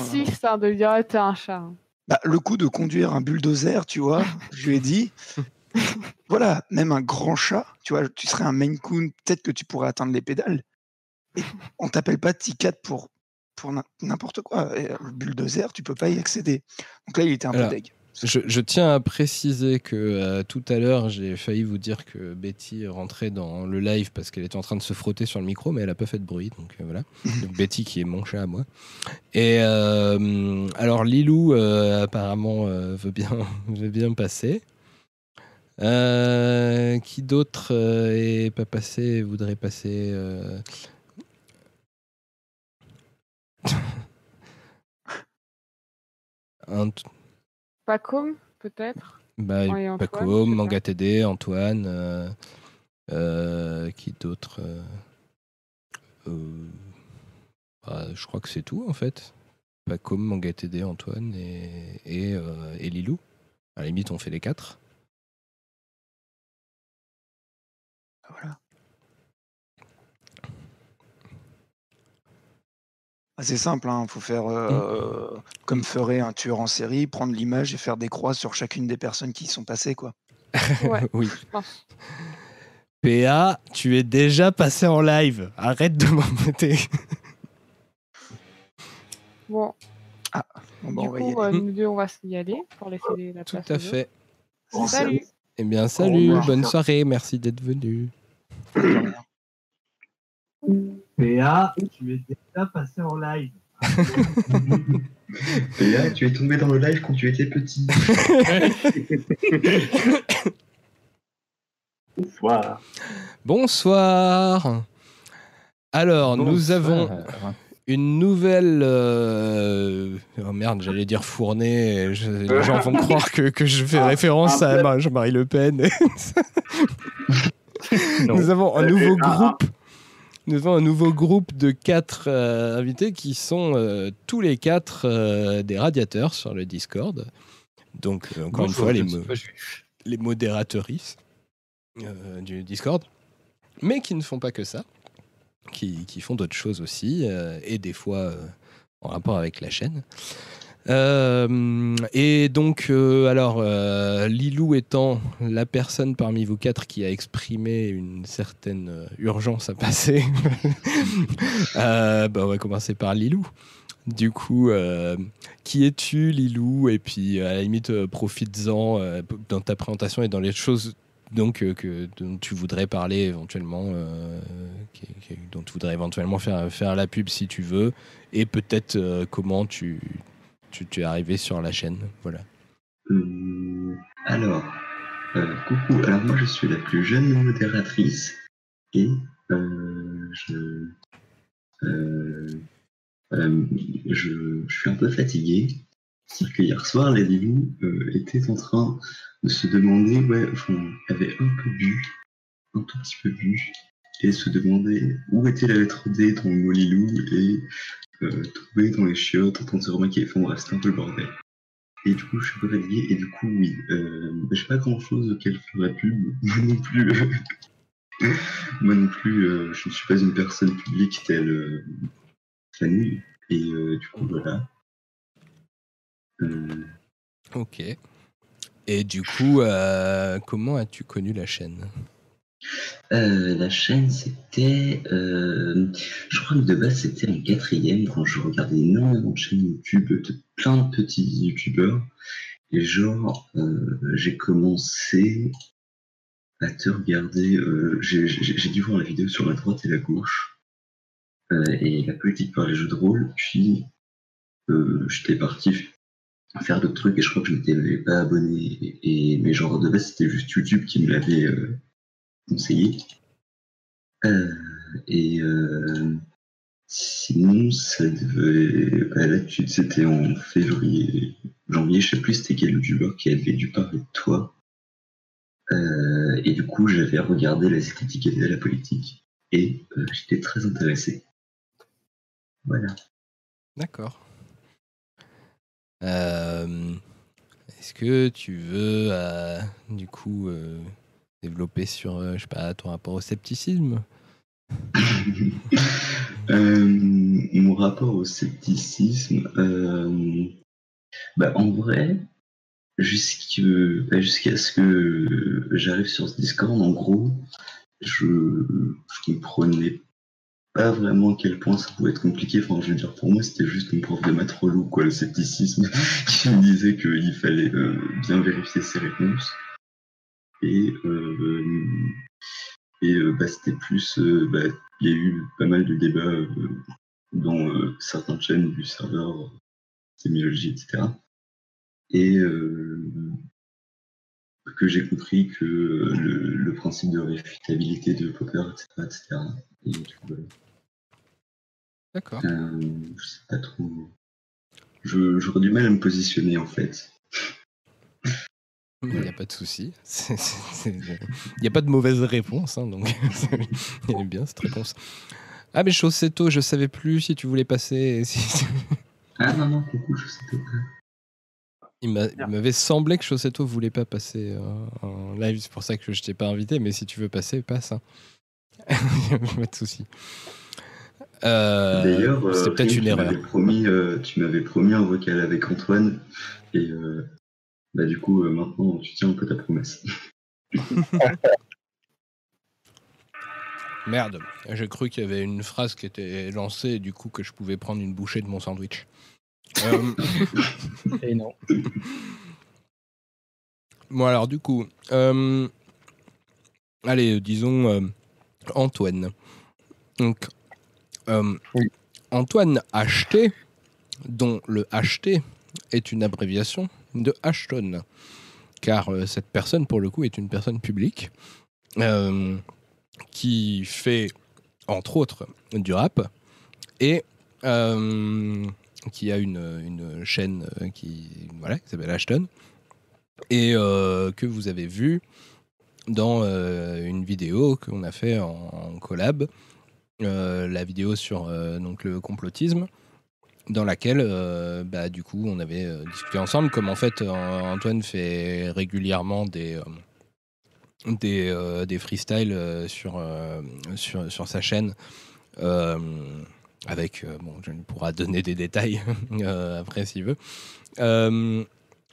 hein, de dire t'es un chat. hein. bah, le coup de conduire un bulldozer, tu vois, je lui ai dit, (laughs) voilà, même un grand chat, tu vois, tu serais un Maine Coon, peut-être que tu pourrais atteindre les pédales. Et on t'appelle pas Ticat pour, pour n'im- n'importe quoi. Et, euh, le bulldozer, tu peux pas y accéder. Donc là, il était un Alors, peu deg. Je, je tiens à préciser que euh, tout à l'heure, j'ai failli vous dire que Betty rentrait dans le live parce qu'elle était en train de se frotter sur le micro, mais elle n'a pas fait de bruit. Donc euh, voilà. (laughs) Donc, Betty qui est mon chat à moi. Et euh, alors Lilou apparemment veut, bien, (laughs) veut bien passer. Qui d'autre est pas passé voudrait passer (laughs) un t- Pacôme, peut-être? Bah, Ouais. Manga TD, Antoine, euh, euh, qui d'autre euh, bah, Je crois que c'est tout en fait. Paco, Manga TD, Antoine et, et, euh, et Lilou. À la limite, on fait les quatre. Voilà. C'est simple, il faut faire euh, comme ferait un tueur en série, prendre l'image et faire des croix sur chacune des personnes qui y sont passées, quoi. Ouais, (laughs) oui. je pense. PA, tu es déjà passé en live. Arrête de m'embêter. (laughs) Bon, Bon, bah, du on va y coup, aller. euh, nous deux, on va y aller pour laisser la Tout place à aux autres. fait. Salut Eh bien, salut, bonne soirée, merci d'être venu. PA, tu es déjà passé en live. (laughs) Là, tu es tombé dans le live quand tu étais petit. (laughs) Bonsoir. Bonsoir. Alors, nous avons une nouvelle. euh, Oh merde, j'allais dire fournée. je- Les gens vont croire que, que je fais référence à Mar- Jean-Marie Le Pen. (laughs) Nous avons un nouveau groupe. Nous avons un nouveau groupe de quatre euh, invités qui sont euh, tous les quatre euh, des radiateurs sur le Discord. Donc, encore une fois, les, mo- les modératrices du Discord. Mais qui ne font pas que ça. Qui, qui font d'autres choses aussi. et des fois en rapport avec la chaîne. Euh, et donc, euh, alors, euh, Lilou étant la personne parmi vous quatre qui a exprimé une certaine urgence à passer, (laughs) bah, on va commencer par Lilou. Du coup, qui es-tu, Lilou? Et puis, à la limite, profites-en dans ta présentation et dans les choses donc, que, dont tu voudrais parler éventuellement, dont tu voudrais éventuellement faire, faire la pub si tu veux, et peut-être comment tu, tu, es arrivé sur la chaîne. Voilà. Hum, alors, euh, coucou. Alors moi, je suis la plus jeune modératrice et euh, je, euh, euh, suis un peu fatigué. C'est-à-dire que hier soir, les Lilou euh, étaient en train de se demander, ouais, enfin, avaient un peu bu, un tout petit peu bu, et se demandaient où était la lettre D dans le mot Lilou et euh, trouver dans les chiottes en train de se remarquer. Enfin bref, c'était un peu le bordel. Et du coup, je suis peu fatigué. Et du coup, oui, euh, j'ai pas grand chose auquel faire la pub. (laughs) Moi non plus. (laughs) Moi non plus, euh, je ne suis pas une personne publique telle euh, Fanny. Et euh, du coup, voilà. Ok. Et du coup, comment as-tu connu la chaîne? Euh, la chaîne, c'était. euh, je crois que de base, c'était en quatrième quand je regardais énormément de chaînes YouTube de plein de petits YouTubeurs. Et genre, euh, j'ai commencé à te regarder. j'ai dû voir la vidéo sur la droite et la gauche. et la politique par les jeux de rôle. Puis, j'étais parti faire d'autres trucs et je crois que je m'étais pas abonné. Mais genre, de base, c'était juste YouTube qui me l'avait. Conseillé. Euh, et euh, sinon, ça devait. bah là, c'était en février, janvier, je sais plus c'était quel youtubeur qui avait dû parler de toi. Euh, et du coup, j'avais regardé les esthétiques et la politique. Et j'étais très intéressé. Voilà. D'accord. Est-ce que tu veux, du coup, développer sur, euh, je sais pas, ton rapport au scepticisme (laughs) Euh, mon rapport au scepticisme, euh, bah, en vrai, jusqu'à bah, jusqu'à ce que j'arrive sur ce Discord, en gros, je comprenais pas vraiment à quel point ça pouvait être compliqué. Enfin, je veux dire, pour moi, c'était juste mon prof de maths relou, quoi, le scepticisme, (laughs) qui me disait qu'il fallait bien vérifier ses réponses. Et, euh, et euh, bah, c'était plus. euh, bah, il y a eu pas mal de débats dans certaines chaînes du serveur sémiologie, etc. Et que j'ai compris que le, le principe de réfutabilité de Popper, etc. etc. Et voilà. D'accord. Euh, je sais pas trop. Je- J'aurais du mal à me positionner en fait. Il n'y a pas de souci. (laughs) C'est- c'est- c'est- Il n'y a pas de mauvaise réponse, hein, donc (laughs) est bien cette réponse. Ah mais Chossetto, je savais plus si tu voulais passer. si- (laughs) Ah non, non, coucou, je sais pas. Il m'a- il m'avait semblé que Chossetto voulait pas passer euh, en live, c'est pour ça que je t'ai pas invité, mais si tu veux passer, passe. Hein. pas de souci. Euh, D'ailleurs, euh, c'était peut-être une tu erreur. m'avais promis, euh, tu m'avais promis un vocal avec Antoine, et euh, bah, du coup, euh, maintenant, tu tiens un peu ta promesse. (laughs) Merde, j'ai cru qu'il y avait une phrase qui était lancée et du coup que je pouvais prendre une bouchée de mon sandwich. Euh, (laughs) Et non. Bon alors du coup, euh, allez, disons euh, Antoine. Donc, euh, Antoine Acheté, dont le HT est une abréviation de Ashton, car euh, cette personne pour le coup est une personne publique euh, qui fait entre autres du rap et euh, qui a une, chaîne qui, voilà, qui s'appelle Ashton, et que vous avez vu dans une vidéo qu'on a fait en, collab, la vidéo sur donc le complotisme, dans laquelle, euh, bah, du coup, on avait euh, discuté ensemble, comme en fait euh, Antoine fait régulièrement des, des, freestyles sur, sur, sur sa chaîne. avec, bon, je ne pourra donner des détails (laughs) après s'il veut.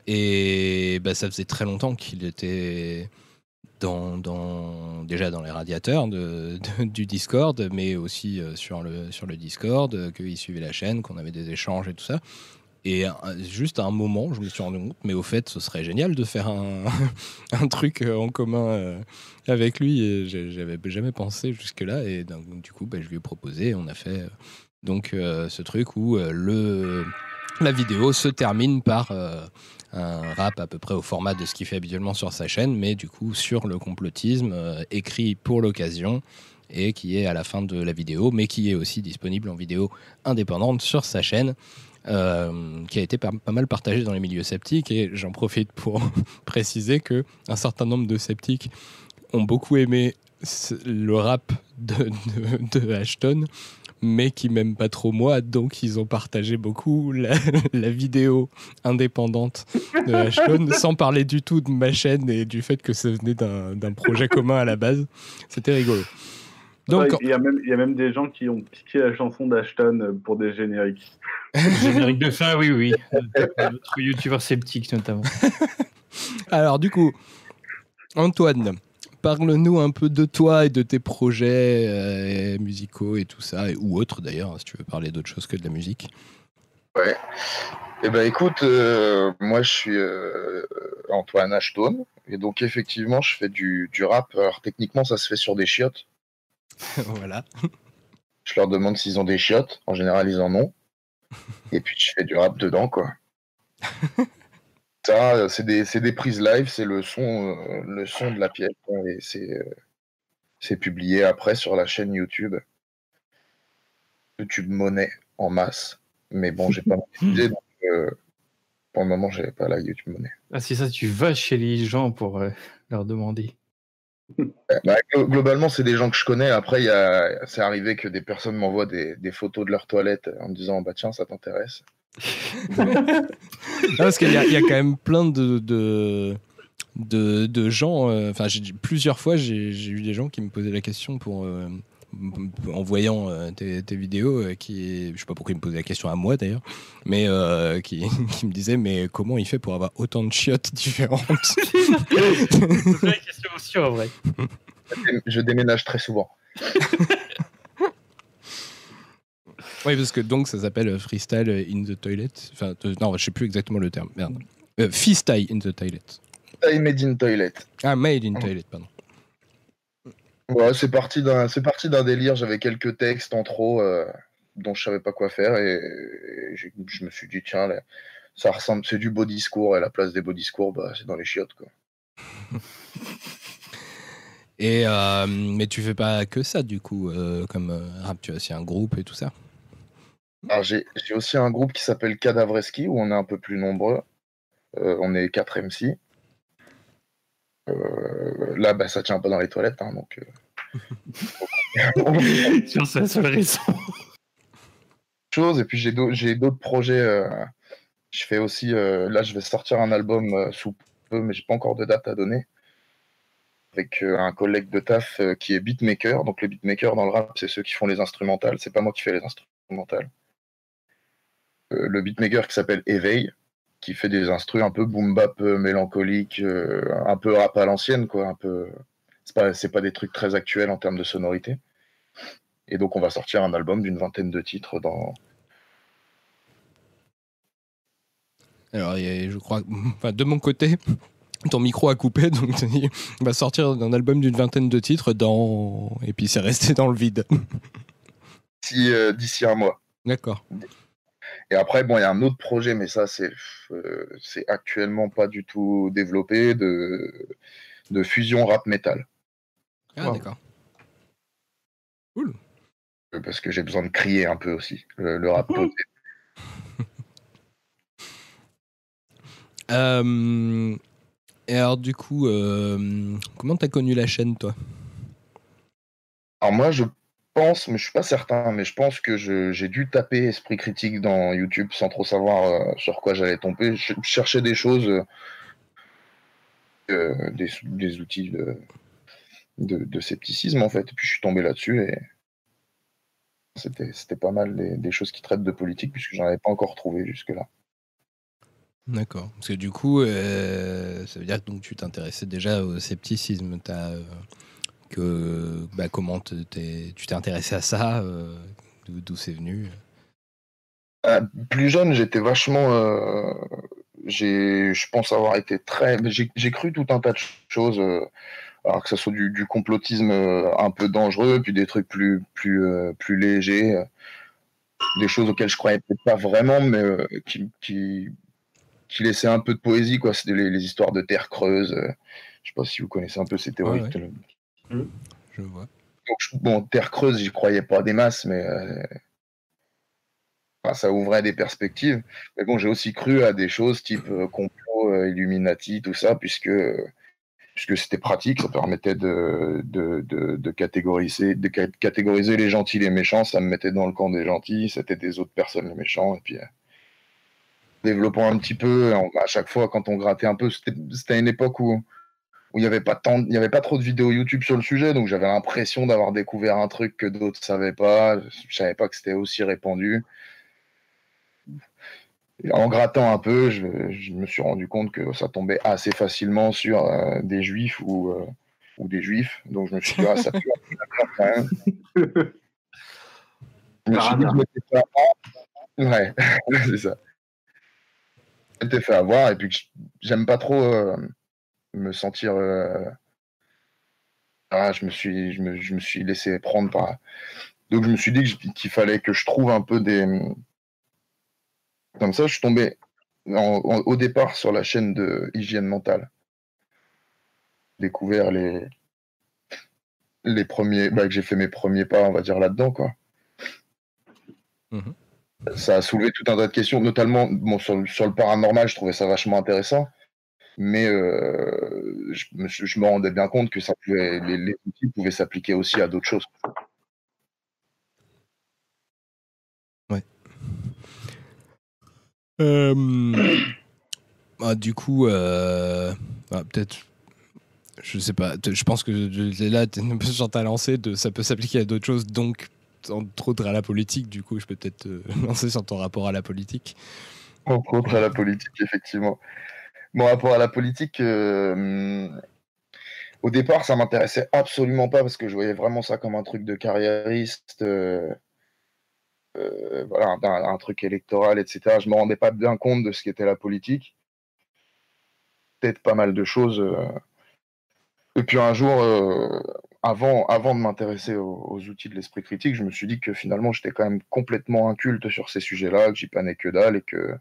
Et bah, ça faisait très longtemps qu'il était déjà dans les radiateurs de- du Discord, mais aussi euh, sur, le, Discord, euh, qu'il suivait la chaîne, qu'on avait des échanges et tout ça. Et euh, juste à un moment, je me suis rendu compte, mais au fait, ce serait génial de faire un, (laughs) truc en commun avec lui. J'avais jamais pensé jusque-là. Et du coup, bah, je lui ai proposé. On a fait donc ce truc où le, la vidéo se termine par un rap à peu près au format de ce qu'il fait habituellement sur sa chaîne, mais du coup sur le complotisme, euh, écrit pour l'occasion et qui est à la fin de la vidéo, mais qui est aussi disponible en vidéo indépendante sur sa chaîne. euh, qui a été pas, mal partagé dans les milieux sceptiques et j'en profite pour (laughs) préciser que un certain nombre de sceptiques ont beaucoup aimé le rap de Ashton mais qui m'aiment pas trop moi, donc ils ont partagé beaucoup la, (laughs) la vidéo indépendante de Ashton, (laughs) sans parler du tout de ma chaîne et du fait que ça venait d'un projet commun à la base. C'était rigolo. Donc, Ouais, il, y a même, il y a même des gens qui ont piqué la chanson d'Ashton pour des génériques. Générique de fin, oui, oui. (laughs) Notre youtubeur sceptique, notamment. alors du coup, Antoine, parle-nous un peu de toi et de tes projets euh, musicaux et tout ça, et, ou autres d'ailleurs, si tu veux parler d'autre chose que de la musique. Ouais. Eh ben écoute, euh, moi je suis euh, Antoine Ashton et donc effectivement je fais du, du rap. Alors techniquement ça se fait sur des chiottes. (laughs) voilà. Je leur demande s'ils ont des chiottes. En général ils en ont. (laughs) Et puis je fais du rap dedans quoi. (laughs) Ça c'est des, des prises live, c'est le son, euh, le son de la pièce quoi, et c'est euh, c'est publié après sur la chaîne YouTube. YouTube Monnaie en masse. Mais bon j'ai pas (laughs) monétisé donc euh, pour le moment j'ai pas la YouTube Monnaie. Ah, c'est ça, tu vas chez les gens pour leur demander. Bah, glo- globalement, c'est des gens que je connais. Après, c'est arrivé que des personnes m'envoient des, des photos de leur toilette en me disant bah tiens, ça t'intéresse. Non, parce qu'il y, a- il y a quand même plein de, de, de, de gens. euh, Enfin, plusieurs fois, j'ai eu des gens qui me posaient la question pour. euh, en voyant euh, tes, tes vidéos, euh, qui, je sais pas pourquoi ils me posaient la question à moi d'ailleurs, mais euh, qui, (laughs) qui me disaient mais comment il fait pour avoir autant de chiottes différentes (laughs) C'est la question aussi, en vrai. Je déménage très souvent. (laughs) Oui, parce que donc ça s'appelle euh, freestyle in the toilet. Enfin, euh, non, je sais plus exactement le terme. Merde. Euh, freestyle in the toilet. I made in toilet. Ah, made in toilet, pardon. Ouais, c'est parti d'un, c'est parti d'un délire. J'avais quelques textes en trop euh, dont je savais pas quoi faire et, je me suis dit tiens, là, ça ressemble, c'est du beau discours et la place des beaux discours, bah, c'est dans les chiottes quoi. (laughs) Et euh, mais tu fais pas que ça du coup, euh, comme euh, rap, tu as aussi un groupe et tout ça? Alors, j'ai aussi un groupe qui s'appelle Cadavreski où on est un peu plus nombreux. Euh, on est 4 MC. Euh, là, bah, ça tient pas dans les toilettes, hein, donc. euh, (laughs) Sur sa seule raison. chose. Et puis j'ai d'au- j'ai d'autres projets. je fais aussi. là, je vais sortir un album sous peu, mais j'ai pas encore de date à donner. Avec un collègue de taf qui est beatmaker. Donc les beatmakers dans le rap, c'est ceux qui font les instrumentales. C'est pas moi qui fais les instrumentales. Euh, le beatmaker qui s'appelle Éveil, qui fait des instrus un peu boom bap euh, mélancolique, euh, un peu rap à l'ancienne, quoi. Un peu. C'est pas, c'est pas des trucs très actuels en termes de sonorité. Et donc on va sortir un album d'une vingtaine de titres dans, Alors, je crois, (laughs) enfin, de mon côté, ton micro a coupé, (laughs) donc on va sortir un album d'une vingtaine de titres dans, et puis c'est resté dans le vide. d'ici euh, d'ici un mois. D'accord. Et après, bon, il y a un autre projet, mais ça, c'est euh, c'est actuellement pas du tout développé, de, de fusion rap metal. Ah, d'accord. Cool. parce que j'ai besoin de crier un peu aussi, le, le rap posé. (laughs) Euh, et alors, du coup, euh, comment t'as connu la chaîne, toi? Alors moi, je pense, mais je suis pas certain, mais je pense que j'ai dû taper esprit critique dans YouTube sans trop savoir euh, sur quoi j'allais tomber. Je cherchais des choses, euh, euh, des, outils de, de, scepticisme en fait. Et puis je suis tombé là-dessus et c'était pas mal des, choses qui traitent de politique puisque j'en avais pas encore trouvé jusque-là. D'accord. Parce que du coup, ça veut dire que donc, tu t'intéressais déjà au scepticisme. T'as, euh, que, bah, comment tu t'es intéressé à ça euh, D'où c'est venu? Euh, plus jeune, j'étais vachement. euh, j'ai, je pense avoir été très. J'ai cru tout un tas de choses, euh, alors que ce soit du, du complotisme euh, un peu dangereux, puis des trucs plus, plus, plus légers, des choses auxquelles je croyais peut-être pas vraiment, mais qui, qui, qui laissaient un peu de poésie, quoi. C'était les, les histoires de terre creuse. je sais pas si vous connaissez un peu ces théories. Ouais, ouais. Je vois. Donc, bon, Terre creuse, j'y croyais pas des masses, mais euh, enfin, ça ouvrait des perspectives. Mais bon, j'ai aussi cru à des choses type euh, complot, euh, Illuminati, tout ça, puisque, puisque c'était pratique, ça permettait de, de, de, de catégoriser, de ca- catégoriser les gentils, les méchants, ça me mettait dans le camp des gentils, c'était des autres personnes les méchants, et puis. euh, développant un petit peu, on- à chaque fois quand on grattait un peu, c'était c'était à une époque où, où il n'y avait, pas tant- il y avait pas trop de vidéos YouTube sur le sujet, donc j'avais l'impression d'avoir découvert un truc que d'autres ne savaient pas. Je savais pas que c'était aussi répandu. Et en grattant un peu, je, je me suis rendu compte que ça tombait assez facilement sur euh, des juifs ou, euh, ou des juifs. Donc je me suis dit, ah, ça pue quand même. Je me suis dit je m'étais fait avoir. Ouais, (laughs) c'est ça. Je m'étais fait avoir et puis j'aime pas trop euh, me sentir. euh, ah, je me suis, je me, je me suis laissé prendre par. Donc je me suis dit qu'il fallait que je trouve un peu des. Comme ça, je suis tombé en- en- au départ sur la chaîne de hygiène mentale. Découvert les les premiers, bah, que j'ai fait mes premiers pas, on va dire là-dedans quoi. Ça a soulevé tout un tas de questions, notamment bon, sur, sur le paranormal, je trouvais ça vachement intéressant, mais euh, je, me, je me rendais bien compte que ça pouvait, les, les outils pouvaient s'appliquer aussi à d'autres choses. Euh, ah, du coup, euh, ah, peut-être. Je sais pas. Je pense que là, tu es un peu sur ta lancée de ça peut s'appliquer à d'autres choses, donc entre autres à la politique. Du coup, je peux peut-être (laughs) lancer sur ton rapport à la politique. Entre autres à la politique, effectivement. Mon rapport à la politique, euh, au départ, ça m'intéressait absolument pas parce que je voyais vraiment ça comme un truc de carriériste, euh, euh, voilà, un, truc électoral, etc. Je me rendais pas bien compte de ce qu'était la politique. Peut-être pas mal de choses. Et puis un jour, avant, avant de m'intéresser aux, aux outils de l'esprit critique, je me suis dit que finalement, j'étais quand même complètement inculte sur ces sujets-là, que j'y panais que dalle et que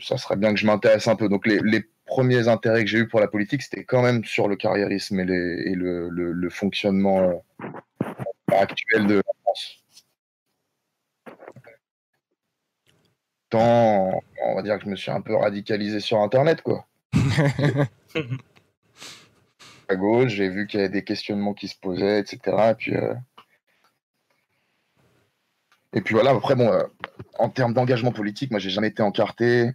ça serait bien que je m'intéresse un peu. Donc les, les premiers intérêts que j'ai eu pour la politique, c'était quand même sur le carriérisme et, les- et le, le- le fonctionnement euh, actuel de la France. Tant, on va dire que je me suis un peu radicalisé sur Internet, quoi. (laughs) à gauche, j'ai vu qu'il y avait des questionnements qui se posaient, etc. Et puis, euh, et puis voilà, après, bon, euh, en termes d'engagement politique, moi, j'ai jamais été encarté.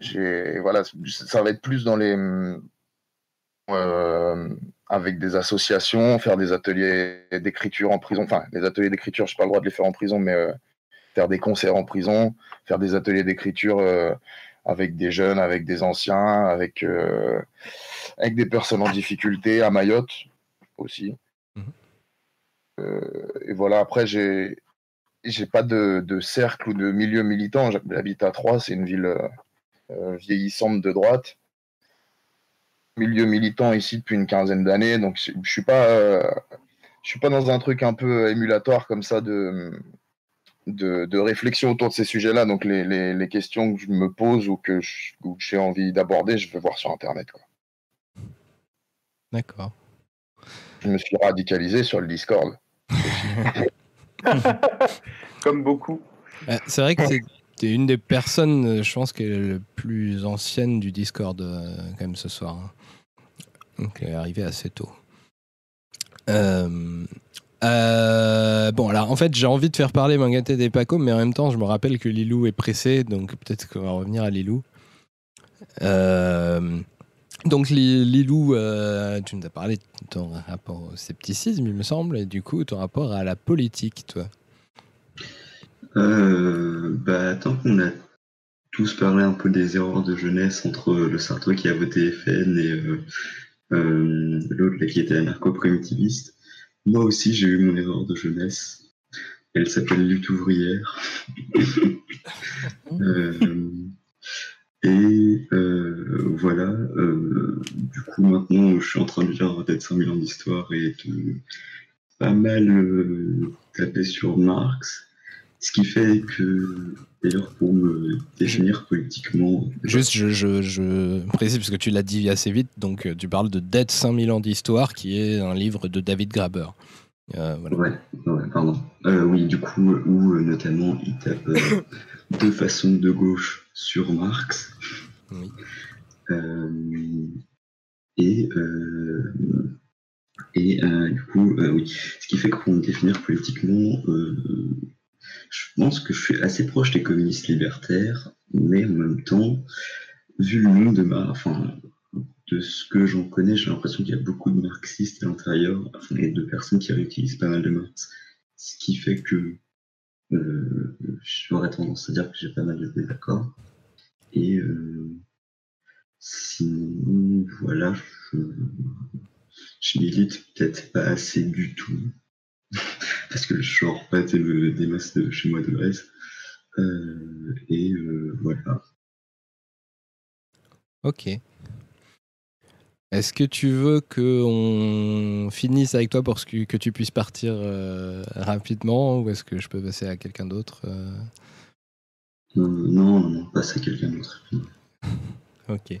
J'ai, voilà, ça va être plus dans les. euh, avec des associations, faire des ateliers d'écriture en prison. Enfin, les ateliers d'écriture, je n'ai pas le droit de les faire en prison, mais euh, faire des concerts en prison, faire des ateliers d'écriture avec des jeunes, avec des anciens, avec, avec des personnes en difficulté, à Mayotte aussi. Euh, et voilà, après, j'ai j'ai pas de, de cercle ou de milieu militant. J'habite à Troyes, c'est une ville euh, euh, vieillissante de droite. Milieu militant ici depuis une quinzaine d'années, donc je suis pas, euh, je suis pas dans un truc un peu émulatoire comme ça de, de, de réflexion autour de ces sujets-là. Donc les, les, les questions que je me pose ou que j'ai envie d'aborder, je vais voir sur Internet. D'accord. Je me suis radicalisé sur le Discord. (laughs) (laughs) Comme beaucoup. Ouais, c'est vrai que c'est une des personnes, euh, je pense, qui est le plus ancienne du Discord euh, quand même ce soir. hein. Donc elle est arrivée assez tôt. Euh, euh, bon, alors en fait, j'ai envie de faire parler Mangate des Paco, mais en même temps, je me rappelle que Lilou est pressé, donc peut-être qu'on va revenir à Lilou. Euh, donc Li- Lilou, euh, tu nous as parlé de ton rapport au scepticisme, il me semble, et du coup, ton rapport à la politique, toi. Euh, bah, tant qu'on a tous parlé un peu des erreurs de jeunesse entre le Sartois qui a voté FN et euh, euh, l'autre qui était anarcho-primitiviste, moi aussi j'ai eu mon erreur de jeunesse. Elle s'appelle lutte ouvrière. (laughs) Et euh, voilà, euh, du coup maintenant je suis en train de lire Dead 5000 ans d'histoire et de pas mal euh, taper sur Marx. Ce qui fait que, d'ailleurs, pour me définir politiquement, Juste, je, je, je précise, parce que tu l'as dit assez vite, donc tu parles de Dead 5000 ans d'histoire, qui est un livre de David Graber. Voilà. Ouais, ouais, pardon. Oui, du coup, où notamment il tape (coughs) deux façons de gauche sur Marx. Oui. Euh, et euh, et euh, du coup, oui, ce qui fait que pour me définir politiquement, je pense que je suis assez proche des communistes libertaires, mais en même temps, vu le nom de ma, enfin, de ce que j'en connais, j'ai l'impression qu'il y a beaucoup de marxistes à l'intérieur, enfin, et de personnes qui réutilisent pas mal de Marx. Ce qui fait que euh, j'aurais tendance à dire que j'ai pas mal de désaccords. Et euh, sinon, voilà, je, milite peut-être pas assez du tout. (laughs) Parce que je sors pas des, des masses de chez moi de base. Euh, et euh, voilà. Ok. Est-ce que tu veux qu'on finisse avec toi pour que, que tu puisses partir euh, rapidement ou est-ce que je peux passer à quelqu'un d'autre euh? Euh, non, non, passe à quelqu'un d'autre. (laughs) Ok.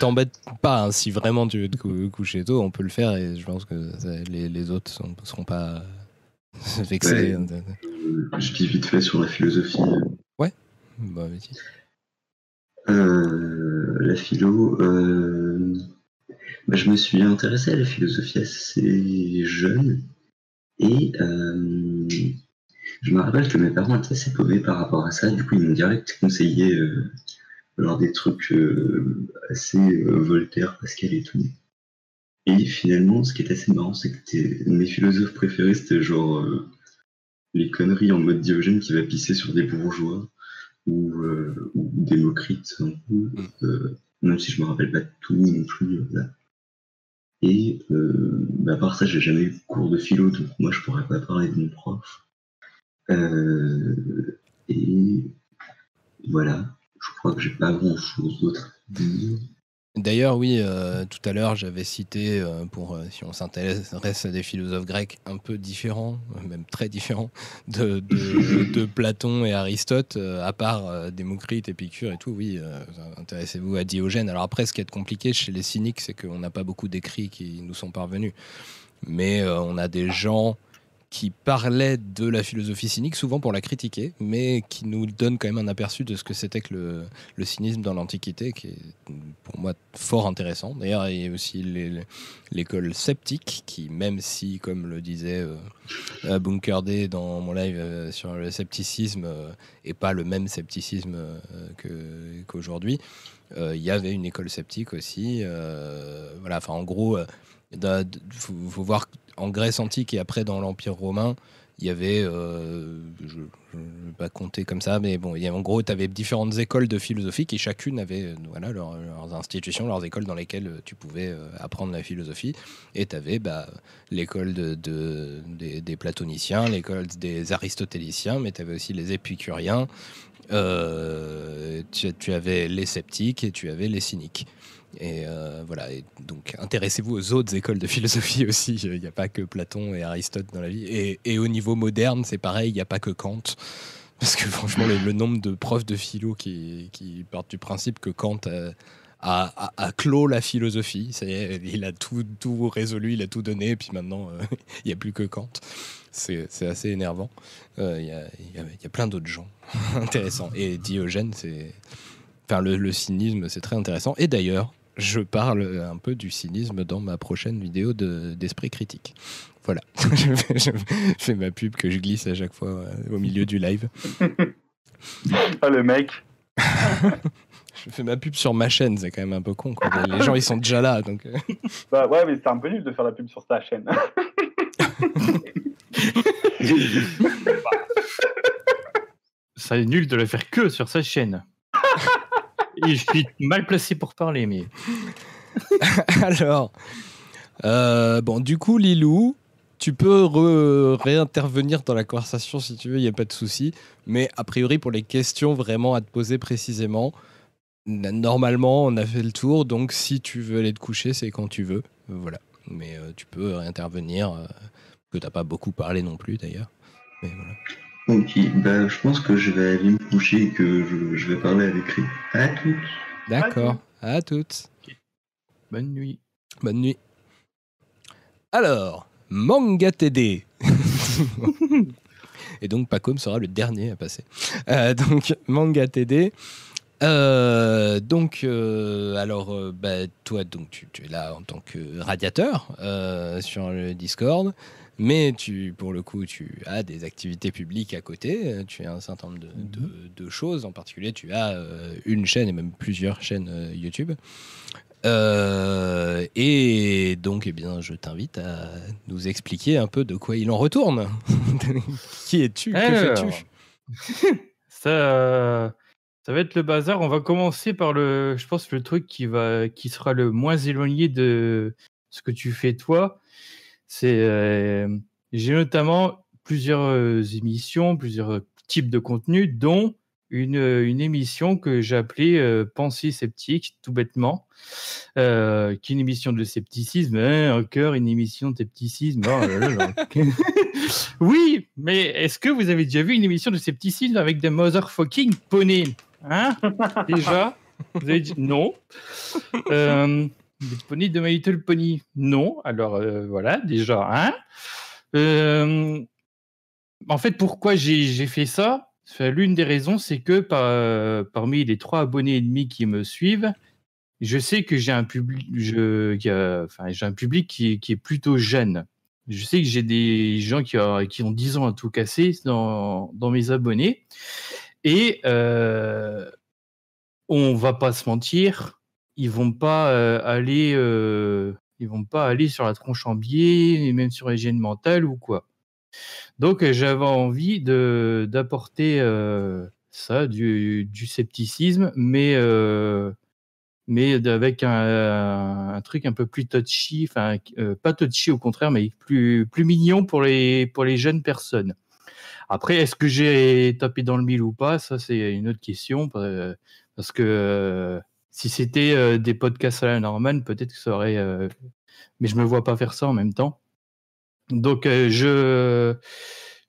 T'embête pas, hein, si vraiment tu veux te cou- coucher tôt, on peut le faire et je pense que ça- les, les autres ne seront pas (laughs) vexés. Ouais. Je dis vite fait sur la philosophie. Ouais, bah vas-y. Euh, la philo, euh, bah, je me suis intéressé à la philosophie assez jeune et euh, je me rappelle que mes parents étaient assez paumés par rapport à ça. Du coup, ils m'ont direct conseillé euh, des trucs assez Voltaire, Pascal et tout. Et finalement, ce qui est assez marrant, c'est que mes philosophes préférés, c'était genre les conneries en mode Diogène qui va pisser sur des bourgeois ou, euh, ou Démocrite, un peu, euh, même si je me rappelle pas de tout non plus. euh, là. Et euh, bah, à part ça, j'ai jamais eu cours de philo, donc moi je pourrais pas parler de mon prof. Euh, et voilà, je crois que j'ai pas grand chose d'autre à dire. D'ailleurs, oui, euh, tout à l'heure, j'avais cité, euh, pour euh, si on s'intéresse à des philosophes grecs un peu différents, même très différents, de, Platon et Aristote, à part Démocrite, Épicure et tout, oui, intéressez-vous à Diogène. Alors après, ce qui est compliqué chez les cyniques, c'est qu'on n'a pas beaucoup d'écrits qui nous sont parvenus. Mais on a des gens qui parlaient de la philosophie cynique, souvent pour la critiquer, mais qui nous donnent quand même un aperçu de ce que c'était que le, cynisme dans l'Antiquité, qui est pour moi fort intéressant. D'ailleurs, il y a aussi l'école sceptique, qui même si, comme le disait euh, euh, Bunker D dans mon live euh, sur le scepticisme, euh, et pas le même scepticisme euh, qu'aujourd'hui, il y avait une école sceptique aussi. voilà, en gros, il faut, faut voir en Grèce antique et après dans l'Empire romain, il y avait, euh, je ne vais pas compter comme ça, mais bon, y en gros, tu avais différentes écoles de philosophie qui chacune avait euh, voilà, leur- leurs institutions, leurs écoles dans lesquelles euh, tu pouvais apprendre la philosophie. Et tu avais bah, l'école de, de- des, platoniciens, l'école des aristotéliciens, mais tu avais aussi les épicuriens. Tu avais les sceptiques et tu avais les cyniques. Et euh, voilà, donc intéressez-vous aux autres écoles de philosophie aussi. (laughs) Il n'y a pas que Platon et Aristote dans la vie. Et, au niveau moderne, c'est pareil, il n'y a pas que Kant. (laughs) Parce que franchement, le, nombre de profs de philo qui, partent du principe que Kant a, clos la philosophie. Il a tout, résolu, il a tout donné, et puis maintenant, euh, (laughs) il n'y a plus que Kant. C'est assez énervant. Euh, Il y, a, plein d'autres gens intéressants. Et Diogène, c'est. Enfin, le cynisme, c'est très intéressant. Et d'ailleurs, je parle un peu du cynisme dans ma prochaine vidéo de- d'esprit critique. Voilà. (laughs) je, fais, je fais ma pub que je glisse à chaque fois euh, au milieu du live. (laughs) Ah, le mec. (laughs) Je fais ma pub sur ma chaîne, c'est quand même un peu con. quoi. Les gens, ils sont déjà là. Donc, euh. Bah ouais, mais c'est un peu nul de faire la pub sur ta chaîne. Ça est nul de le faire que sur sa chaîne. (laughs) Je suis mal placé pour parler, mais. (laughs) Alors, euh, bon, du coup, Lilou, tu peux réintervenir dans la conversation si tu veux, il n'y a pas de souci. Mais a priori, pour les questions vraiment à te poser précisément, normalement, on a fait le tour. Donc, si tu veux aller te coucher, c'est quand tu veux. Voilà. Mais euh, tu peux réintervenir, euh, que tu n'as pas beaucoup parlé non plus d'ailleurs. Mais voilà. Ok, bah, je pense que je vais aller me coucher et que je, je vais parler avec lui. À toutes. D'accord. À toutes. Bonne nuit. Bonne nuit. Alors, Manga TD. (laughs) Et donc, Pacom sera le dernier à passer. Euh, donc, Manga TD. Euh, donc, euh, alors, euh, bah, toi, donc, tu, tu es là en tant que radiateur euh, sur le Discord, mais tu, pour le coup, tu as des activités publiques à côté. euh, Tu as un certain nombre de, de- de choses. En particulier, tu as euh, une chaîne et même plusieurs chaînes euh, YouTube. Euh, et donc, eh bien, je t'invite à nous expliquer un peu de quoi il en retourne. (laughs) Qui es-tu? Que fais-tu? (laughs) Ça, ça va être le bazar. On va commencer par le, je pense, le truc qui va, qui sera le moins éloigné de ce que tu fais toi. C'est, euh, j'ai notamment plusieurs euh, émissions, plusieurs types de contenus, dont une, une émission que j'ai appelée euh, Pensée sceptique, tout bêtement, euh, qui est une émission de scepticisme. Hein, encore une émission de scepticisme. Oh là là là. (laughs) oui, mais est-ce que vous avez déjà vu une émission de scepticisme avec des motherfucking poneys Hein? Déjà? Vous avez dit non? Euh, des poneys de My Little Pony Non. Alors euh, voilà, déjà. Hein en fait, pourquoi j'ai fait ça? L'une des raisons, c'est que par- parmi les trois abonnés et demi qui me suivent, je sais que j'ai un public, qui, est- plutôt jeune. Je sais que j'ai des gens qui, ont- qui ont 10 ans à tout casser dans, dans mes abonnés. Et euh, on va pas se mentir, ils vont pas euh, aller, euh, ils vont pas aller sur la tronche en biais, et même sur l'hygiène mentale ou quoi. Donc euh, j'avais envie de d'apporter ça, du, scepticisme, mais mais avec un, un truc un peu plus touchy, enfin pas touchy au contraire, mais plus plus mignon pour les pour les jeunes personnes. Après, est-ce que j'ai tapé dans le mille ou pas? Ça, c'est une autre question. Parce que si c'était euh, des podcasts à la Norman, peut-être que ça aurait. euh, Mais je me vois pas faire ça en même temps. Donc, euh, je,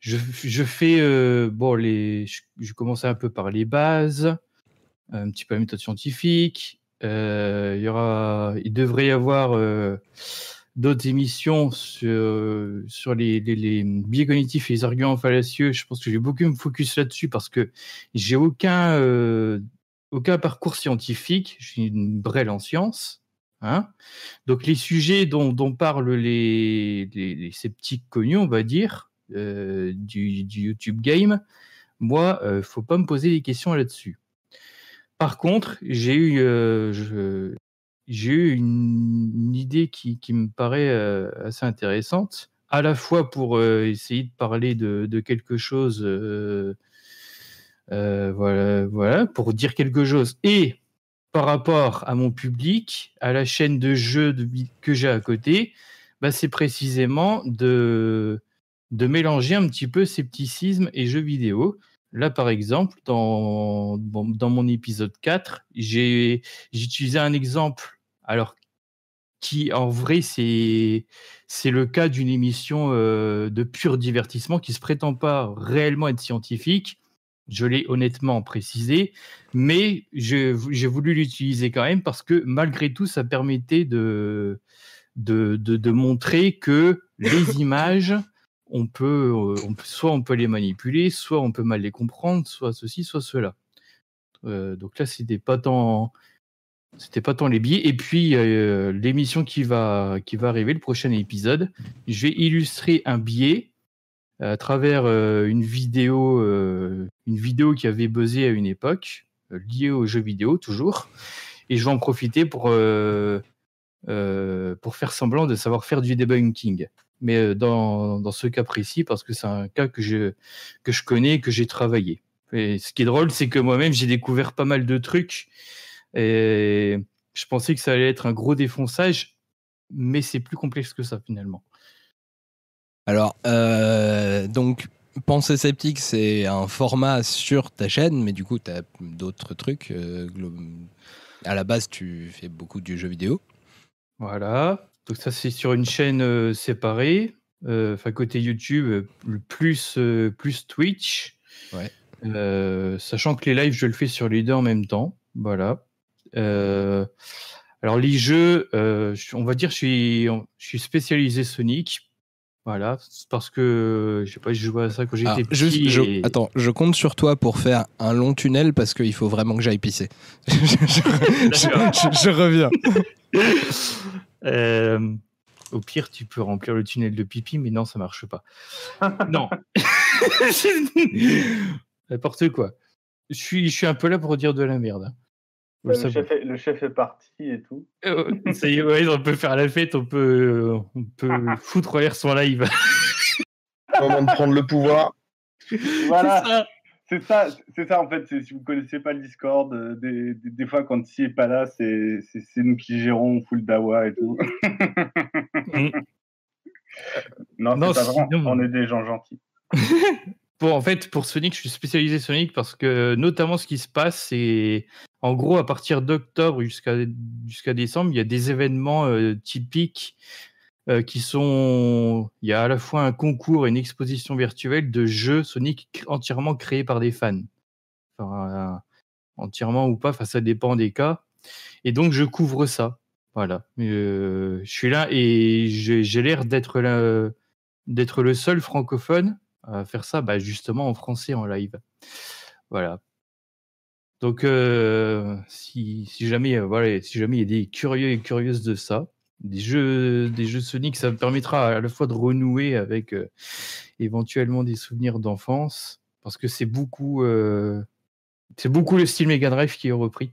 je, je fais. bon, les, je, je commençais un peu par les bases, un petit peu la méthode scientifique. Il, y aura, il devrait y avoir d'autres émissions sur, sur les, biais cognitifs et les arguments fallacieux. Je pense que j'ai beaucoup me focus là-dessus parce que j'ai aucun, aucun parcours scientifique. J'ai une brêle en sciences. Hein Donc les sujets dont, parlent les, sceptiques connus, on va dire, euh, du, YouTube game, moi, euh, faut pas me poser des questions là-dessus. Par contre, j'ai eu, euh, je- une, idée qui, me paraît assez intéressante, à la fois pour essayer de parler de, quelque chose, voilà, voilà, pour dire quelque chose, et par rapport à mon public, à la chaîne de jeux que j'ai à côté, bah, c'est précisément de, mélanger un petit peu scepticisme et jeux vidéo. Là, par exemple, dans, mon épisode 4, j'ai utilisé un exemple, alors qui en vrai, c'est c'est le cas d'une émission euh, de pur divertissement qui se prétend pas réellement être scientifique, Je l'ai honnêtement précisé, mais j'ai voulu l'utiliser quand même parce que malgré tout, ça permettait de, de, de- de montrer que les (laughs) images, on peut, euh, on peut- soit on peut les manipuler, soit on peut mal les comprendre, soit ceci, soit cela. Euh, donc là, c'était pas tant, c'était pas tant les biais. Et puis euh, l'émission qui va, qui va arriver, le prochain épisode, je vais illustrer un biais à travers euh, une vidéo, euh, une vidéo qui avait buzzé à une époque, euh, liée aux jeux vidéo toujours. Et je vais en profiter pour, pour faire semblant de savoir faire du debunking. Mais dans, dans ce cas précis, parce que c'est un cas que je, que je connais que j'ai travaillé. Et ce qui est drôle, c'est que moi-même, j'ai découvert pas mal de trucs. Et je pensais que ça allait être un gros défonçage, mais c'est plus complexe que ça finalement. Alors, euh, donc, Pensée Sceptique, c'est un format sur ta chaîne, mais du coup, tu as d'autres trucs. euh, à la base, tu fais beaucoup du jeu vidéo. Voilà. Donc ça, c'est sur une chaîne euh, séparée. Euh, Enfin, côté YouTube, plus, plus Twitch. Ouais. Sachant que les lives, je le fais sur les deux en même temps. Voilà. Alors, les jeux, je- on va dire, je suis, je suis spécialisé Sonic. Voilà. C'est Parce que, je sais pas, je jouais à ça quand j'étais petit. juste, je, et- attends, je compte sur toi pour faire un long tunnel parce qu'il faut vraiment que j'aille pisser. (laughs) je, je- je- je reviens. (laughs) Euh, au pire, tu peux remplir le tunnel de pipi, mais non, ça marche pas. (laughs) non. N'importe quoi. Je suis, je suis un peu là pour dire de la merde. Le chef, est, le chef est parti et tout. Euh, (laughs) ça y est, ouais, on peut faire la fête, on peut, on peut (laughs) foutre l'air son live. (laughs) Moment de prendre le pouvoir. Voilà. C'est ça, c'est ça en fait. Si vous connaissez pas le Discord, euh, des, des, des fois quand Si est pas là, c'est nous qui gérons, on fout le dawa et tout. non, Non, c'est pas vrai. On est des gens gentils. Bon, en fait, pour Sonic, je suis spécialisé Sonic parce que notamment ce qui se passe, c'est en gros à partir d'octobre jusqu'à jusqu'à décembre, il y a des événements euh, typiques euh, qui sont. Il y a à la fois un concours et une exposition virtuelle de jeux Sonic entièrement créés par des fans. Enfin, euh, entièrement ou pas, ça dépend des cas. Et donc, je couvre ça. Voilà. Je suis là et j'ai l'air d'être d'être le seul francophone faire ça, bah, justement en français en live. Voilà. Donc, euh, si, si jamais, euh, voilà, si jamais il y a des curieux et curieuses de ça, des jeux, des jeux Sonic, ça me permettra à la fois de renouer avec euh, éventuellement des souvenirs d'enfance, parce que c'est beaucoup, c'est beaucoup le style Mega Drive qui est repris.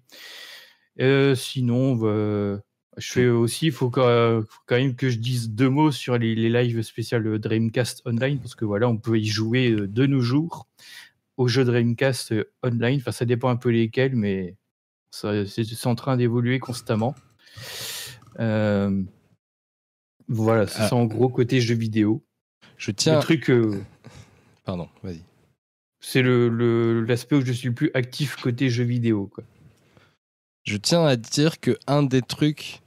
Sinon, bah, je fais aussi, il faut, quand faut quand même que je dise deux mots sur les, les lives spéciales Dreamcast Online, parce que voilà, on peut y jouer euh, de nos jours aux jeux Dreamcast euh, Online. Enfin, ça dépend un peu lesquels, mais c'est en train d'évoluer constamment. Euh, voilà, c'est Ah. ça en gros côté jeux vidéo. Je tiens. Le truc, euh, (laughs) Pardon, vas-y. c'est le- l'aspect où je suis le plus actif côté jeux vidéo. Quoi. Je tiens à dire que un des trucs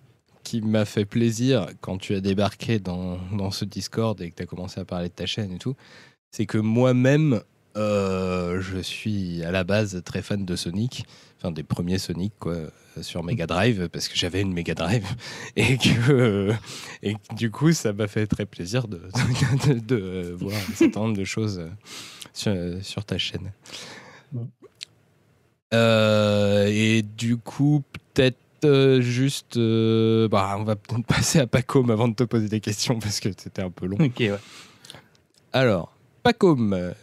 qui m'a fait plaisir quand tu as débarqué dans, dans ce Discord et que tu as commencé à parler de ta chaîne et tout, c'est que moi-même, euh, je suis à la base très fan de Sonic, enfin des premiers Sonic quoi, sur Mega Drive, parce que j'avais une Mega Drive (laughs) et que, euh, et du coup, ça m'a fait très plaisir de, (laughs) de, de, euh, voir un certain nombre de choses sur, sur ta chaîne. Euh, et du coup, peut-être euh, juste. euh, bah, on va peut-être passer à Pacom avant de te poser des questions parce que c'était un peu long. Ok, ouais. Alors, Pacom. euh,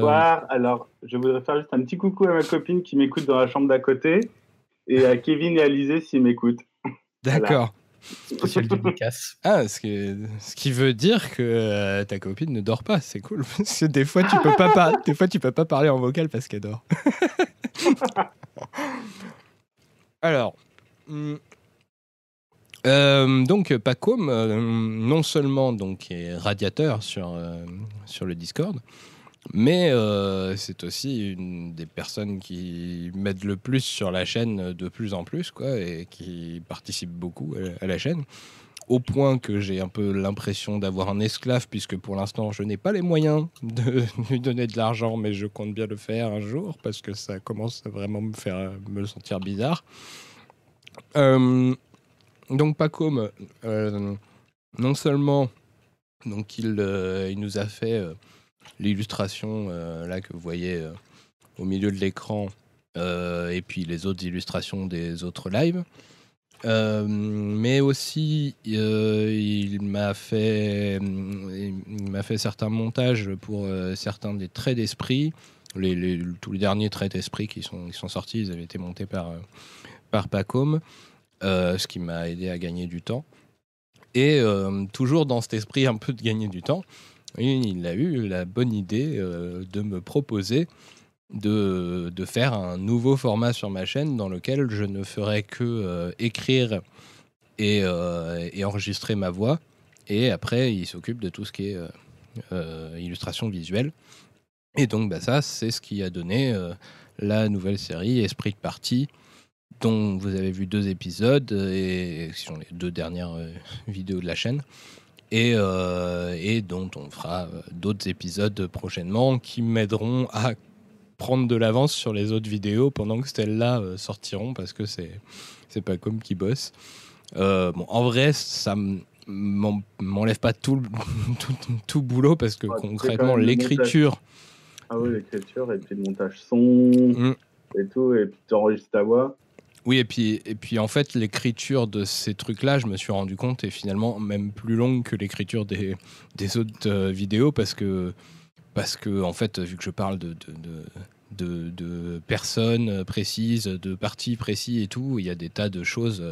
Bonsoir. Alors, je voudrais faire juste un petit coucou à ma copine qui m'écoute dans la chambre d'à côté et à Kevin et Alizé s'ils m'écoutent. D'accord. Spécial dédicace. Ah, ce qui, ce qui veut dire que euh, ta copine ne dort pas, c'est cool. Parce que des fois, tu peux pas, par- des fois, tu peux pas parler en vocal parce qu'elle dort. (laughs) Alors, hum, euh, donc Pacom, euh, non seulement donc est radiateur sur euh, sur le Discord, mais c'est aussi une des personnes qui m'aide le plus sur la chaîne de plus en plus, quoi, et qui participe beaucoup à la chaîne. Au point que j'ai un peu l'impression d'avoir un esclave, puisque pour l'instant, je n'ai pas les moyens de (laughs) lui donner de l'argent, mais je compte bien le faire un jour, parce que ça commence à vraiment me faire me sentir bizarre. Euh, donc Pacom, euh, non seulement donc il, euh, il nous a fait l'illustration là que vous voyez au milieu de l'écran et puis les autres illustrations des autres lives. Euh, mais aussi, euh, il m'a fait, m'a fait certains montages pour euh, certains des traits d'esprit. Tous les derniers traits d'esprit qui sont, sortis, ils avaient été montés par, par Pacom, euh, ce qui m'a aidé à gagner du temps. Et toujours dans cet esprit un peu de gagner du temps, il a eu la bonne idée de me proposer de, de faire un nouveau format sur ma chaîne dans lequel je ne ferai que euh, écrire et, euh, et enregistrer ma voix. Et après, il s'occupe de tout ce qui est euh, illustration visuelle. Et donc, bah, ça, c'est ce qui a donné la nouvelle série Esprit de Partie, dont vous avez vu deux épisodes, et qui sont les deux dernières vidéos de la chaîne. Et, et dont on fera d'autres épisodes prochainement qui m'aideront à prendre de l'avance sur les autres vidéos pendant que celles-là euh, sortiront parce que c'est c'est pas comme qui bosse. Euh, bon, en vrai, ça m'enlève pas tout, le- (laughs) tout, tout boulot parce que Ouais, concrètement, l'écriture, Ah oui, l'écriture, et puis le montage son, Mm. et tout, et puis tu enregistres ta voix. Oui, et puis, et puis en fait, l'écriture de ces trucs-là, je me suis rendu compte, est finalement même plus longue que l'écriture des, des autres euh, vidéos parce que, parce que, en fait, vu que je parle de, personnes précises, de parties précis et tout, il y a des tas de choses.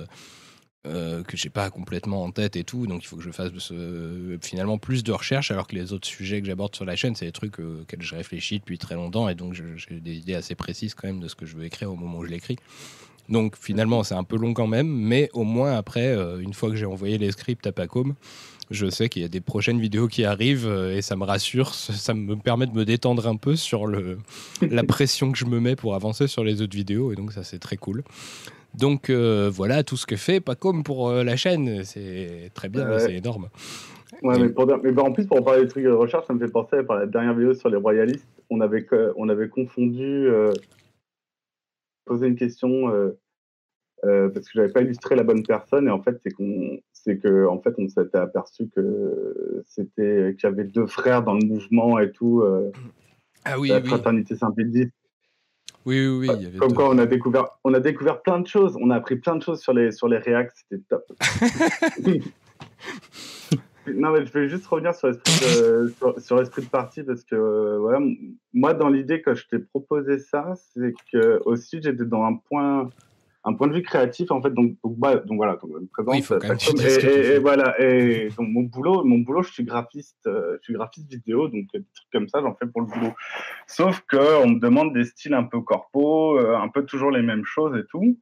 euh, que j'ai pas complètement en tête et tout, donc il faut que je fasse euh, finalement plus de recherches, alors que les autres sujets que j'aborde sur la chaîne, c'est des trucs euh, auxquels je réfléchis depuis très longtemps, et donc j'ai des idées assez précises quand même de ce que je veux écrire au moment où je l'écris. Donc finalement, c'est un peu long quand même, mais au moins après, euh, une fois que j'ai envoyé les scripts à Pacom, je sais qu'il y a des prochaines vidéos qui arrivent euh, et ça me rassure, ça me permet de me détendre un peu sur le, (laughs) la pression que je me mets pour avancer sur les autres vidéos, et donc ça c'est très cool. Donc euh, voilà tout ce que fait Pacom pour euh, la chaîne, c'est très bien, Ouais. c'est énorme. Ouais, Et- mais, pour mais bah, en plus, pour parler des trucs de recherche, ça me fait penser par la dernière vidéo sur les royalistes. On avait, que- on avait confondu, euh, posé une question euh, parce que j'avais pas illustré la bonne personne et en fait, c'est qu'on, c'est que en fait, on s'était aperçu que c'était qu'il y avait deux frères dans le mouvement et tout. euh, Ah oui, la oui. fraternité Saint-Pédis. Oui, oui, oui, il y avait Comme deux- quoi, on a découvert, on a découvert plein de choses. On a appris plein de choses sur les sur les. C'était top. (laughs) (laughs) non, mais je vais juste revenir sur l'esprit de, sur, sur l'esprit de partie parce que euh, voilà, moi, dans l'idée que je t'ai proposé ça, c'est que aussi j'étais dans un point un point de vue créatif en fait donc donc, bah, donc voilà donc, présente, Oui, il faut quand même et, et- et voilà et donc mon boulot mon boulot je suis graphiste euh, je suis graphiste vidéo donc euh, des trucs comme ça j'en fais pour le boulot. Sauf que on me demande des styles un peu corpo euh, un peu toujours les mêmes choses et tout.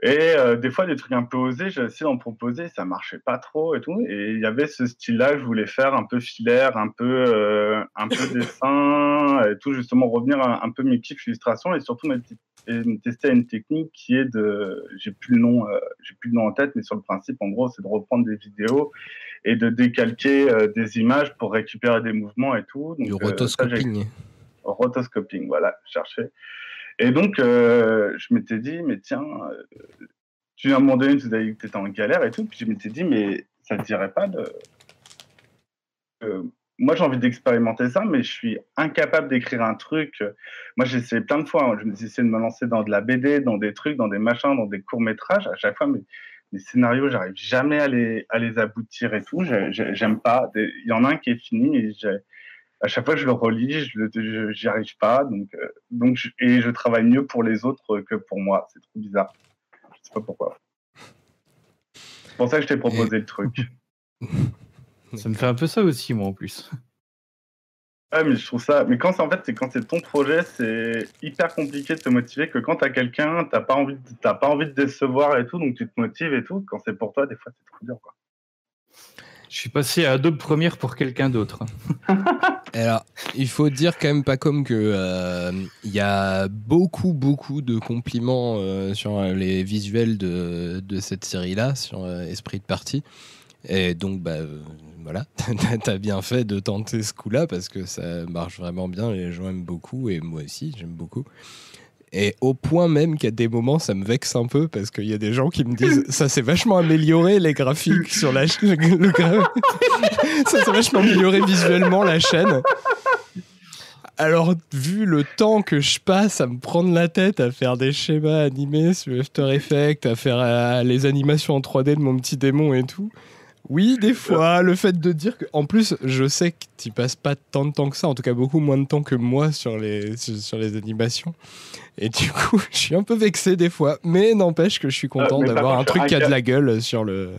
Et euh, des fois, des trucs un peu osés, j'ai essayé d'en proposer, ça marchait pas trop et tout. Et il y avait ce style-là que je voulais faire un peu filaire, un peu, euh, un peu dessin, et tout, justement revenir un, un peu mes kiffs illustration et surtout me, et me tester à une technique qui est de, j'ai plus le nom, euh, j'ai plus le nom en tête, mais sur le principe, en gros, c'est de reprendre des vidéos et de décalquer euh, des images pour récupérer des mouvements et tout. Donc, Du euh, ça, rotoscoping. rotoscoping, voilà, je cherchais. Et donc, je m'étais dit, mais tiens, tu à un moment donné, tu as dit que tu étais en galère et tout, puis je m'étais dit, mais ça ne te dirait pas de. Moi, j'ai envie d'expérimenter ça, mais je suis incapable d'écrire un truc. Moi, j'ai essayé plein de fois. hein. Je me suis essayé de me lancer dans de la BD, dans des trucs, dans des machins, dans des courts-métrages. À chaque fois, mes, scénarios, j'arrive jamais à les, à les aboutir et tout. J'ai- j'ai- J'aime pas. Il y en a un qui est fini, j'ai- à chaque fois je le relis, je j'y arrive pas. Donc, euh, donc et je travaille mieux pour les autres que pour moi. C'est trop bizarre. Je sais pas pourquoi. C'est pour ça que je t'ai proposé le truc. (laughs) Ça me fait un peu ça aussi, moi, en plus. Ouais, mais je trouve ça. Mais quand c'est en fait, c'est quand c'est ton projet, c'est hyper compliqué de te motiver que quand t'as quelqu'un, t'as pas envie, de... t'as pas envie de décevoir et tout, donc tu te motives et tout. Quand c'est pour toi, des fois, c'est trop dur, quoi. Je suis passé à Adobe Premiere pour quelqu'un d'autre. (laughs) Alors, il faut dire quand même pas comme que euh, il y a beaucoup beaucoup de compliments euh, sur les visuels de, de cette série-là, sur euh, Esprit de partie. Et donc, bah, euh, voilà, (laughs) t'as bien fait de tenter ce coup-là parce que ça marche vraiment bien. Les gens aiment beaucoup et moi aussi, j'aime beaucoup. Et au point même qu'à des moments, ça me vexe un peu parce qu'il y a des gens qui me disent (laughs) ça s'est vachement amélioré les graphiques sur la chaîne. gra- (laughs) ça s'est vachement amélioré visuellement la chaîne. Alors, vu le temps que je passe à me prendre la tête à faire des schémas animés sur After Effects, à faire euh, les animations en 3D de mon petit démon et tout, oui, des fois, le fait de dire que. En plus, je sais que tu passes pas tant de temps que ça, en tout cas beaucoup moins de temps que moi sur les, sur, sur les animations. Et du coup, (laughs) je suis un peu vexé des fois, mais n'empêche que je suis content par d'avoir un truc qui a de la gueule sur le.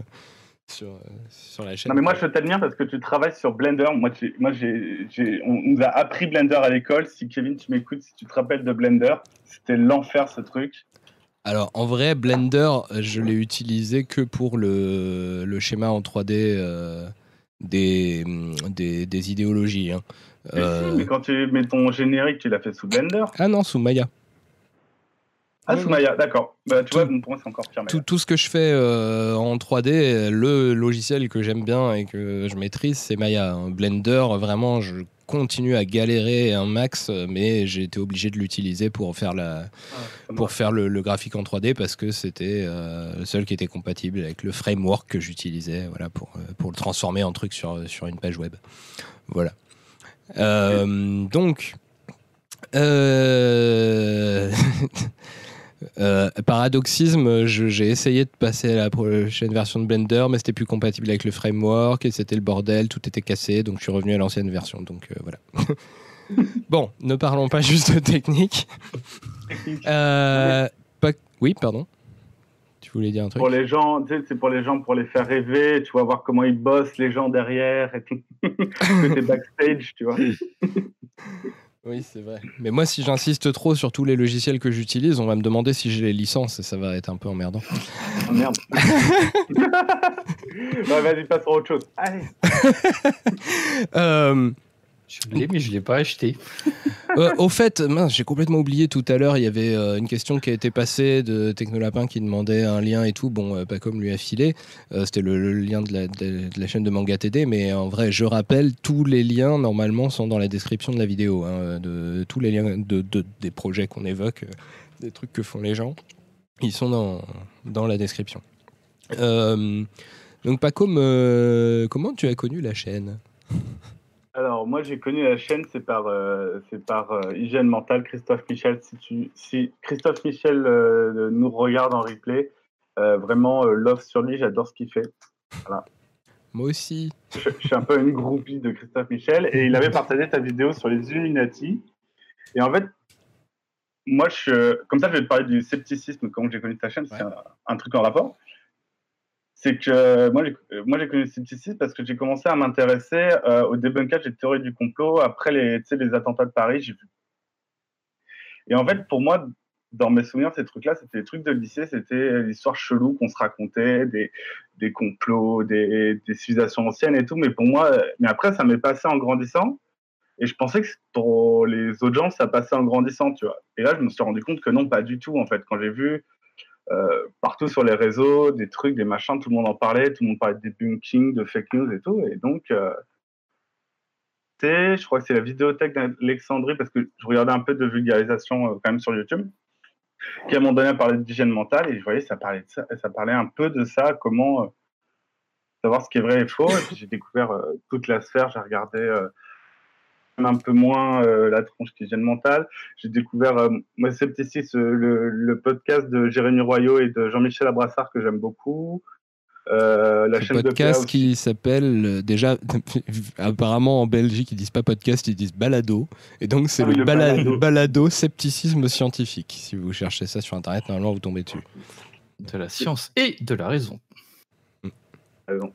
Sur, euh, sur la chaîne. Non, mais moi, je t'admire parce que tu travailles sur Blender. Moi, on nous a appris Blender à l'école. Si Kevin, tu m'écoutes, si tu te rappelles de Blender, c'était l'enfer ce truc. Alors, en vrai, Blender, euh, je l'ai utilisé que pour le, le schéma en 3D euh, des, hum, des, des idéologies. hein. Mais Euh, si, mais quand tu mets ton générique, tu l'as fait sous Blender? Ah non, sous Maya. Ah, sous Maya, d'accord. Bah, tu vois, bon, pour moi, c'est encore pire. Tout, tout ce que je fais euh, en 3D, le logiciel que j'aime bien et que je maîtrise, c'est Maya. hein. Blender, vraiment, je continue à galérer un max, mais j'ai été obligé de l'utiliser pour faire, la, pour faire le, le graphique en 3D parce que c'était euh, le seul qui était compatible avec le framework que j'utilisais voilà, pour, euh, pour le transformer en truc sur, sur une page web. Voilà. Euh, donc, euh, (laughs) euh, paradoxisme, j'ai essayé de passer à la prochaine version de Blender, mais c'était plus compatible avec le framework et c'était le bordel, tout était cassé, donc je suis revenu à l'ancienne version. Donc euh, voilà. (laughs) bon, ne parlons pas juste de technique. Euh, pas- Oui, pardon. Tu voulais dire un truc? Pour les gens, tu sais, c'est pour les gens, pour les faire rêver. Tu vas voir comment ils bossent, les gens derrière et tout. (laughs) Côté backstage, tu vois. (laughs) Oui, c'est vrai. Mais moi, si j'insiste trop sur tous les logiciels que j'utilise, on va me demander si j'ai les licences et ça va être un peu emmerdant. Oh, merde. (laughs) ouais, vas-y, passons à autre chose. Allez. Euh, Je l'ai, mais je l'ai pas acheté. (laughs) Euh, au fait, mince, j'ai complètement oublié tout à l'heure, il y avait euh, une question qui a été passée de Technolapin qui demandait un lien et tout. Bon, euh, lui a filé, Euh, c'était le, lien de la, chaîne de Manga TD, mais en vrai, je rappelle, tous les liens normalement sont dans la description de la vidéo. hein, de, tous les liens de, de- des projets qu'on évoque, des trucs que font les gens, ils sont dans, dans la description. Donc, pas comme comment tu as connu la chaîne? Alors, moi, j'ai connu la chaîne, c'est par, euh, c'est par euh, Hygiène Mentale, Christophe Michel. Si, tu, si Christophe Michel euh, nous regarde en replay, vraiment, love sur lui, j'adore ce qu'il fait. Voilà. Moi aussi. Je, je suis un peu une groupie de Christophe Michel et il avait partagé ta vidéo sur les Illuminati. Et en fait, moi, je, comme ça, je vais te parler du scepticisme, comment j'ai connu ta chaîne, c'est un, un truc en rapport. C'est que euh, euh, moi, j'ai connu le scepticisme parce que j'ai commencé à m'intéresser euh, au débunkage des théories du complot après les, les attentats de Paris. Vu. Et en fait, pour moi, dans mes souvenirs, ces trucs-là, c'était des trucs de lycée, c'était l'histoire chelou qu'on se racontait, des, des complots, des, des civilisations anciennes et tout. Mais pour moi, mais après, ça m'est passé en grandissant. Et je pensais que pour les autres gens, ça passait en grandissant, tu vois. Et là, je me suis rendu compte que non, pas du tout, en fait. Quand j'ai vu euh, partout sur les réseaux, des trucs, des machins, tout le monde en parlait, tout le monde parlait de debunking, de fake news et tout. Et donc, euh, je crois que c'est la vidéothèque d'Alexandrie, parce que je regardais un peu de vulgarisation euh, quand même sur YouTube, qui à un moment donné a parlé d'hygiène mentale, et je voyais ça parlait, de ça, ça parlait un peu de ça, comment euh, savoir ce qui est vrai et faux. Et puis j'ai découvert toute la sphère, j'ai regardé un peu moins euh, la tronche qu'hygiène mentale. J'ai découvert, euh, moi, Scepticisme, euh, le, le podcast de Jérémy Royot et de Jean-Michel Abrassard que j'aime beaucoup. Euh, la chaîne de podcast qui s'appelle euh, déjà (laughs) apparemment en Belgique ils disent pas podcast ils disent balado et donc c'est Ah le, le bala- balado. (laughs) balado scepticisme scientifique si vous cherchez ça sur internet normalement vous tombez dessus de la science et de la raison raison.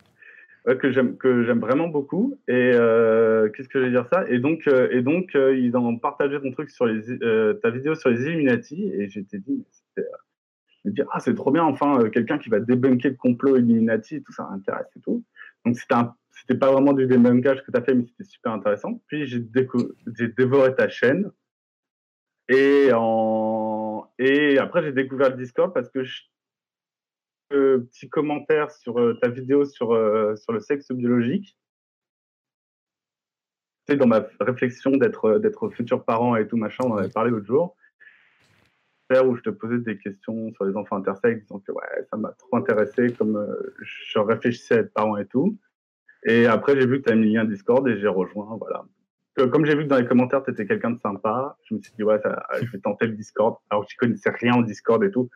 Ouais, que j'aime que j'aime vraiment beaucoup et euh, qu'est-ce que je vais dire ça? Et donc euh, et donc euh, ils ont partagé ton truc sur les euh, ta vidéo sur les Illuminati et j'étais dit euh, me dis ah c'est trop bien enfin euh, quelqu'un qui va débunker le complot Illuminati tout ça m'intéresse et tout donc c'était c'était pas vraiment du débunkage que tu as fait, mais c'était super intéressant. Puis j'ai j'ai dévoré ta chaîne. Et, en... et après, j'ai découvert le Discord parce que je... petit commentaire sur euh, ta vidéo sur, euh, sur le sexe biologique. Tu sais, dans ma réflexion d'être euh, d'être futur parent et tout machin, on en avait parlé l'autre jour. Où je te posais des questions sur les enfants intersexes, disant que ouais, ça m'a trop intéressé, comme je réfléchissais à être parent et tout. Et après, j'ai vu que tu as mis lien Discord et j'ai rejoint. Voilà. Comme j'ai vu que dans les commentaires, tu étais quelqu'un de sympa, je me suis dit, ouais, je vais tenter le Discord. Alors que je connaissais rien en Discord et tout.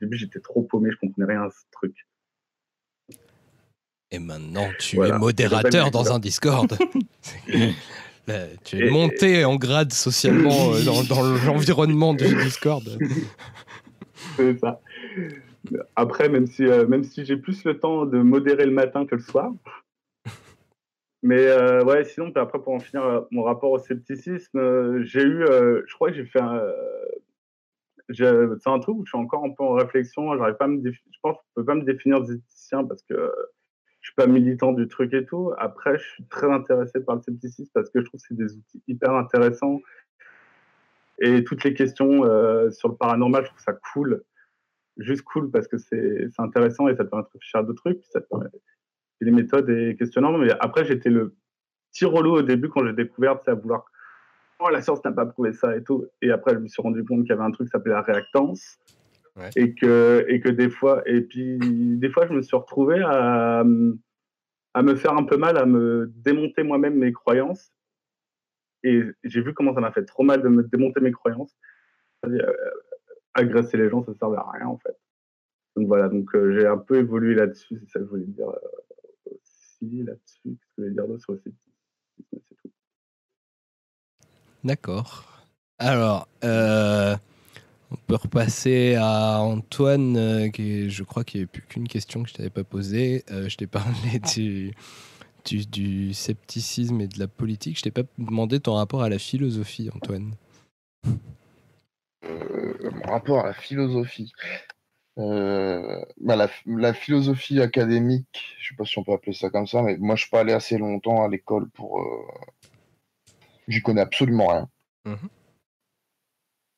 Au début, j'étais trop paumé, je comprenais rien à ce truc. Et maintenant, tu Voilà. es modérateur dans un Discord. (laughs) (laughs) Là, tu es Et- monté en grade socialement euh, dans, dans (laughs) l'environnement du Discord. C'est ça. Après, même si, euh, même si j'ai plus le temps de modérer le matin que le soir. Mais euh, ouais, sinon, après, pour en finir, mon rapport au scepticisme, euh, j'ai eu, je crois que j'ai fait un. C'est un truc où je suis encore un peu en réflexion. Pas à me je pense que je peux pas me définir zéticien parce que je suis pas militant du truc et tout. Après, je suis très intéressé par le scepticisme parce que je trouve que c'est des outils hyper intéressants. Et toutes les questions euh, sur le paranormal, je trouve ça cool. Juste cool parce que c'est intéressant et ça te permet de réfléchir à d'autres trucs. Puis les méthodes et questionnantes. Mais après, j'étais le petit relou au début quand j'ai découvert, c'est à vouloir. Oh, la science n'a pas prouvé ça et tout. Et après, je me suis rendu compte qu'il y avait un truc qui s'appelait la réactance. Et que, et que des fois, et puis des fois, je me suis retrouvé à, à me faire un peu mal, à me démonter moi-même mes croyances. Et j'ai vu comment ça m'a fait trop mal de me démonter mes croyances. Euh, agresser les gens, ça servait à rien en fait. Donc voilà, donc euh, j'ai un peu évolué là-dessus, c'est ça que je voulais dire euh, aussi là-dessus. Qu'est-ce que je voulais dire d'autre sur le tout. D'accord. Alors, euh, on peut repasser à Antoine, euh, qui, je crois qu'il n'y avait plus qu'une question que je t'avais pas posée. Euh, je t'ai parlé du, du, du scepticisme et de la politique. Je t'ai pas demandé ton rapport à la philosophie, Antoine. Euh, mon rapport à la philosophie. Euh, bah, la, la philosophie académique, je sais pas si on peut appeler ça comme ça, mais moi je suis pas allé assez longtemps à l'école pour. euh, J'y connais absolument rien.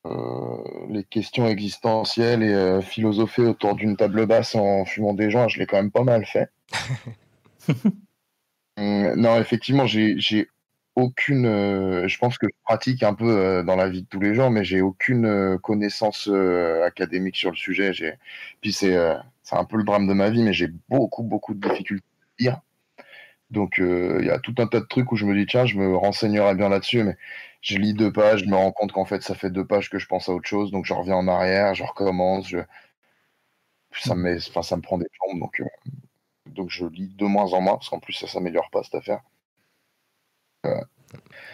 Euh, les questions existentielles et euh, philosopher autour d'une table basse en fumant des joints, je l'ai quand même pas mal fait. Hum, (laughs) non, effectivement, j'ai aucune. euh, je pense que je pratique un peu euh, dans la vie de tous les jours, mais j'ai aucune euh, connaissance euh, académique sur le sujet. Puis c'est euh, c'est un peu le drame de ma vie, mais j'ai beaucoup, beaucoup de difficultés à lire. Donc euh, il y a tout un tas de trucs où je me dis, tiens, je me renseignerai bien là-dessus, mais je lis deux pages, je me rends compte qu'en fait, ça fait deux pages que je pense à autre chose, donc je reviens en arrière, je recommence, je... ça, me met- enfin, ça me prend des jambes, donc, euh, donc je lis de moins en moins, parce qu'en plus, ça s'améliore pas cette affaire. Euh,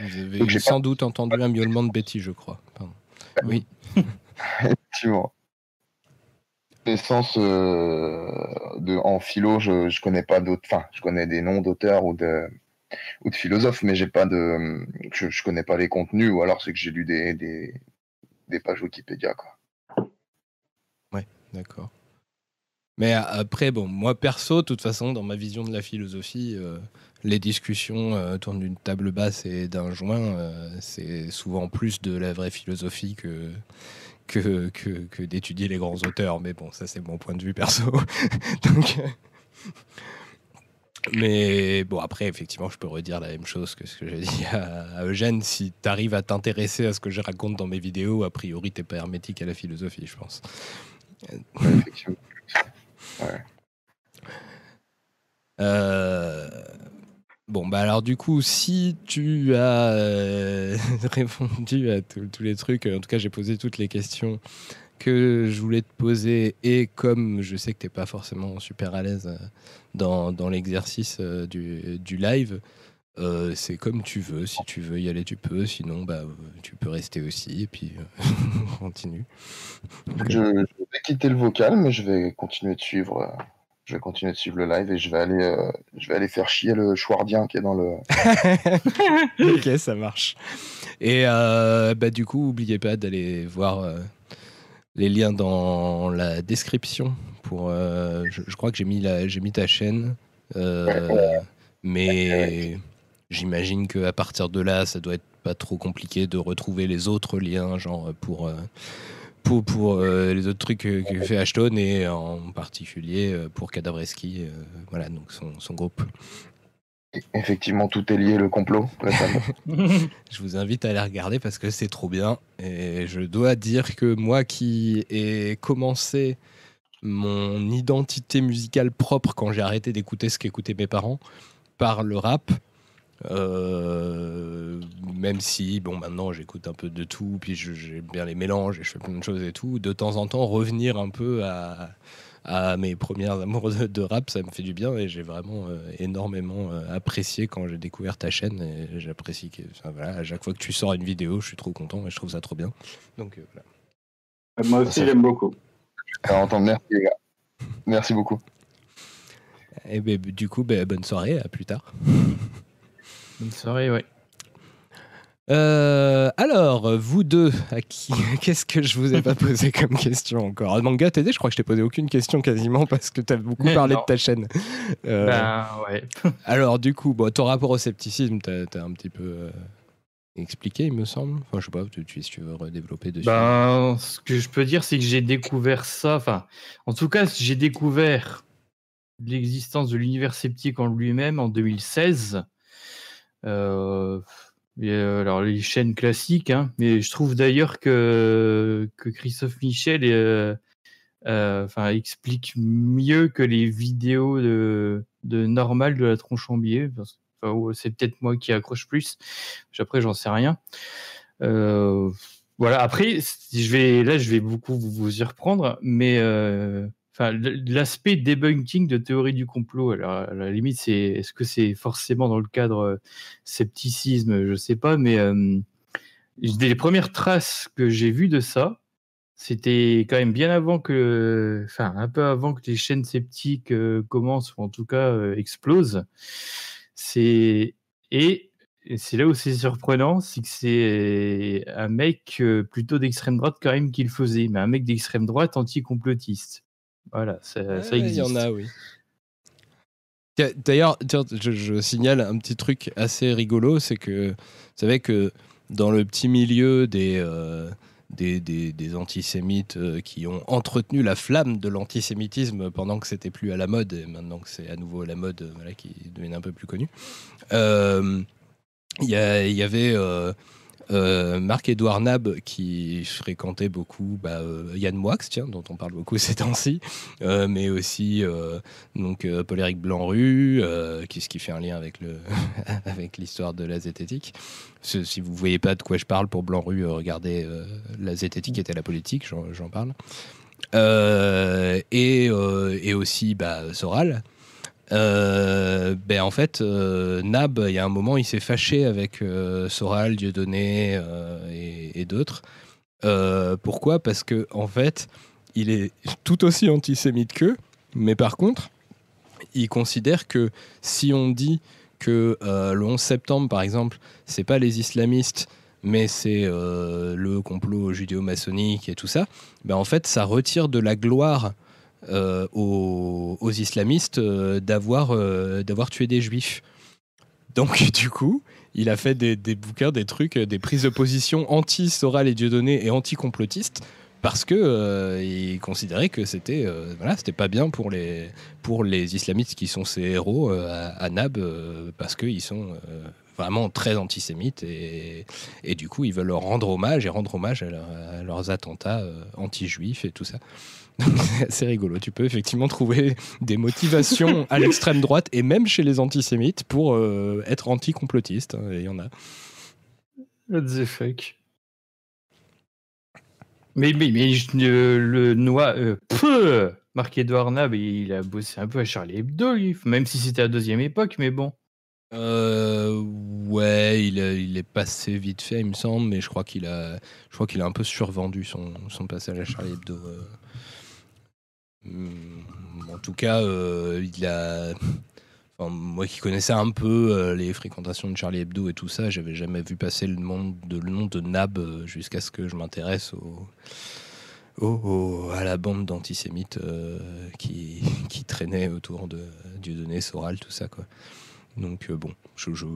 Vous avez Donc, j'ai sans doute entendu un miaulement de Betty, je crois. Pardon. Oui. (laughs) Effectivement. Connaissance euh, de, en philo, je, je connais pas d'autres. Je connais des noms d'auteurs ou de, ou de philosophes, mais j'ai pas de. Je, je connais pas les contenus, ou alors c'est que j'ai lu des, des, pages Wikipédia, quoi. Ouais, d'accord. Mais après, bon, moi perso, de toute façon, dans ma vision de la philosophie, euh, les discussions euh, autour d'une table basse et d'un joint, c'est souvent plus de la vraie philosophie que, que, que, que d'étudier les grands auteurs. Mais bon, ça, c'est mon point de vue perso. (laughs) Donc, euh, mais bon, après, effectivement, je peux redire la même chose que ce que j'ai dit à, à Eugène. Si tu arrives à t'intéresser à ce que je raconte dans mes vidéos, a priori, t'es pas hermétique à la philosophie, je pense. effectivement. Euh, Bon, bah alors du coup, si tu as euh, (laughs) répondu à tous les trucs, en tout cas j'ai posé toutes les questions que je voulais te poser, et comme je sais que tu n'es pas forcément super à l'aise euh, dans, dans l'exercice euh, du, du live, euh, c'est comme tu veux. Si tu veux y aller, tu peux. Sinon, bah, euh, tu peux rester aussi, et puis euh, (laughs) on continue. Je vais quitter le vocal, mais je vais continuer de suivre. Je vais continuer de suivre le live et je vais aller, euh, je vais aller faire chier le Chouardien qui est dans le. (laughs) ok, ça marche. Et euh, bah, du coup, n'oubliez pas d'aller voir euh, les liens dans la description. Pour, je, crois que j'ai mis, mis ta chaîne. Mais j'imagine qu'à partir de là, ça doit être pas trop compliqué de retrouver les autres liens, genre pour, pour, pour euh, les autres trucs que, que fait Ashton et en particulier euh, pour Cadavreski, euh, voilà, donc son, son groupe. Effectivement, tout est lié, le complot. (laughs) Je vous invite à aller regarder parce que c'est trop bien. Et je dois dire que moi qui ai commencé mon identité musicale propre quand j'ai arrêté d'écouter ce qu'écoutaient mes parents par le rap, euh, même si, bon, maintenant j'écoute un peu de tout, puis j'aime bien les mélanges et je fais plein de choses et tout, de temps en temps revenir un peu à, à mes premières amours de, de rap, ça me fait du bien et j'ai vraiment euh, énormément euh, apprécié quand j'ai découvert ta chaîne et j'apprécie que, enfin, voilà, à chaque fois que tu sors une vidéo, je suis trop content et je trouve ça trop bien. Donc euh, voilà. Moi aussi, j'aime beaucoup. Entendre, merci les gars. Merci beaucoup. Et ben, du coup, ben, bonne soirée, à plus tard. (laughs) Bonne soirée, ouais. Euh, alors, vous deux, à qui (laughs) qu'est-ce que je vous ai pas (laughs) posé comme question encore Manga TD, je crois que je t'ai posé aucune question quasiment (laughs) parce que tu as beaucoup parlé de ta chaîne. Euh, Ben, ouais. alors, du coup, bon, ton rapport au scepticisme, tu as, un petit peu euh, expliqué, il me semble. Enfin, je sais pas, tu- si tu veux redévelopper dessus. Ben, ce que je peux dire, c'est que j'ai découvert ça. Enfin, en tout cas, j'ai découvert l'existence de l'univers sceptique en lui-même en 2016. Euh, euh, alors, les chaînes classiques, hein, mais je trouve d'ailleurs que, Christophe Michel euh, explique mieux que les vidéos de, de Normal de la tronche en biais. c'est peut-être moi qui accroche plus. Après, j'en sais rien. Voilà. Après, là, je vais beaucoup vous, y reprendre, mais l'aspect debunking de théorie du complot. Alors, à la limite, c'est est-ce que c'est forcément dans le cadre euh, scepticisme, je sais pas, mais euh, les premières traces que j'ai vues de ça, c'était quand même bien avant que, enfin, un peu avant que les chaînes sceptiques euh, commencent ou en tout cas euh, explosent. C'est et c'est là où c'est surprenant, c'est que c'est un mec euh, plutôt d'extrême droite quand même qui le faisait, mais un mec d'extrême droite anti-complotiste. Voilà, ça, existe. Il y en a, oui. D'ailleurs, tiens, je, je signale un petit truc assez rigolo, c'est que vous savez que dans le petit milieu des, euh, des, des- des antisémites euh, qui ont entretenu la flamme de l'antisémitisme pendant que c'était plus à la mode, et maintenant que c'est à nouveau à la mode, euh, voilà, qui deviennent un peu plus connus, euh, il y, avait euh, euh, Marc-Édouard Nab qui fréquentait beaucoup bah, euh, Yann Moix, tiens, dont on parle beaucoup (laughs) ces temps-ci, euh, mais aussi donc Paul-Éric Blanru, qui, ce qui fait un lien avec (laughs) l'histoire de la zététique. Si vous voyez pas de quoi je parle pour Blanru, regardez la zététique était la politique, j'en parle. Et, et aussi bah, Soral. Euh, ben en fait, euh, Nab, il y a un moment, il s'est fâché avec euh, Soral, Dieudonné et, et d'autres. Pourquoi? Parce que en fait, il est tout aussi antisémite qu'eux, mais par contre, il considère que si on dit que le 11 septembre, par exemple, c'est pas les islamistes, mais c'est le complot judéo-maçonnique et tout ça, ben en fait, ça retire de la gloire euh, aux, islamistes euh, d'avoir euh, d'avoir tué des juifs. Donc (laughs) du coup, il a fait des, des bouquins, des trucs, des prises de position anti-Soral et Dieudonné et anti-complotistes parce que euh, il considérait que c'était voilà, pas bien pour les pour les islamistes qui sont ses héros à, Nab parce qu'ils sont vraiment très antisémites et, et du coup ils veulent leur rendre hommage et rendre hommage à, leur- à leurs attentats anti-juifs et tout ça. (laughs) C'est rigolo. Tu peux effectivement trouver des motivations à l'extrême droite et même chez les antisémites pour euh, être anti-complotiste. hein, Il y en a. What the fuck? Mais, mais, mais je- euh, le noix. Euh, Marc-Edouard Nab, il a bossé un peu à Charlie Hebdo, lui, même si c'était à deuxième époque, mais bon. Euh, ouais, il, a- il est passé vite fait, il me semble, mais je crois qu'il a, je crois qu'il a un peu survendu son, son passage à Charlie Hebdo. euh. Hum, En tout cas, euh, il a. moi qui connaissais un peu euh, les fréquentations de Charlie Hebdo et tout ça, j'avais jamais vu passer le nom de, nom de Nab euh, jusqu'à ce que je m'intéresse au, à la bande d'antisémites qui, qui traînait autour de Dieudonné, Soral, tout ça. Quoi. Donc euh, bon, je, je,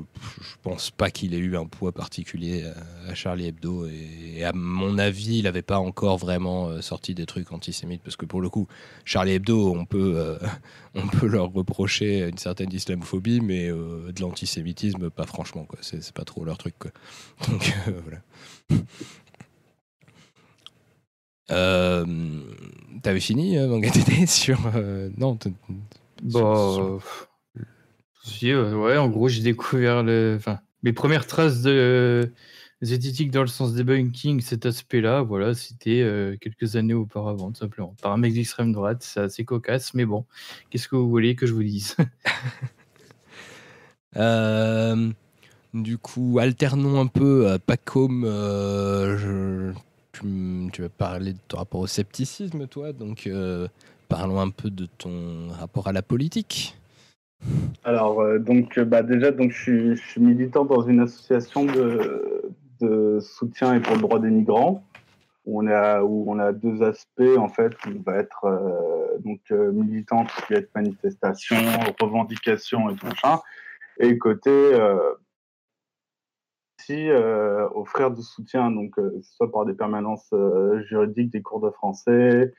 je pense pas qu'il ait eu un poids particulier à, à Charlie Hebdo et, et à mon avis, il n'avait pas encore vraiment euh, sorti des trucs antisémites parce que pour le coup, Charlie Hebdo, on peut, euh, (laughs) on peut leur reprocher une certaine islamophobie, mais euh, de l'antisémitisme, pas franchement quoi. C'est pas trop leur truc quoi. (laughs) Donc euh, voilà. (laughs) Euh, T'avais fini, euh, Manga TD, sur. euh, non, t- Bah, sur- si, euh, ouais, en gros, j'ai découvert enfin, mes premières traces de zététique dans le sens debunking, cet aspect-là, voilà, c'était euh, quelques années auparavant, tout simplement. Par un mec d'extrême droite, c'est assez cocasse, mais bon, qu'est-ce que vous voulez que je vous dise? (laughs) Euh, du coup, alternons un peu. euh, Pacom, euh, je- tu, tu vas parler de ton rapport au scepticisme, toi. Donc, euh, parlons un peu de ton rapport à la politique. Alors, euh, donc, euh, bah, déjà, donc, je, suis, je militant dans une association de, soutien et pour le droit des migrants, où on a, où on a deux aspects, en fait, on va être euh, donc, euh, militant, ce qui va être manifestation, revendication et tout machin, et côté euh, aussi frères de soutien, donc, soit par des permanences juridiques, des cours de français,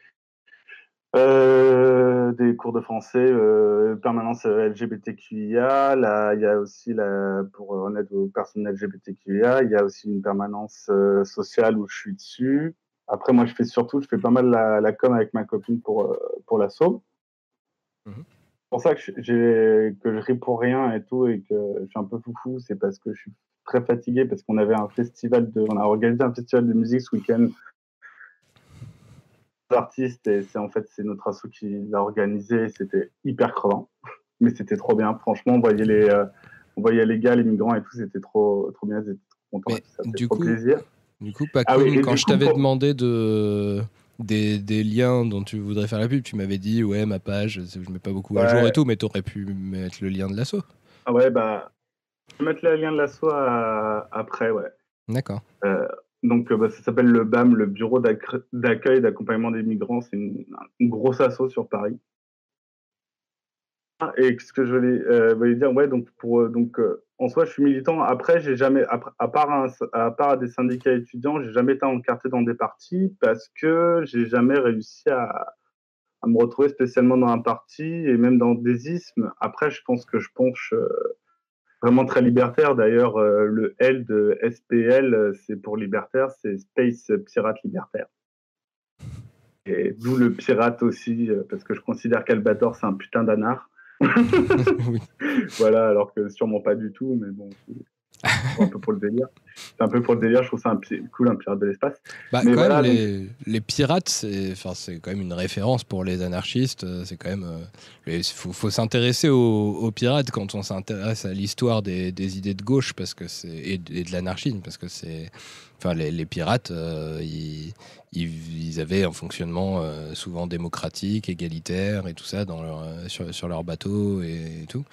euh, des cours de français, euh, permanence LGBTQIA. Là, il y a aussi la, pour en aide aux personnes LGBTQIA, il y a aussi une permanence euh, sociale où je suis dessus. Après, moi, je fais surtout, je fais pas mal la, la com avec ma copine pour, euh, pour l'assaut. C'est pour ça que je, j'ai- que je ris pour rien et tout et que je suis un peu foufou, c'est parce que je suis très fatigué parce qu'on avait un festival de, on a organisé un festival de musique ce week-end artistes et c'est en fait c'est notre asso qui l'a organisé c'était hyper crevant (laughs) mais c'était trop bien franchement on voyait les euh, on voyait les gars les migrants et tout c'était trop trop bien ils étaient trop contents ça du trop coup- plaisir Du coup, Pacom, Ah oui, quand je t'avais demandé de. Des, des liens dont tu voudrais faire la pub, tu m'avais dit ouais ma page, je mets pas beaucoup à jour et tout, mais t'aurais pu mettre le lien de l'assaut. ah ouais bah je vais mettre le lien de l'asso à- après ouais D'accord. Euh, donc, euh, bah, ça s'appelle le BAM, le Bureau d'accueil d'accompagnement des migrants. C'est une, grosse asso sur Paris. Ah, Et ce que je voulais, euh, dire, ouais, donc, euh, en soi, je suis militant. Après, j'ai jamais, à, part à part des syndicats étudiants, j'ai jamais été encarté dans des partis parce que j'ai jamais réussi à, me retrouver spécialement dans un parti et même dans des ismes. Après, je pense que je penche vraiment très libertaire. D'ailleurs, euh, le L de SPL, euh, c'est pour libertaire, c'est Space Pirate Libertaire. Et d'où le pirate aussi, euh, parce que je considère qu'Albator, c'est un putain d'anard. (laughs) (laughs) Voilà, alors que sûrement pas du tout, mais bon, (laughs) un peu pour le délire. C'est un peu pour le délire, je trouve ça un cool, un pirate de l'espace. Bah, Mais quand voilà, même, donc- les, pirates, c'est quand même une référence pour les anarchistes. euh, C'est quand même. Il faut, faut s'intéresser aux, aux pirates quand on s'intéresse à l'histoire des, des idées de gauche parce que et, de- et de l'anarchisme parce que c'est. Enfin, les, les pirates, euh, ils, avaient un fonctionnement euh, souvent démocratique, égalitaire et tout ça dans leur, euh, sur, sur leur bateau et, tout.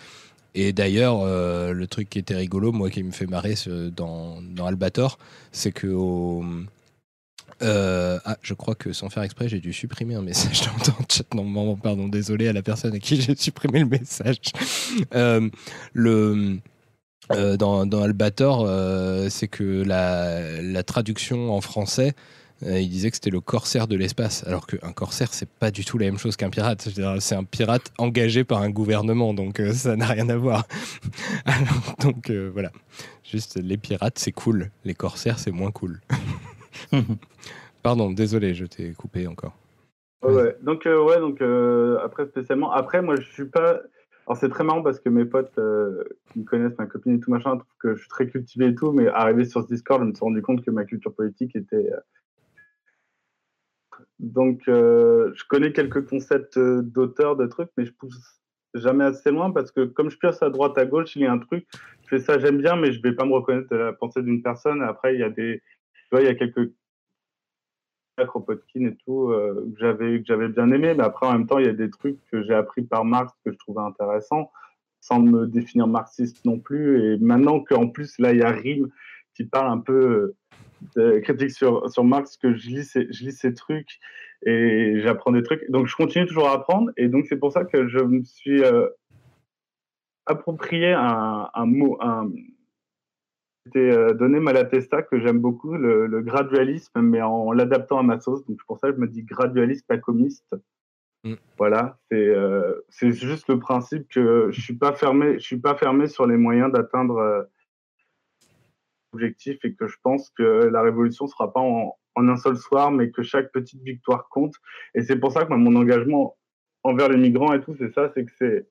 Et d'ailleurs, euh, le truc qui était rigolo, moi qui me fait marrer dans, dans Albator, c'est que euh, ah, je crois que sans faire exprès, j'ai dû supprimer un message (laughs) dans le chat. Non, pardon, désolé à la personne à qui j'ai supprimé le message. (laughs) Euh, le, dans, dans Albator, c'est que la, la traduction en français, il disait que c'était le corsaire de l'espace, alors qu'un corsaire, c'est pas du tout la même chose qu'un pirate. C'est un pirate engagé par un gouvernement, donc euh, ça n'a rien à voir. (laughs) Alors, donc euh, voilà, juste les pirates, c'est cool, les corsaires, c'est moins cool. (laughs) Pardon, désolé, je t'ai coupé encore. Ouais, ouais. Donc, euh, ouais, donc euh, après, spécialement, après, moi, je suis pas. Alors, c'est très marrant parce que mes potes euh, qui me connaissent, ma copine et tout machin, trouvent que je suis très cultivé et tout, mais arrivé sur ce Discord, je me suis rendu compte que ma culture politique était. euh, Donc, euh, je connais quelques concepts euh, d'auteur, de trucs, mais je pousse jamais assez loin parce que comme je pioche à droite, à gauche, il y a un truc, je fais ça, j'aime bien, mais je vais pas me reconnaître de la pensée d'une personne. Après, il y a des. Tu vois, il y a quelques Kropotkin et tout, euh, que j'avais que j'avais bien aimé, mais après en même temps il y a des trucs que j'ai appris par Marx que je trouvais intéressants, sans me définir marxiste non plus. Et maintenant qu'en plus là il y a Rime qui parle un peu de critique sur, sur Marx, que je lis ces, je lis ces trucs et j'apprends des trucs. Donc je continue toujours à apprendre et donc c'est pour ça que je me suis euh, approprié un, un mot, un, c'était euh, donné Malatesta que j'aime beaucoup, le, le gradualisme, mais en l'adaptant à ma sauce. Donc, c'est pour ça que je me dis gradualiste, pas comiste. Mm. Voilà, c'est euh, c'est juste le principe que je suis pas fermé, je suis pas fermé sur les moyens d'atteindre l'objectif et que je pense que la révolution ne sera pas en, un seul soir, mais que chaque petite victoire compte. Et c'est pour ça que mon engagement envers les migrants et tout, c'est ça, c'est que c'est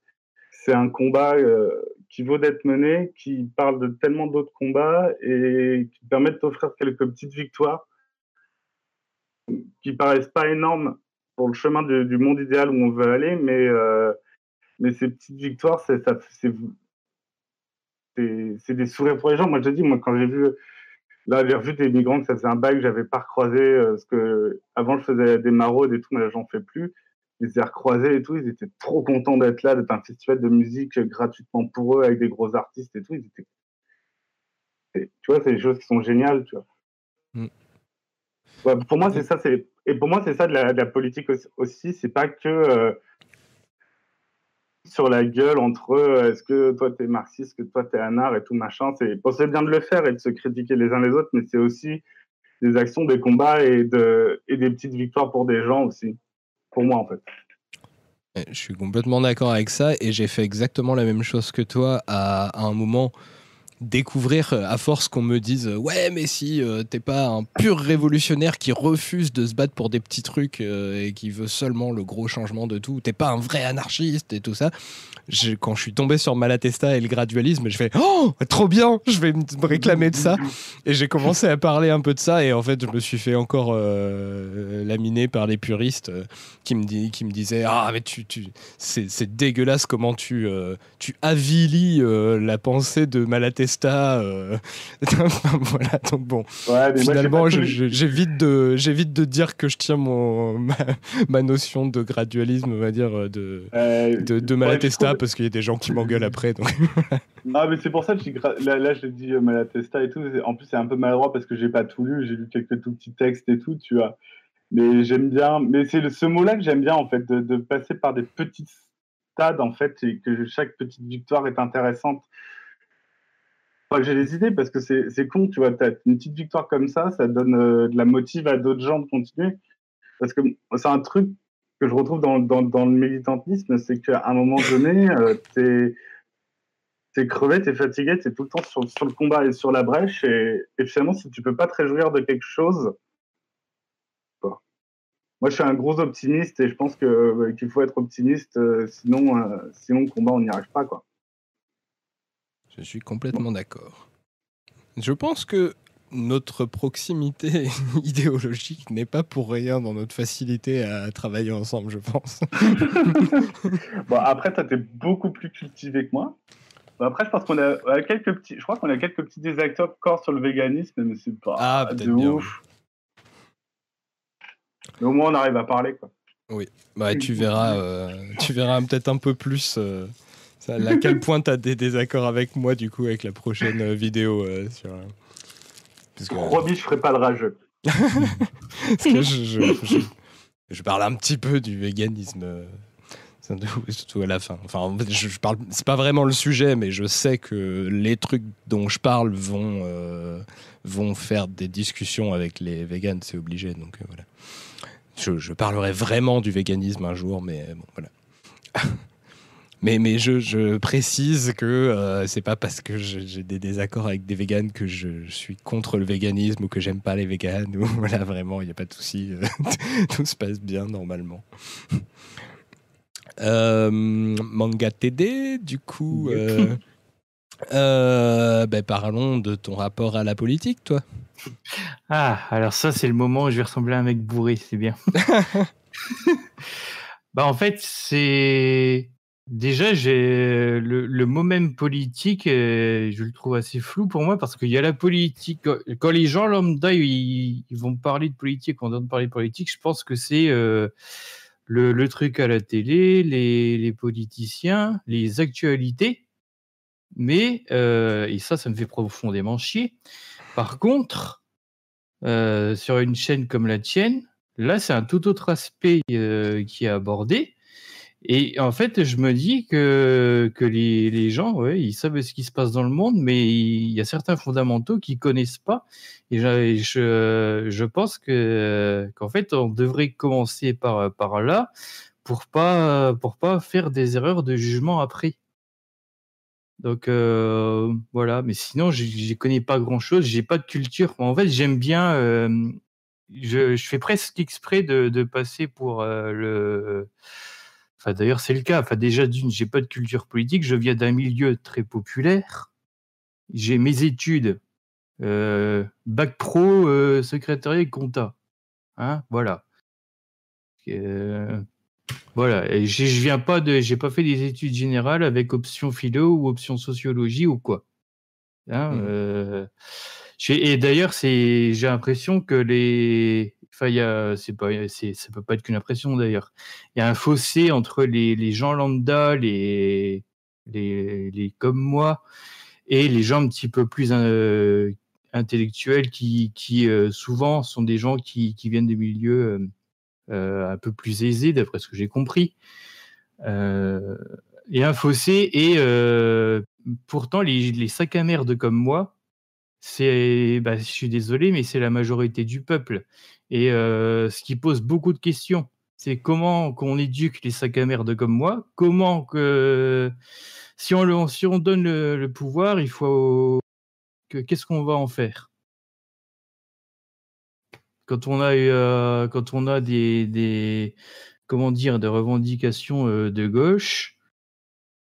c'est un combat euh, qui vaut d'être mené, qui parle de tellement d'autres combats et qui permet de t'offrir quelques petites victoires qui paraissent pas énormes pour le chemin du, monde idéal où on veut aller, mais, euh, mais ces petites victoires, c'est c'est- des sourires pour les gens. Moi, je te dis, moi, quand j'ai vu, là, j'ai revu des migrants que ça faisait un bail que j'avais pas recroisé, euh, parce que avant, je faisais des maraudes et tout, mais là, j'en fais plus. Je les ai recroisés et tout, ils étaient trop contents d'être là, d'être un festival de musique gratuitement pour eux, avec des gros artistes et tout. Ils étaient... tu vois, c'est des choses qui sont géniales, tu vois. Mm. Ouais, pour moi, c'est ça. c'est Et pour moi, c'est ça de la, de la politique aussi- aussi. C'est pas que euh, sur la gueule entre eux, est-ce que toi t'es marxiste, que toi t'es anard et tout machin. C'est bon, bien de le faire et de se critiquer les uns les autres, mais c'est aussi des actions, des combats et, de, et des petites victoires pour des gens aussi. Pour moi, en fait. Ouais, Je suis complètement d'accord avec ça et j'ai fait exactement la même chose que toi à un moment découvrir euh, à force qu'on me dise euh, ouais mais si euh, t'es pas un pur révolutionnaire qui refuse de se battre pour des petits trucs et qui veut seulement le gros changement de tout t'es pas un vrai anarchiste et tout ça quand je suis tombé sur Malatesta et le gradualisme je fais oh trop bien je vais me réclamer de ça. Et j'ai commencé à parler un peu de ça et en fait je me suis fait encore euh, laminer par les puristes qui me disaient ah mais tu, c'est dégueulasse comment tu tu avilis la pensée de Malatesta euh. (laughs) Voilà donc bon Ouais, mais finalement j'évite de j'évite de dire que je tiens mon (laughs) ma, ma notion de gradualisme on va dire euh, de de, Malatesta parce qu'il y a des gens qui m'engueulent après donc (laughs) Ah, mais c'est pour ça que là, là, je dis euh, Malatesta et tout. En plus, c'est un peu maladroit parce que j'ai pas tout lu. J'ai lu quelques tout petits textes et tout, tu vois. Mais j'aime bien. Mais c'est ce mot-là que j'aime bien, en fait, de, de passer par des petits stades, en fait, et que chaque petite victoire est intéressante. Enfin, j'ai des idées parce que c'est con, tu vois. T'as une petite victoire comme ça, ça donne euh, de la motive à d'autres gens de continuer. Parce que c'est un truc que je retrouve dans, dans, dans le militantisme, c'est qu'à un moment donné, euh, t'es t'es crevé, t'es fatigué, t'es tout le temps sur, sur le combat et sur la brèche, et, et finalement, si tu peux pas te réjouir de quelque chose, quoi. moi je suis un gros optimiste et je pense euh, qu'il faut être optimiste, euh, sinon, euh, sinon le combat on n'y arrive pas, quoi. Je suis complètement d'accord. Je pense que notre proximité (laughs) idéologique n'est pas pour rien dans notre facilité à travailler ensemble, je pense. (laughs) Bon, après, toi, t'es beaucoup plus cultivé que moi. Après, je pense qu'on a, quelques petits, je crois qu'on a quelques petits désaccords encore sur le véganisme, mais c'est pas Ah, de ouf. Mais au moins, on arrive à parler, quoi. Oui, bah, tu verras, euh, tu verras peut-être un peu plus euh, ça, à quel point tu as des désaccords avec moi, du coup, avec la prochaine euh, vidéo. euh, sur, euh, parce que, Promis, je ferai pas de rageux. (laughs) parce que je, je- je- je parle un petit peu du véganisme. euh, Surtout à la fin. Enfin, je, parle. C'est pas vraiment le sujet, mais je sais que les trucs dont je parle vont euh, vont faire des discussions avec les véganes, c'est obligé. Donc euh, voilà. Je parlerai vraiment du véganisme un jour, mais bon, voilà. (laughs) Mais, mais je, je précise que euh, c'est pas parce que j'ai des désaccords avec des véganes que je, suis contre le véganisme ou que j'aime pas les véganes. Ou, (laughs) voilà, vraiment, il n'y a pas de souci. euh, (laughs) Tout se passe bien normalement. Euh, manga TD, du coup. euh, euh, ben, parlons de ton rapport à la politique, toi. Ah, alors ça, c'est le moment où je vais ressembler à un mec bourré, c'est bien. (laughs) bah, en fait, c'est. Déjà, j'ai le, mot même politique, euh, je le trouve assez flou pour moi parce qu'il y a la politique. Quand- les gens lambda ils, vont parler de politique, on entend parler de politique, je pense que c'est euh, le, truc à la télé, les, politiciens, les actualités. Mais, euh, et ça, ça me fait profondément chier. Par contre, sur une chaîne comme la tienne, là, c'est un tout autre aspect qui est abordé. Et en fait, je me dis que, que les, les gens, ouais, ils savent ce qui se passe dans le monde, mais il y a certains fondamentaux qu'ils connaissent pas. Et je, je, pense que qu'en fait, on devrait commencer par, par là pour pas pour pas faire des erreurs de jugement après. Donc euh, voilà, mais sinon, je je connais pas grand-chose, j'ai pas de culture. En fait, j'aime bien, euh, je, je fais presque exprès de, de passer pour euh, le. Enfin, d'ailleurs, c'est le cas. Enfin, déjà, d'une, j'ai pas de culture politique, je viens d'un milieu très populaire. J'ai mes études, euh, bac pro, euh, secrétariat et compta. Hein, voilà. Euh, voilà, et je viens pas de, j'ai pas fait des études générales avec option philo ou option sociologie ou quoi. Hein, Mmh. et d'ailleurs, c'est, j'ai l'impression que les, enfin, il y a, pas, ça peut pas être qu'une impression d'ailleurs. Il y a un fossé entre les, gens lambda, les, les, les comme moi, et les gens un petit peu plus euh, intellectuels qui, qui euh, souvent sont des gens qui, qui viennent des milieux euh, euh, un peu plus aisés, d'après ce que j'ai compris. Euh, et un fossé, et pourtant, les sacs à merde comme moi, c'est, bah, je suis désolé, mais c'est la majorité du peuple. Et ce qui pose beaucoup de questions, c'est comment qu'on éduque les sacs à merde comme moi, comment que si on, donne le, pouvoir, il faut que qu'est-ce qu'on va en faire? Quand on a des, comment dire des revendications de gauche,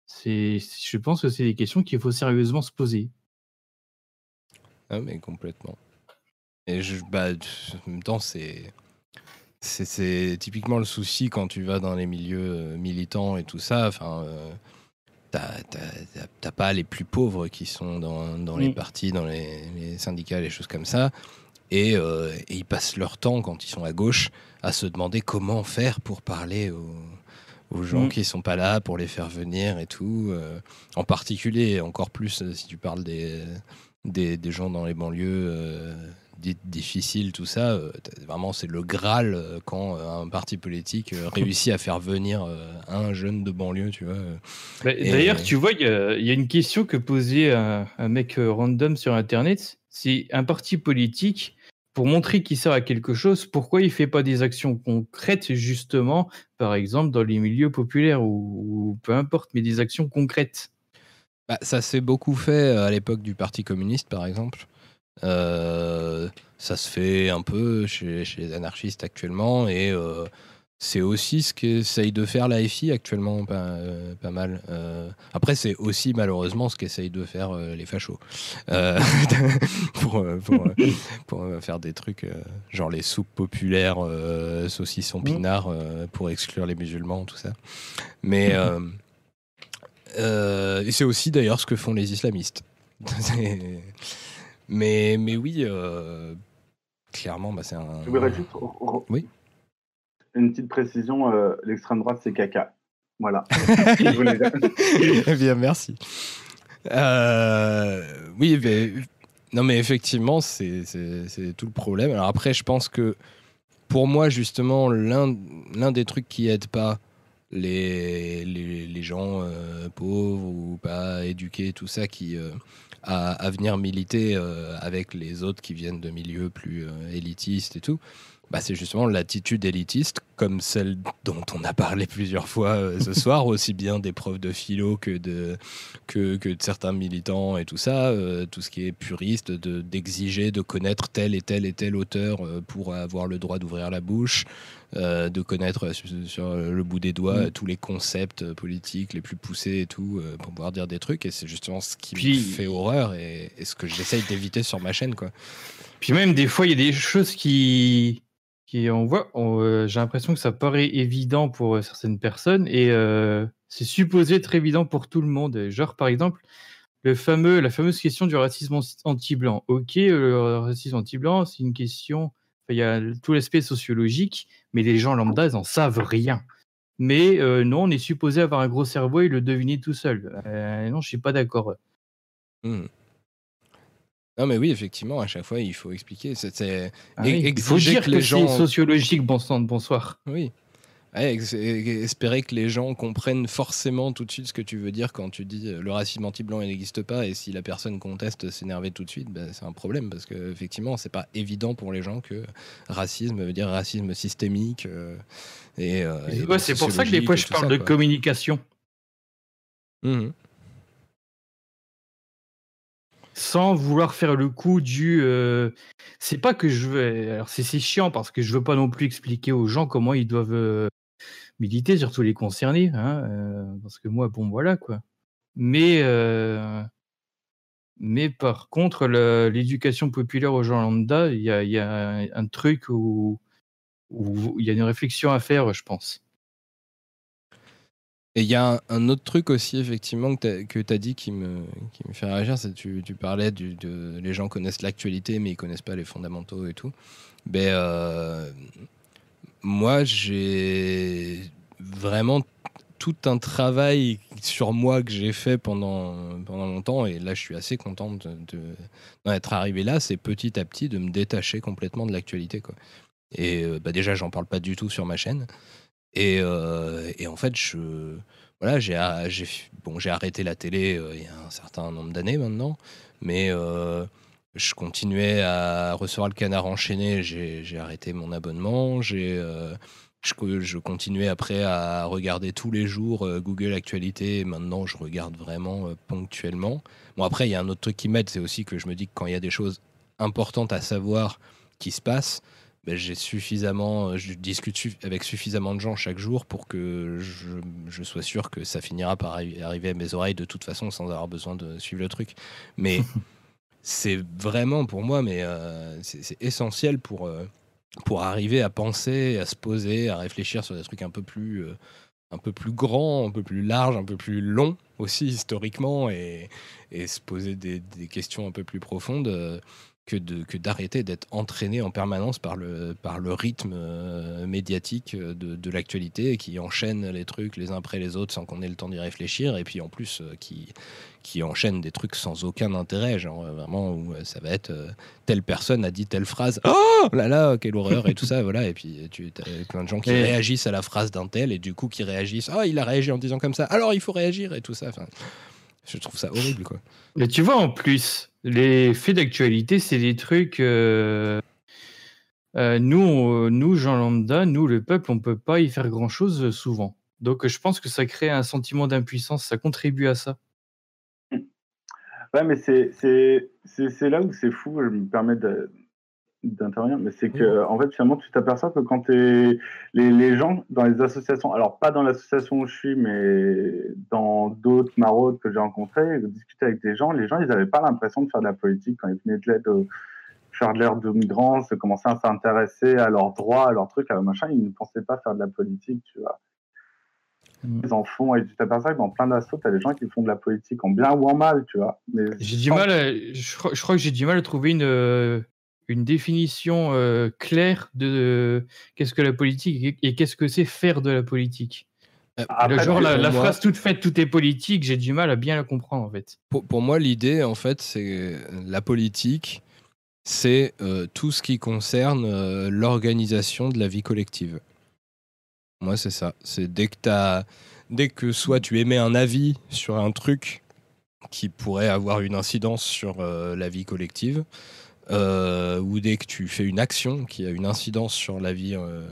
c'est je pense que c'est des questions qu'il faut sérieusement se poser. Ah, mais complètement. Et je, bah, en même temps, c'est. C'est typiquement le souci quand tu vas dans les milieux euh, militants et tout ça. Enfin, euh, t'as pas les plus pauvres qui sont dans, dans les Mm. partis, dans les, les syndicats, les choses comme ça. Et, euh, et ils passent leur temps, quand ils sont à gauche, à se demander comment faire pour parler aux, aux gens Mm. qui sont pas là, pour les faire venir et tout. euh, en particulier, encore plus si tu parles des, des, des gens dans les banlieues euh, dites difficiles, tout ça. euh, vraiment, c'est le Graal euh, quand un parti politique réussit à faire venir un jeune de banlieue, tu vois. Bah, D'ailleurs, tu vois, il y, a il y a une question que posait un, un mec random sur Internet. C'est un parti politique, pour montrer qu'il sert à quelque chose, pourquoi il fait pas des actions concrètes, justement, par exemple, dans les milieux populaires ou, ou peu importe, mais des actions concrètes? Bah, ça s'est beaucoup fait euh, à l'époque du Parti communiste, par exemple. Euh, ça se fait un peu chez, chez les anarchistes actuellement, et euh, c'est aussi ce qu'essaye de faire la FI actuellement, pas, euh, pas mal. Après, c'est aussi malheureusement ce qu'essayent de faire les fachos. (laughs) Pour, pour, pour, faire des trucs genre les soupes populaires, saucissons pinards, euh, pour exclure les musulmans, tout ça. Mais. (laughs) euh, et c'est aussi d'ailleurs ce que font les islamistes. (laughs) Mais, mais oui, euh, clairement, bah, c'est un. Je voudrais juste Oui. une petite précision euh, l'extrême droite, c'est caca. Voilà. (laughs) Eh bien, merci. Oui, mais, non, mais effectivement, c'est tout le problème. Alors après, je pense que pour moi, justement, l'un l'un des trucs qui aide pas les, les, gens euh, pauvres ou pas éduqués, tout ça, qui euh, à, venir militer euh, avec les autres qui viennent de milieux plus élitistes et tout, bah, c'est justement l'attitude élitiste, comme celle dont on a parlé plusieurs fois euh, ce (laughs) soir, aussi bien des profs de philo que de, que, que de certains militants et tout ça, euh, tout ce qui est puriste, de- d'exiger de, connaître tel et tel et tel auteur euh, pour avoir le droit d'ouvrir la bouche, euh, de connaître sur, sur le bout des doigts Mm. tous les concepts politiques les plus poussés et tout, pour pouvoir dire des trucs, et c'est justement ce qui Puis- me fait horreur et, et ce que j'essaye d'éviter sur ma chaîne. quoi. Puis même des fois, il y a des choses qui, qui on voit, euh, j'ai l'impression que ça paraît évident pour euh, certaines personnes et euh, c'est supposé être évident pour tout le monde. Genre par exemple, le fameux, la fameuse question du racisme anti- anti-blanc. Ok, le racisme anti-blanc, c'est une question. Il y a tout l'aspect sociologique, mais les gens lambda, ils en savent rien. Mais euh, non, on est supposé avoir un gros cerveau et le deviner tout seul. Non, je suis pas d'accord. Hmm. Non, mais oui, effectivement, à chaque fois, il faut expliquer. C'est, Ah oui, Il faut dire que les gens. c'est sociologique, bon sang, bonsoir. Oui. Ouais, espérer que les gens comprennent forcément tout de suite ce que tu veux dire quand tu dis euh, le racisme anti-blanc il n'existe pas et si la personne conteste s'énerver tout de suite, ben, c'est un problème parce que effectivement c'est pas évident pour les gens que racisme veut dire racisme systémique euh, et, euh, et Ouais, c'est pour ça que des fois je parle ça, de communication. Mhm. Sans vouloir faire le coup du. euh, c'est pas que je veux. Alors c'est chiant parce que je veux pas non plus expliquer aux gens comment ils doivent euh, militer, surtout les concernés, hein, euh, parce que moi, bon, voilà quoi. Mais mais par contre, l'éducation populaire aux gens lambda, il y y a un, truc où il y a une réflexion à faire, je pense. Et il y a un, autre truc aussi, effectivement, que tu as, dit qui me, fait réagir, c'est tu, parlais du, de les gens connaissent l'actualité, mais ils connaissent pas les fondamentaux et tout. Ben, euh, moi, j'ai vraiment tout un travail sur moi que j'ai fait pendant, longtemps, et là, je suis assez content de, de- d'en être arrivé là, c'est petit à petit de me détacher complètement de l'actualité. Et euh, bah, déjà, j'en parle pas du tout sur ma chaîne. Et, euh, et en fait, je, voilà, j'ai, bon, j'ai arrêté la télé euh, il y a un certain nombre d'années maintenant, mais euh, je continuais à recevoir le canard enchaîné. J'ai, arrêté mon abonnement. J'ai, je, je continuais après à regarder tous les jours Google Actualité. Maintenant, je regarde vraiment ponctuellement. Bon, après, il y a un autre truc qui m'aide, c'est aussi que je me dis que quand il y a des choses importantes à savoir qui se passent, ben, j'ai suffisamment, je discute avec suffisamment de gens chaque jour pour que je, je sois sûr que ça finira par arri- arriver à mes oreilles de toute façon sans avoir besoin de suivre le truc. Mais (laughs) c'est vraiment pour moi, mais euh, c'est c'est essentiel pour, euh, pour arriver à penser, à se poser, à réfléchir sur des trucs un peu plus, euh, un peu plus grands, un peu plus larges, un peu plus longs aussi historiquement et, et se poser des, des questions un peu plus profondes. Que d'arrêter d'être entraîné en permanence par le, par le rythme euh, médiatique euh, de, de l'actualité qui enchaîne les trucs les uns après les autres sans qu'on ait le temps d'y réfléchir et puis en plus euh, qui, qui enchaîne des trucs sans aucun intérêt, genre vraiment où ça va être euh, telle personne a dit telle phrase, oh! Là là, quelle horreur! et tout ça, voilà, et puis tu as plein de gens qui Et- réagissent à la phrase d'un tel et du coup qui réagissent, ah il a réagi en disant comme ça, alors il faut réagir! et tout ça, enfin, je trouve ça horrible quoi. Mais tu vois, en plus, les faits d'actualité, c'est des trucs. euh, euh, nous, nous, gens lambda, nous, le peuple, on peut pas y faire grand chose souvent. Donc, je pense que ça crée un sentiment d'impuissance, ça contribue à ça. Ouais, mais c'est là où c'est fou, je me permets de- d'intervenir, mais c'est que, en fait, finalement, tu t'aperçois que quand t'es les, les gens dans les associations, alors pas dans l'association où je suis, mais dans d'autres maraudes que j'ai rencontrées, discuter avec des gens, les gens, ils n'avaient pas l'impression de faire de la politique quand ils venaient de l'aide au- faire de l'air de migrants, se commencer à s'intéresser à leurs droits, à leurs trucs, à leur machin, ils ne pensaient pas faire de la politique, tu vois. Ils en font, et tu t'aperçois que dans plein d'assauts, t'as des gens qui font de la politique en bien ou en mal, tu vois. J'ai du mal, à- je, crois, je crois que j'ai du mal à trouver une, euh, une définition euh, claire de qu'est-ce que la politique et, et qu'est-ce que c'est faire de la politique? Après, Le genre, la, pour la moi- phrase toute faite, tout est politique, j'ai du mal à bien la comprendre en fait. Pour, pour moi, l'idée, en fait, c'est la politique, c'est euh, tout ce qui concerne l'organisation de la vie collective. Moi, c'est ça. C'est dès que t'as, dès que soit tu émets un avis sur un truc qui pourrait avoir une incidence sur la vie collective, euh, ou dès que tu fais une action qui a une incidence sur la vie euh,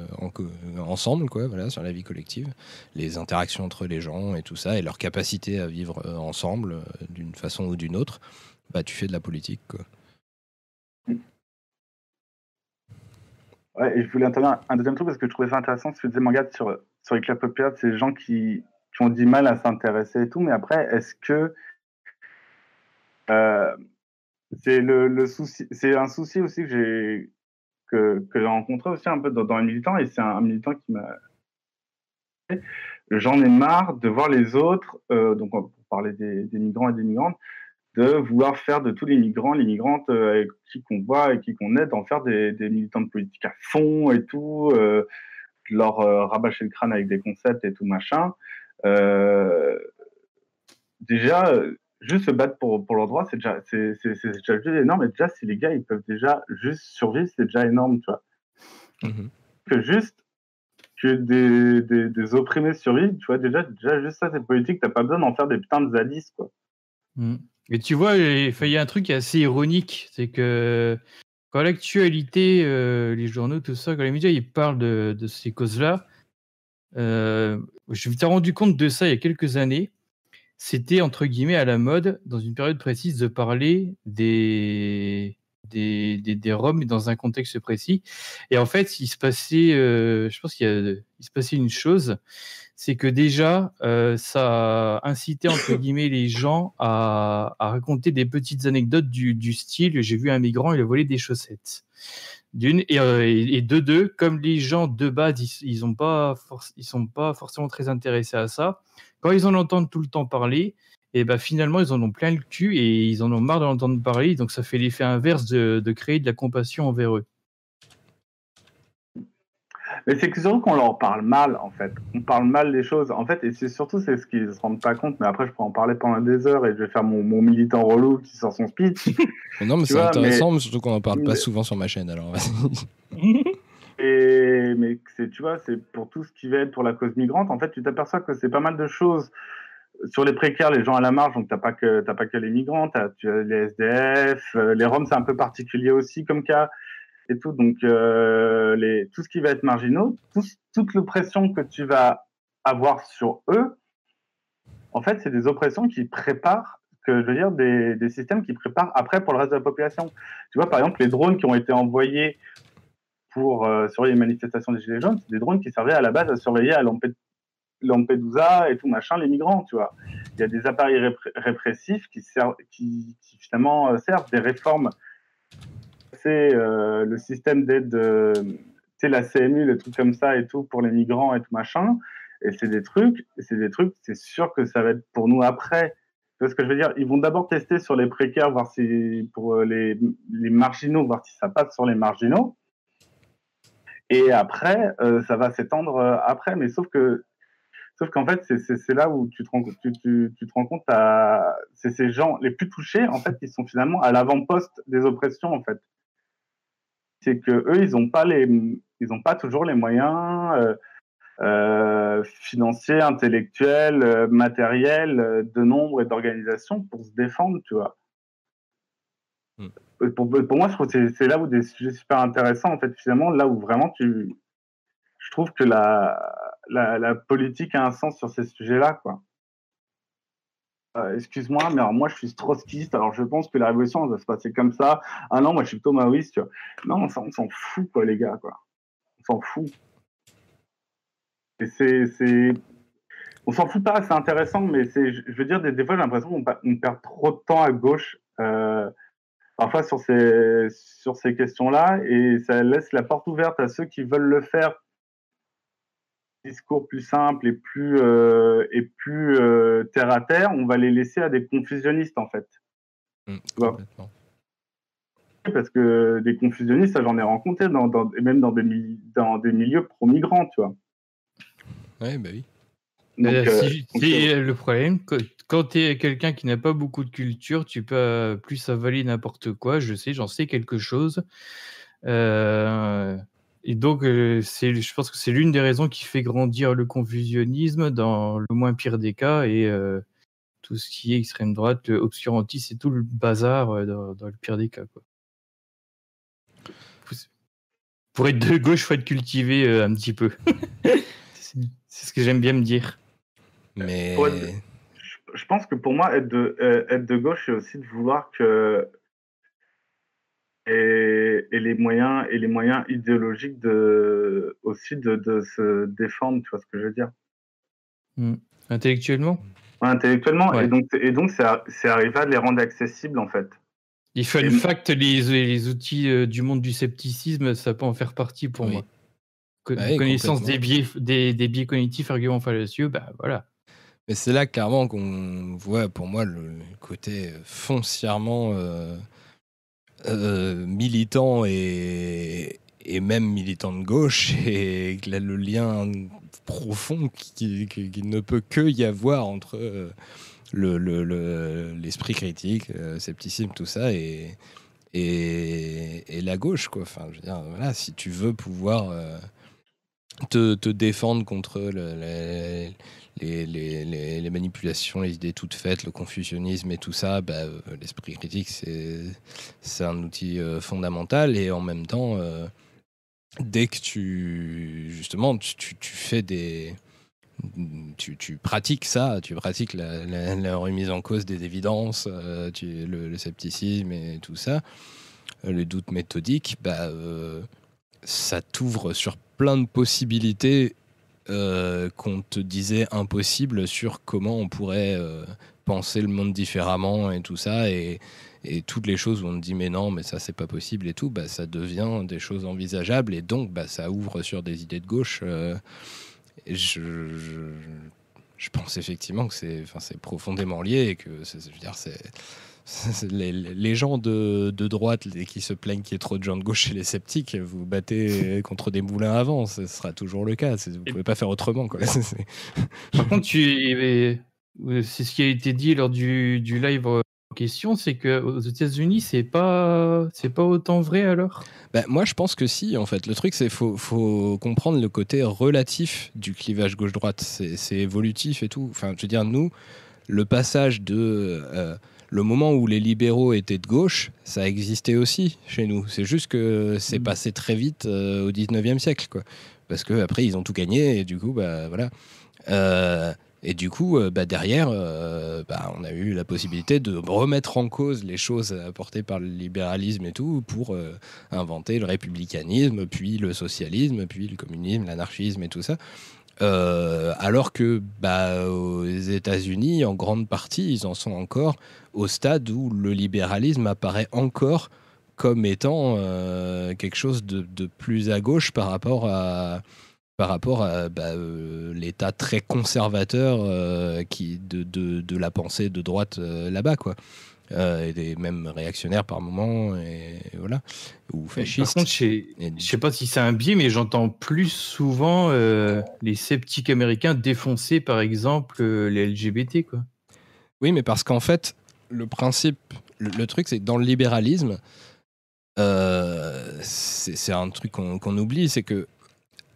ensemble, quoi, voilà, sur la vie collective, les interactions entre les gens et tout ça, et leur capacité à vivre euh, ensemble euh, d'une façon ou d'une autre, bah tu fais de la politique, quoi. Ouais, et je voulais intervenir un deuxième truc parce que je trouvais ça intéressant ce que disait Mangad sur, sur les c'est les gens qui, qui ont du mal à s'intéresser et tout. Mais après, est-ce que c'est le, le souci, c'est un souci aussi que j'ai que, que j'ai rencontré aussi un peu dans, dans les militants et c'est un, militant qui m'a j'en ai marre de voir les autres, euh, donc on- parler des, des migrants et des migrantes, de vouloir faire de tous les migrants, les migrantes euh, avec qui qu'on voit et qui qu'on aide, d'en faire des, des militants de politique à fond et tout, euh, de leur euh, rabâcher le crâne avec des concepts et tout machin. Euh, déjà, juste se battre pour, pour leurs droits, c'est déjà, c'est, c'est, c'est déjà juste énorme. Et déjà, si les gars, ils peuvent déjà juste survivre, c'est déjà énorme, tu vois. Que juste, que des, des, des opprimés survivent, tu vois, déjà, déjà juste ça, c'est politique, t'as pas besoin d'en faire des putains de zadistes, quoi. Mm. Et tu vois, il y a un truc qui est assez ironique, c'est que quand l'actualité, euh, les journaux, tout ça, quand les médias ils parlent de, de ces causes-là, euh, je me suis rendu compte de ça il y a quelques années. C'était entre guillemets à la mode, dans une période précise, de parler des, des, des, des Roms dans un contexte précis. Et en fait, il se passait, euh, je pense qu'il se passait une chose, c'est que déjà, euh, ça incitait entre (coughs) guillemets les gens à, à raconter des petites anecdotes du, du style j'ai vu un migrant, il a volé des chaussettes. D'une et, euh, et- de deux, comme les gens de base, ils, ont pas ils sont pas forcément très intéressés à ça. Quand ils en entendent tout le temps parler, et ben finalement ils en ont plein le cul et ils en ont marre de l'entendre parler. Donc ça fait l'effet inverse de créer de la compassion envers eux. Mais c'est surtout qu'on leur parle mal, en fait. On parle mal des choses. En fait, et c'est surtout c'est ce qu'ils se rendent pas compte. Mais après, je peux en parler pendant des heures et je vais faire mon, mon militant relou qui sort son speech. (laughs) Non, mais c'est intéressant, mais- mais surtout qu'on en parle pas mais- souvent sur ma chaîne. Alors, vas-y. (laughs) Et mais c'est tu vois, c'est pour tout ce qui va être pour la cause migrante. En fait, tu t'aperçois que c'est pas mal de choses sur les précaires, les gens à la marge. Donc t'as pas que t'as pas que les migrants, t'as tu as les SDF, euh, les Roms, c'est un peu particulier aussi comme cas et tout. Donc euh, tout ce qui va être marginaux, tout- toute l'oppression que tu vas avoir sur eux, en fait, c'est des oppressions qui préparent que je veux dire des, systèmes qui préparent après pour le reste de la population. Tu vois, par exemple, les drones qui ont été envoyés pour euh, surveiller les manifestations des Gilets jaunes, c'est des drones qui servaient à la base à surveiller à Lamped- Lampedusa et tout machin, les migrants, tu vois. Il y a des appareils répressifs qui finalement euh, servent des réformes. C'est euh, le système d'aide, euh, sais, la CMU, les trucs comme ça et tout pour les migrants et tout machin. Et c'est des trucs, c'est des trucs, c'est sûr que ça va être pour nous après. Tu vois ce que je veux dire? Ils vont d'abord tester sur les précaires, voir si pour euh, les, marginaux, voir si ça passe sur les marginaux. Et après, euh, ça va s'étendre après. Mais sauf que, sauf qu'en fait, c'est- c'est c'est là où tu te rends, tu, te rends compte, c'est ces gens les plus touchés, en fait, qui sont finalement à l'avant-poste des oppressions, en fait. C'est que eux, ils n'ont pas les, ils ont pas toujours les moyens euh, euh, financiers, intellectuels, euh, matériels, de nombre et d'organisation pour se défendre, tu vois. Euh, Pour, pour moi, je trouve que c'est- c'est là où des sujets super intéressants, en fait, finalement, là où vraiment tu. Je trouve que la, la, la politique a un sens sur ces sujets-là, quoi. Euh, Excuse-moi, mais alors moi, je suis trotskiste, alors je pense que la révolution va se passer comme ça. Ah non, moi, je suis plutôt maoïste, tu vois. Non, on s'en fout, quoi, les gars, quoi. On s'en fout. Et c'est. On s'en fout pas, c'est intéressant, mais c'est, je veux dire, des, fois, j'ai l'impression qu'on perd trop de temps à gauche, euh, parfois sur ces, sur ces questions-là, et ça laisse la porte ouverte à ceux qui veulent le faire. Discours plus simple et plus, euh, et plus euh, terre à terre, on va les laisser à des confusionnistes, en fait. Vois parce que des confusionnistes, ça j'en ai rencontré, dans, dans- et même dans des, mi- dans des milieux pro-migrants, tu vois. Ouais, bah oui. Donc, Euh, euh, si- donc, c'est le problème. Quand tu es quelqu'un qui n'a pas beaucoup de culture, tu peux plus avaler n'importe quoi. Je sais, j'en sais quelque chose. Euh, et donc, euh, c'est, je pense que c'est l'une des raisons qui fait grandir le confusionnisme dans le moins pire des cas et euh, tout ce qui est extrême droite, obscurantisme et tout le bazar euh, dans, dans le pire des cas. Quoi. Pour être de gauche, faut être cultivé euh, un petit peu. (laughs) c'est ce que j'aime bien me dire. Mais je, pense que pour moi, être de, euh, être de gauche, c'est aussi de vouloir que. Et, et les moyens et les moyens idéologiques de aussi de, de se défendre, tu vois ce que je veux dire Hmm. Intellectuellement? Ouais, intellectuellement Ouais. et donc et donc c'est ar- c'est arriver à les rendre accessibles en fait Il fun fact, les, les outils euh, du monde du scepticisme, ça peut en faire partie pour moi. Co- Bah connaissance des biais, des, des biais cognitifs, arguments fallacieux, bah voilà. Mais c'est là clairement qu'on voit pour moi le côté foncièrement euh, euh, militant et, et même militant de gauche (laughs) et le lien profond qui, qui- ne peut que y avoir entre euh, le- le- le- l'esprit critique, le scepticisme, tout ça et, et, la gauche quoi. Enfin, voilà, si tu veux pouvoir euh, te, te défendre contre les, manipulations, les idées toutes faites, le confusionnisme et tout ça, bah, euh, l'esprit critique, c'est un outil euh, fondamental. Et en même temps, euh, dès que tu, justement, tu, fais des... Tu, pratiques ça, tu pratiques la, remise en cause des évidences, tu- le, le scepticisme et tout ça, les doutes méthodiques, bah, ça t'ouvre sur plein de possibilités euh, qu'on te disait impossibles sur comment on pourrait euh, penser le monde différemment et tout ça. Et, toutes les choses où on te dit mais non, mais ça c'est pas possible et tout, bah, ça devient des choses envisageables et donc bah, ça ouvre sur des idées de gauche. euh, je, je, pense effectivement que c'est profondément lié et que c'est. (laughs) Les, les gens de, de droite les- qui se plaignent qu'il y ait trop de gens de gauche chez les sceptiques, vous battez (laughs) contre des moulins à vent, ce sera toujours le cas. Vous pouvez pas faire autrement. Quoi. Par (laughs) contre, tu, euh, c'est ce qui a été dit lors du, du live euh, en question, c'est que aux États-Unis, c'est pas, c'est pas autant vrai alors? Bah, moi, je pense que si, en fait. Le truc, c'est faut, faut comprendre le côté relatif du clivage gauche-droite. C'est c'est évolutif et tout. Enfin, je veux dire, nous, le passage de. euh, le moment où les libéraux étaient de gauche, ça existait aussi chez nous. C'est juste que c'est passé très vite euh, au 19e siècle, quoi. Parce que après ils ont tout gagné et du coup, bah voilà. Euh, et du coup, euh, bah, derrière, euh, bah, on a eu la possibilité de remettre en cause les choses apportées par le libéralisme et tout pour euh, inventer le républicanisme, puis le socialisme, puis le communisme, l'anarchisme et tout ça. Euh, alors que bah, aux États-Unis, en grande partie, ils en sont encore au stade où le libéralisme apparaît encore comme étant euh, quelque chose de, de plus à gauche par rapport à, par rapport à bah, euh, l'état très conservateur qui, de, de, de la pensée de droite là-bas, quoi. Et des mêmes réactionnaires par moment, et voilà, ou Par fascistes. contre, je je sais pas si c'est un biais, mais j'entends plus souvent euh, les sceptiques américains défoncer, par exemple, euh, les LGBT, quoi. Oui, mais parce qu'en fait, le principe, le, le truc, c'est que dans le libéralisme, euh, c'est un truc qu'on oublie, c'est que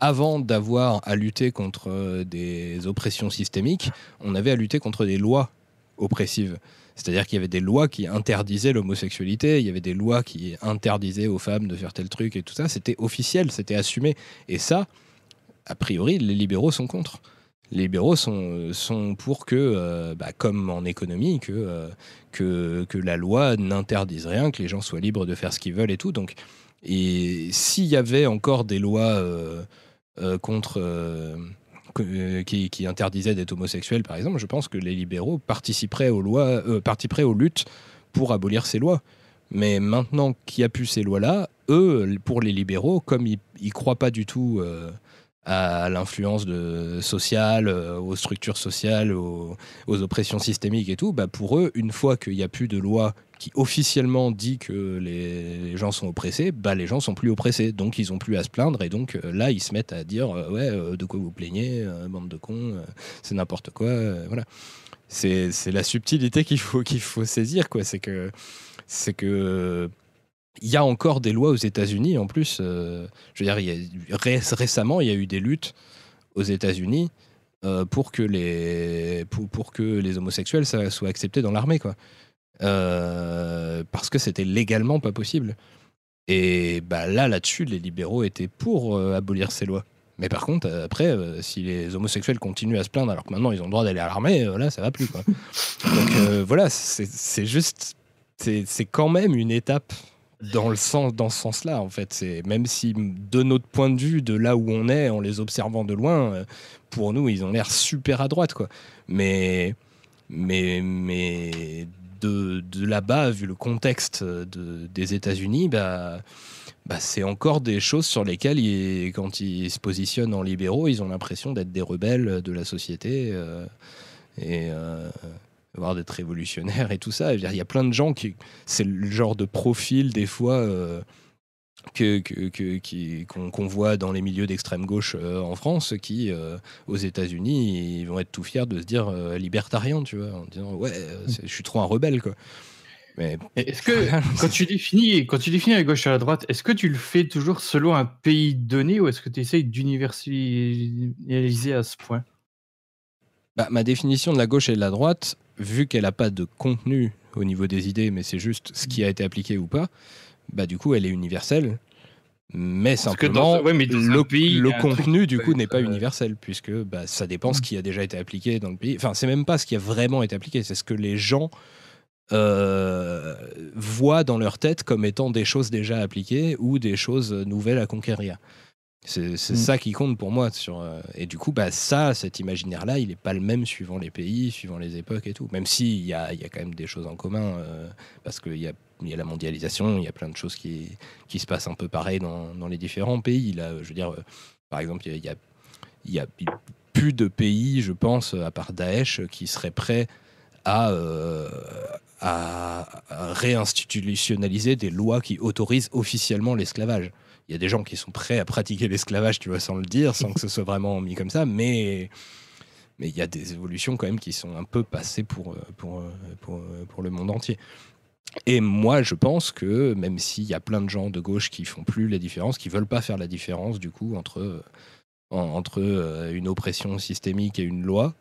avant d'avoir à lutter contre des oppressions systémiques, on avait à lutter contre des lois oppressives. C'est-à-dire qu'il y avait des lois qui interdisaient l'homosexualité, il y avait des lois qui interdisaient aux femmes de faire tel truc et tout ça. C'était officiel, c'était assumé. Et ça, a priori, les libéraux sont contre. Les libéraux sont, sont pour que, euh, bah, comme en économie, que, euh, que, que la loi n'interdise rien, que les gens soient libres de faire ce qu'ils veulent et tout. Donc, et s'il y avait encore des lois euh, contre euh, qui, qui interdisaient d'être homosexuel, par exemple, je pense que les libéraux participeraient aux lois, euh, participeraient aux luttes pour abolir ces lois. Mais maintenant qu'il n'y a plus ces lois-là, eux, pour les libéraux, comme ils ne croient pas du tout euh, à l'influence sociale, aux structures sociales, aux, oppressions systémiques et tout, bah pour eux, une fois qu'il n'y a plus de loi qui officiellement dit que les, gens sont oppressés, bah les gens sont plus oppressés, donc ils ont plus à se plaindre et donc euh, là ils se mettent à dire euh, ouais euh, de quoi vous plaignez, bande de cons, c'est n'importe quoi, voilà. C'est la subtilité qu'il faut qu'il faut saisir quoi, c'est que c'est que il y a encore des lois aux États-Unis en plus. je veux dire, il a- ré- récemment, il y a eu des luttes aux États-Unis pour que les pour que les homosexuels ça, soient acceptés dans l'armée, quoi. Euh, parce que c'était légalement pas possible. Et bah là, là-dessus, les libéraux étaient pour euh, abolir ces lois. Mais par contre, euh, après, si les homosexuels continuent à se plaindre alors que maintenant ils ont le droit d'aller à l'armée, là, ça va plus. Donc voilà, c'est juste, c'est quand même une étape dans le sens, dans ce sens-là, en fait. Même si de notre point de vue, de là où on est, en les observant de loin, pour nous, ils ont l'air super à droite, quoi. Mais, mais, mais de, là-bas, vu le contexte de, des États-Unis, bah, bah, c'est encore des choses sur lesquelles, ils- quand ils se positionnent en libéraux, ils ont l'impression d'être des rebelles de la société euh, et euh, voire d'être révolutionnaires et tout ça. Il y a plein de gens qui. C'est le genre de profil, des fois. euh, que, que- que- qu'on qu'on voit dans les milieux d'extrême gauche euh, en France, qui euh, aux États-Unis ils vont être tout fiers de se dire euh, libertarien, tu vois, en disant ouais, euh, je suis trop un rebelle quoi. Mais Est-ce que (laughs) quand tu définis quand tu définis la gauche et la droite, est-ce que tu le fais toujours selon un pays donné ou est-ce que tu essayes d'universaliser à ce point? Bah, ma définition de la gauche et de la droite, vu qu'elle n'a pas de contenu au niveau des idées, mais c'est juste ce qui a été appliqué ou pas, bah du coup elle est universelle. Mais Parce simplement, ce- ouais, mais le, pays, contenu du coup n'est pas euh, universel, puisque bah, ça dépend ce qui a déjà été appliqué dans le pays. Enfin, c'est même pas ce qui a vraiment été appliqué, c'est ce que les gens euh, voient dans leur tête comme étant des choses déjà appliquées ou des choses nouvelles à conquérir. C'est Mm. ça qui compte pour moi. Sur, euh, et du coup, bah, ça, cet imaginaire-là, il n'est pas le même suivant les pays, suivant les époques et tout. Même s'il y a, y a quand même des choses en commun, euh, parce qu'il y a, il y a la mondialisation, il y a plein de choses qui, se passent un peu pareil dans, les différents pays. Là, je veux dire, euh, par exemple, il y a, plus de pays, je pense, à part Daesh, qui seraient prêts à, euh, à, réinstitutionnaliser des lois qui autorisent officiellement l'esclavage. Il y a des gens qui sont prêts à pratiquer l'esclavage, tu vois, sans le dire, sans que ce soit vraiment mis comme ça, mais il y a des évolutions quand même qui sont un peu passées pour, euh, le monde entier. Et moi, je pense que même s'il y a plein de gens de gauche qui font plus la différence, qui veulent pas faire la différence du coup entre, euh, en- entre euh, une oppression systémique et une loi,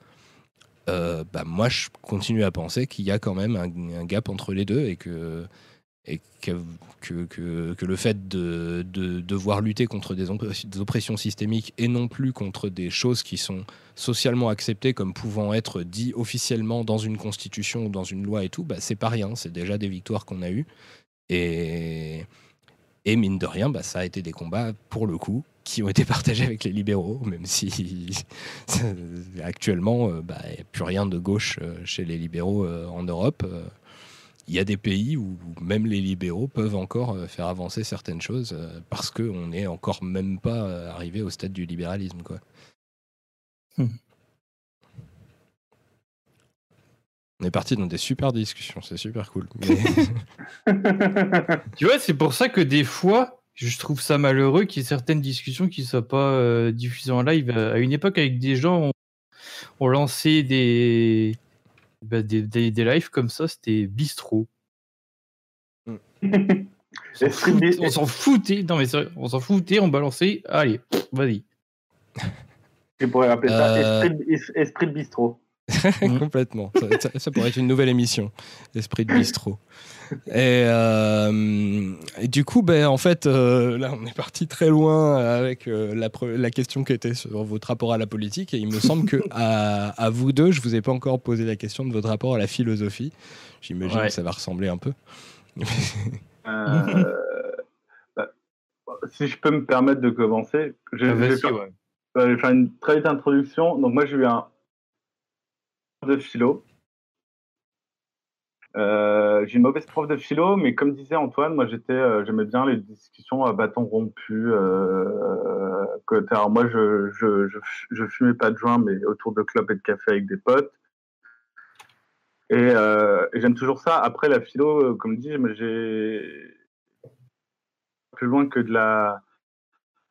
euh, bah moi je continue à penser qu'il y a quand même un, un gap entre les deux et que, et que, le fait de, de devoir lutter contre des, opp- des oppressions systémiques et non plus contre des choses qui sont socialement acceptées comme pouvant être dit officiellement dans une constitution ou dans une loi et tout, bah, c'est pas rien, c'est déjà des victoires qu'on a eues. Et, et mine de rien, bah, ça a été des combats, pour le coup, qui ont été (laughs) partagés avec les libéraux, même si (laughs) actuellement, euh, bah, il n'y a plus rien de gauche euh, chez les libéraux euh, en Europe. Il y a des pays où même les libéraux peuvent encore euh, faire avancer certaines choses euh, parce qu'on n'est encore même pas euh, arrivé au stade du libéralisme. Quoi. On est parti dans des super discussions, c'est super cool. (laughs) Mais- (laughs) Tu vois, c'est pour ça que des fois, je trouve ça malheureux qu'il y ait certaines discussions qui ne soient pas euh, diffusées en live. À une époque, avec des gens, on, on lançait des, bah, des, des, des lives comme ça, c'était bistrot. On s'en Esprit fout- bi- on s'en foutait, non mais sérieux, on s'en foutait, on balançait, allez, vas-y. Tu pourrais appeler ça Euh, esprit, de- es- esprit de bistrot. (laughs) Complètement. Ça, ça- ça pourrait être une nouvelle émission, Esprit de bistrot. Et, euh, et du coup, ben, en fait, euh, là, on est parti très loin avec euh, la, question qui était sur votre rapport à la politique. Et il me semble que (laughs) à, à vous deux, je vous ai pas encore posé la question de votre rapport à la philosophie. J'imagine Ouais. que ça va ressembler un peu. (laughs) Bah, si je peux me permettre de commencer, je, Ah, je vais, faire, ouais. je vais faire une très vite introduction. Donc moi j'ai eu un de philo. Euh, j'ai une mauvaise prof de philo, mais comme disait Antoine, moi j'étais, euh, j'aimais bien les discussions à bâton rompu. Euh, alors moi je, je, je, je fumais pas de joint, mais autour de clopes et de café avec des potes. Et, euh, et j'aime toujours ça. Après la philo, euh, comme dit, j'ai plus loin que de la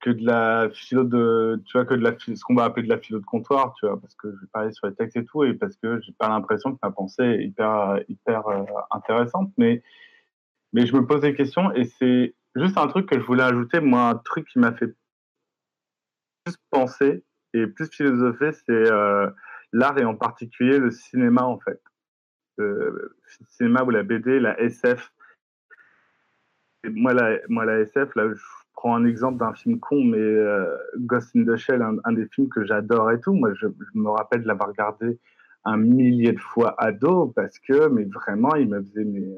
que de la philo de tu vois que de la ce qu'on va appeler de la philo de comptoir tu vois parce que je vais parler sur les textes et tout et parce que j'ai pas l'impression que ma pensée est hyper hyper euh, intéressante. Mais mais je me pose des questions et c'est juste un truc que je voulais ajouter. Moi un truc qui m'a fait plus penser et plus philosopher c'est euh, l'art et en particulier le cinéma en fait. Le cinéma ou la BD la SF et moi, la, moi, la SF, là, je prends un exemple d'un film con, mais euh, Ghost in the Shell, un, des films que j'adore et tout. Moi, je, me rappelle de l'avoir regardé un millier de fois ado parce que, mais vraiment, il me faisait, euh,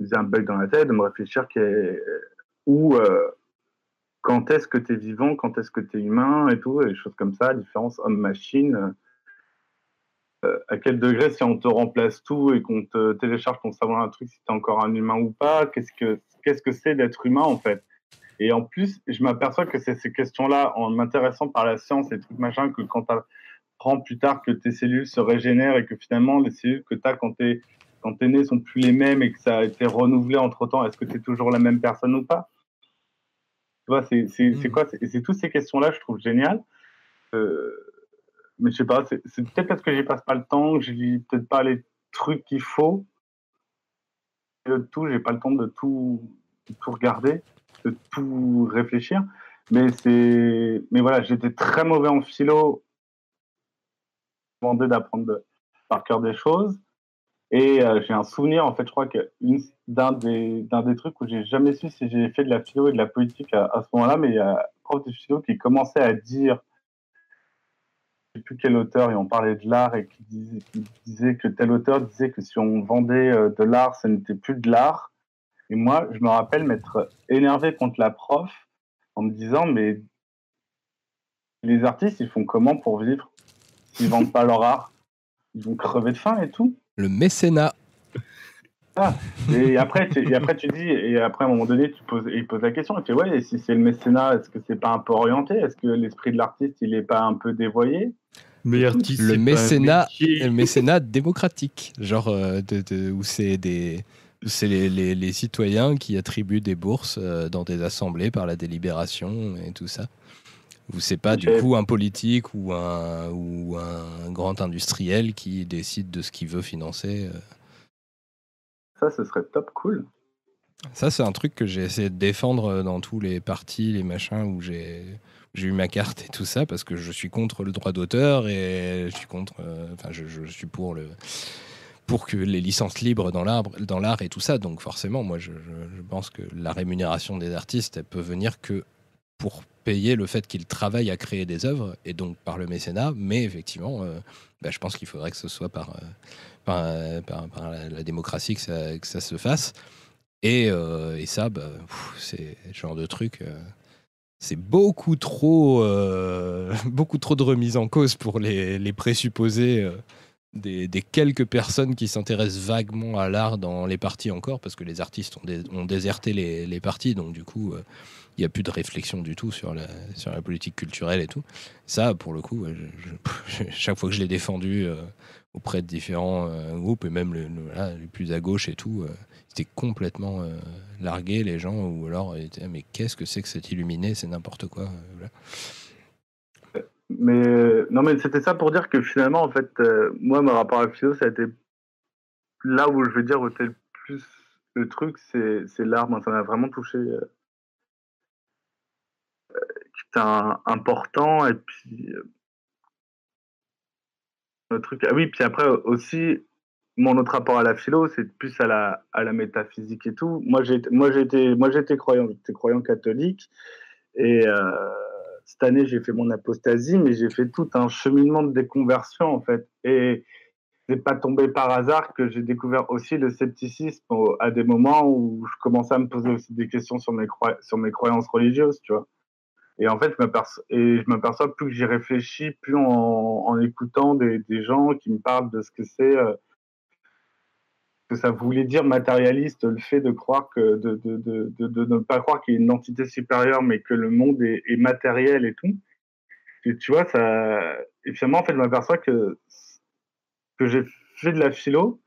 faisait un bug dans la tête de me réfléchir qu'est- où, euh, quand est-ce que tu es vivant, quand est-ce que tu es humain et tout, et des choses comme ça, différence homme-machine. Euh, à quel degré, si on te remplace tout et qu'on te télécharge ton savoir un truc, si tu es encore un humain ou pas, qu'est-ce que qu'est-ce que c'est d'être humain en fait? Et en plus, je m'aperçois que c'est ces questions-là, en m'intéressant par la science et trucs machin, que quand tu apprends plus tard que tes cellules se régénèrent et que finalement les cellules que tu as quand tu es, quand es né sont plus les mêmes et que ça a été renouvelé entre temps, est-ce que tu es toujours la même personne ou pas? Tu vois, c'est c'est quoi? C'est toutes ces questions-là, je trouve génial. Euh, mais je sais pas, c'est peut-être parce que j'y passe pas le temps, je lis peut-être pas les trucs qu'il faut. de tout, j'ai pas le temps de tout, de tout regarder, tout réfléchir. Mais c'est, mais voilà, j'étais très mauvais en philo. Demandé d'apprendre par cœur des choses. Et euh, j'ai un souvenir, en fait, je crois que d'un des, d'un des trucs où j'ai jamais su si j'ai fait de la philo et de la politique à, à ce moment-là, mais il y a un prof de philo qui commençait à dire, je sais plus quel auteur, et on parlait de l'art, et qui disait, qui disait que tel auteur disait que si on vendait euh, de l'art, ce n'était plus de l'art. Et moi, je me rappelle m'être énervé contre la prof en me disant, mais les artistes, ils font comment pour vivre? S'ils vendent pas leur art, ils vont crever de faim et tout. Le mécénat. Ah, et après, tu, et après tu dis, et après à un moment donné, tu poses, il pose la question, tu fais, ouais, et si c'est le mécénat, est-ce que c'est pas un peu orienté? Est-ce que l'esprit de l'artiste, il est pas un peu dévoyé? Mais artiste, Le mécénat, le mécénat démocratique, genre euh, de, de- où c'est des c'est les, les- les citoyens qui attribuent des bourses euh, dans des assemblées par la délibération et tout ça. Où c'est pas du coup un politique ou un ou un grand industriel qui décide de ce qu'il veut financer. euh. Ça, ce serait top cool. Ça, c'est un truc que j'ai essayé de défendre euh, dans tous les partis, les machins où j'ai j'ai eu ma carte et tout ça parce que je suis contre le droit d'auteur et je suis contre. euh, Enfin, je, je suis pour le pour que les licences libres dans l'art dans l'art et tout ça. Donc forcément, moi, je, pense que la rémunération des artistes, elle peut venir que pour payer le fait qu'ils travaillent à créer des œuvres et donc par le mécénat. Mais effectivement, euh, bah, je pense qu'il faudrait que ce soit par euh, euh, la, démocratie que ça, se fasse. Et, ça, bah, c'est le genre de truc. c'est beaucoup trop, (laughs) beaucoup trop de remise en cause pour les, les présupposés des, quelques personnes qui s'intéressent vaguement à l'art dans les partis encore, parce que les artistes ont, dé- ont déserté les, les partis, donc du coup, euh, il n'y a plus de réflexion du tout sur la, sur la politique culturelle et tout. Ça, pour le coup, euh, (laughs) chaque fois que je l'ai défendu euh, auprès de différents euh, groupes, et même les plus à gauche et tout, euh, c'était complètement euh, largué, les gens, ou alors mais qu'est-ce que c'est que cet illuminé C'est n'importe quoi. euh. Mais non, mais c'était ça pour dire que finalement, en fait, euh, moi, mon rapport à la philo, ça a été là où je veux dire où était le plus le truc, c'est c'est l'art. Moi, ça m'a vraiment touché. euh, euh, important. Et puis, euh, le truc. Ah oui, puis après aussi, mon autre rapport à la philo, c'est plus à la, à la métaphysique et tout. Moi, j'ai moi, j'étais croyant, j'étais croyant catholique. Et euh, cette année, j'ai fait mon apostasie, mais j'ai fait tout un cheminement de déconversion, en fait. Et c'est pas tombé par hasard que j'ai découvert aussi le scepticisme à des moments où je commençais à me poser aussi des questions sur mes, croyances religieuses, tu vois. Et en fait, je m'aperçois, plus que j'y réfléchis, plus en, écoutant des, des gens qui me parlent de ce que c'est, euh, que ça voulait dire matérialiste, le fait de croire que, de, de, de, de, ne pas croire qu'il y a une entité supérieure, mais que le monde est, est matériel et tout. Et tu vois, ça, et finalement, en fait, je m'aperçois que, que j'ai fait de la philo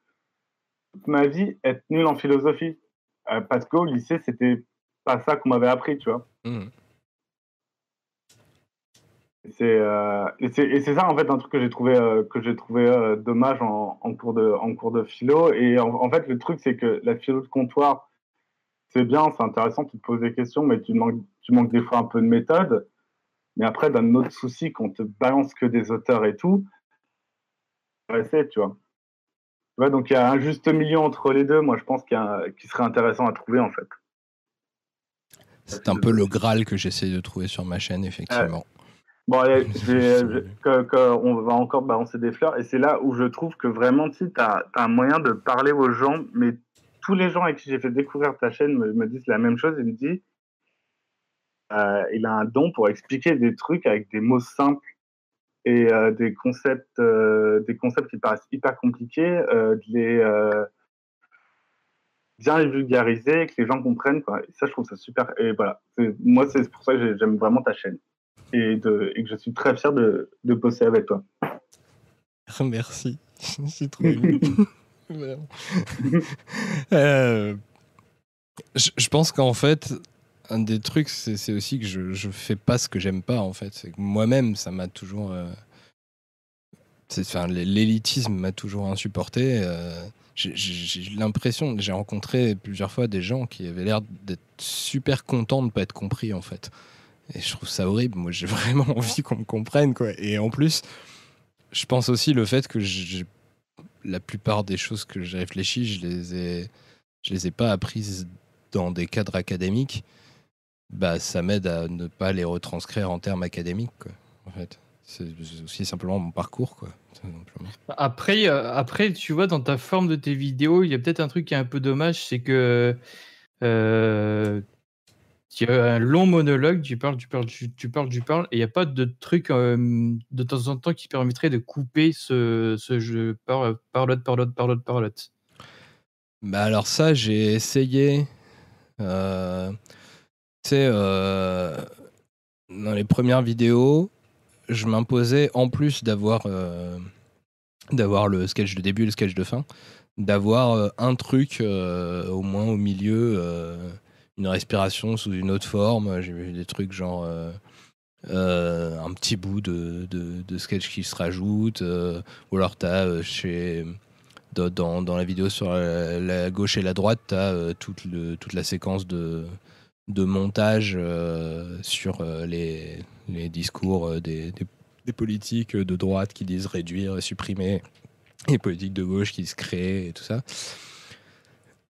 toute ma vie, être nul en philosophie. Euh, parce qu'au lycée, c'était pas ça qu'on m'avait appris, tu vois. Mmh. Et C'est euh, et c'est et c'est ça en fait un truc que j'ai trouvé euh, que j'ai trouvé euh, dommage en, en cours de en cours de philo. Et en, en fait le truc c'est que la philo de comptoir c'est bien c'est intéressant tu te poses des questions mais tu manques tu manques des fois un peu de méthode. Mais après d'un autre souci qu'on te balance que des auteurs et tout c'est tu vois. Tu vois, donc il y a un juste milieu entre les deux moi je pense qu'il y a un- qui serait intéressant à trouver en fait. C'est un peu le Graal que j'essaie de trouver sur ma chaîne, effectivement. Bon, allez, (laughs) je vais- je- que- que on va encore balancer des fleurs. Et c'est là où je trouve que vraiment, tu as, un moyen de parler aux gens. Mais tous les gens avec qui j'ai fait découvrir ta chaîne me, me disent la même chose. Ils me disent euh, il a un don pour expliquer des trucs avec des mots simples et euh, des, concepts, euh, des concepts qui paraissent hyper compliqués, de les bien les vulgariser, que les gens comprennent. Quoi. Et ça, je trouve ça super. Et voilà, moi, c'est pour ça que j'ai- j'aime vraiment ta chaîne et, de, et que je suis très fier de, de bosser avec toi. (laughs) Merci. (laughs) C'est trop. (laughs) Euh, je, je pense qu'en fait, un des trucs, c'est aussi que je, je fais pas ce que j'aime pas, en fait. C'est que moi-même, ça m'a toujours. euh, Enfin, l'élitisme m'a toujours insupporté. euh, j'ai- l'impression, j'ai rencontré plusieurs fois des gens qui avaient l'air d'être super contents de pas être compris en fait. Et je trouve ça horrible. Moi, j'ai (laughs) vraiment envie qu'on me comprenne quoi. Et en plus, je pense aussi le fait que la plupart des choses que j'ai réfléchi, je les ai, je les ai pas apprises dans des cadres académiques. Bah, ça m'aide à ne pas les retranscrire en termes académiques quoi. En fait, c'est aussi simplement mon parcours quoi. Après, euh, après, tu vois, dans ta forme de tes vidéos, il y a peut-être un truc qui est un peu dommage, c'est que euh, tu as un long monologue, tu parles, tu parles, tu, parles, tu parles, et il n'y a pas de truc de temps en temps qui permettrait de couper ce, jeu par, parlotte, parlotte, parlotte, parlotte. Bah alors ça, j'ai essayé. Euh, tu sais, euh, dans les premières vidéos, je m'imposais, en plus d'avoir euh, d'avoir le sketch de début et le sketch de fin, d'avoir euh, un truc au moins au milieu, une respiration sous une autre forme. J'ai vu des trucs genre euh, euh, un petit bout de, de, sketch qui se rajoute, euh, ou alors tu as chez dans, dans- la vidéo sur la, gauche et la droite, tu as toute, le- toute la séquence de, de montage sur les, les discours des, des- politiques de droite qui disent réduire, supprimer, et politiques de gauche qui disent créer et tout ça.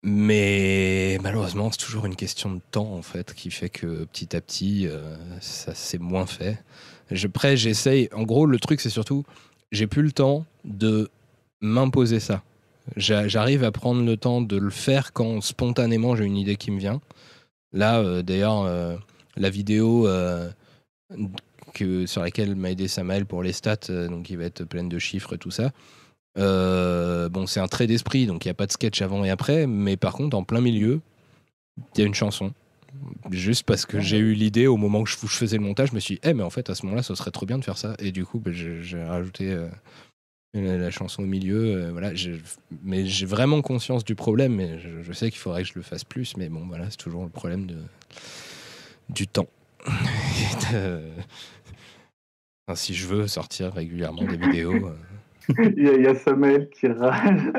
Mais malheureusement, c'est toujours une question de temps en fait qui fait que petit à petit, euh, ça c'est moins fait. Après, j'essaye. En gros, le truc, c'est surtout, j'ai plus le temps de m'imposer ça. J'a- J'arrive à prendre le temps de le faire quand spontanément j'ai une idée qui me vient. Là, euh, d'ailleurs, euh, la vidéo que, sur laquelle m'a aidé Samael pour les stats, donc qui va être pleine de chiffres et tout ça. Euh, bon, c'est un trait d'esprit, donc il n'y a pas de sketch avant et après, mais par contre, en plein milieu, il y a une chanson. Juste parce que j'ai eu l'idée au moment où je, faisais le montage, je me suis dit, eh, mais en fait, à ce moment-là, ce serait trop bien de faire ça. Et du coup, ben, j'ai rajouté euh, la, chanson au milieu. euh, mais j'ai vraiment conscience du problème, mais je, sais qu'il faudrait que je le fasse plus. Mais bon, voilà, c'est toujours le problème du temps. (laughs) De- si je veux sortir régulièrement des vidéos. Il y, a- il y a Samuel qui râle.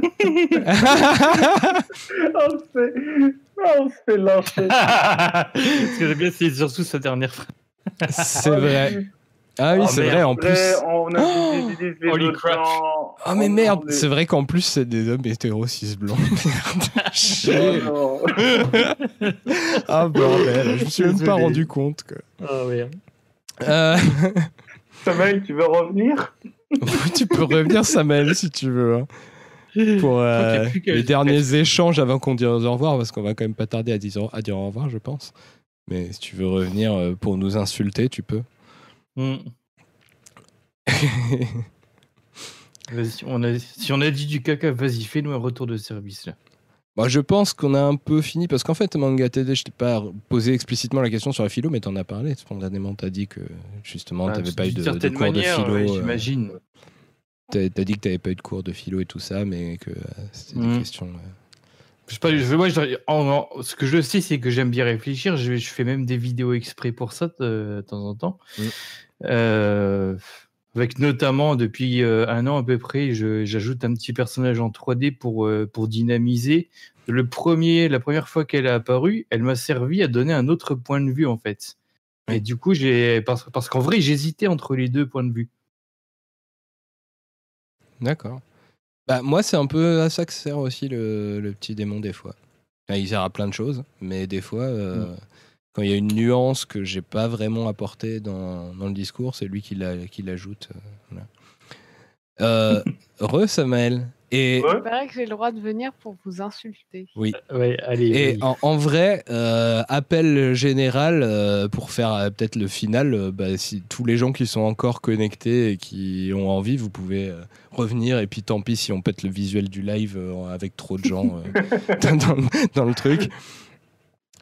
(laughs) on, se fait, on se fait lyncher. Ce que j'aime bien, c'est surtout sa dernière phrase. C'est vrai. Ah oui, Oh, c'est vrai, en plus. On a dit les Holy crap. gens. Oh mais merde, c'est vrai qu'en plus c'est des hommes hétéros cis blancs. (laughs) Merde. Oh (laughs) ah bordel, je me suis même pas rendu compte. Quoi. Ah merde. Euh, Samuel, tu veux revenir? (laughs) tu peux revenir Samuel si tu veux. hein, Pour euh, les derniers échanges avant qu'on dise au revoir, parce qu'on va quand même pas tarder à dire, à dire au revoir, je pense. Mais si tu veux revenir euh, pour nous insulter, tu peux. Hmm. (laughs) Vas-y, on a, si on a dit du caca, vas-y, fais-nous un retour de service là. Bah, je pense qu'on a un peu fini parce qu'en fait, Manga TD, je t'ai pas posé explicitement la question sur la philo, mais t'en as parlé. Spontanément, t'as dit que justement, Ah, t'avais pas eu de, de cours manière, de philo. ouais, euh, j'imagine. T'as t'as dit que t'avais pas eu de cours de philo et tout ça, mais que euh, c'était des Mm. questions. euh, Je sais pas, je- moi, je- en- en- ce que je sais, c'est que j'aime bien réfléchir. Je, je fais même des vidéos exprès pour ça de, de temps en temps. Mm. Avec notamment, depuis euh, un an à peu près, j'ajoute un petit personnage en 3D pour, euh, pour dynamiser. Le premier, la première fois qu'elle est apparue, elle m'a servi à donner un autre point de vue en fait. Et du coup, j'ai parce, parce qu'en vrai, j'hésitais entre les deux points de vue. D'accord. Bah, moi, c'est un peu à ça que sert aussi le, le petit démon des fois. Enfin, il sert à plein de choses, mais des fois, euh, Mm. Quand il y a une nuance que j'ai pas vraiment apportée dans, dans le discours, c'est lui qui la- qui l'ajoute. euh, voilà. Euh, (laughs) re Samael. Et Il paraît que j'ai le droit de venir pour vous insulter. oui. Ouais, allez. Et en, en vrai, euh, appel général euh, pour faire euh, peut-être le final. euh, bah, si tous les gens qui sont encore connectés et qui ont envie, vous pouvez euh, revenir. Et puis tant pis si on pète le visuel du live euh, avec trop de gens euh, dans, (laughs) (laughs) dans- dans le truc.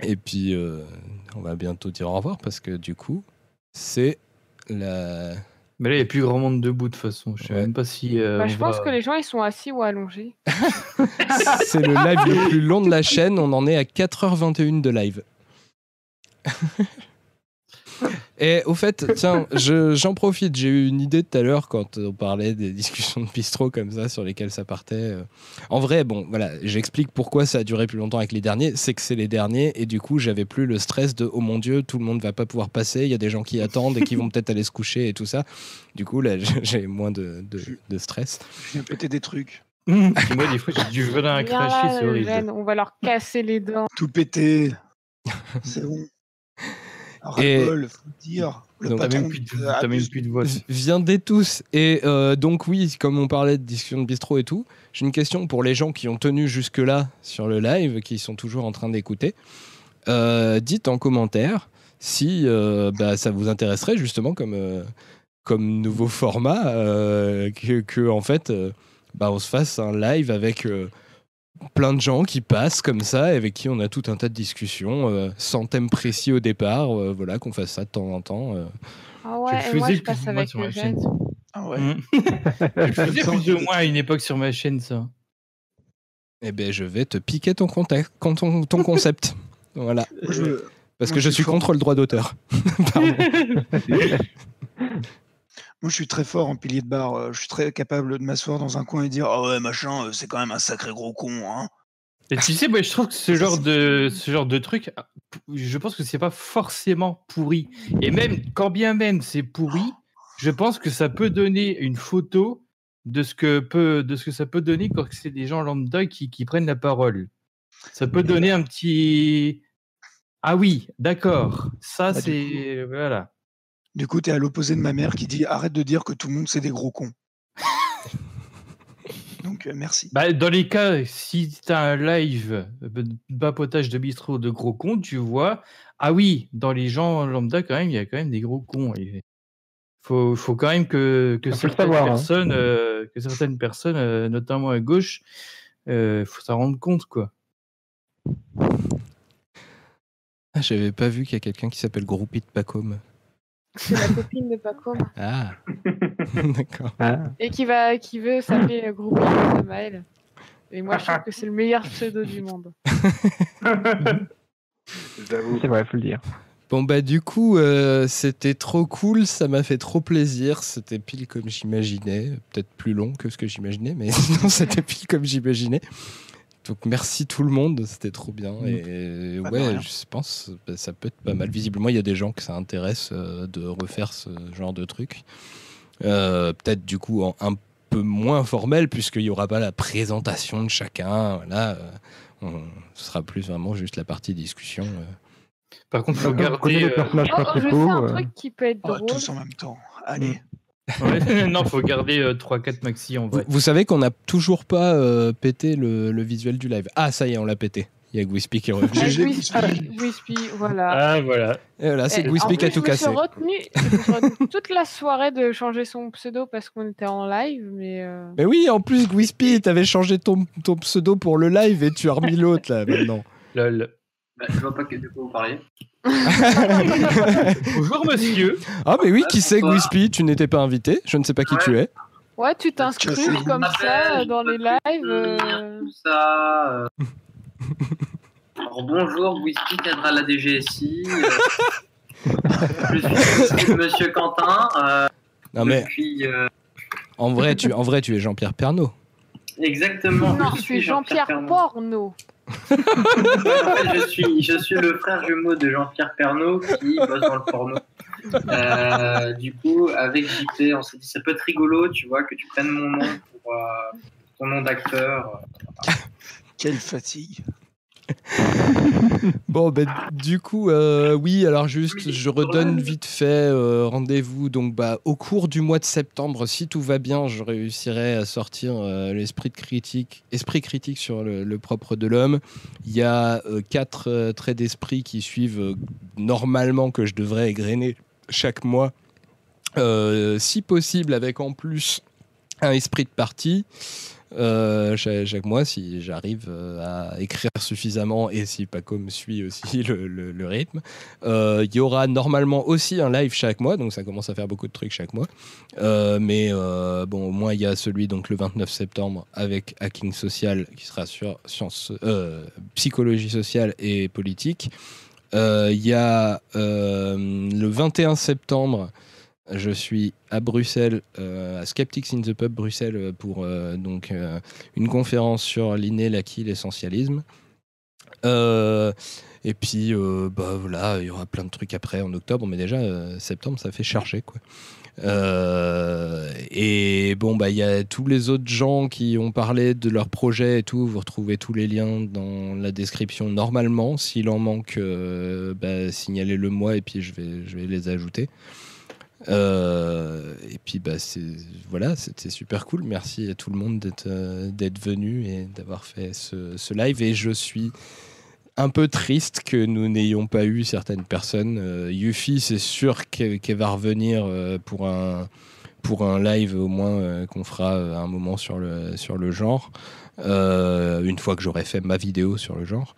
Et puis euh, on va bientôt dire au revoir parce que du coup, c'est la. Mais là, il n'y a plus grand monde debout de toute façon. Je sais Ouais. même pas si. euh, Bah, je pense va- que les gens ils sont assis ou allongés. (laughs) (laughs) C'est le live le plus long de la chaîne. On en est à 4h21 de live. (laughs) Et au fait, tiens, je- j'en profite. J'ai eu une idée tout à l'heure quand on parlait des discussions de bistrot comme ça sur lesquelles ça partait. euh. En vrai, bon, voilà, j'explique pourquoi ça a duré plus longtemps avec les derniers. C'est que c'est les derniers et du coup, j'avais plus le stress de oh mon dieu, tout le monde va pas pouvoir passer. Il y a des gens qui attendent et qui vont peut-être aller se coucher et tout ça. Du coup, là, j'ai moins de, de, de stress. Je viens péter des trucs. Moi, des fois, j'ai du venin à cracher, c'est horrible. Eugène, on va leur casser les dents. Tout péter. (laughs) C'est bon. Et- Ras-le-bol, faut dire. Le Donc, patron plus de- t'as même plus de voix. Viendez tous. Et euh, donc oui, comme on parlait de discussion de bistrot et tout, j'ai une question pour les gens qui ont tenu jusque-là sur le live, qui sont toujours en train d'écouter. Euh, dites en commentaire si euh, bah, ça vous intéresserait justement comme, euh, comme nouveau format, euh, que, que, en fait euh, bah, on se fasse un live avec euh, plein de gens qui passent comme ça, et avec qui on a tout un tas de discussions, euh, sans thème précis au départ, euh, voilà, qu'on fasse ça de temps en temps. euh. Ah Je ouais, et moi je passe plus ou moins avec sur ma Eugène. chaîne. Ah ouais. Mmh. (laughs) Je le faisais plus ou moins à une époque sur ma chaîne, ça. Eh ben, je vais te piquer ton, contact, ton, ton concept. (laughs) voilà. Je- Parce moi, que je je suis suis fort. contre le droit d'auteur. (laughs) Moi, je suis très fort en pilier de barre. euh, Je suis très capable de m'asseoir dans un coin et dire Ah ouais, machin, euh, c'est quand même un sacré gros con. Hein. Et tu sais, moi, je trouve que ce (laughs) genre de, ce genre de truc, je pense que c'est pas forcément pourri. Et même, quand bien même c'est pourri, je pense que ça peut donner une photo de ce que, peut, de ce que ça peut donner quand c'est des gens lambda qui, qui prennent la parole. Ça peut donner un petit. Ah oui, d'accord. Ça, Bah, c'est. Voilà. Du coup, t'es à l'opposé de ma mère qui dit Arrête de dire que tout le monde, c'est des gros cons. (laughs) Donc, euh, merci. Bah, dans les cas, si tu as un live euh, de papotage de bistrot de gros cons, tu vois, ah oui, dans les gens lambda, quand même, il y a quand même des gros cons. Il faut, faut quand même que, certaines savoir, hein. personnes, euh, que certaines personnes euh, notamment à gauche, faut s'en rendre compte, quoi. Ah, J'avais pas vu qu'il y a quelqu'un qui s'appelle Groupie de Pacôme. C'est la copine de Paco. (laughs) Ah, (laughs) d'accord. Et qui, va, qui veut s'appeler Groupie de Samael. Et moi je trouve que c'est le meilleur pseudo du monde. (laughs) C'est vrai, faut le dire. Bon bah du coup euh, c'était trop cool, ça m'a fait trop plaisir, c'était pile comme j'imaginais, peut-être plus long que ce que j'imaginais, mais sinon c'était pile comme j'imaginais. Donc merci tout le monde, c'était trop bien et Pas de ouais je pense bah, ça peut être pas mal. Visiblement il y a des gens que ça intéresse euh, de refaire ce genre de truc. Euh, peut-être du coup en un peu moins formel puisqu'il n'y aura pas la présentation de chacun. Voilà, euh, on- ce sera plus vraiment juste la partie discussion. euh. Par contre, faut garder. les personnages Oh, je sais un euh, truc qui peut être Oh, drôle. tous en même temps. Allez. Ouais, (laughs) non, faut garder 3-4 maxi en vrai. vous savez qu'on n'a toujours pas euh, pété le, le visuel du live. Ah, ça y est, on l'a pété. Il y a Gwispy qui est revenu. Ah, GG, Gwispy, voilà. Ah, voilà. Et voilà, c'est Gwispy qui a tout cassé. je me suis retenue toute la soirée de changer son pseudo parce qu'on était en live, mais euh, Mais oui, en plus, Gwispy, t'avais changé ton, ton pseudo pour le live et tu as remis l'autre là maintenant. Lol. Bah, je vois pas que de quoi vous parlez. (laughs) Bonjour, monsieur. Ah, mais oui, qui c'est. Gwispy Tu n'étais pas invité, je ne sais pas qui Ouais. tu es. ouais, tu t'inscris comme ça dans les lives. euh, Tout ça. euh. Alors, bonjour, Whisky cadre à la DGSI. euh, je, suis, Monsieur Quentin. euh, Non, mais depuis, euh, en vrai, tu, en vrai, tu es Jean-Pierre Pernaud. exactement. Non, je suis Jean-Pierre Pernaut. Porno. (laughs) Je suis, je suis le frère jumeau de Jean-Pierre Pernaud qui bosse dans le porno. Euh, du coup, avec JP, on s'est dit ça peut être rigolo, tu vois, que tu prennes mon nom pour euh, ton nom d'acteur. Quelle fatigue. (laughs) Bon, ben, du coup, euh, oui, alors juste, je redonne vite fait euh, rendez-vous. Donc, bah, au cours du mois de septembre, si tout va bien, je réussirai à sortir euh, l'esprit critique, esprit critique sur le, le propre de l'homme. Il y a euh, quatre traits d'esprit qui suivent normalement que je devrais égrener chaque mois, si possible avec en plus un esprit de partie. Euh, chaque, mois, si j'arrive euh, à écrire suffisamment et si Paco me suit aussi (laughs) le, rythme, Euh, il y aura normalement aussi un live chaque mois, donc ça commence à faire beaucoup de trucs chaque mois. Euh, mais euh, bon, au moins il y a celui donc le 29 septembre avec Hacking Social qui sera sur science, euh, psychologie sociale et politique. Euh, Il y a euh, le 21 septembre, je suis à Bruxelles, euh, à Skeptics in the Pub Bruxelles, pour euh, donc, euh, une conférence sur l'inné, l'acquis, l'essentialisme. Et puis, bah, voilà, il y aura plein de trucs après en octobre, mais déjà, septembre, ça fait charger. Quoi. Et bon, bah, il y a tous les autres gens qui ont parlé de leur projet et tout. Vous retrouvez tous les liens dans la description normalement. S'il en manque, bah, signalez-le moi et puis je vais, je vais les ajouter. Euh, et puis bah c'est voilà c'était super cool merci à tout le monde d'être euh, venu et d'avoir fait ce, live et je suis un peu triste que nous n'ayons pas eu certaines personnes. Euh, Yuffie, c'est sûr qu'elle va revenir euh, pour un, pour un live au moins qu'on fera un moment sur le, sur le genre, une fois que j'aurai fait ma vidéo sur le genre.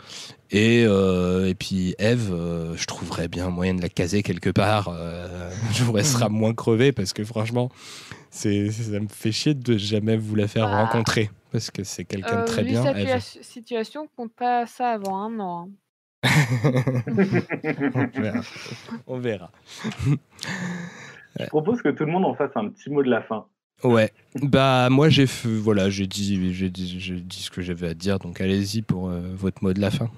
Et, euh, et puis Eve, euh, je trouverais bien moyen de la caser quelque part. Euh, (laughs) je vous restera moins crevé parce que franchement, c'est, ça me fait chier de jamais vous la faire Bah, rencontrer parce que c'est quelqu'un de très bien. sa situation, compte pas ça avant un an. hein. (laughs) On verra. On verra. Je propose que tout le monde en fasse un petit mot de la fin. Ouais, bah moi j'ai voilà, j'ai dit, j'ai dit, j'ai dit ce que j'avais à dire, donc allez-y pour euh, votre mot de la fin.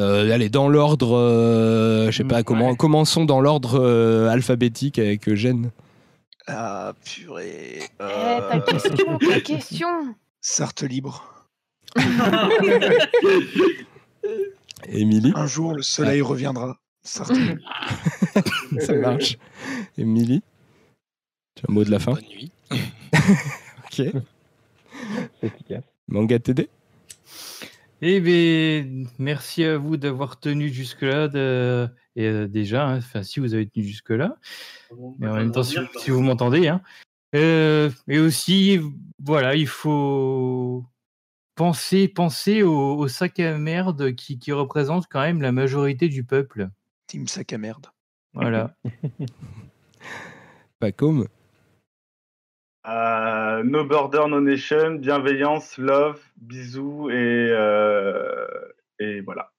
Euh, allez, dans l'ordre, euh, je sais pas, comment, commençons dans l'ordre euh, alphabétique avec Eugène. Ah, purée. Eh, ta question, (laughs) ta question. Sarthe libre. (laughs) Émilie Un jour, le soleil reviendra. Sarthe libre. (laughs) Ça marche. Émilie Tu as un mot de la fin? Bonne nuit. ok. C'est efficace. Manga TD Eh bien, merci à vous d'avoir tenu jusque-là. de- Et euh, déjà, hein, enfin, si vous avez tenu jusque-là. Mais en même temps, si, si vous m'entendez. Hein. Euh, et aussi, voilà, il faut penser, penser au, au sac à merde qui, qui représente quand même la majorité du peuple. Team sac à merde. Voilà. (laughs) Pas comme. Euh, no Border, No Nation, bienveillance, love, bisous et, euh, voilà.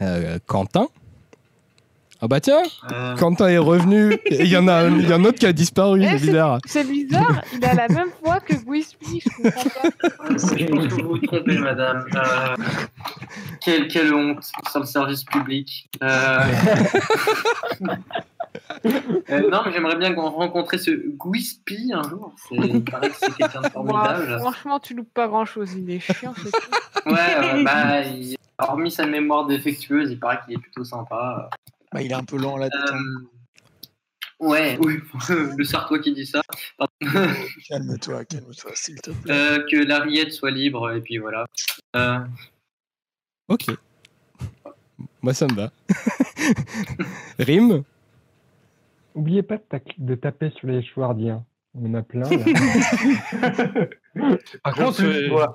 Euh, Quentin? Ah bah tiens Euh. Quentin est revenu. Et Il y en a, un- il y en a un autre qui a disparu, Eh, c'est bizarre. C'est bizarre, il a la même voix que Guispi, je comprends pas. Je pense que vous vous trompez, madame. Euh, quelle, quelle honte sur le service public. Euh, (laughs) euh, non, mais j'aimerais bien qu'on rencontrer ce Guispi un jour. C'est- Il paraît que c'est quelqu'un de formidable. franchement, tu loupes pas grand chose, il est chiant, c'est tout. Ouais, euh, bah, il- hormis sa mémoire défectueuse, il paraît qu'il est plutôt sympa. Bah, il est un peu lent là. Euh, ouais, (laughs) oui, (laughs) le Sartois qui dit ça. (laughs) Calme-toi, calme-toi, s'il te plaît. Euh, que la rillette soit libre, et puis voilà. Euh, Ok. Moi, ça me va. Rime Oubliez pas de, tac- de taper sur les chouardiens. On en a plein. Là. Par contre, euh,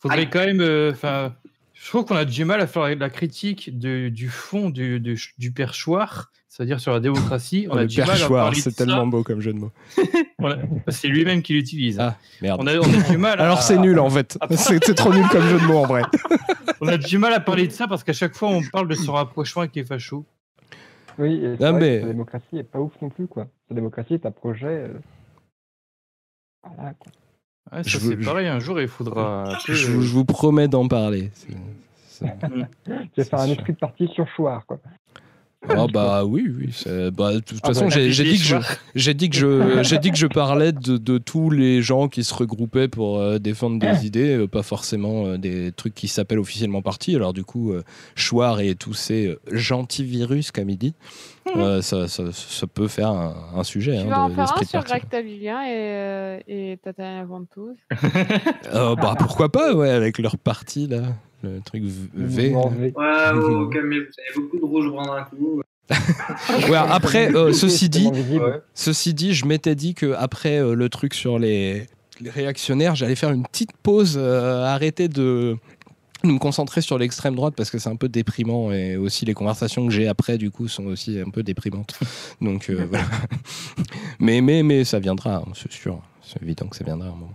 faudrait quand même. euh, Enfin, je trouve qu'on a du mal à faire la critique de- du fond du, du, du perchoir, c'est-à-dire sur la démocratie. On Oh, a Le du mal à perchoir, c'est ça. tellement beau comme jeu de mots. (laughs) C'est lui-même qui l'utilise. Ah, merde. On a, on a du mal. à- Alors c'est nul en fait. C'est c'est trop nul comme jeu de mots en vrai. (laughs) On a du mal à parler de ça parce qu'à chaque fois on parle de son rapprochement avec les fachos. Oui, et c'est Ah, vrai mais- que la démocratie est pas ouf non plus, quoi. La démocratie est un projet. euh, Voilà, quoi. Ouais, ça c'est pareil, un jour il faudra. Je, vous- je vous promets d'en parler. (laughs) C'est- faire un esprit de parti sur Chouard, quoi. Oh bah oui, oui. bah, de toute Ah façon, bah, j'ai j'ai dit dit que je, dit que je parlais de, de tous les gens qui se regroupaient pour euh, défendre des idées, euh, pas forcément euh, des trucs qui s'appellent officiellement partis. Alors du coup, Chouard et tous ces gentils virus, comme il dit, euh, ça, ça, ça peut faire un, un sujet Tu hein, vas en faire un sur parti. Tavilien et, et Tatiana Ventouse. Euh, bah pourquoi pas, ouais, avec leur parti là, le truc v. Ouais, oh, (laughs) vous avez beaucoup de rouge blanc d'un coup. (laughs) Ouais, après, euh, (laughs) ceci dit, ceci dit, je m'étais dit que après euh, le truc sur les, les réactionnaires, j'allais faire une petite pause, euh, arrêter de de me concentrer sur l'extrême droite parce que c'est un peu déprimant et aussi les conversations que j'ai après du coup sont aussi un peu déprimantes. Donc euh, voilà. Mais mais mais ça viendra, hein, c'est sûr, c'est évident que ça viendra à un moment.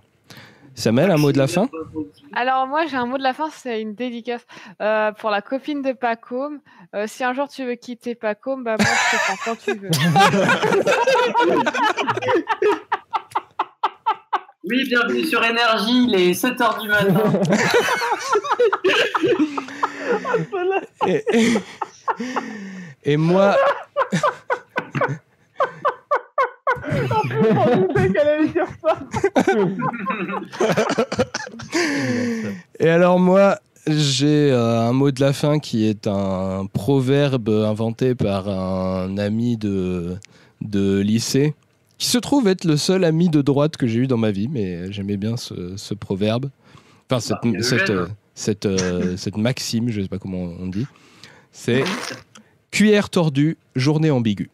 Samuel, un mot de la fin Alors moi j'ai un mot de la fin, c'est une dédicace euh, pour la copine de Pacôme. Euh, si un jour tu veux quitter Pacôme, bah moi je te prends quand tu veux. (laughs) Oui, bienvenue sur Énergie, il est 7h du matin. et, et- et moi, (laughs) qu'elle allait dire ça. (laughs) Et alors moi, j'ai euh, un mot de la fin qui est un proverbe inventé par un ami de, de lycée, qui se trouve être le seul ami de droite que j'ai eu dans ma vie, mais j'aimais bien ce, ce proverbe. Enfin, cette, il y a le cette, gène. euh, cette, euh, (laughs) cette maxime, je sais pas comment on dit. C'est cuillère tordue, journée ambiguë.